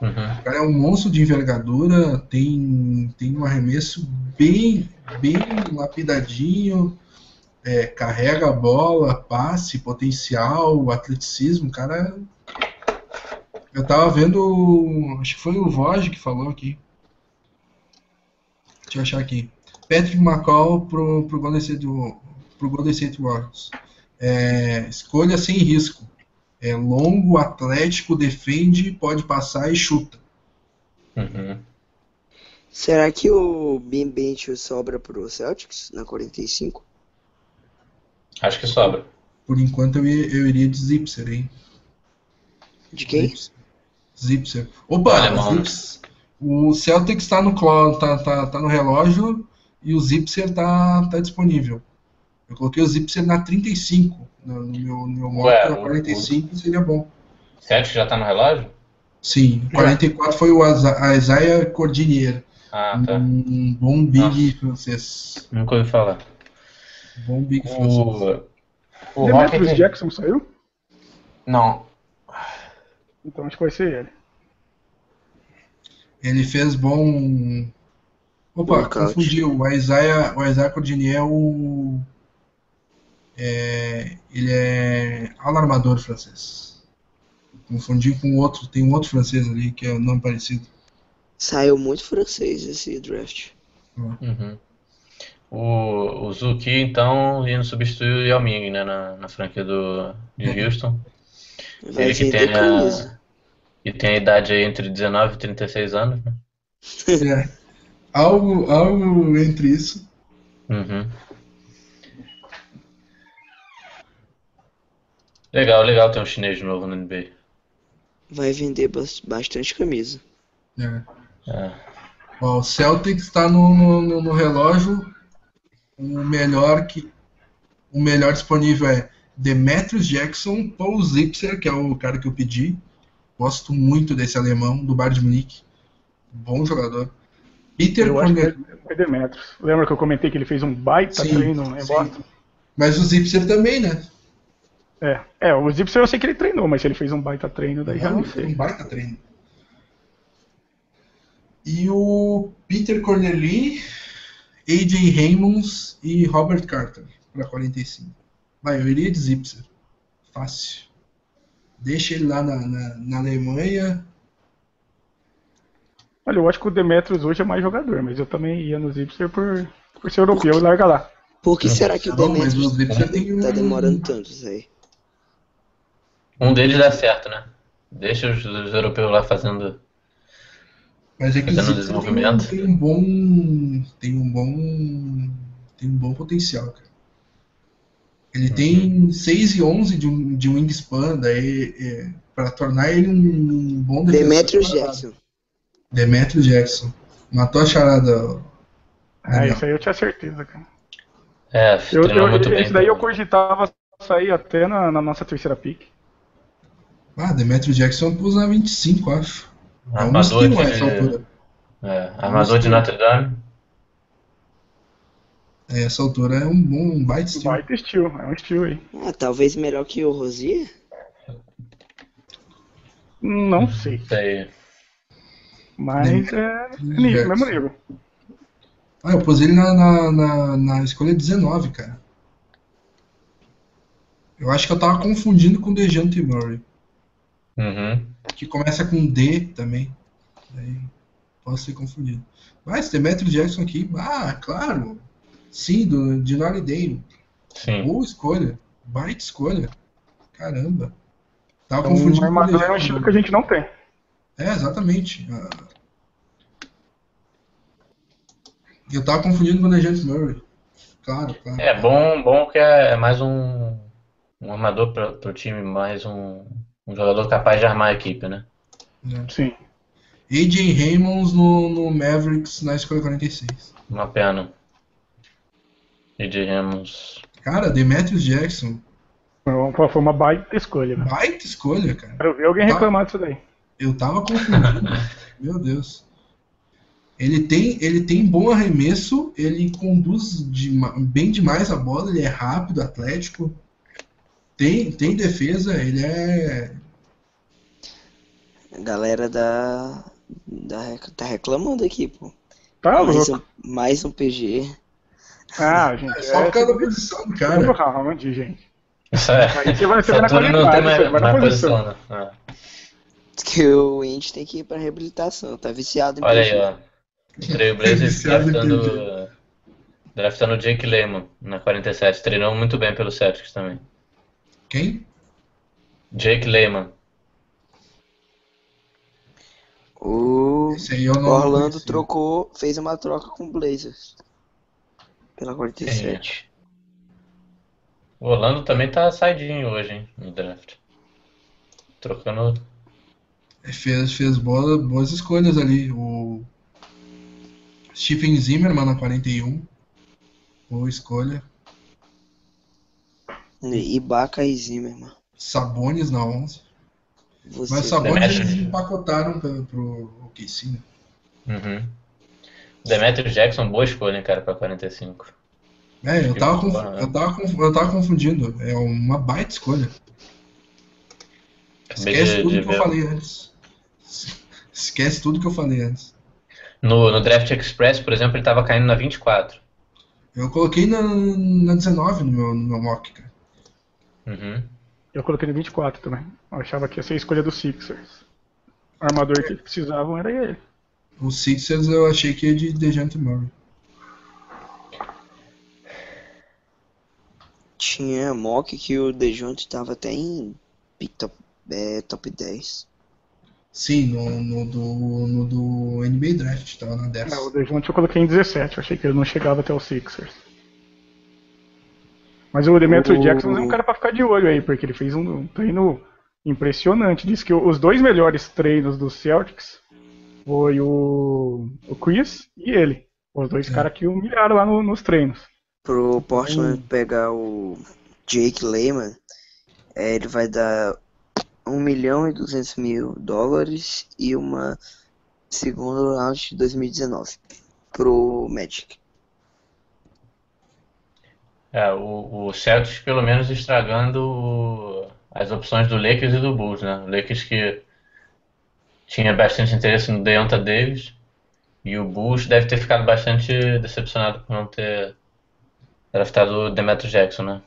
Uhum. O cara é um monstro de envergadura, tem, tem um arremesso bem, bem lapidadinho, é, carrega a bola, passe, potencial, atleticismo, o cara. Eu tava vendo. Acho que foi o Vogue que falou aqui. Deixa eu achar aqui. Patrick McCall pro, pro, Golden, State, pro Golden State Warriors. É, escolha sem risco. É longo, atlético, defende, pode passar e chuta. Uhum. Será que o Bim Bench sobra pro Celtics na 45? Acho que sobra. Por enquanto eu, ia- eu iria de Zipser, hein? De quem? Zipser. Opa, mano. Zips. O Celtics tá no, tá, tá, tá no relógio e o Zipser tá, tá disponível. Eu coloquei o Zipser na 35. No, no meu, no meu modo, Ué, a o- 45 seria bom. Sério que já tá no relógio? Sim, 44 foi o Isaiah Cordinier. Ah, tá. Um bom big francês. Nunca ouvi falar. Bom big. O, o Demetrius Rocket... Jackson saiu? Não. Então acho que vai ser ele. Ele fez bom. Opa, Workout. confundi. O Isaiah, o Isaiah Cordinier é o. É, ele é alarmador francês. Confundi com outro. Tem um outro francês ali que é o nome parecido. Saiu muito francês esse draft. Uhum. O, o Zuki, então, indo substituir o Yao Ming, né, na, na franquia do, de Houston. Vai Ele que tem a, camisa. e tem a idade aí entre 19 e 36 anos, né? É, algo, algo entre isso. Uhum. Legal, legal ter um chinês de novo no NBA. Vai vender bas- bastante camisa. É. É. Ó, o Celtics está no, no- no relógio. O melhor que o melhor disponível é Demetrius Jackson, Paul Zipser, que é o cara que eu pedi. Gosto muito desse alemão do Bayern de Munique. Bom jogador. Peter Eu Cornel. Demetrius. Lembra que eu comentei que ele fez um baita Sim, treino em sim. Boston? Mas o Zipser também, né? É, é, o Zipser eu sei que ele treinou, mas se ele fez um baita treino, daí já não Foi um sei. baita treino. E o Peter Corneli, AJ Raymonds e Robert Carter para 45. Vai, eu iria de Zipser. Fácil. Deixa ele lá na, na, na Alemanha. Olha, eu acho que o Demetrius hoje é mais jogador, mas eu também ia no Zipser por, por ser europeu e larga lá. Por que será que o Demetrius um... tá demorando tanto, Zé? Um deles dá certo, né? Deixa os, os europeus lá fazendo. Mas é que o tem, um- desenvolvimento. tem um bom... Tem um bom... Tem um bom potencial, cara. Ele Uhum. tem 6 e 11 de, um, de wingspan, daí é, para tornar ele um bom defensor. Demetrius separado. Jackson. Demetrius Jackson. Matou a charada. Ah, isso aí eu tinha certeza, cara. É, Eu, eu, muito bem. esse daí eu cogitava sair até na, na nossa terceira pick. Ah, Demetrius Jackson pôs na 25, acho. É Armador de, altura. é, armador de Notre Dame. É, essa altura é um bom um baita estilo. Baita estilo, é um estilo aí. Ah, talvez melhor que o Rosier? Não sei, aí. mas é nível, mesmo nível. Ah, eu pus ele na, na, na, na escolha 19, cara. Eu acho que eu tava confundindo com o Dejante Murray. Uhum. Que começa com D também. Daí posso ser confundido. Mas Demetrius Jackson aqui, ah, claro. Sim, do, de Dame. Sim. Boa escolha. Baita escolha. Caramba. Tava Então, confundindo um com o armador é um estilo que a gente não tem. É, exatamente. Ah, Eu tava confundindo com o Dejante Murray. Claro, claro. É bom, bom que é, é mais um, um armador para o time, mais um, um jogador capaz de armar a equipe, né? Sim. AJ Raymonds no, no Mavericks na escolha 46. Uma pena. E diremos. Cara, Demetrius Jackson. Foi uma- baita escolha. Baita escolha, cara. Quero ver alguém reclamar disso daí. Eu tava confundindo. Meu Deus. Ele tem, ele tem bom arremesso, ele conduz dema- bem demais a bola, ele é rápido, atlético. Tem, tem defesa, ele é. A galera da, da, tá reclamando aqui, pô. Tá mais, louco. um, mais um PG. Ah, gente. É só por causa da posição do cara. Segundo round, gente. Isso é. Aí você vai- você vai na não qualidade, tem mais, você vai na mais posição. posição, né? É. Diz que o Indy tem que ir pra reabilitação. Tá viciado em Olha PG. aí, ó. Em draftando, draftando o Jake Layman na 47. Treinou muito bem pelo Celtics também. Quem? Jake Layman. O Orlando conheci. trocou, fez uma troca com o Blazers. Pela 47. O Orlando também tá saidinho hoje, hein, no draft. Trocando. Fez, fez boa- boas escolhas ali. O Stephen Zimmerman na 41. Boa escolha. Ibaka e Zimmerman. Sabonis na 11. Você. Mas Sabonis Demetrius. eles empacotaram pro, pro OKC, né? Uhum. Demetrius Jackson, boa escolha, hein, cara, pra 45. É, eu tava, conf- né? eu, tava conf- eu tava confundindo. É uma baita escolha. Esquece de, tudo de que eu falei antes. Esquece tudo que eu falei antes. No, no Draft Express, por exemplo, ele tava caindo na 24. Eu coloquei na, na 19 no meu, no meu mock, cara. Uhum. Eu coloquei no 24 também. Eu achava que ia ser a escolha dos Sixers. O armador que eles precisavam era ele. O Sixers eu achei que ia de Dejante Murray. Tinha mock que o Dejounte tava até em top, é, top 10. Sim, no, no, do, no do NBA Draft, tava na 10. É, o Dejounte eu coloquei em 17. Eu achei que ele não chegava até os Sixers. Mas o Demetrius O- Jackson é um cara pra ficar de olho aí, porque ele fez um, treino impressionante. Diz que os dois melhores treinos do Celtics foi o, o Chris e ele. Os dois É. caras que humilharam lá no- nos treinos. Pro Portland pegar o Jake Lehman, é, ele vai dar 1 milhão e 200 mil dólares e uma segunda round de 2019 pro Magic. É, o, o Celtics pelo menos estragando o- as opções do Lakers e do Bulls, né? O Lakers que tinha bastante interesse no Deonta Davis e o Bulls deve ter ficado bastante decepcionado por não ter draftado o Demetrius Jackson, né?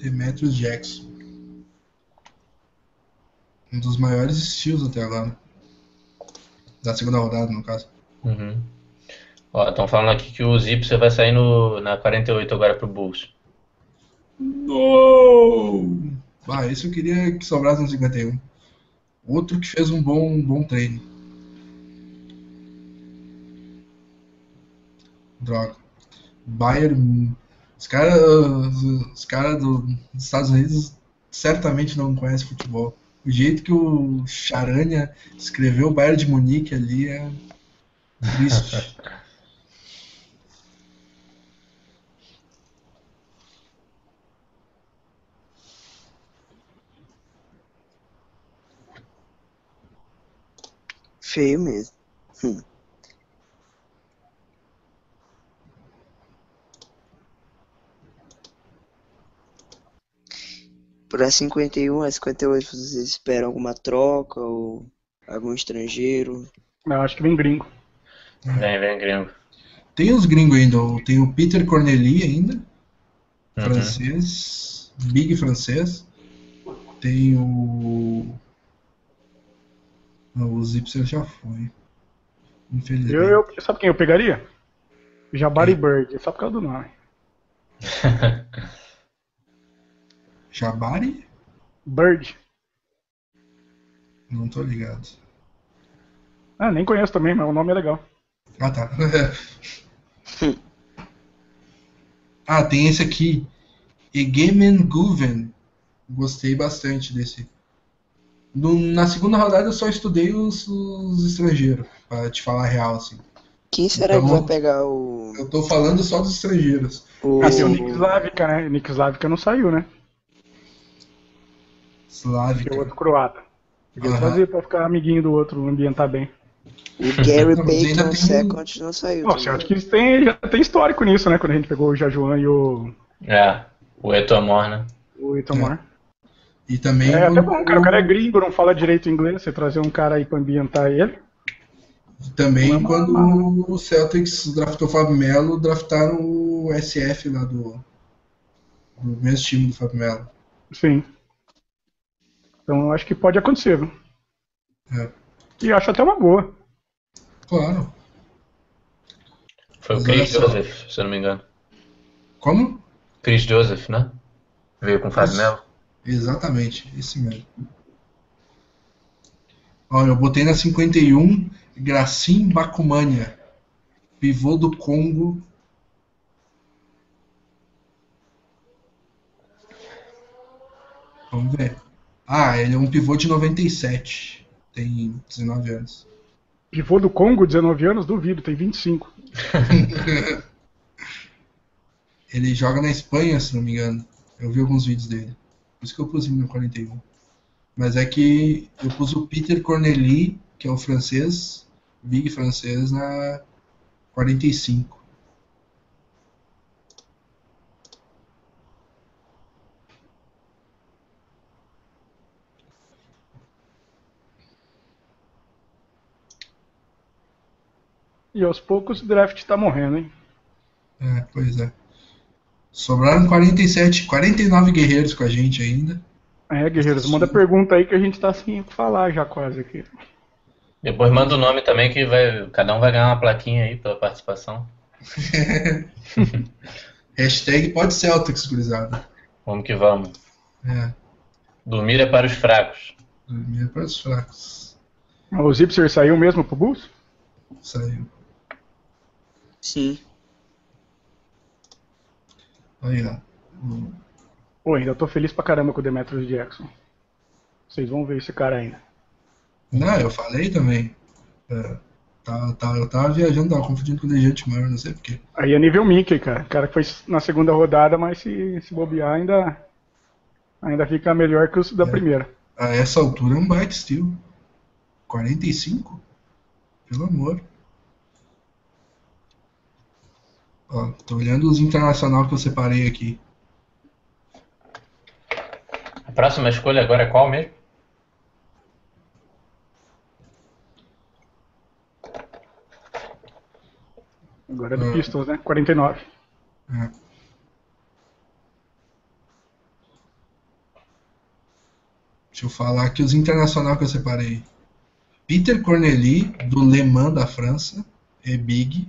Demetrius Jackson. Um dos maiores estilos até agora. Da segunda rodada, no caso. Uhum. Ó, estão falando aqui que o Zipser vai sair no, na 48 agora pro Bulls. No! Ah, esse eu queria que sobrasse no 51. Outro que fez um bom, um bom treino. Droga. Bayern. Os caras os cara do- dos Estados Unidos certamente não conhecem futebol. O jeito que o Charanha escreveu o Bayern de Munique ali é triste. Feio mesmo. Hum. Pra 51 a 58 vocês esperam alguma troca ou algum estrangeiro? Eu acho que vem gringo. Vem, vem, gringo. Tem os gringos ainda. Tem o Peter Corneli ainda. Uhum. francês, big francês. Tem o. Não, o Zipser já foi. Infelizmente. Eu, eu, sabe quem eu pegaria? Jabari Bird, só por causa do nome. Jabari? Bird. Não tô ligado. Ah, nem conheço também, mas o nome é legal. Ah, tá. ah, tem esse aqui. Egemen Guven. Gostei bastante desse. No- na segunda rodada eu só estudei os, os estrangeiros, pra te falar a real, assim. Quem será Então- que vai pegar o. Eu tô falando só dos estrangeiros. o... Ah, tem o Nick Slavica, né? O Nick Slavica não saiu, né? Que é o outro croata. Podia Aham. trazer pra ficar amiguinho do outro, ambientar bem. o Gary tem um- Second não saiu. Nossa, eu também. acho que eles têm, já tem histórico nisso, né? Quando a gente pegou o Jajuan e o, É, o Etomor, né? o Itomar. E também. É, até quando- bom, cara. O cara é gringo, não fala direito inglês. Você trazer um cara aí pra ambientar ele. Também Não é quando o Celtics draftou o Fábio Melo, draftaram o SF lá do, do mesmo time do Fábio Melo. Sim. Então eu acho que pode acontecer, viu? É, E acho até uma boa. claro. Foi o Chris só. Joseph, se eu não me engano. Como? Chris Joseph, né? Veio com o Fábio. Melo. Exatamente, esse mesmo. Olha, eu botei na 51 Gracim Bacumania, pivô do Congo. Vamos ver. Ah, ele é um pivô de 97. Tem 19 anos. Pivô do Congo, 19 anos, duvido, tem 25. Ele joga na Espanha, se não me engano. Eu vi alguns vídeos dele. Por isso que eu pus ele no 41. Mas é que eu pus o Peter Corneli, que é o francês, big francês, na 45. E aos poucos o draft tá morrendo, hein? É, pois é. Sobraram 47, 49 guerreiros com a gente ainda. É, guerreiros, manda pergunta aí que a gente tá sem falar já quase aqui. Depois manda o nome também que vai, cada um vai ganhar uma plaquinha aí pela participação. Hashtag pode Celtics, gurizada. Vamos que vamos. É, Dormir é para os fracos. dormir é para os fracos. O Zipser saiu mesmo pro Bulls? Saiu. Sim. Aí, ó. O- Pô, ainda tô feliz pra caramba com o Demetrius Jackson. Vocês vão ver esse cara ainda. Não, eu falei também. É, tá, tá, eu tava viajando, tava confundindo com o Dejante Maior, não sei porquê. Aí é nível Mickey, cara. O cara que foi na segunda rodada, mas se, se bobear ainda, ainda fica melhor que os da É. primeira. A essa altura é um baita steal. 45? Pelo amor. Ó, tô olhando os internacional que eu separei aqui. A próxima escolha agora é qual mesmo? Agora é do Hum. Pistons, né? 49. É. Deixa eu falar aqui os internacional que eu separei. Peter Corneli, do Le Mans da França, é Big.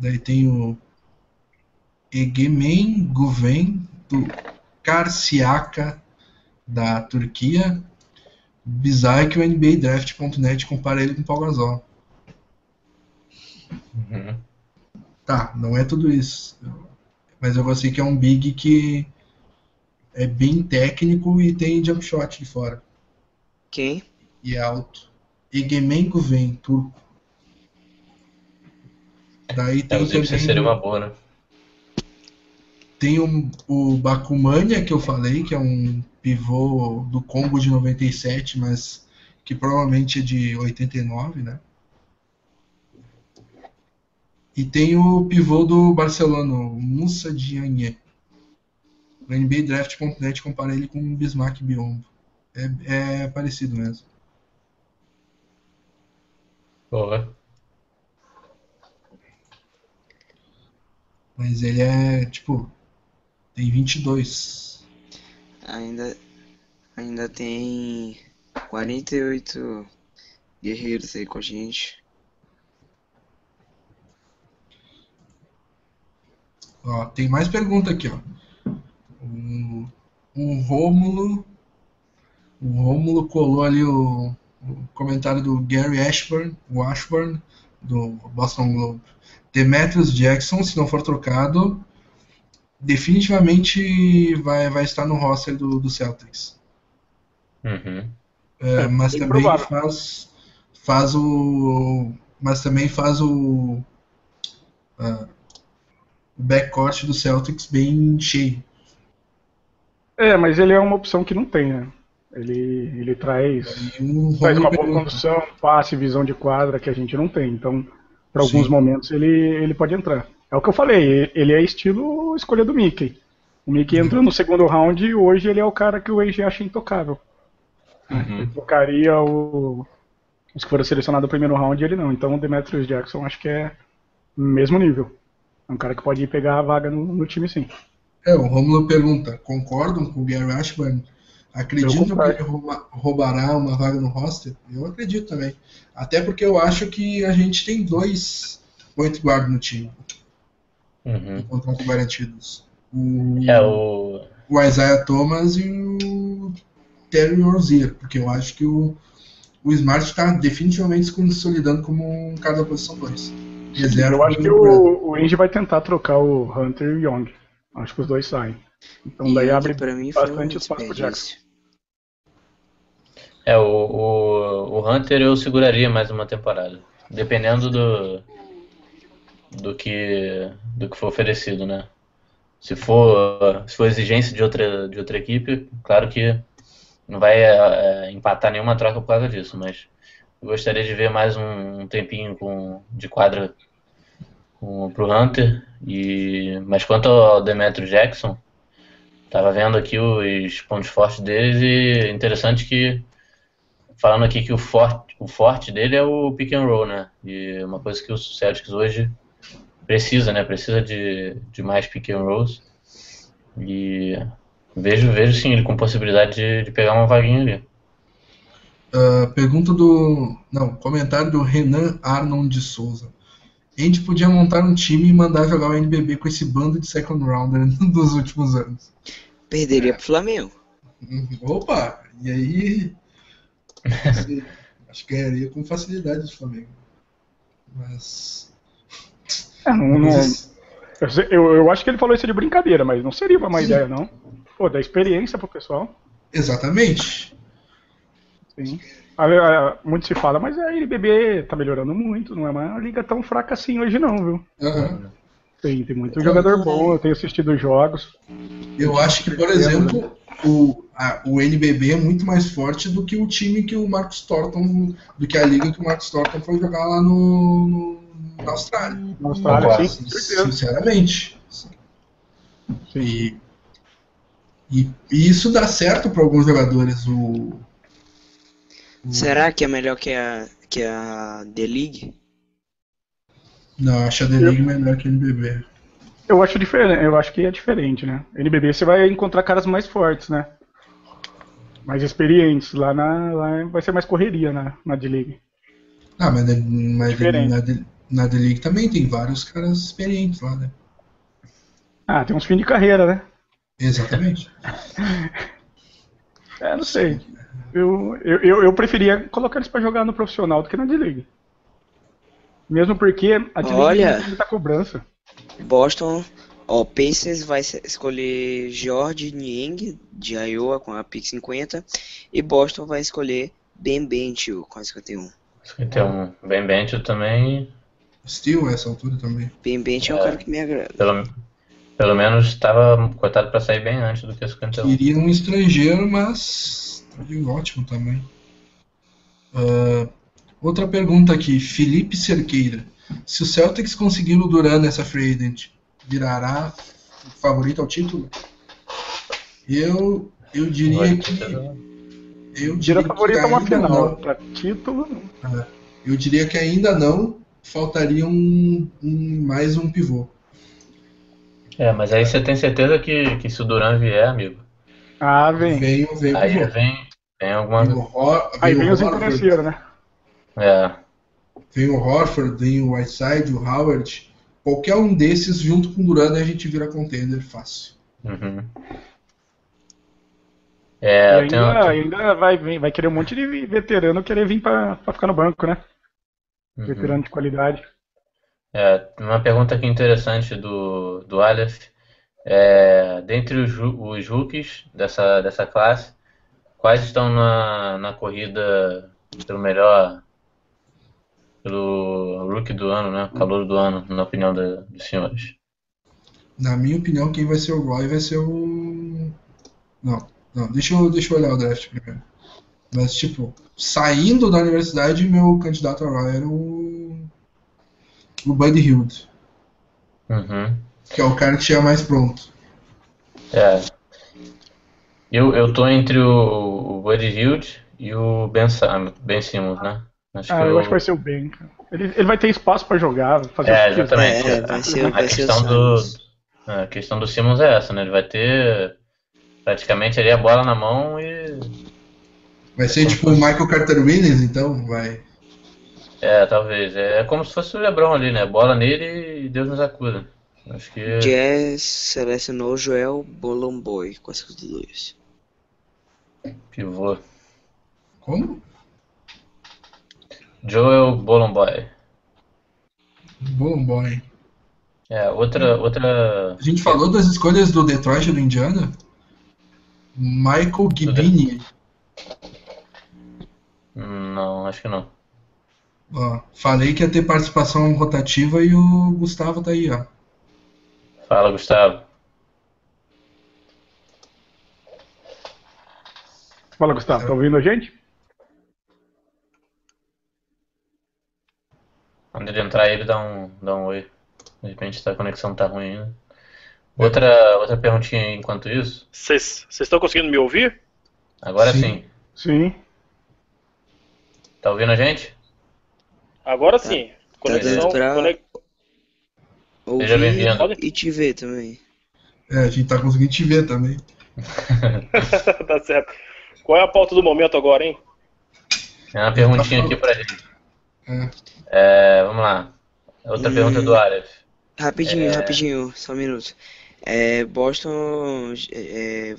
Daí tem o Egemen Guven, do Karsiaka, da Turquia. Bizarro que o NBA Draft.net compara ele com o Paul Gasol. Uhum. Tá, não é tudo isso. Mas eu gostei que é um big que é bem técnico e tem jump shot de fora. Quem? E é alto. Egemen Guven, turco. Daí É, tem o Zipser também seria uma boa, né? tem um, o Bakumania que eu falei, que é um pivô do Congo de 97, mas que provavelmente é de 89, né? E tem o pivô do Barcelona, o Moussa Diagne. O NBA Draft.net compara ele com o Bismarck Biombo. É, é parecido mesmo. Boa. Mas ele é, tipo, tem 22. Ainda, ainda tem 48 guerreiros aí com a gente. Ó, tem mais pergunta aqui, ó. O, o Rômulo. O Rômulo colou ali o, o comentário do Gary Ashburn, o Ashburn, do Boston Globe. Demetrius Jackson, se não for trocado, definitivamente vai, vai estar no roster do, do Celtics. Uhum. É, É, mas bem também provável. faz, faz o. Mas também faz o. ah, o backcourt do Celtics bem cheio. É, mas ele é uma opção que não tem, né? Ele, ele traz, um traz uma boa condução, passe, visão de quadra que a gente não tem. Então, para alguns momentos ele, ele pode entrar. É o que eu falei, ele é estilo escolha do Mickey. O Mickey Uhum. entrou no segundo round e hoje ele é o cara que o AG acha intocável. Uhum. Ele trocaria o, os que foram selecionados no primeiro round e ele não. Então o Demetrius Jackson acho que é mesmo nível. É um cara que pode ir pegar a vaga no, no time sim. É, o Romulo pergunta: concordam com o Gary Ashburn? Acreditam que ele rouba- roubará uma vaga no roster? Eu acredito também. Até porque eu acho que a gente tem dois point guard no time, Uhum. contrato garantidos. O, É o. o Isaiah Thomas e o Terry Rozier, porque eu acho que o, o Smart está definitivamente se consolidando como um cara da posição 2. Reserva Eu acho que o, o Indy vai tentar trocar o Hunter e o Young. Acho que os dois saem. Então E daí abre pra mim foi um bastante espaço pro Jackson. É, o, o, o Hunter eu seguraria mais uma temporada. Dependendo do. do que. do que for oferecido, né? Se for, se for exigência de outra, de outra equipe, claro que não vai é, empatar nenhuma troca por causa disso, mas eu gostaria de ver mais um, um tempinho com, de quadra para o Hunter. E, mas quanto ao Demetrio Jackson, tava vendo aqui os pontos fortes deles e interessante que falando aqui que o forte, o forte dele é o pick and roll, né? E uma coisa que o Celtics hoje precisa, né? Precisa de, de mais pick and rolls. E vejo, vejo sim ele com possibilidade de, de pegar uma vaguinha ali. Uh, pergunta do. Não, comentário do Renan Arnon de Souza. A gente podia montar um time e mandar jogar o NBB com esse bando de second rounder dos últimos anos. Perderia pro Flamengo. Opa! E aí. acho que ganharia com facilidade do Flamengo. Mas. É, não, não, eu, eu acho que ele falou isso de brincadeira, mas não seria uma má ideia, não. Pô, dá experiência pro pessoal. Exatamente. Sim. Muito se fala, mas a NBB tá melhorando muito, não é uma liga tão fraca assim hoje não, viu? Uhum. Tem, tem muito jogador bom, eu tenho assistido jogos. Eu acho que, por exemplo, o, a, o NBB é muito mais forte do que o time que o Marcos Thornton, do que a liga que o Marcos Thornton foi jogar lá no, no na Austrália. Na Austrália, sim, sinceramente. Sim. E, e, e, isso dá certo para alguns jogadores. O, Será que é melhor que a, que a The League? Não, acho a The League melhor que a NBB. Eu acho diferente, eu acho que é diferente, né? NBB você vai encontrar caras mais fortes, né? Mais experientes. Lá, na, lá vai ser mais correria na, na D-League. Ah, mas, mas na, na D-League também tem vários caras experientes lá, né? Ah, tem uns fins de carreira, né? Exatamente. é, não sei. Eu, eu, eu preferia colocar eles para jogar no profissional do que na D-League. Mesmo porque a D-League Olha, tem muita cobrança. Boston, ó, Pacers vai escolher George Niang de Iowa com a pick 50 e Boston vai escolher Ben Bentil com a 51. 51. Ben Bentil também. Steel essa altura também. Ben Bentil é, é um cara que me agrada. Pelo, pelo menos estava cotado para sair bem antes do que a 51. Queria um estrangeiro, mas e ótimo também. Uh, outra pergunta aqui, Felipe Cerqueira. Se o Celtics conseguir o Duran nessa free agent, virará favorito ao título? Eu, eu diria que. Eu diria favorito a uma final. Para título, não. Uh, eu diria que ainda não. Faltaria um, um, mais um pivô. É, mas aí você tem certeza que, que se o Duran vier, amigo, ah, vem. Vem, vem Aí vem, vem alguma vem Hor, Aí vem os interesseiros, né? É. Vem o Horford, vem o Whiteside, o Howard. Qualquer um desses junto com o Duran a gente vira contender fácil. Uhum. É, e ainda, tenho... ainda vai, vai querer um monte de veterano querer vir pra, pra ficar no banco, né? Uhum. Veterano de qualidade. É, uma pergunta aqui interessante do, do Aleph. É, dentre os, os rookies dessa, dessa classe, quais estão na, na corrida pelo melhor, pelo rookie do ano, né? Calor do ano, na opinião da, dos senhores? Na minha opinião, quem vai ser o Roy vai ser o. Não, não, deixa eu, deixa eu olhar o draft primeiro. Mas, tipo, saindo da universidade, meu candidato a Roy era o. O Buddy Hilde. Uhum. Que é o cara que chega mais pronto. É. Eu, eu tô entre o, o Buddy Hield e o Ben, Sam, ben Simmons, né? Acho ah, eu, eu, acho que vai ser o Ben. Ele, ele vai ter espaço para jogar, fazer É, exatamente. É, vai ser, a, vai questão ser do, a questão do Simmons é essa, né? Ele vai ter praticamente ali a bola na mão e. Vai ser tipo o Michael Carter Williams, então? Vai. É, talvez. É como se fosse o Lebron ali, né? Bola nele e Deus nos acuda. Acho que. Jazz selecionou Joel Bolomboy com a 52. Pivô. Como? Joel Bolomboy. Bolomboy. É, outra, outra. A gente falou das escolhas do Detroit e do Indiana? Michael Gibini. Não, acho que não. Ó, falei que ia ter participação rotativa e o Gustavo tá aí, ó. Fala, Gustavo. Fala, Gustavo, tá ouvindo a gente? Quando ele entrar, ele dá um, dá um oi. De repente a conexão tá ruim ainda. Outra, outra perguntinha aí enquanto isso. Vocês estão conseguindo me ouvir? Agora Sim. sim. Sim. Tá ouvindo a gente? Agora sim. Conexão. dando pra- conex- Seja bem-vindo. E te ver também. É, a gente tá conseguindo te ver também. tá certo. Qual é a pauta do momento agora, hein? Tem uma perguntinha aqui pra gente. É. É, vamos lá. Outra E- pergunta do Aref. Rapidinho, É. rapidinho, só um minuto. É, Boston, é,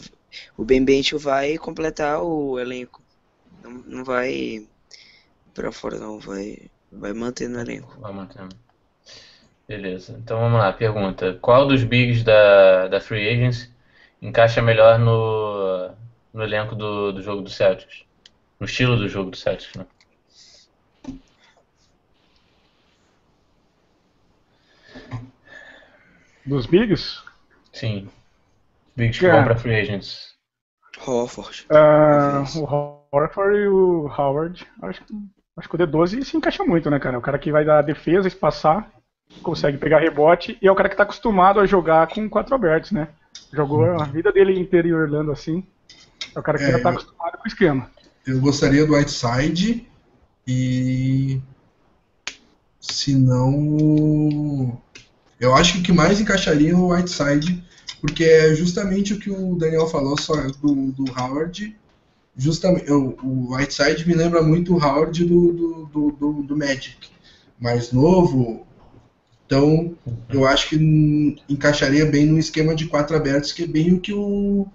o Ben Bentil vai completar o elenco. Não, não vai pra fora não, vai, vai manter no elenco. Vai mantendo. Beleza. Então vamos lá. Pergunta: Qual dos bigs da, da Free Agents encaixa melhor no, no elenco do, do jogo do Celtics? No estilo do jogo do Celtics, né? Dos Bigs? Sim. Bigs que vão pra Free Agents. Hofford. Ah, o Horford e o Howard. Acho, que- acho que o D12 se encaixa muito, né, cara? O cara que vai dar defesa, espaçar, consegue pegar rebote e é o cara que tá acostumado a jogar com quatro abertos, né? Jogou a vida dele inteira em Orlando assim. É o cara que É, já tá eu- acostumado com o esquema. Eu gostaria do Whiteside e. Se não. Eu acho que o que mais encaixaria é o Whiteside, porque é justamente o que o Daniel falou só do, do Howard. Justamente, o, o Whiteside me lembra muito o Howard do, do, do, do, do Magic. Mais novo. Então, eu acho que encaixaria bem no esquema de quatro abertos, que é bem o que o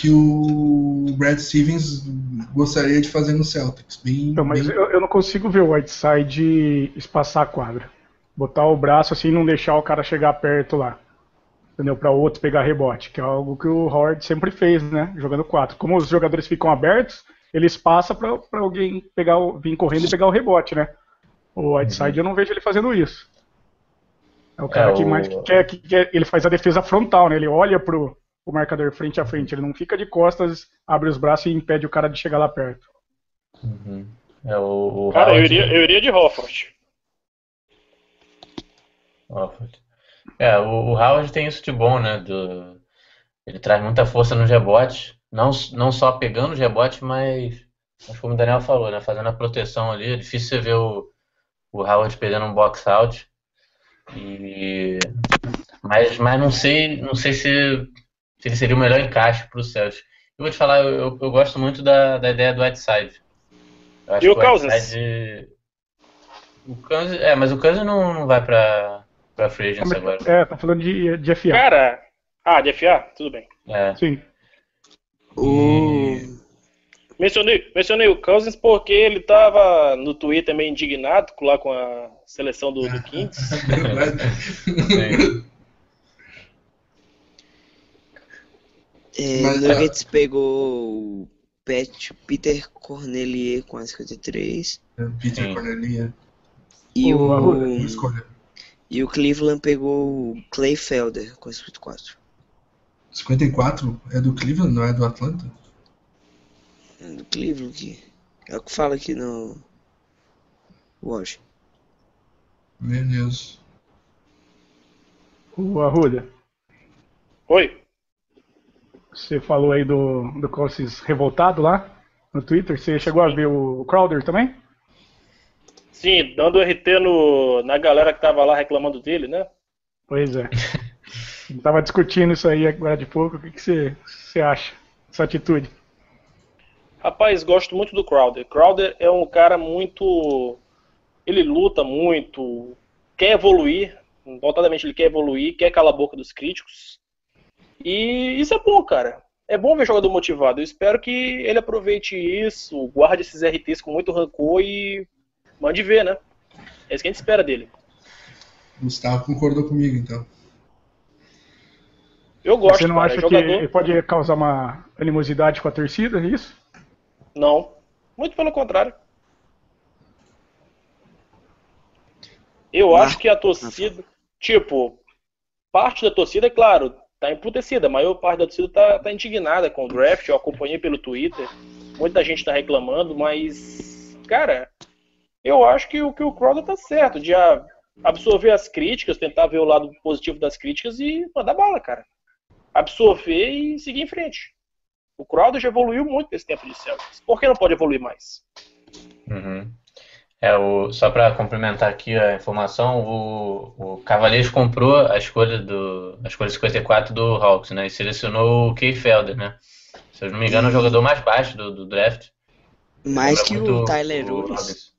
que o Brad Stevens gostaria de fazer no Celtics. Bem, Então, mas bem- eu, eu não consigo ver o Whiteside espaçar a quadra. Botar o braço assim e não deixar o cara chegar perto lá. Entendeu? Pra outro pegar rebote, que é algo que o Howard sempre fez, né? Jogando quatro. Como os jogadores ficam abertos, eles passam pra, pra alguém pegar o, vir correndo e pegar o rebote, né? O Whiteside eu não vejo ele fazendo isso. É o cara É, que o- mais quer, que quer. Ele faz a defesa frontal, né? Ele olha pro o marcador frente a frente. Ele não fica de costas, abre os braços e impede o cara de chegar lá perto. Uhum. É o, o Cara, eu iria, eu iria de Hofford. Hofford. É, o, o Howard tem isso de bom, né? Do, ele traz muita força no rebote, não, não só pegando o rebote, mas, mas como o Daniel falou, né? Fazendo a proteção ali. É difícil você ver o, o Howard perdendo um box out. E, mas, mas não sei, não sei se, se ele seria o melhor encaixe para o Celtics. Eu vou te falar, eu, eu, gosto muito da, da ideia do Whiteside. E o? Whiteside- O Cousins, é, mas o Cousins não, não vai para para free agents agora. É, tá falando de, de FA. Cara. Ah, de FA? Tudo bem. É. Sim. O... Mencionei, mencionei o Cousins porque ele tava no Twitter meio indignado lá com a seleção do, do Kings. É, Mas, Nuggets pegou o Pet, Peter Cornelier com a 53 Peter Sim. Cornelia. e O o, e o Cleveland pegou o Clay Felder com a 54. 54 é do Cleveland, não é do Atlanta? É Do Cleveland aqui. É o que fala aqui no Washington. Beleza. O Arruda, Oi. Você falou aí do, do Cousins revoltado lá no Twitter. Você chegou a ver o Crowder também? Sim, dando RT no, na galera que tava lá reclamando dele, né? Pois é. Tava discutindo isso aí agora de pouco. O que, que você, você acha dessa atitude? Rapaz, gosto muito do Crowder. Crowder é um cara muito. Ele luta muito, quer evoluir, notadamente ele quer evoluir, quer calar a boca dos críticos. E isso é bom, cara. É bom ver jogador motivado. Eu espero que ele aproveite isso, guarde esses RTs com muito rancor e mande ver, né? É isso que a gente espera dele. Gustavo concordou comigo, então. Eu gosto, você não cara. acha jogador... que ele pode causar uma animosidade com a torcida, é isso? Não. Muito pelo contrário. Eu acho que a torcida, tipo, parte da torcida, é claro, tá emputecida. A maior parte da torcida tá, tá indignada com o draft. Eu acompanhei pelo Twitter. Muita gente tá reclamando, mas, cara, eu acho que, que o Crowder tá certo de absorver as críticas, tentar ver o lado positivo das críticas e mandar bala, cara. Absorver e seguir em frente. O Crowder já evoluiu muito nesse tempo de Celtics. Por que não pode evoluir mais? Uhum. É, o, só para complementar aqui a informação, o, o Cavaliers comprou a escolha do a escolha 54 do Hawks, né? E selecionou o Key Felder, né? Se eu não me engano, é o jogador mais baixo do, do draft. Mais que o Tyler Ulis.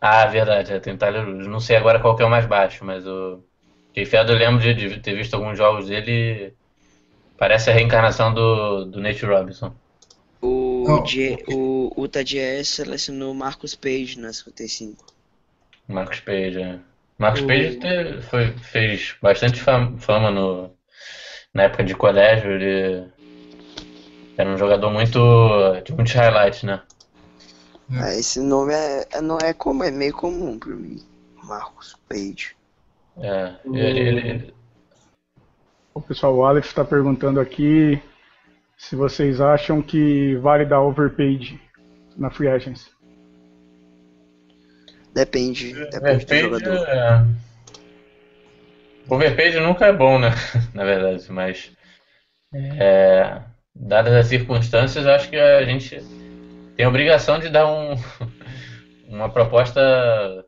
Ah, verdade, é, tem o Tyler Ulis. Não sei agora qual que é o mais baixo, mas o Key Felder eu lembro de, de, ter visto alguns jogos dele. Parece a reencarnação do, do Nate Robinson. O, okay. o Utah Jazz selecionou Marcus Page na 55. Marcus Page, é. Marcus o... Page te, foi, fez bastante fama no, na época de colégio. Ele era um jogador muito. de muitos highlights, né? Ah, esse nome é, é, não é como é meio comum pra mim. Marcus Page. É, ele, ele... O pessoal, o Aleph está perguntando aqui se vocês acham que vale dar overpaid na free agency. Depende, depende do jogador. É... Overpaid nunca é bom, né? na verdade, mas é, dadas as circunstâncias, acho que a gente tem a obrigação de dar um, uma proposta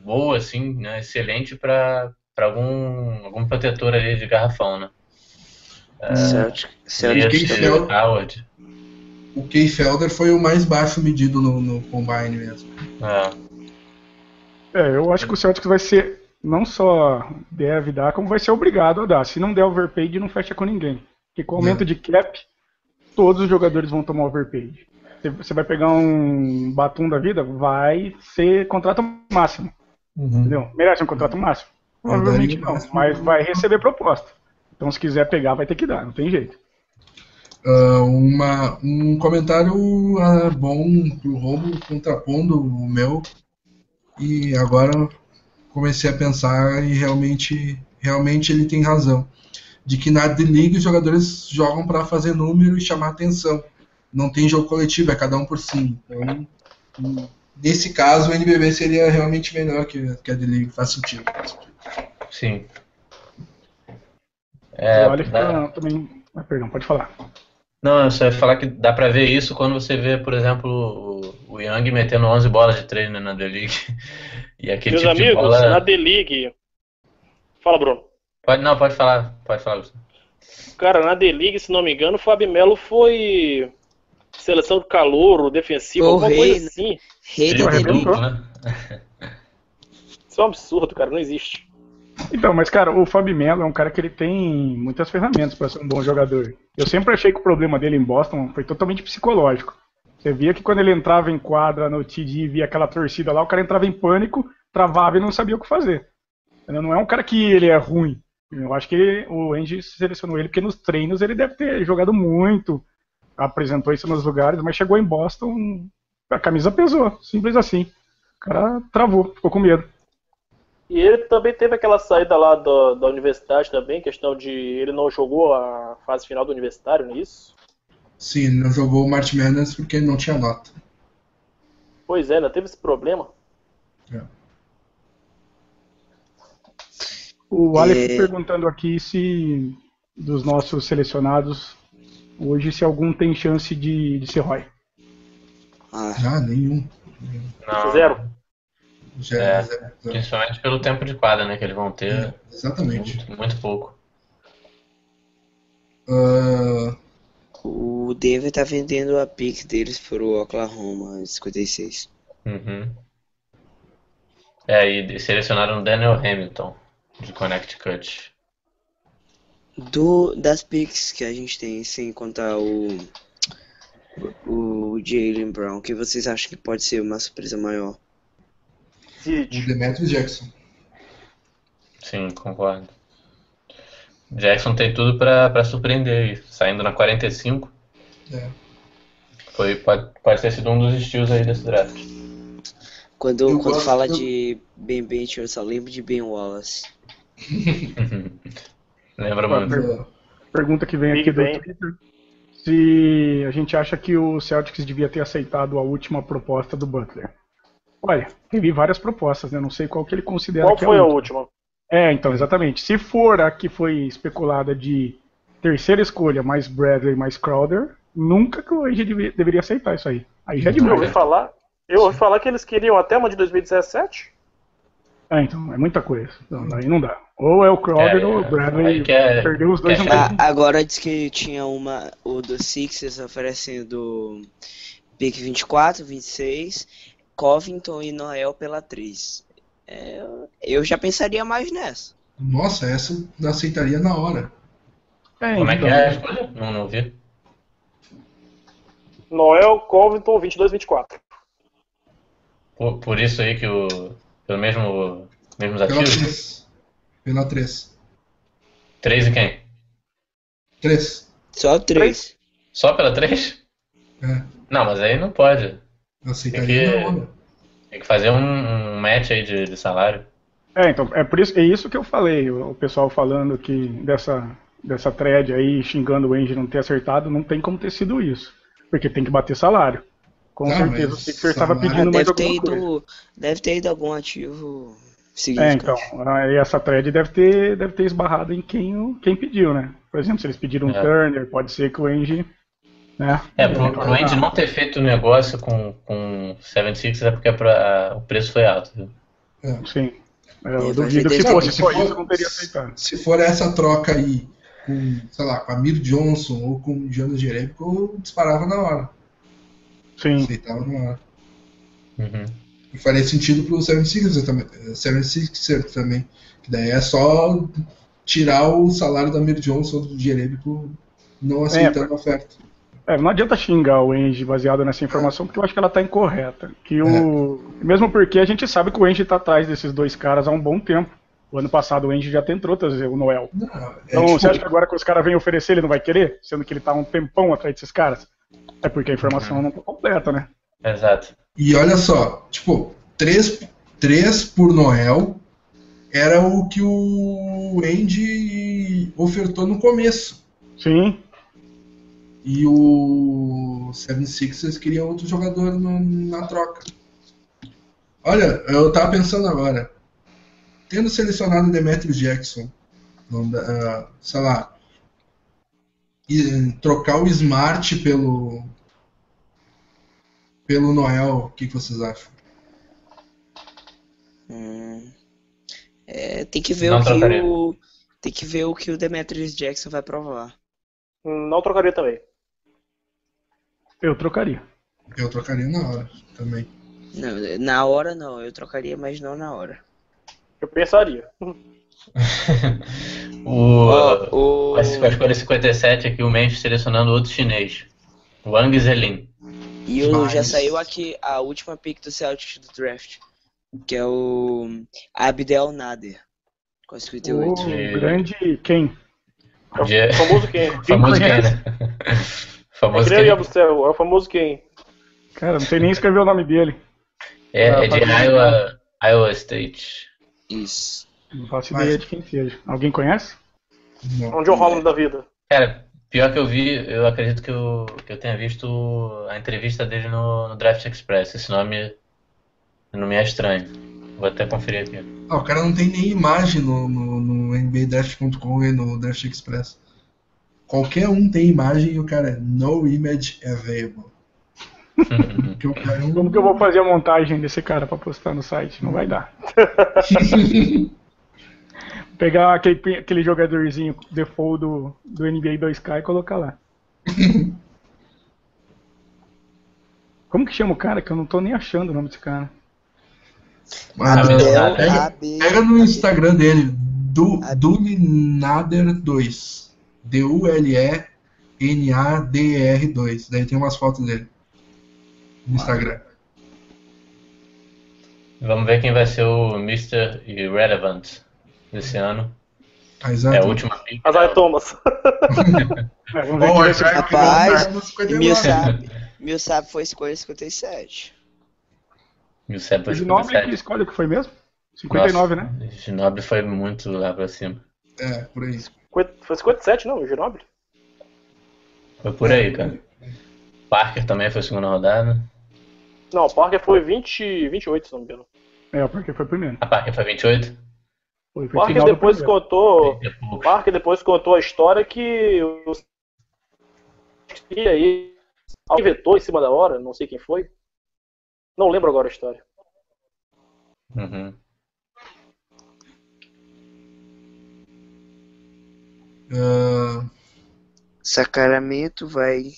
boa, assim, né? excelente para algum, algum protetor ali de garrafão, né? Uh, Celtic, Celtic Felder, Howard. O Key Felder foi o mais baixo medido no, no Combine mesmo. É. é, eu acho que o Celtics vai ser, não só deve dar, como vai ser obrigado a dar. Se não der overpaid, não fecha com ninguém. Porque com o aumento é. de cap, todos os jogadores vão tomar overpaid. Você vai pegar um batum da vida, vai ser contrato máximo. Uhum. Entendeu? Merece um contrato máximo? Provavelmente não, mas vai receber proposta. Então, se quiser pegar, vai ter que dar, não tem jeito. Uh, uma, um comentário uh, bom pro Robo, contrapondo o meu. E agora comecei a pensar e realmente, realmente ele tem razão. De que na D-League os jogadores jogam para fazer número e chamar atenção. Não tem jogo coletivo, é cada um por si. Então, nesse caso, o NBB seria realmente melhor que, que a D-League. Faz sentido. Sim. É, olha dá... também. Ah, perdão, pode falar. Não, você vai falar que dá pra ver isso quando você vê, por exemplo, o Young metendo 11 bolas de treino né, na D-League. E aquele Meus tipo amigos, de bola... na D-League. Fala, Bruno. Pode, não, pode falar, pode falar, Gustavo. Cara, na D-League, se não me engano, o Fábio Melo foi seleção de calor, defensivo, o alguma rei, coisa assim. Rei da D-League. Né? Isso é um absurdo, cara, não existe. Então, mas cara, o Fábio Melo é um cara que ele tem muitas ferramentas para ser um bom jogador. Eu sempre achei que o problema dele em Boston foi totalmente psicológico. Você via que quando ele entrava em quadra no TD e via aquela torcida lá, o cara entrava em pânico, travava e não sabia o que fazer. Não é um cara que ele é ruim. Eu acho que o Andy selecionou ele porque nos treinos ele deve ter jogado muito, apresentou isso nos lugares, mas chegou em Boston, a camisa pesou, simples assim. O cara travou, ficou com medo. E ele também teve aquela saída lá da, da universidade também, questão de ele não jogou a fase final do universitário, não é isso? Sim, ele não jogou o March Madness porque ele não tinha nota. Pois é, ainda teve esse problema. É. O Alex é... perguntando aqui se dos nossos selecionados hoje se algum tem chance de, de ser Roy. Ah, ah nenhum. Não. Zero. Zero, é, zero, Principalmente pelo tempo de quadra, né? Que eles vão ter. É, exatamente. Muito, muito pouco. Uh... O Denver tá vendendo a pick deles pro Oklahoma 56. Uhum. É, e selecionaram o Daniel Hamilton de Connecticut. Do, das picks que a gente tem, sem contar o o Jalen Brown, que vocês acham que pode ser uma surpresa maior? O Demetrius Jackson. Sim, concordo. Jackson tem tudo pra, pra surpreender aí, saindo na 45. É. Foi, pode, pode ter sido um dos estilos aí desse draft. Quando, Eu quando fala do- de Ben Bench, eu só lembro de Ben Wallace. Lembra muito. Pergunta que vem Big aqui do Ben. Twitter. Se a gente acha que o Celtics devia ter aceitado a última proposta do Butler. Olha, teve várias propostas, né? Não sei qual que ele considera Qual que foi é a a última. última? É, então, exatamente. Se for a que foi especulada de terceira escolha, mais Bradley, mais Crowder, nunca que o deve- deveria aceitar isso aí. Aí já é Eu ouvi demais. falar. Eu ouvi falar que eles queriam até uma de 2017. É, então, é muita coisa. Não, daí não dá. Ou é o Crowder É, ou o Bradley. quer- Perdeu os dois quer. Ah, agora diz que tinha uma, o do Sixers oferecendo pick 24, 26, Covington e Noel pela 3. É, eu já pensaria mais nessa. Nossa, essa eu aceitaria na hora. É, Como é que então. é a escolha? Não, não vi. Noel, Covington, 22, 24. Por, por isso aí que o. Pelo mesmo. Mesmos Pela ativos? 3. Pela 3. Três e quem? 3. Só 3. Só pela três? É, Não, mas aí não pode. Eu aceitaria na hora. Tem que fazer um, um match aí de, de salário. É, então, é por isso, é isso que eu falei, o pessoal falando que dessa, dessa thread aí, xingando o Angie não ter acertado, não tem como ter sido isso. Porque tem que bater salário. Com Não, certeza o Sixer estava pedindo mais deve, ter alguma coisa. ido, deve ter ido algum ativo É, então, aí essa thread deve ter, deve ter esbarrado em quem, quem pediu, né? Por exemplo, se eles pediram um É. Turner, pode ser que o Angie, né? É, pro, pro Andy não ter feito o negócio com, com 76 é porque é pra- o preço foi alto. viu? Sim. É, Eu duvido se fosse Se só for- isso, não teria aceitado. Se for essa troca aí, com, sei lá, com a Mir Johnson ou com o Jonas Jerebico, eu disparava na hora. Sim. Aceitava na hora. Uhum. E faria sentido pro 76ers também. 76ers também. Que daí é só tirar o salário da Mir Johnson ou do Jerebico não aceitando a oferta. É, não adianta xingar o Engie baseado nessa informação, porque eu acho que ela está incorreta. Que o... Mesmo porque a gente sabe que o Engie está atrás desses dois caras há um bom tempo. O ano passado o Engie já tentou trazer o Noel. Não, é Então tipo, você acha que agora que os caras vêm oferecer ele não vai querer? Sendo que ele tá há um tempão atrás desses caras? É porque a informação não tá completa, né? Exato. E olha só, tipo, 3, três por Noel era o que o Andy ofertou no começo. Sim, E o 76ers queria outro jogador no- na troca. Olha, eu tava pensando agora. Tendo selecionado o Demetrius Jackson, não ah, sei lá, e trocar o Smart pelo pelo Noel, o que, que vocês acham? Hum. É, tem que ver Não o que trocaria. o tem que ver o que o Demetrius Jackson vai provar. Não trocaria também. Eu trocaria. Eu trocaria na hora também. Não, na hora não, eu trocaria, mas não na hora. Eu pensaria. O, o- com a escolha 57 aqui, o Memphis selecionando outro chinês. Wang Zelin. E o, já Mas- saiu aqui a última pick do Celtics do draft, que é o Abdel Nader, com a 58. O De- grande quem? É o De- famoso quem? Famoso quem, conhece? né? É Famoso que nem quem? É o famoso quem? Cara, não sei nem escrever o nome dele. É, Ah, é de Iowa, Iowa State. Isso. Não faço Mas- ideia de quem seja. Alguém conhece? Não. Onde é o Holland da vida? Cara, pior que eu vi, eu acredito que eu, que eu tenha visto a entrevista dele no, no Draft Express. Esse nome não me é estranho. Vou até conferir aqui. Ah, o cara não tem nem imagem no, no, no NBADraft.com e no Draft Express. Qualquer um tem imagem e o cara é no image é available. Uhum. que é um... Como que eu vou fazer a montagem desse cara para postar no site? Não vai dar. Pegar aquele, aquele jogadorzinho default do, do NBA 2K e colocar lá. Como que chama o cara? Que eu não tô nem achando o nome desse cara. Abel, pega, pega no Instagram dele, do, Duminader2. D-U-L-E-N-A-D-E-R-2. Daí tem umas fotos dele no Instagram. Vamos ver quem vai ser o Mr. Irrelevant desse ano. Ah, é a última. Azar Thomas. Bom, é, rapaz, Millsap, Millsap foi escolha 57. Millsap foi 57. O Ginoble que escolha que foi mesmo? 59, né? Nossa, né? Ginoble foi muito lá pra cima. É, por isso. Foi 57, não, o Ginobili? Foi por aí, cara. Parker também foi segunda rodada. Não, o Parker foi 20, 28, se não me engano. É, porque foi primeiro. A Parker foi 28? Foi, O foi Parker depois primeiro. contou. O. Parker depois contou a história que o e aí alguém vetou em cima da hora, não sei quem foi. Não lembro agora a história. Uhum. Ah, Sacramento vai.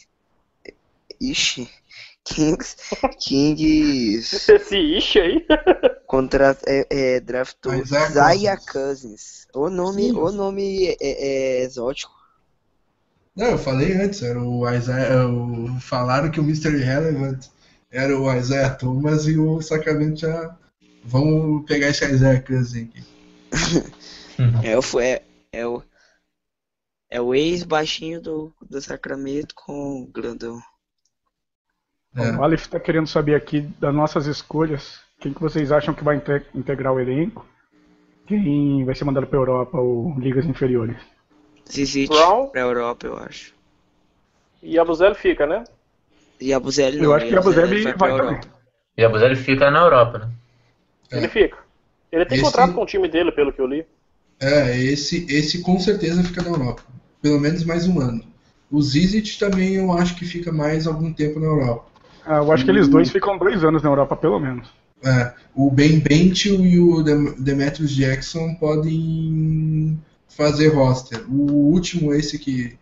Ixi. Kings. Kings. Esse ish aí. Contra, é, é, draftou Isaiah Zaya Cousins. Cousins. O nome, Sim. o nome é, é exótico. não, eu falei antes, era o Isaiah. o- falaram que o Mr. Relevant era o Isaiah Thomas e o Sacramento já. Vamos pegar esse Isaiah Cousins aqui. É, o- é, é o. É o ex-baixinho do, do Sacramento com o grandão. É. O Aleph está querendo saber aqui das nossas escolhas. Quem que vocês acham que vai inte- integrar o elenco? Quem vai ser mandado para Europa ou ligas inferiores? Zizit Brown. pra Europa, eu acho. E a Buzelli fica, né? E a Buzelli não. Eu acho que a Buzelli pra vai Europa. também. E a Buzelli fica na Europa, né? É. Ele fica. Ele tem Esse- contrato com o time dele, pelo que eu li. É, esse, esse com certeza fica na Europa. Pelo menos mais um ano. O Zizit também eu acho que fica mais algum tempo na Europa. Ah, eu acho que eles dois ficam dois anos na Europa, pelo menos. É, o Ben Bentil e o Dem- Demetrius Jackson podem fazer roster. O último, esse que.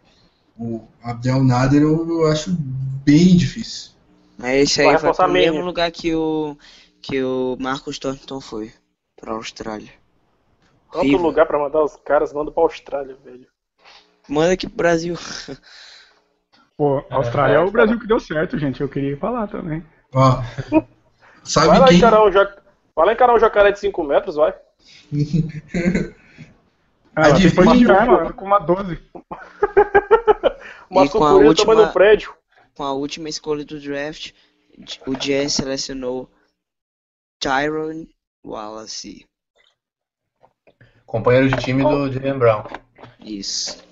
O Abdel Nader, eu, eu acho bem difícil. Mas esse aí Vai pro mesmo lugar que o. Que o Marcos Thornton foi. Pra Austrália. Tanto Horrível. lugar pra mandar os caras, manda pra Austrália, velho. Manda aqui pro Brasil. Pô, a Austrália é, é, o Brasil que deu certo, gente. Eu queria ir pra lá também. Ó, sabe Vai lá, quem? encarar um jac... vai lá encarar um jacaré de 5 metros, vai. Ah, Adivinha, porte de pô. arma com uma 12. Uma E com a última- do prédio. Com a última escolha do draft, o Jazz selecionou Tyrone Wallace. Companheiro de time do Jalen Brown. Isso.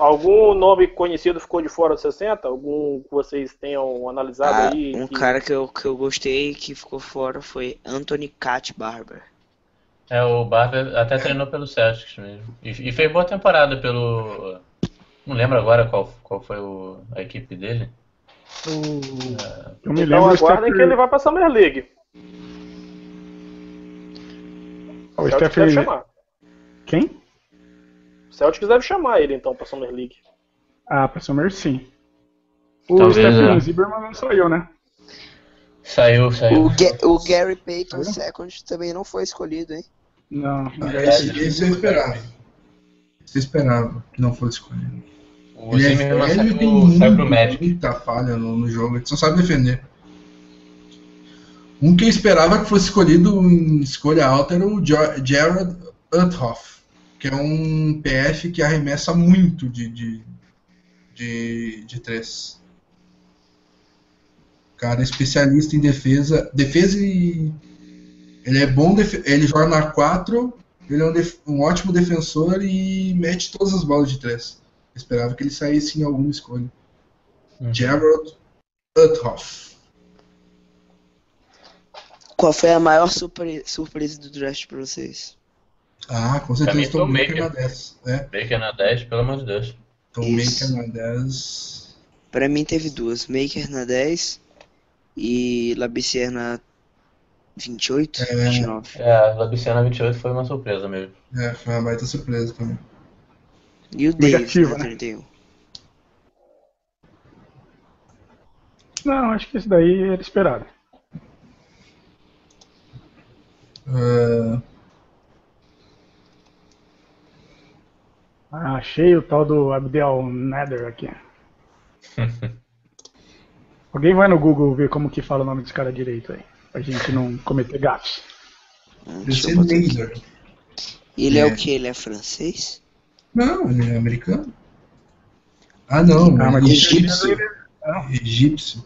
Algum nome conhecido ficou de fora dos 60? Algum que vocês tenham analisado Ah, aí? um que- cara que eu, que eu gostei que ficou fora foi Anthony Cat Barber. É, o Barber até treinou pelo Celtics mesmo. E, e fez boa temporada pelo. Não lembro agora qual, qual foi o- a equipe dele. Eu me Então aguardem Steph, que ele vai pra Summer League. o O Steph-. Quem? O Celtics deve chamar ele então pra Summer League. Ah, pra Summer sim. O Talvez, Stephen é. Zimmerman não saiu, né? Saiu, saiu. O, Ga- o Gary Payton Second também não foi escolhido, hein? Não, não Ah, é Esse, esse. eu esperava. Esse eu esperava que não fosse escolhido. O Ele é Zimmerman velho e tem saiu, saiu pro Magic. muita falha no, no jogo, ele só sabe defender. Um que eu esperava que fosse escolhido em escolha alta era o Jared Uthoff, que é um PF que arremessa muito de, de, de, de três. Cara, especialista em defesa. Defesa e. Ele é bom, ele joga na 4, ele é um, def- um ótimo defensor e mete todas as bolas de três. Eu esperava que ele saísse em alguma escolha. Uhum. Gerald Uthoff. Qual foi a maior surpre- surpresa do draft pra vocês? Ah, com Pra mim certeza Tom Baker Maker. na 10. É, Baker na 10, pelo amor de Deus. Tom Isso. Baker na 10. Pra mim teve duas. Maker na 10 e Labissière na 28, É. 29. É, a Labiciana 28 foi uma surpresa mesmo. É, foi uma baita surpresa também. E o Davis Negativa, na né? 31. Não, acho que esse daí era esperado. Ah, Ah, achei o tal do Abdel Nader aqui. Alguém vai no Google ver como que fala o nome desse cara direito aí. Pra gente não cometer gafes. Deve Deixa eu aqui. Nader. Ele é. É. o que? Ele é francês? Não, ele é americano. Ah, não, Ah, mas ele é egípcio. Não. Egípcio.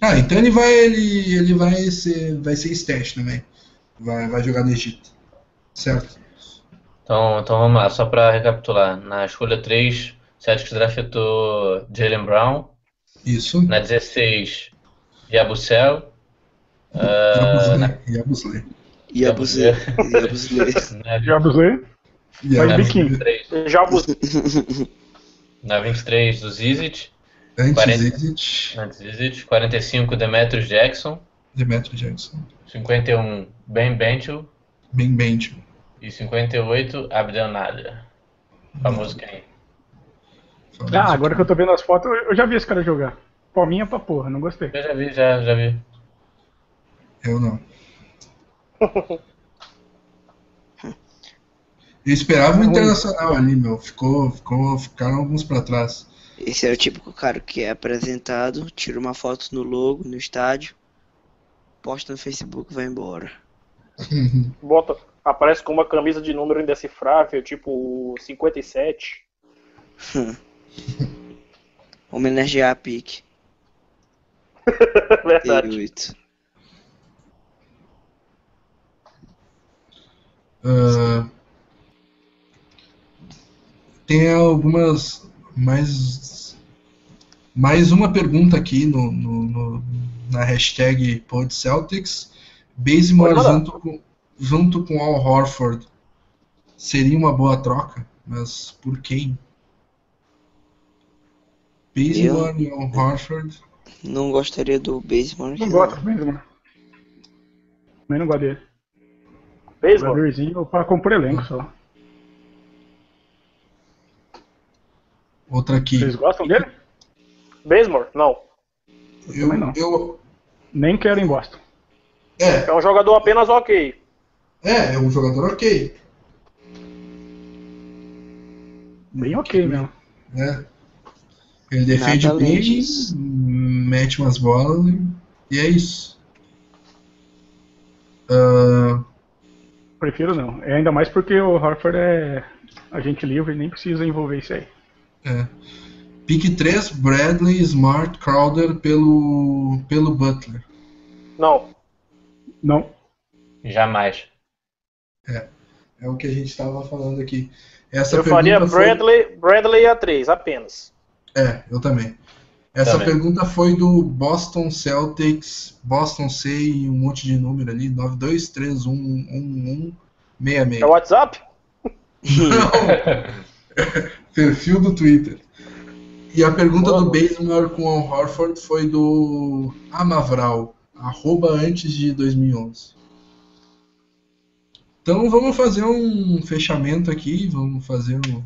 Ah, então ele vai ele, ele vai ser vai ser stash também. Vai, vai jogar no Egito. Certo. Então, então vamos lá, só para recapitular. Na escolha 3, Celtics draftou Jalen Brown. Isso. Na 16, Yabusel. Uh, na, Yabusele. Yabusele. Yabusele. na, Já abusei? na Faz biquinho. 23, Já abusei. na 23 do Zizit. Antes 40. Zizit, Na Zizit. 45, Demetrius Jackson. Demetrio Jackson. 51, Ben Benchel. Ben Bench. E 58, Abdel Nader. Famoso quem? Ah, agora que eu tô vendo as fotos, eu- já vi esse cara jogar. Palminha pra porra, não gostei. Eu já vi, já, já vi. Eu não. Eu esperava um internacional ali, meu. Ficou, ficou, ficaram alguns pra trás. Esse é o típico cara que é apresentado, tira uma foto no logo, no estádio, posta no Facebook e vai embora. Bota, aparece com uma camisa de número indecifrável, tipo 57. Homenagear a pique. Verdade. 38. Ah, tem algumas mais mais uma pergunta aqui no, no- no- na hashtag PodCeltics. Pode mandar. junto com, junto com Al Horford seria uma boa troca, mas por quem? Bazemore e Al Horford. Não gostaria do Baseball. Não gosto mesmo, mano. Também não gosto dele. Beisebol? Jogadorzinho pra compor elenco só. Outra aqui. Vocês gostam dele? Beisebol? Não. Eu, também não. eu, Nem quero em Boston. é, É um jogador apenas ok. É, é um jogador ok. Bem ok mesmo. né? Ele defende Nada bem, disso. mete umas bolas e- é isso. Ah, Prefiro não. É ainda mais porque o Horford é agente livre e nem precisa envolver isso aí. é. Pique 3, Bradley, Smart, Crowder pelo, pelo Butler. Não. Não. Jamais. É o que a gente estava falando aqui. Essa Eu faria pergunta foi- Bradley, Bradley a 3, apenas. É, eu também. Essa Também. pergunta foi do Boston Celtics, Boston C e um monte de número ali, 92311166. É o WhatsApp? Perfil do Twitter. E a pergunta do Bazemore com o Horford foi do Amavral, arroba antes de 2011. Então vamos fazer um fechamento aqui, vamos fazer um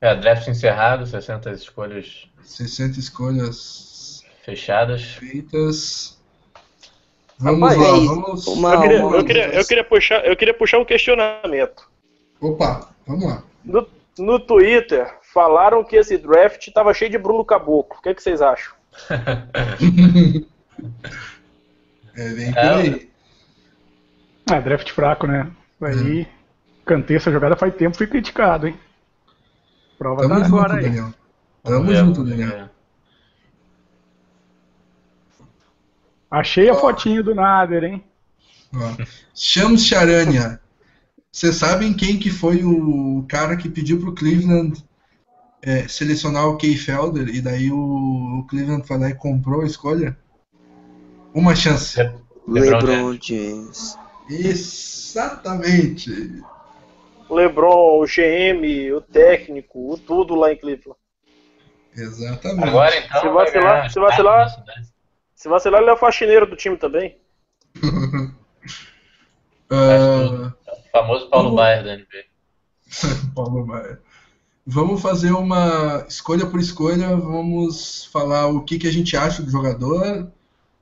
É, draft encerrado, 60 escolhas 60 escolhas fechadas. feitas. Vamos Rapaz, lá, é vamos. Uma- Eu queria, uma- eu, queria, eu, queria puxar, eu queria puxar um questionamento. Opa, vamos lá. No, no Twitter, falaram que esse draft estava cheio de Bruno Caboclo. O que, que vocês acham? É, vem por É, aí. Ah, draft fraco, né? Aí, cantei essa jogada faz tempo, fui criticado, hein? Prova Tamo tá junto, agora aí. Daniel. Vamos Tamo junto, Daniel. ver. Achei a fotinho do Nader, hein? Ó, Shams Charania. Vocês sabem quem que foi o cara que pediu pro Cleveland é, selecionar o Key Felder e daí o, o Cleveland foi lá e comprou a escolha? Uma chance. LeBron James. Exatamente. O LeBron, o GM, o técnico, o tudo lá em Cleveland. Exatamente. Agora então. Se vai vacilar- se vacilar- espaço na cidade. Se vacilar, ele é o faxineiro do time também. Ah, O famoso Paulo Vamos- Baier da NBA. Paulo Maia. Vamos fazer uma escolha por escolha, vamos falar o que, que a gente acha do jogador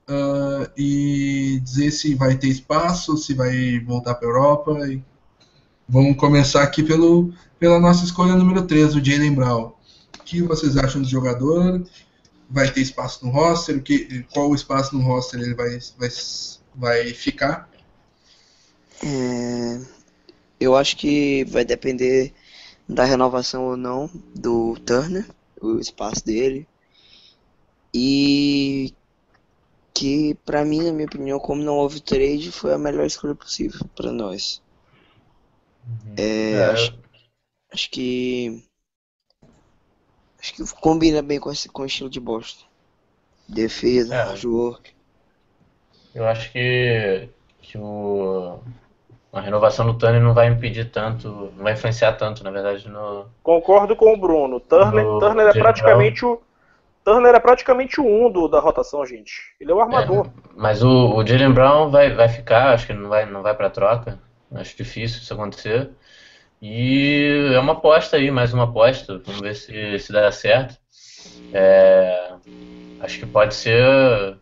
ah, e dizer se vai ter espaço, se vai voltar para a Europa. E vamos começar aqui pelo, pela nossa escolha número 3, o Jalen Brown. O que vocês acham do jogador? Vai ter espaço no roster? O que, qual o espaço no roster ele vai, vai, vai ficar? É, eu acho que vai depender da renovação ou não do Turner, o espaço dele. E que pra mim, na minha opinião, como não houve trade, foi a melhor escolha possível pra nós. É, É, acho, acho que acho que combina bem com esse com o estilo de Boston. Defesa, É. hardwork. Eu acho que, que o, a renovação do Turner não vai impedir tanto, não vai influenciar tanto, na verdade, no. Concordo com o Bruno. Turner, No Turner é geral. praticamente o. Turner é praticamente o 1 do, da rotação, gente. Ele é o armador. Mas o, o Jalen Brown vai, vai ficar, acho que não vai, não vai para troca. Acho difícil isso acontecer. E é uma aposta aí, mais uma aposta. Vamos ver se, se dá certo. É, acho que pode ser.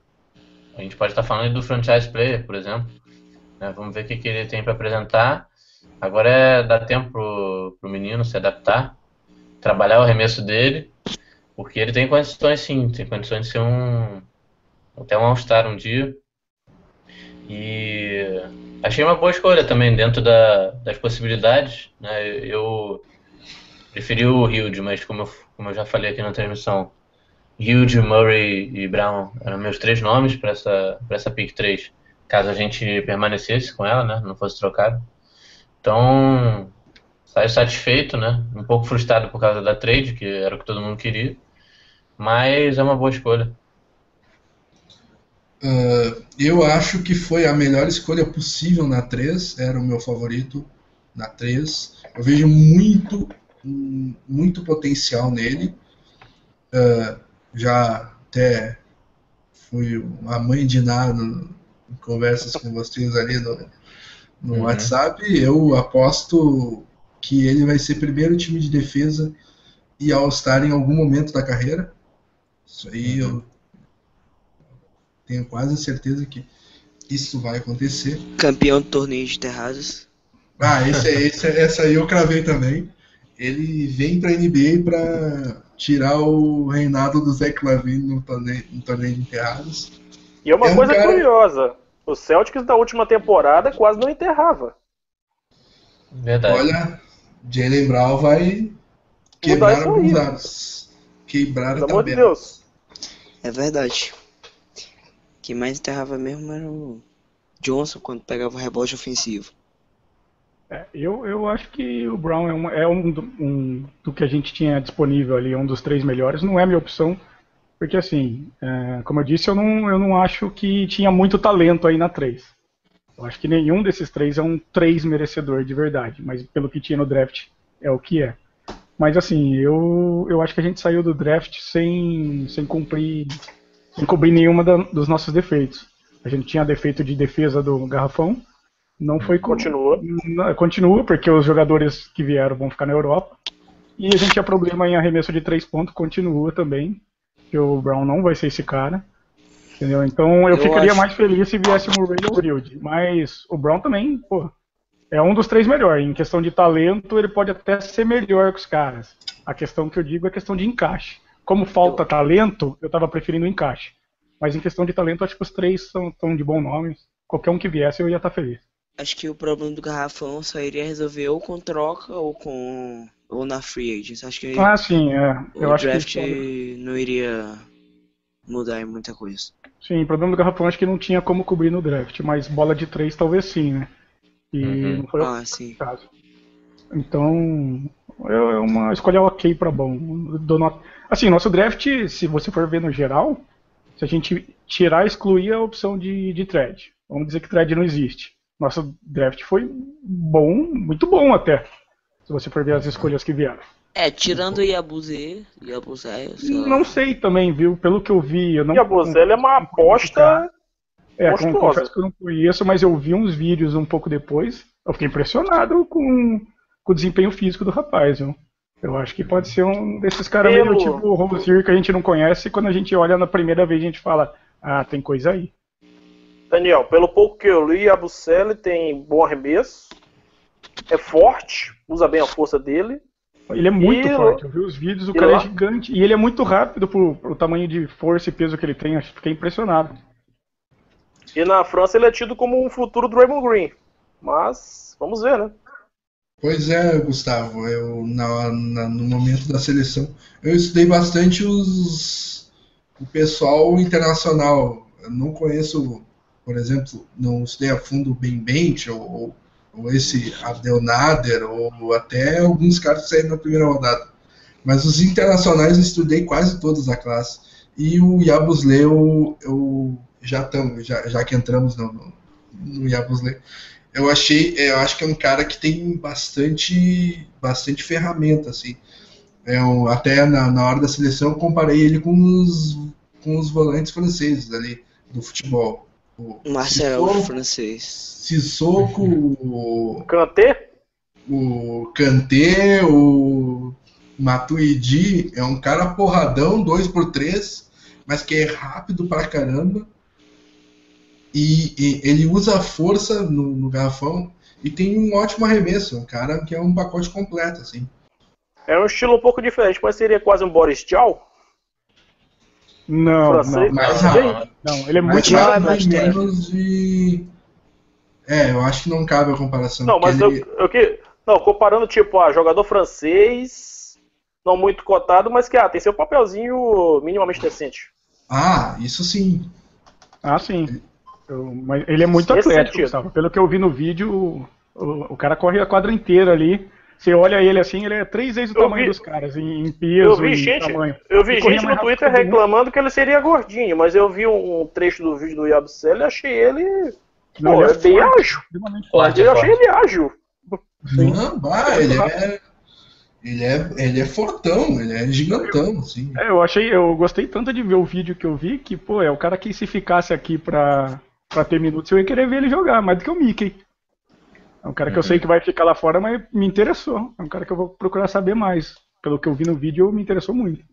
A gente pode estar falando do franchise player, por exemplo. né? Vamos ver o que, que ele tem para apresentar. Agora é dar tempo pro, pro menino se adaptar, trabalhar o arremesso dele, porque ele tem condições sim, tem condições de ser um até um All-Star um dia. E achei uma boa escolha também dentro da, das possibilidades. Né? Eu preferi o Hilde, mas como eu, como eu já falei aqui na transmissão, Hilde, Murray e Brown eram meus três nomes para essa, para essa pick 3, caso a gente permanecesse com ela, né? não fosse trocado. Então, saio satisfeito, né? um pouco frustrado por causa da trade, que era o que todo mundo queria, mas é uma boa escolha. Ah, eu acho que foi a melhor escolha possível na 3, era o meu favorito na 3. Eu vejo muito, muito potencial nele. Ah, já até fui a mãe de nada em conversas com vocês ali no, no Uhum. WhatsApp. Eu aposto que ele vai ser primeiro time de defesa e All-Star em algum momento da carreira. Isso aí eu tenho quase certeza que isso vai acontecer. Campeão do torneio de terraços. Ah, esse, é- esse, é- essa aí eu cravei também. Ele vem pra NBA pra tirar o reinado do Zach Lavine no torneio, no torneio de enterrados. E é uma É um coisa cara- curiosa. O Celtics da última temporada quase não enterrava. Verdade. Olha, Jalen Brown vai quebrar alguns aí. aros. Quebrar Pelo a amor de. Deus. É verdade. Quem mais enterrava mesmo era o Johnson quando pegava o rebote ofensivo. É, eu, eu acho que o Brown é, uma- é um, do- um do que a gente tinha disponível ali, um dos três melhores. Não é minha opção, porque assim, é, como eu disse, eu não, eu não acho que tinha muito talento aí na 3. Eu acho que nenhum desses três é um 3 merecedor de verdade, mas pelo que tinha no draft é o que é. Mas assim, eu, eu acho que a gente saiu do draft sem, sem cumprir sem cobrir nenhuma da- dos nossos defeitos. A gente tinha defeito de defesa do garrafão, não foi co- Continua. não, Continua, porque os jogadores que vieram vão ficar na Europa. E a gente tinha problema em arremesso de três pontos, continua também. Que o Brown não vai ser esse cara. Entendeu? Então eu, Eu ficaria acho- mais feliz se viesse o Murray ou o. Mas o Brown também, pô, é um dos três melhores. Em questão de talento, ele pode até ser melhor que os caras. A questão que eu digo é questão de encaixe. Como falta talento, eu tava preferindo o encaixe. Mas em questão de talento, acho que os três são, são de bom nome. Qualquer um que viesse, eu ia estar feliz. Acho que o problema do garrafão só iria resolver ou com troca ou com ou na free agents. Acho que Ah, sim, é. Eu o draft que. não iria mudar em muita coisa. Sim, o problema do garrafão acho que não tinha como cobrir no draft, mas bola de três talvez sim, né? E Uhum. não foi o Ah, sim. caso. Então, é é uma escolha ok pra bom. Nota- Assim, nosso draft, se você for ver no geral, se a gente tirar e excluir a opção de, de thread, vamos dizer que thread não existe. Nosso draft foi bom, muito bom até. Se você for ver as escolhas que vieram. É, tirando o Yabuzê, Yabuzé, sei. Não sei também, viu? Pelo que eu vi, eu não. E a Bozelli é uma aposta. É, monstruosa. confesso que eu não conheço, mas eu vi uns vídeos um pouco depois. Eu fiquei impressionado com, com o desempenho físico do rapaz, viu? Eu acho que pode ser um desses caras Pelo- meio tipo o Rosier que a gente não conhece e quando a gente olha na primeira vez a gente fala, ah, tem coisa aí. Daniel, pelo pouco que eu li, a Bucelli tem bom arremesso. É forte, usa bem a força dele. Ele é muito E forte, eu vi os vídeos, o e cara lá- é gigante e ele é muito rápido pro, pro tamanho de força e peso que ele tem, acho que fiquei impressionado. E na França ele é tido como um futuro Draymond Green. Mas, vamos ver, né? Pois é, Gustavo, eu na, na- no momento da seleção eu estudei bastante os o pessoal internacional eu não conheço, por exemplo, não estudei a fundo o Ben Bench ou, ou esse Abdel Nader ou até alguns caras que saíram na primeira rodada. Mas os internacionais eu estudei quase todos da classe. E o Yabusle eu, eu já estamos, já, já que entramos no, no, no Yabusle, eu achei, eu acho que é um cara que tem bastante, bastante ferramenta, assim. Eu, até na, na hora da seleção eu comparei ele com os, com os volantes franceses ali do futebol. O Marcelo Sissoko, francês. Sissoko, o Kanté? O Kanté, o Matuidi é um cara porradão, 2 por 3 mas que é rápido pra caramba. E, e ele usa a força no, no, garrafão e tem um ótimo arremesso. Um cara que é um pacote completo, assim. É um estilo um pouco diferente, mas seria quase um Boris Tchau? Não, não, mais rápido. Não, ele é muito mais rápido menos de... É, eu acho que não cabe a comparação. Não, mas ele... eu, eu, não, comparando tipo a jogador francês, não muito cotado, mas que ah, tem seu papelzinho minimamente decente. Ah, isso sim. Ah, sim. Eu, mas ele é muito Esse atlético, Gustavo. Pelo que eu vi no vídeo, o, o, cara corre a quadra inteira ali. Você olha ele assim, ele é três vezes o eu tamanho vi, dos caras, em, em peso, eu vi em gente, tamanho. Eu vi gente no Twitter reclamando que ele seria gordinho, mas eu vi um, trecho do vídeo do Yabsel e achei ele. Não, pô, ele é, é bem forte, ágil. Forte, eu achei ele ágil. Não, vai, ele é ele é, ele é fortão, ele é gigantão, assim. É, eu achei, eu gostei tanto de ver o vídeo que eu vi que, pô, é o cara que se ficasse aqui pra, pra ter minutos eu ia querer ver ele jogar, mais do que o Mickey. É um cara que eu sei que vai ficar lá fora, mas me interessou. É um cara que eu vou procurar saber mais. Pelo que eu vi no vídeo, me interessou muito.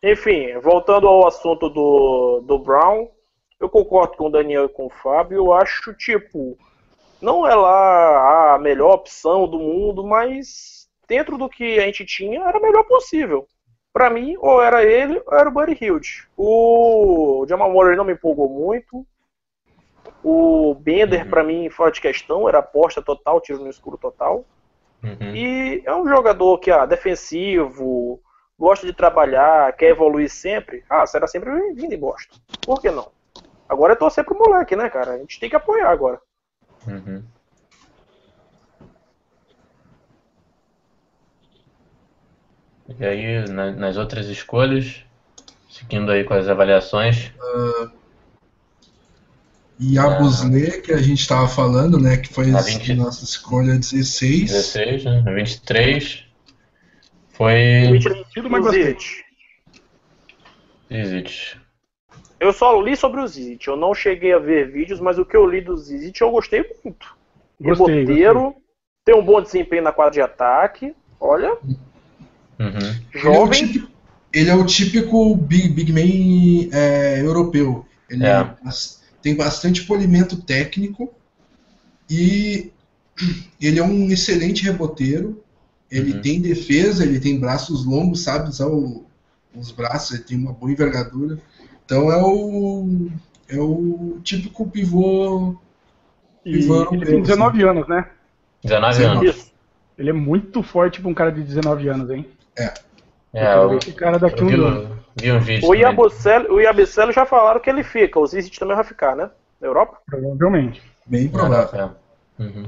Enfim, voltando ao assunto do, do Brown, eu concordo com o Daniel e com o Fábio. Eu acho, tipo, não é lá a melhor opção do mundo, mas dentro do que a gente tinha era o melhor possível. Para mim, ou era ele ou era o Buddy Hilde. O Jamal Murray não me empolgou muito. O Bender, uhum. para mim, fora de questão, era aposta total, tiro no escuro total. Uhum. E é um jogador que, ah, defensivo, gosta de trabalhar, quer evoluir sempre. Ah, será sempre bem-vindo em Boston. Por que não? Agora é torcer pro moleque, né, cara? A gente tem que apoiar agora. Uhum. E aí, na, nas outras escolhas, seguindo aí com as avaliações. Uh, e a uh, Busle, que a gente estava falando, né? Que foi a 20, nossa escolha 16. 16, né? 23. Foi. 23 mas gostei. Zizit. Eu só li sobre o Zizit, eu não cheguei a ver vídeos, mas o que eu li do Zizit eu gostei muito. Gostei, Reboteiro, gostei. tem um bom desempenho na quadra de ataque, olha. Uhum. Jovem. Ele é o típico, ele é o típico big, big man é, europeu. Ele é. É, tem bastante polimento técnico e ele é um excelente reboteiro. Ele uhum. tem defesa, ele tem braços longos, sabe usar o, os braços, ele tem uma boa envergadura. Então é o, é o típico pivô. pivô ele tem 19 assim. anos, né? 19 anos. Ele é muito forte pra um cara de 19 anos, hein? É. É, eu, esse cara daqui um ano. Vi um vídeo. O Iabicelo, o já falaram que ele fica, o Zizit também vai ficar, né? Na Europa? Provavelmente. Bem provável. É, uhum.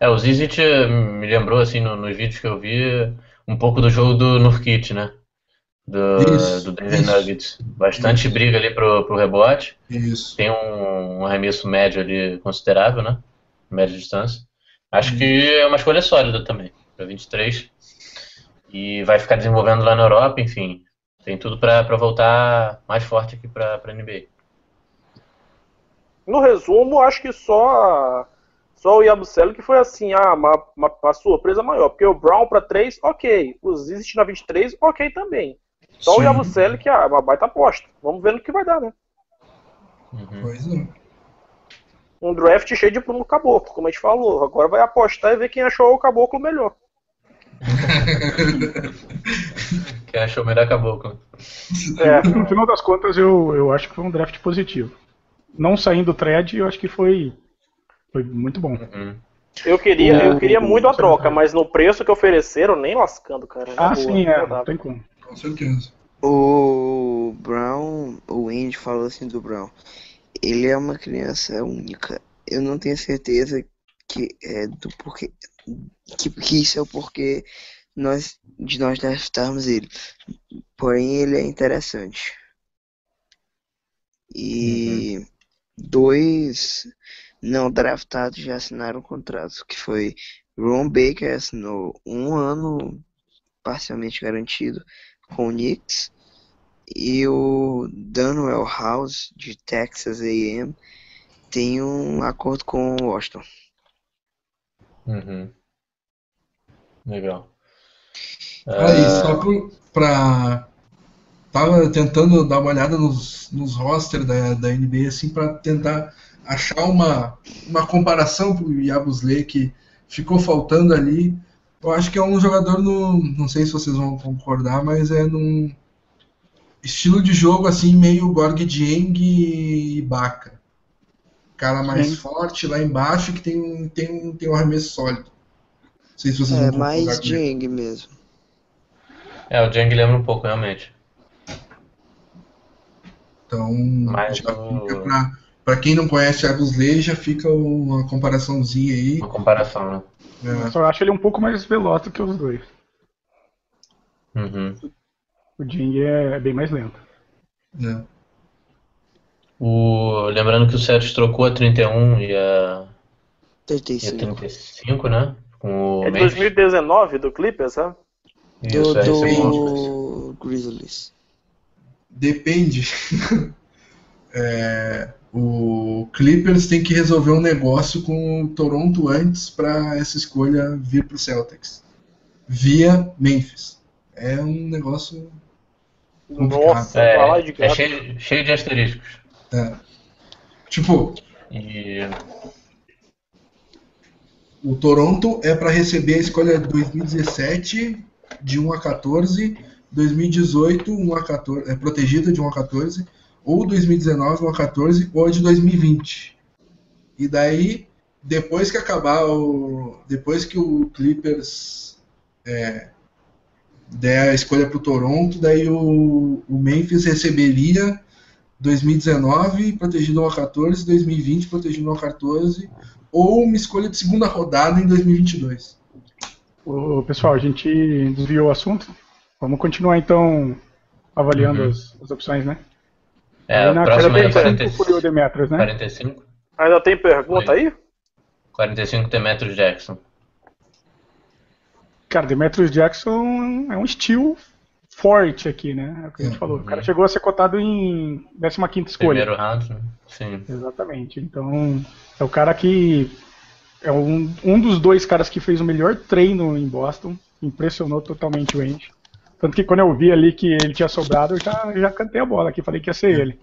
é o Zizit me lembrou, assim, no, nos vídeos que eu vi, um pouco do jogo do Nurkit, né? do, isso, do Denver isso. Nuggets. Bastante isso. briga ali pro, pro rebote. Isso. Tem um, um arremesso médio ali considerável, né? Média distância. Acho que é uma escolha sólida também, para 23. E vai ficar desenvolvendo lá na Europa, enfim. Tem tudo para voltar mais forte aqui para a NBA. No resumo, acho que só só o Yabusele que foi assim, ah, uma, uma, uma surpresa maior. Porque o Brown para 3, ok. O Zizit na 23, ok também. Só Sim. o Yabusele que é uma baita aposta. Vamos ver no que vai dar, né? Uhum. Pois é. Um draft cheio de Bruno Caboclo, como a gente falou. Agora vai apostar e ver quem achou o Caboclo melhor. quem achou o melhor Caboclo. É. No final das contas, eu, eu acho que foi um draft positivo. Não saindo do thread, eu acho que foi, foi muito bom. Uhum. Eu queria, eu queria muito a troca, mas no preço que ofereceram, nem lascando, cara. Ah, boa, sim, é, não tem como. Com certeza. O Brown, o Andy falou assim do Brown. Ele é uma criança única. Eu não tenho certeza que é do porquê que, que isso é o porquê nós de nós draftarmos ele. Porém, ele é interessante. E uhum. dois não draftados já assinaram contrato, que foi Ron Baker assinou um ano parcialmente garantido com o Knicks e o Daniel House de Texas A&M tem um acordo com o Washington. Uhum. Legal. Aí, uh... só para tava tentando dar uma olhada nos, nos rosters da, da NBA assim para tentar achar uma, uma comparação pro Yabusle que ficou faltando ali. Eu acho que é um jogador no, não sei se vocês vão concordar, mas é num estilo de jogo assim meio Gorg Dieng e Baca. Cara mais Sim. forte lá embaixo que tem, tem, tem um arremesso sólido. Não sei se vocês é, vão mais Dieng mesmo. É, o Dieng lembra um pouco, realmente. Então, Mas já fica pra, pra quem não conhece Agus Lei, já fica uma comparaçãozinha aí. Uma comparação, né? É. Só acho ele um pouco mais veloz do que os dois. Uhum. O Jing é bem mais lento. É. O... Lembrando que o Sérgio trocou a 31 e a... 35. E a 35, né? Com o é de 2019 do Clippers, né? Isso, do, é do Grizzlies. Depende. é, o Clippers tem que resolver um negócio com o Toronto antes para essa escolha vir para o Celtics. Via Memphis. É um negócio. Nossa, é, é cheio, cheio de asteriscos. É. Tipo. E... O Toronto é para receber a escolha 2017 de 1 a 14 2018, 1 a 14, é protegida de 1 a 14, ou 2019, 1 a 14, ou de 2020. E daí, depois que acabar o. Depois que o Clippers é, der a escolha para o Toronto, daí o, o Memphis receberia 2019 protegido 1 a 14, 2020 protegido 1 a 14, ou uma escolha de segunda rodada em 2022. Ô, pessoal, a gente desviou o assunto. Vamos continuar então avaliando uhum. as, as, opções, né? É, aí, na próxima é 45 Demetros, né? 45. Ainda tem pergunta aí? 45 Demetros Jackson. Cara, Demetrius Jackson é um estilo forte aqui, né? É o que a gente falou. O cara uhum. chegou a ser cotado em 15 escolha. Primeiro round, né? sim. Exatamente. Então, é o cara que é um, um dos dois caras que fez o melhor treino em Boston. Impressionou totalmente o Andy. Tanto que quando eu vi ali que ele tinha sobrado, eu já, já cantei a bola aqui, falei que ia ser ele.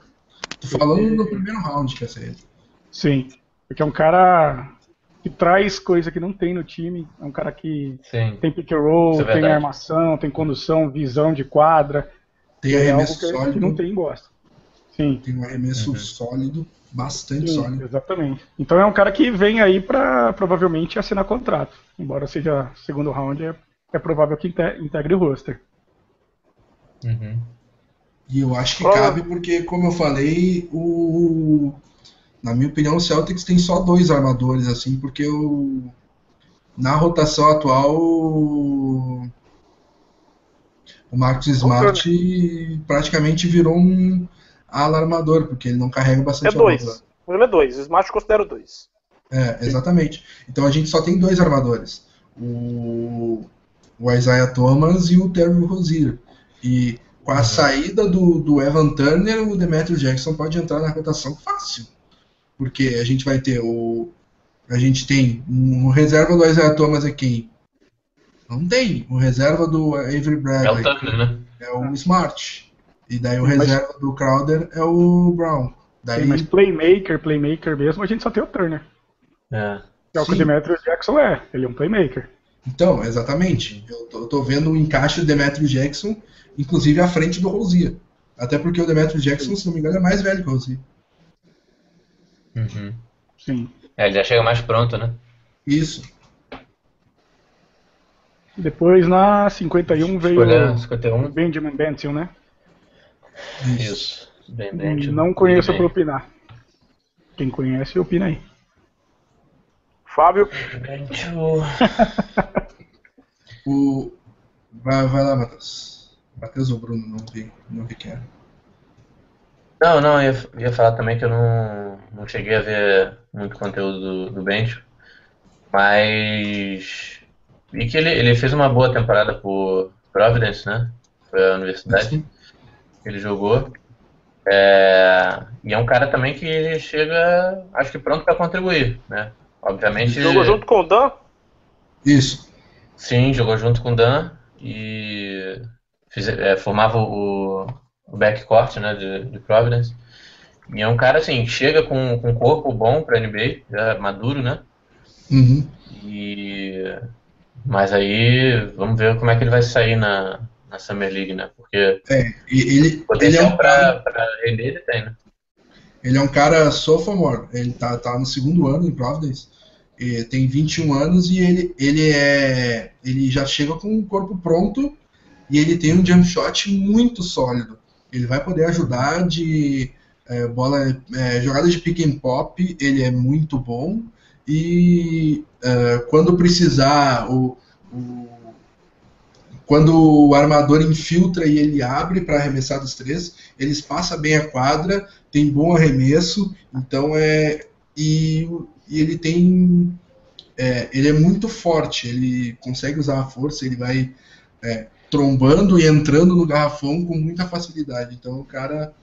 Tô falando no primeiro round que ia ser ele. Sim, porque é um cara que traz coisa que não tem no time. É um cara que Sim. tem pick and roll, é tem armação, tem condução, visão de quadra. Tem arremesso é sólido. Que não tem em Boston. Sim. Tem um arremesso uhum. sólido, bastante Sim, sólido. Exatamente. Então é um cara que vem aí para provavelmente assinar contrato. Embora seja segundo round, é, é provável que integre o roster. Uhum. E eu acho que cabe porque, como eu falei, o na minha opinião, o Celtics tem só dois armadores, assim, porque o, na rotação atual o, Marcos Smart praticamente virou um ala armador, porque ele não carrega bastante É dois. O ele é dois, o Smart considero dois. É, exatamente. Então a gente só tem dois armadores. O, o Isaiah Thomas e o Terry Rozier. E com a uhum. saída do, do Evan Turner, o Demetrius Jackson pode entrar na rotação fácil. Porque a gente vai ter o. A gente tem um reserva do Isaiah Thomas aqui. Não tem. O reserva do Avery Bradley. É o Turner, né? É o Smart. E daí o reserva mas... do Crowder é o Brown. Daí... Sim, mas playmaker, playmaker mesmo, a gente só tem o Turner. É. É o que o Demetrius Jackson é. Ele é um playmaker. Então, exatamente. Eu tô, eu tô vendo o encaixe do Demetrius Jackson inclusive à frente do Rosier. Até porque o Demetrius Jackson, se não me engano, é mais velho que o Rosier. Uhum. Sim. É, ele já chega mais pronto, né? Isso. Depois na 51 veio Escolha 51. Benjamin Benson, né? Isso. Tipo, Não conheço pra opinar. Quem conhece, opina aí. Fábio. O... Vai, vai lá, Matheus. Matheus ou Bruno, não vi, não vi quem era. Não, não, eu ia, ia falar também que eu não, não cheguei a ver muito conteúdo do, do Bencho, mas vi que ele, ele fez uma boa temporada por Providence, né? Foi a universidade que ele jogou. É, e é um cara também que ele chega, acho que pronto para contribuir, né? Obviamente. jogou junto com o Dan. Isso. Sim, jogou junto com o Dan e fiz- é, formava o, o backcourt né, de, de Providence. E é um cara assim, chega com, com um corpo bom pra NBA, já maduro, né? Uhum. E mas aí vamos ver como é que ele vai sair na, na Summer League, né? Porque É, ele, ele é potencial um pra, pra render ele tem, né? ele é um cara sophomore, ele tá, tá no segundo ano em Providence, e tem 21 anos e ele, ele é ele já chega com o corpo pronto e ele tem um jump shot muito sólido. Ele vai poder ajudar de é, bola, é, jogada de pick and pop, ele é muito bom. E é, quando precisar o, o- quando o armador infiltra e ele abre para arremessar dos três, ele espaça bem a quadra, tem bom arremesso, então é e, e ele tem é, ele é muito forte, ele consegue usar a força, ele vai é, trombando e entrando no garrafão com muita facilidade. Então o cara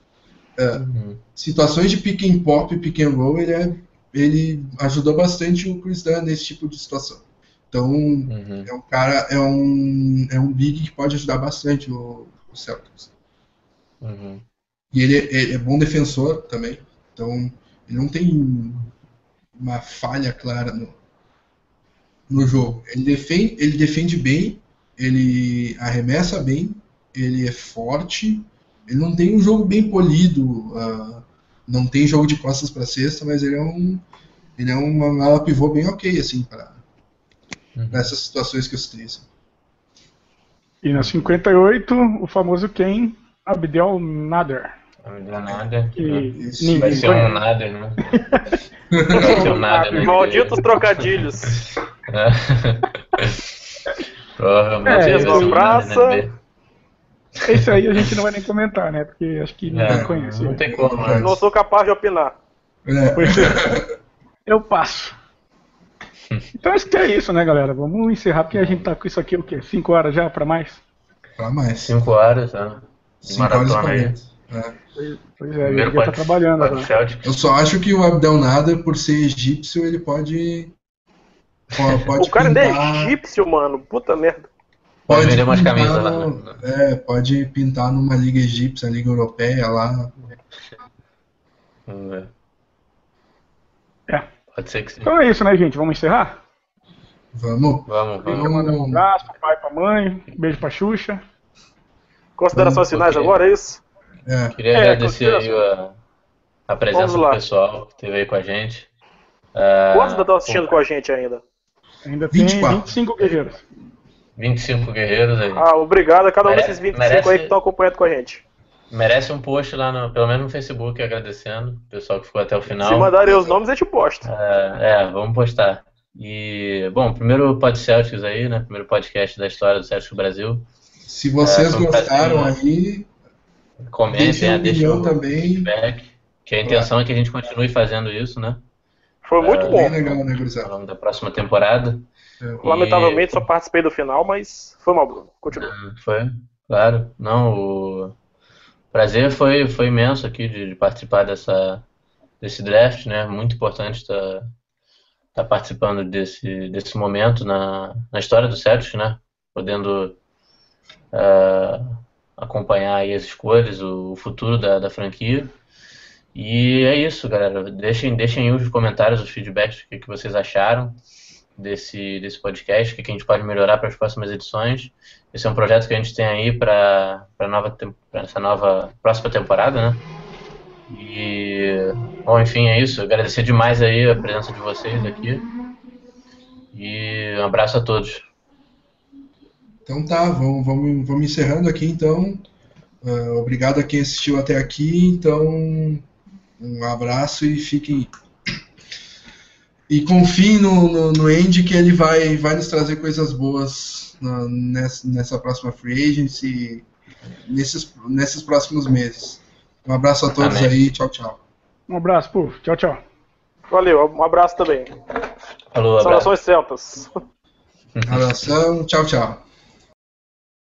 Uhum. situações de pick and pop, pick and roll, ele, é, ele ajudou bastante o Chris Dunn nesse tipo de situação. Então, Uhum. é um cara, é um, é um big que pode ajudar bastante o, o Celtics. Uhum. E ele, é- ele é bom defensor também. Então, ele não tem uma falha clara no, no jogo. Ele defende, ele defende bem, ele arremessa bem, ele é forte. Ele não tem um jogo bem polido, ah, não tem jogo de costas para cesta, mas ele é um ele é uma ala pivô bem ok assim para Uhum. essas situações que eu citei. assim. E na 58, o famoso Ken Abdel Nader. Deu nada. Que Isso. ninguém Vai ser um nada, né? Vai ser um nada, né? Malditos trocadilhos. Provavelmente É, nada, né, praça. B? Esse aí a gente não vai nem comentar, né? Porque acho que ninguém É, conhece. não tem como, né? Não sou capaz de opinar. É, é. Eu passo. Então acho que é isso, né, galera? Vamos encerrar, porque a gente tá com isso aqui, o quê? 5 horas já pra mais? para mais. Cinco horas, tá? De 5 horas maratona aí. 40. É. Pois é, Primeiro ele já tá trabalhando pode. Eu só acho que o Abdel Nader, por ser egípcio, ele pode. Po- Pode O cara ainda é pintar- egípcio, mano. Puta merda. Pode vender umas pintar camisas lá, né? É, pode pintar numa liga egípcia, liga europeia lá. Vamos ver. É. Pode ser que sim. Então é isso, né, gente? Vamos encerrar? Vamos. Vamos, Queria vamos. mandar um abraço pro pai, pra mãe, beijo pra Xuxa. Considerações finais ok. agora, é isso? É, Queria É, agradecer aí a, a presença do pessoal que esteve aí com a gente. Ah, Quantos ainda estão assistindo com a gente ainda? Ainda tem 24. 25 guerreiros. 25 guerreiros aí. Ah, obrigado a cada um Merece- desses 25 merece- aí que estão acompanhando com a gente. Merece um post lá, no, pelo menos no Facebook, agradecendo o pessoal que ficou até o final. Se mandarem os nomes, a gente posta. É, é, vamos postar. E, bom, primeiro Pod Celtics aí, né? Primeiro podcast da história do Celtics Brasil. se vocês É, um gostaram aí, Comentem, deixem a deixem opinião o também. feedback. Que a intenção é que a gente continue fazendo isso, né? Foi muito É, bom. Bem legal, né, longo da próxima temporada. É. Lamentavelmente só participei do final, mas foi mal, Bruno. Continua. Foi, claro. Não, o prazer foi, foi imenso aqui de, de participar dessa, desse draft, né? Muito importante estar estar participando desse, desse momento na, na história do Celtics, né? Podendo ah, acompanhar aí as escolhas, o futuro da, da franquia. E é isso, galera. Deixem, deixem aí os comentários, os feedbacks, o que, que vocês acharam desse, desse podcast, o que, que a gente pode melhorar para as próximas edições. Esse é um projeto que a gente tem aí para essa nova próxima temporada, né? E bom, enfim, é isso. Agradecer demais aí a presença de vocês aqui. E um abraço a todos. Então tá, vamos, vamos, vamos encerrando aqui então. Uh, obrigado a quem assistiu até aqui. Então, um abraço e fiquem. E confiem no, no, no Andy que ele vai, vai nos trazer coisas boas na, nessa, nessa próxima free agency, nesses, nesses próximos meses. Um abraço a todos Amém. aí, tchau, tchau. Um abraço, pô. Tchau, tchau. Valeu, um abraço também. Falou, Saudações celtas. Abração, tchau, tchau.